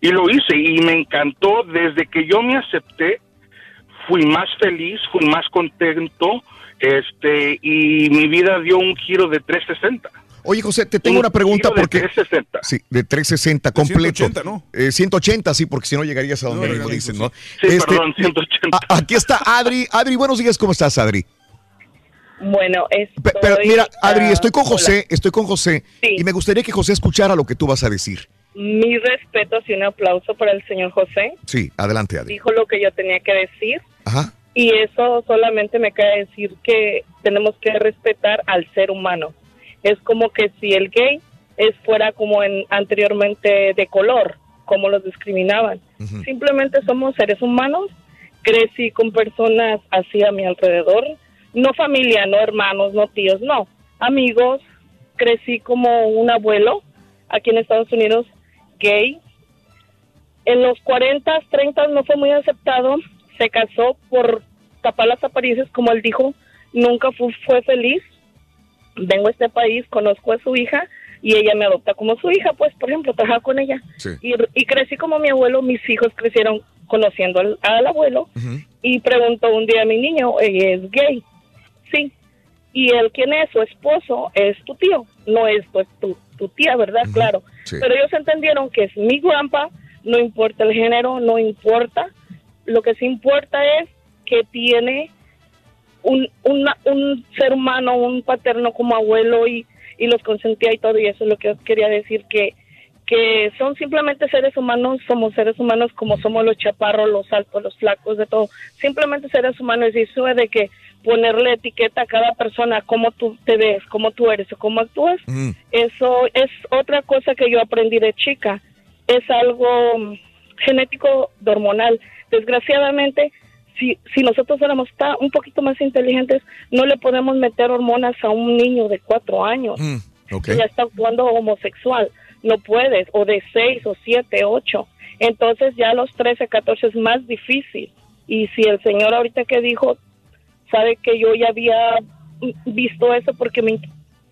y lo hice y me encantó. Desde que yo me acepté, fui más feliz, fui más contento, este, y mi vida dio un giro de 360. Oye, José, te tengo una pregunta giro de porque... 360. Sí, de 360 completo. 180, ¿no? Eh, 180, sí, porque si no llegarías a donde No, mismo no, dicen. ¿no? Sí, perdón, 180. a- aquí está Adri. Adri, buenos días, ¿cómo estás, Adri? Bueno, estoy... Pe- Pero mira, Adri, ah, estoy con hola. José, estoy con José, Sí. y me gustaría que José escuchara lo que tú vas a decir. Mi respeto y un aplauso para el señor José. Sí, adelante. Dijo lo que yo tenía que decir. Ajá. Y eso solamente me cae decir que tenemos que respetar al ser humano. Es como que si el gay es fuera como en anteriormente de color, como los discriminaban. Simplemente somos seres humanos. Crecí con personas así a mi alrededor, no familia, no hermanos, no tíos, no, amigos. Crecí como un abuelo aquí en Estados Unidos gay. En los 40, 30 no fue muy aceptado. Se casó por tapar las apariencias, como él dijo. Nunca fu- fue feliz. Vengo a este país, conozco a su hija y ella me adopta como su hija, pues, por ejemplo, trabajar con ella. Y, y crecí como mi abuelo, mis hijos crecieron conociendo al, al abuelo y preguntó un día a mi niño, ¿ella es gay? Sí. Y él, ¿quién es? Su esposo es tu tío, no es pues, tu, tu tía, ¿verdad? Claro. Sí. Pero ellos entendieron que es mi grandpa, no importa el género, no importa. Lo que sí importa es que tiene un, una- un ser humano, un paterno como abuelo y, y los consentía y todo. Y eso es lo que yo quería decir, que, que son simplemente seres humanos, somos seres humanos como somos los chaparros, los altos, los flacos, de todo. Simplemente seres humanos y eso de que ponerle etiqueta a cada persona, cómo tú te ves, cómo tú eres o cómo actúas, eso es otra cosa que yo aprendí de chica. Es algo mm, genético de hormonal. Desgraciadamente, si, si nosotros éramos ta- un poquito más inteligentes, no le podemos meter hormonas a un niño de cuatro años ya está actuando homosexual. No puedes, o de seis, o siete, ocho. Entonces ya a los 13, 14 es más difícil. Y si el señor ahorita que dijo, sabe que yo ya había visto eso porque me,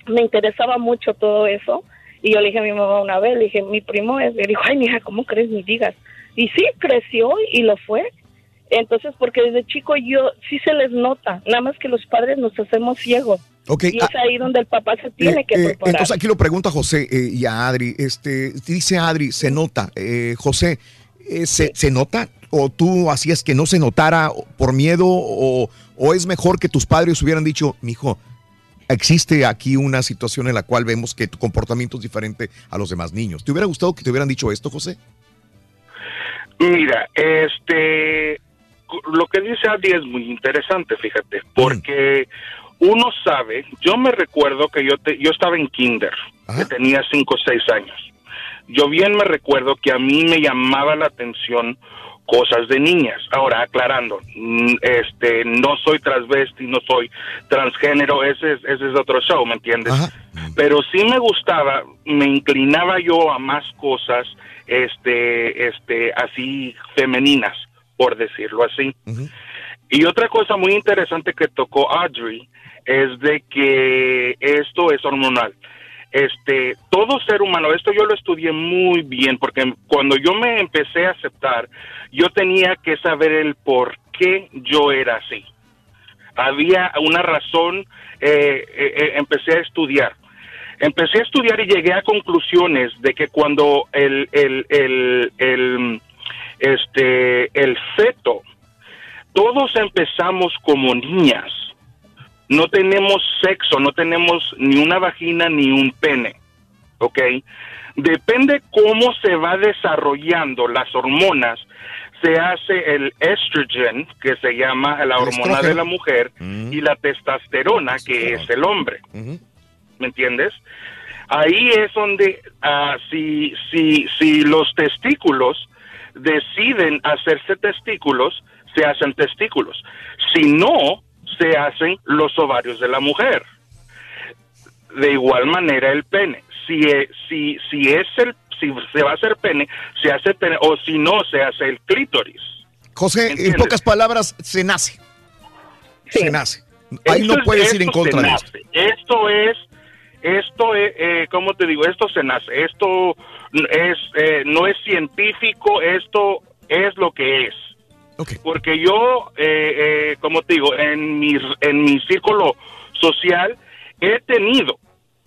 me interesaba mucho todo eso. Y yo le dije a mi mamá una vez, le dije, mi primo es, le dijo, ay, mija, ¿cómo crees? Ni digas. Y sí, creció y lo fue. Entonces, porque desde chico yo, sí se les nota, nada más que los padres nos hacemos ciegos. Ok, y es ah, ahí donde el papá se tiene Eh, que eh, preparar. entonces aquí lo pregunta José eh, y a Adri. Este, dice Adri, se nota. Eh, José, eh, ¿se, se nota? ¿O tú hacías que no se notara por miedo? O, ¿O es mejor que tus padres hubieran dicho, mijo, existe aquí una situación en la cual vemos que tu comportamiento es diferente a los demás niños? ¿Te hubiera gustado que te hubieran dicho esto, José? Mira, este, lo que dice Adi es muy interesante, fíjate, porque uno sabe, yo me recuerdo que yo, te- yo estaba en kinder, que tenía 5 o 6 años. Yo bien me recuerdo que a mí me llamaba la atención cosas de niñas. Ahora, aclarando, mm, este, no soy transvesti, no soy transgénero, ese es, ese es otro show, ¿me entiendes? Pero sí me gustaba, me inclinaba yo a más cosas, este, este, así femeninas, por decirlo así. Y otra cosa muy interesante que tocó Audrey es de que esto es hormonal. Este, todo ser humano, esto yo lo estudié muy bien porque cuando yo me empecé a aceptar, yo tenía que saber el por qué yo era así. Había una razón, eh, eh, eh, empecé a estudiar. Empecé a estudiar y llegué a conclusiones de que cuando el, el, el, el, este, el feto, todos empezamos como niñas. No tenemos sexo, no tenemos ni una vagina ni un pene. ¿Ok? Depende cómo se va desarrollando las hormonas, se hace el estrogen, que se llama la hormona de la mujer, y la testosterona, que es el hombre. ¿Me entiendes? Ahí es donde ah, si, si, si los testículos deciden hacerse testículos, se hacen testículos. Si no, se hacen los ovarios de la mujer. De igual manera el pene. Si, e- si, si es el si se va a hacer pene, se hace pene, o si no, se hace el clítoris. José, en pocas palabras, se nace. Se nace. Ahí Esto no es- puedes ir en esto contra se de nace. eso. Esto es esto, eh, eh, ¿cómo te digo? Esto se nace, esto es, eh, no es científico, esto es lo que es. Porque yo, eh, eh, como te digo, en mi, en mi círculo social he tenido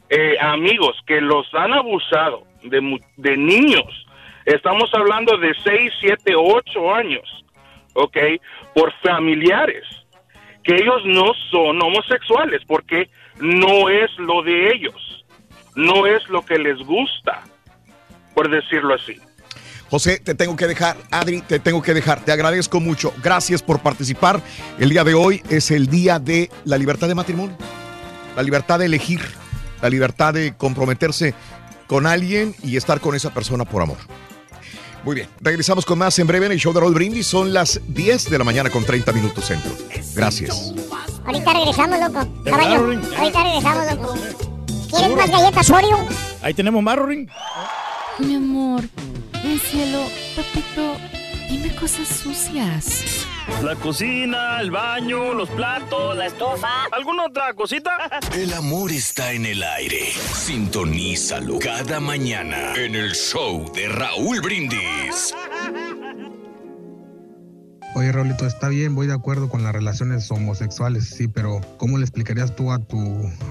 eh, amigos que los han abusado de, de niños. Estamos hablando de 6, 7, 8 años, ¿ok? Por familiares. Que ellos no son homosexuales porque no es lo de ellos. No es lo que les gusta, por decirlo así. José, te tengo que dejar. Adri, te tengo que dejar. Te agradezco mucho. Gracias por participar. El día de hoy es el día de la libertad de matrimonio. La libertad de elegir. La libertad de comprometerse con alguien y estar con esa persona por amor. Muy bien. Regresamos con más en breve en el show de Roll Brindis. Son las 10 de la mañana con 30 minutos centro. Gracias. Ahorita regresamos, loco. Caballo, ahorita regresamos, loco. ¿Quieres más galletas Oreo? Ahí tenemos más, Rorín. Mi amor, mi cielo, papito, dime cosas sucias. La cocina, el baño, los platos, la estufa. ¿Alguna otra cosita? El amor está en el aire. Sintonízalo cada mañana en el show de Raúl Brindis. Oye, Raulito, está bien, voy de acuerdo con las relaciones homosexuales, sí, pero ¿cómo le explicarías tú a tu,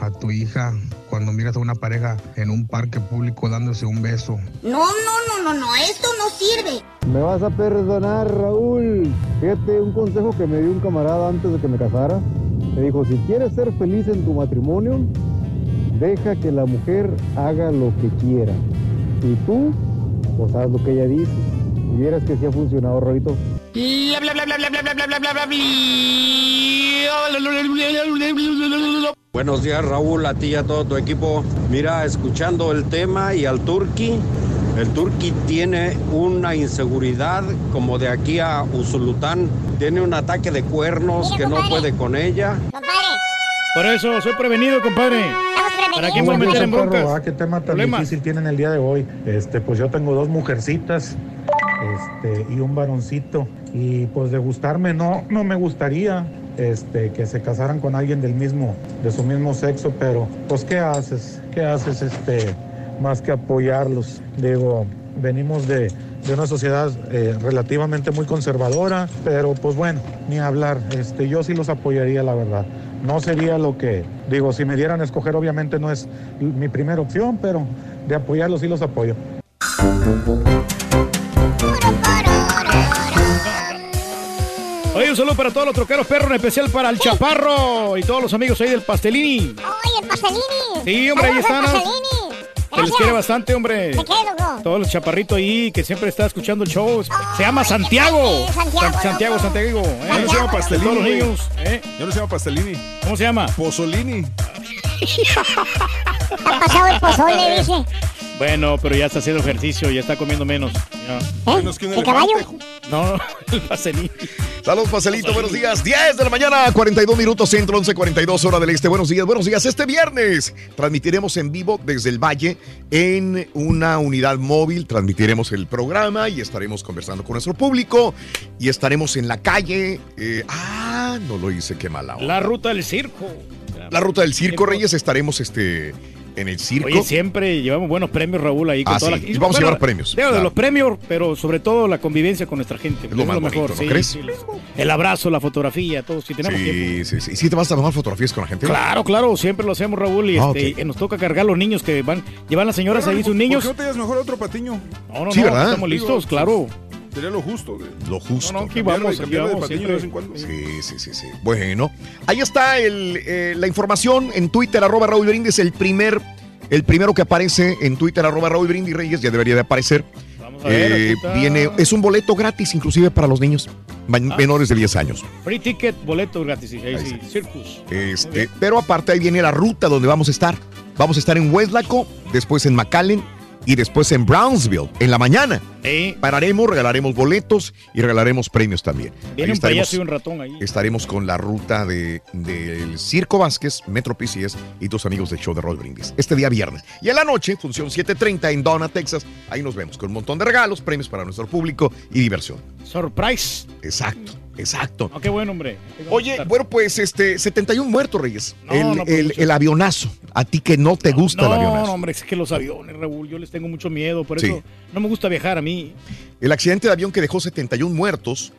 a tu hija cuando miras a una pareja en un parque público dándose un beso? No, no, no, no, no, esto no sirve. Me vas a perdonar, Raúl. Fíjate, un consejo que me dio un camarada antes de que me casara. Me dijo, si quieres ser feliz en tu matrimonio, deja que la mujer haga lo que quiera. Y tú, pues haz lo que ella dice. Y vieras que sí ha funcionado, Raulito. Bla, Buenos días Raúl, a ti y a todo tu equipo. Mira, escuchando el tema y al Turqui, el Turqui tiene una inseguridad como de aquí a Usulután. Tiene un ataque de cuernos que no puede con ella. Por eso, soy prevenido, compadre. ¿Para quién en ah, ¿Qué tema tan difícil tienen el día de hoy? Este, pues yo tengo dos mujercitas este, y un varoncito. Y pues de gustarme no, no me gustaría este, que se casaran con alguien del mismo, de su mismo sexo, pero pues ¿qué haces? ¿Qué haces este, más que apoyarlos? Digo, venimos de, de una sociedad eh, relativamente muy conservadora, pero pues bueno, ni hablar. Este, yo sí los apoyaría, la verdad. No sería lo que, digo, si me dieran a escoger, obviamente no es mi primera opción, pero de apoyarlos sí los apoyo. Oye, un saludo para todos los troqueros perros, en especial para el Chaparro y todos los amigos ahí del Pastelini. Oye, el pastelini. Sí, hombre, ahí están. Se les quiere bastante, hombre. ¿De qué, loco? Todos los chaparritos ahí que siempre está escuchando el show. Se llama Santiago. Santiago, San- Santiago, Santiago. ¿eh? Ya no se llama Pastelini. Todos los niños. ¿eh? Ya no se llama Pastelini. ¿Cómo se llama? Pozzolini. Ha pasado el pozole, dice. Bueno, pero ya está haciendo ejercicio, ya está comiendo menos. Ya. Menos que un ¿El caballo? elefante. No, el pastelín. Saludos, Pacelito. Buenos días. 10 de la mañana, 42 minutos centro, 11, 42 hora del este. Buenos días, buenos días. Este viernes transmitiremos en vivo desde el Valle en una unidad móvil. Transmitiremos el programa y estaremos conversando con nuestro público y estaremos en la calle. Eh, ah, no lo hice, qué mala onda. La ruta del circo. La ruta del Circo Reyes estaremos este, en el circo. Oye, siempre llevamos buenos premios, Raúl, ahí con Ah, toda sí, la y vamos a llevar premios, digo, de claro. los premios, pero sobre todo la convivencia con nuestra gente. Es lo más bonito, ¿no crees? sí, El abrazo, la fotografía, todo. Si tenemos tiempo. Sí, sí, sí. ¿Sí te vas a tomar fotografías con la gente? Claro, claro, siempre lo hacemos, Raúl, y Ah, este, y nos toca cargar los niños que van, llevan las señoras ahí sus niños. ¿Por qué no te mejor otro patiño? No, no, Sí, no, ¿verdad? estamos listos, claro. Sería lo justo. güey. Lo justo. No, no, aquí vamos, aquí de vamos siempre. de vez en cuando. Sí, sí, sí, sí. Bueno, ahí está el, eh, la información en Twitter, arroba Raúl Brindis, el primer, el primero que aparece en Twitter, arroba Raúl Brindis Reyes, ya debería de aparecer. a ver, aquí Eh, viene, es un boleto gratis, inclusive para los niños Ah. menores de 10 años. Free ticket, boleto gratis, ahí sí, Circus. Este, pero aparte ahí viene la ruta donde vamos a estar. Vamos a estar en Westlaco, después en McAllen y después en Brownsville en la mañana. Pararemos, regalaremos boletos y regalaremos premios también. Viene Ahí un payaso estaremos- un ratón ahí. Estaremos con la ruta de- del Circo Vázquez, Metro PCS y tus amigos del show de Roll Brindis. Este día viernes. Y en la noche, función 7.30 en Donna, Texas. Ahí nos vemos con un montón de regalos, premios para nuestro público y diversión. Surprise. Exacto. Exacto. Ah, qué bueno, hombre. Oye, bueno, pues este, 71 muertos, Reyes. No, el, no, pues, el- avionazo. A ti que no te gusta el avionazo. no, hombre, es que los aviones, Raúl, yo les tengo mucho miedo, por Sí. eso no me gusta viajar a mí. El accidente de avión que dejó 71 muertos.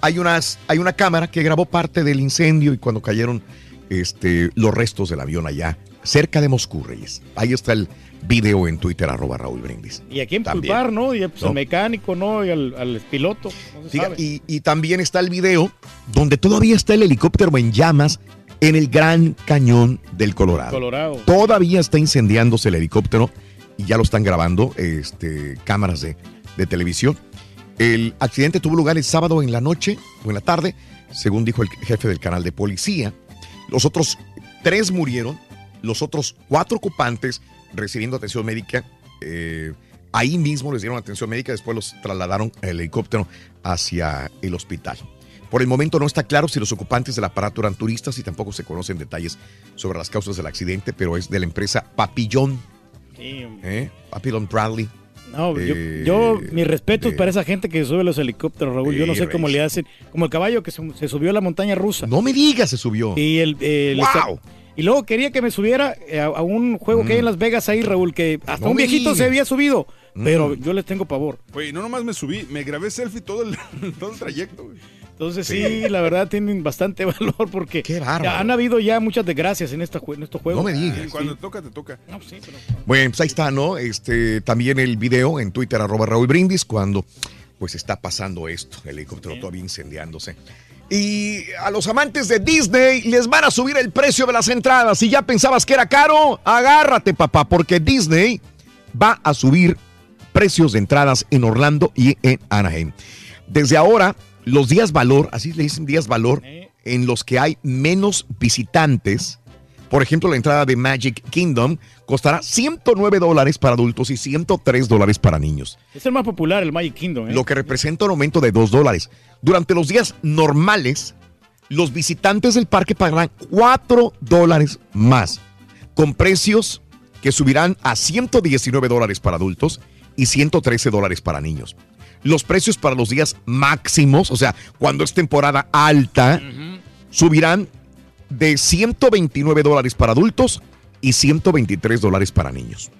Hay, unas, hay una cámara que grabó parte del incendio y cuando cayeron este, los restos del avión allá, cerca de Moscú, Reyes. Ahí está el video en Twitter, arroba Raúl Brindis. ¿Y a quién También. culpar, no? Y pues, No. al mecánico, ¿no? Y al, al piloto. No y, y también está el video donde todavía está el helicóptero en llamas en el Gran Cañón del Colorado. Colorado. Todavía está incendiándose el helicóptero y ya lo están grabando este, cámaras de, de televisión. El accidente tuvo lugar el sábado en la noche o en la tarde, según dijo el jefe del canal de policía. Los otros tres murieron, los otros cuatro ocupantes recibiendo atención médica. eh, ahí mismo les dieron atención médica, después los trasladaron el helicóptero hacia el hospital. Por el momento no está claro si los ocupantes del aparato eran turistas y tampoco se conocen detalles sobre las causas del accidente, pero es de la empresa Papillon, Sí. ¿eh? Papillon Bradley. No, yo, Eh, yo mis respetos de- para esa gente que sube los helicópteros, Raúl. yo no sé cómo le hacen. Como el caballo que se, se subió a la montaña rusa. No me digas, se subió. Y el, el- ¡Wow! Y luego quería que me subiera eh, a, a un juego que hay en Las Vegas ahí, Raúl, que hasta Mm. No un viejito se había subido. Mm. Pero yo les tengo pavor. Güey, no nomás me subí, me grabé selfie todo el, todo el trayecto. güey. Entonces sí, la verdad tienen bastante valor porque bárbaro. han habido ya muchas desgracias en, esta, en estos juegos. No me digas. Sí, Cuando te toca, te toca. No, sí, pero- Bueno, pues ahí está, ¿no? Este, también el video en Twitter, arroba Raúl Brindis, cuando pues está pasando esto, el helicóptero todavía incendiándose. Y a los amantes de Disney les van a subir el precio de las entradas. Si ya pensabas que era caro, agárrate, papá, porque Disney va a subir precios de entradas en Orlando y en Anaheim. Desde ahora, los días valor, así le dicen días valor, en los que hay menos visitantes, por ejemplo, la entrada de Magic Kingdom costará 109 dólares para adultos y 103 dólares para niños, Es el más popular, el Magic Kingdom. ¿eh? lo que representa un aumento de 2 dólares. Durante los días normales, los visitantes del parque pagarán 4 dólares más, con precios que subirán a 119 dólares para adultos y 113 dólares para niños. Los precios para los días máximos, o sea, cuando es temporada alta, subirán de 129 dólares para adultos y 123 dólares para niños.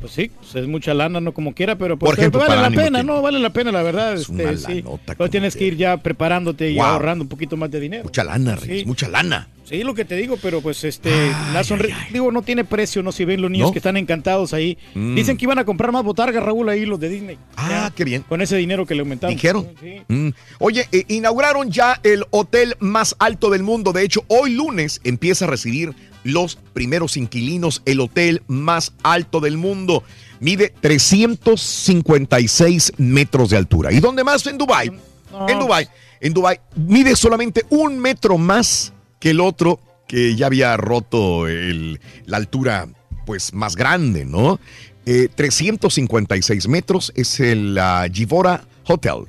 Pues sí, pues es mucha lana, no como quiera, pero pues, Por ejemplo, vale la pena, no, vale la pena, la verdad. Es este, sí. Pero tienes que ir ya preparándote y Wow. ahorrando un poquito más de dinero. Mucha lana, Reyes, Sí. mucha lana. Sí, lo que te digo, pero pues este, la sonri- digo, no tiene precio, no si ven los niños ¿No? que están encantados ahí. Mm. Dicen que iban a comprar más botargas, Raúl, ahí los de Disney. Ah, qué bien. Con ese dinero que le aumentaron. Dijeron. Sí. Mm. Oye, eh, inauguraron ya el hotel más alto del mundo. De hecho, hoy lunes empieza a recibir los primeros inquilinos. El hotel más alto del mundo. Mide 356 metros de altura. ¿Y dónde más? En Dubai. No, En Dubai. En Dubai mide solamente un metro más que el otro que ya había roto el- la altura pues más grande, ¿no? Eh, 356 metros es el Givora Hotel.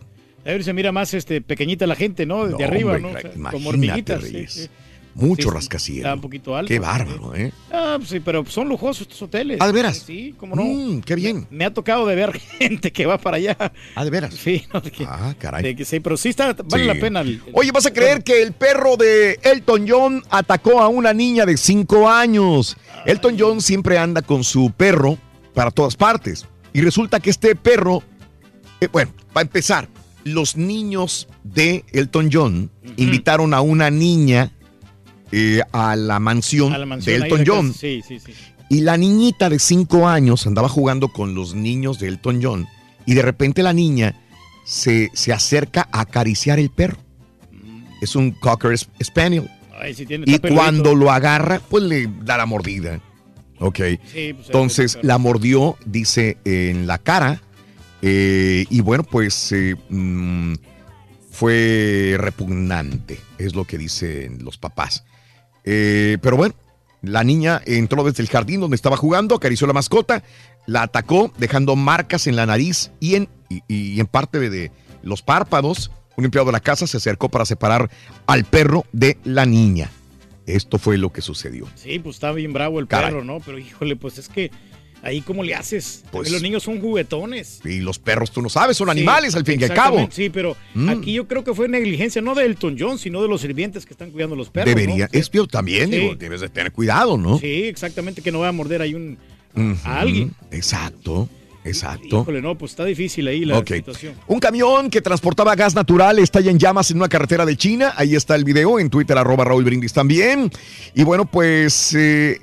A ver, se mira más este, pequeñita la gente, ¿no? Desde No, arriba, hombre, ¿no? O sea, como hormiguitas. sí, Reyes. sí. Mucho Sí, sí, rascacielos. Está un poquito alto. Qué bárbaro, ¿eh? Ah, pues sí, pero son lujosos estos hoteles. Ah, ¿de veras? Sí, cómo no. Mm, qué bien. Me ha tocado de ver gente que va para allá. Ah, ¿de veras? Sí, no, de que- Ah, caray. de que sí, pero sí está, vale Sí. la pena. el- Oye, ¿vas a creer que el perro de Elton John atacó a una niña de 5 años? Elton John siempre anda con su perro para todas partes. Y resulta que este perro, eh, bueno, para empezar, los niños de Elton John invitaron a una niña eh, a la mansión, a la mansión de Elton John. casa. Sí, sí, sí. Y la niñita de 5 años andaba jugando con los niños de Elton John y de repente la niña se, se acerca a acariciar el perro. Es un Cocker Spaniel. Ay, sí tiene, Y peludito. cuando lo agarra, pues le da la mordida. Ok. Sí, pues, Entonces la mordió, dice, en la cara. eh, y bueno, pues eh, mm, fue repugnante, es lo que dicen los papás. Eh, pero bueno, la niña entró desde el jardín donde estaba jugando, acarició la mascota, la atacó, dejando marcas en la nariz y en, y, y en parte de, de los párpados. Un empleado de la casa se acercó para separar al perro de la niña. Esto fue lo que sucedió. Sí, pues está bien bravo el Caray. perro, ¿no? Pero híjole, pues es que ahí cómo le haces. Pues- los niños son juguetones. Y los perros, tú no sabes, son Sí, animales al fin y al cabo. Sí, pero Mm. aquí yo creo que fue negligencia, no de Elton John, sino de los sirvientes que están cuidando a los perros. Debería, ¿no? es yo también, Sí. digo, debes de tener cuidado, ¿no? Sí, exactamente, que no va a morder ahí un, a alguien. Exacto, exacto. Híjole, no, pues está difícil ahí la situación. Un camión que transportaba gas natural está ya en llamas en una carretera de China. Ahí está el video en Twitter, arroba Raúl Brindis también. Y bueno, pues eh,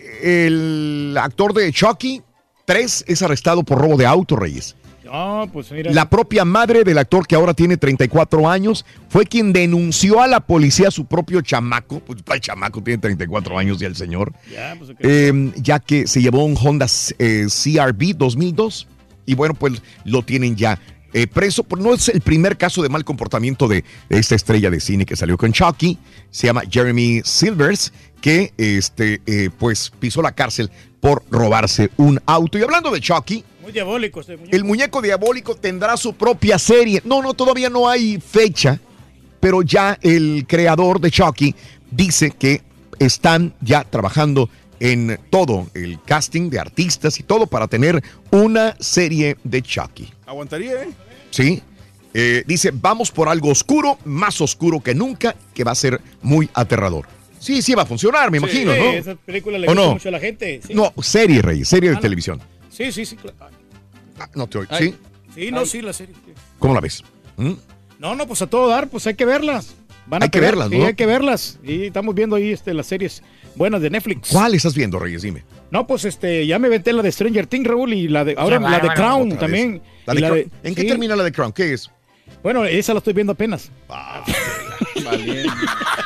el actor de Chucky 3 es arrestado por robo de auto, Reyes. No, pues mira. La propia madre del actor, que ahora tiene 34 años, fue quien denunció a la policía a su propio chamaco. Pues el chamaco tiene 34 años ya el señor. Ya, pues. Eh, ya que se llevó un Honda eh, CRV 2002 y bueno, pues lo tienen ya eh, preso. Pues no es el primer caso de mal comportamiento de, de esta estrella de cine que salió con Chucky. Se llama Jeremy Silvers, que este, eh, pues pisó la cárcel por robarse un auto. Y hablando de Chucky, Muy diabólico este muñeco. el muñeco diabólico tendrá su propia serie. No, no, todavía no hay fecha, pero ya el creador de Chucky dice que están ya trabajando en todo el casting de artistas y todo para tener una serie de Chucky. Aguantaría, ¿eh? ¿Sí? Eh, dice, vamos por algo oscuro, más oscuro que nunca, que va a ser muy aterrador. Sí, sí va a funcionar, me Sí, imagino, sí, ¿no? Esa película le ¿O gusta no? mucho a la gente. Sí. No, serie, Reyes, serie de Ah, no. televisión. Sí, sí, sí. claro. Ah, no te oigo. Ay. ¿Sí? Sí, no, sí, la serie. sí. ¿Cómo la ves? ¿Mm? No, no, pues a todo dar, pues hay que verlas. Van a Hay que pegar, verlas, sí, ¿no? hay que verlas. Y estamos viendo ahí este, las series buenas de Netflix. ¿Cuál estás viendo, Reyes? Dime. No, pues este, ya me venté la de Stranger Things, Raúl, y la de, ahora la de. Crown también. La de Crown. ¿En qué sí. termina la de Crown? ¿Qué es? Bueno, esa la estoy viendo apenas.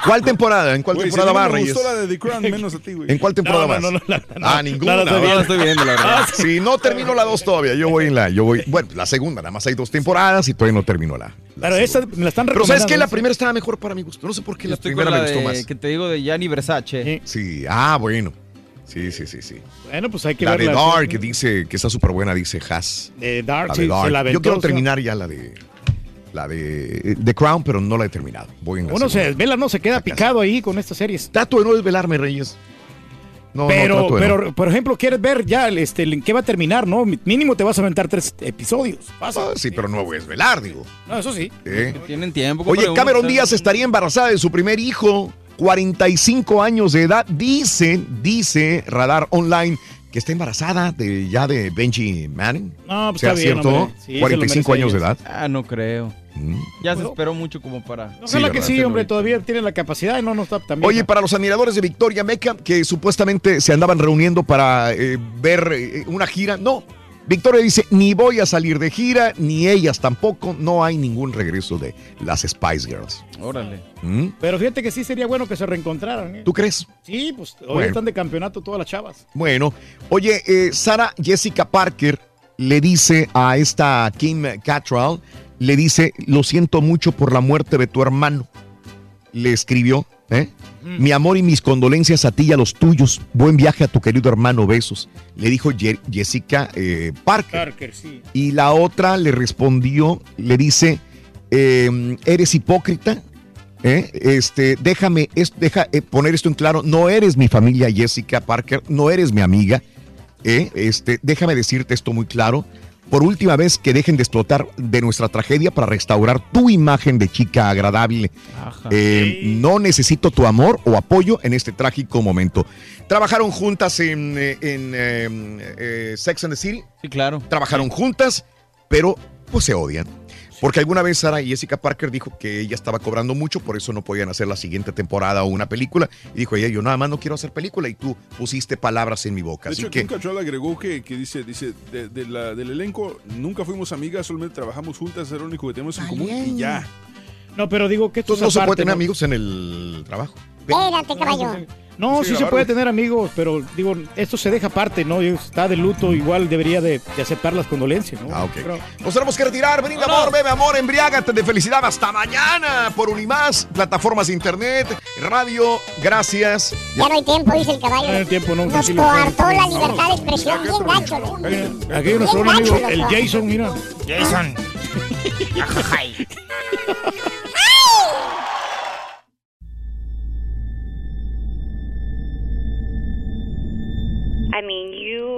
¿Cuál temporada? ¿En cuál Güey, si temporada a mí va, me Reyes? gustó la de The Crown, menos a ti, güey. ¿En cuál temporada No, no, vas? no, no, la- no. ah, ninguna. No la estoy viendo. No la estoy viendo, la verdad. Ah, sí, no termino la dos todavía. Yo voy en la, yo voy, bueno, la segunda, nada más hay dos temporadas y todavía no termino la. Pero esa me la están Pero recomendando. sabes que la primera estaba mejor para mi gusto. No sé por qué la Estoy primera con me la gustó de- más. que te digo de Gianni Versace. Sí, ah, bueno. Sí, sí, sí, sí. Bueno, pues hay que La de. Dark, que dice que está súper buena, dice Haas. De Dark, La sí, se la Yo quiero terminar ya la de la de The Crown, pero no la he terminado. Voy en la Uno se desvela, no se queda picado ahí con estas series. Trato de no desvelarme, Reyes. No, pero, no, pero, no. por ejemplo, quieres ver ya este, en qué va a terminar, ¿no? Mínimo te vas a aventar tres episodios. Fácil. Ah, sí, pero no voy a desvelar, digo. No, eso sí. ¿eh? Tienen tiempo. Oye, Cameron uno- Díaz estaría embarazada de su primer hijo, 45 años de edad. Dice, dice Radar Online que está embarazada de ya de Benji Manning. No, pues ¿Sea está bien, cierto? hombre. Sí, se lo 45 merece años de edad. Ah, no creo. Mm. Ya se esperó mucho como para. Ojalá que ¿verdad? sí, hombre, todavía tiene la capacidad y no, no está también. Oye, para los admiradores de Victoria Beckham, que supuestamente se andaban reuniendo para eh, ver eh, una gira, no. Victoria dice, ni voy a salir de gira, ni ellas tampoco, no hay ningún regreso de las Spice Girls. Órale. ¿Mm? Pero fíjate que sí sería bueno que se reencontraran. ¿eh? ¿Tú crees? Sí, pues hoy Bueno. están de campeonato todas las chavas. Bueno, oye, eh, Sara Jessica Parker le dice a esta Kim Cattrall, le dice, lo siento mucho por la muerte de tu hermano. Le escribió, ¿eh? Mi amor y mis condolencias a ti y a los tuyos. Buen viaje a tu querido hermano, besos. Le dijo Ye- Jessica eh, Parker. Parker, sí. Y la otra le respondió, le dice, eh, eres hipócrita. ¿eh? Este, déjame es- deja, eh, poner esto en claro. No eres mi familia, Jessica Parker. No eres mi amiga. ¿eh? Este, déjame decirte esto muy claro. Por última vez que dejen de explotar de nuestra tragedia para restaurar tu imagen de chica agradable. Eh, no necesito tu amor o apoyo en este trágico momento. Trabajaron juntas en, eh, en, eh, eh, Sex and the City. Sí, claro. Trabajaron juntas, pero pues se odian. Porque alguna vez Sara Jessica Parker dijo que ella estaba cobrando mucho, por eso no podían hacer la siguiente temporada o una película. Y dijo ella, yo nada más no quiero hacer película y tú pusiste palabras en mi boca. De Así hecho, que Kim Cattrall agregó que, que dice, dice de, de la- del elenco nunca fuimos amigas, solamente trabajamos juntas, era lo único que tenemos en común y ya. No, pero digo que esto entonces no se puede tener ¿no? amigos en el trabajo. Espérate, caballo. No, Sí, sí se puede tener amigos, pero digo, esto se deja aparte, ¿no? Está de luto, igual debería de, de aceptar las condolencias, ¿no? Ah, ok. Pero- Nos tenemos que retirar. Brinda amor, bebe amor, embriágate de felicidad. Hasta mañana por Unimás, plataformas de internet, radio. Gracias. Ya no hay tiempo, dice el caballo. No hay tiempo, no, Nos coartó la libertad de expresión bien gacho. ¿no? Aquí hay nuestro amigo, el. Jason, mira. Jason.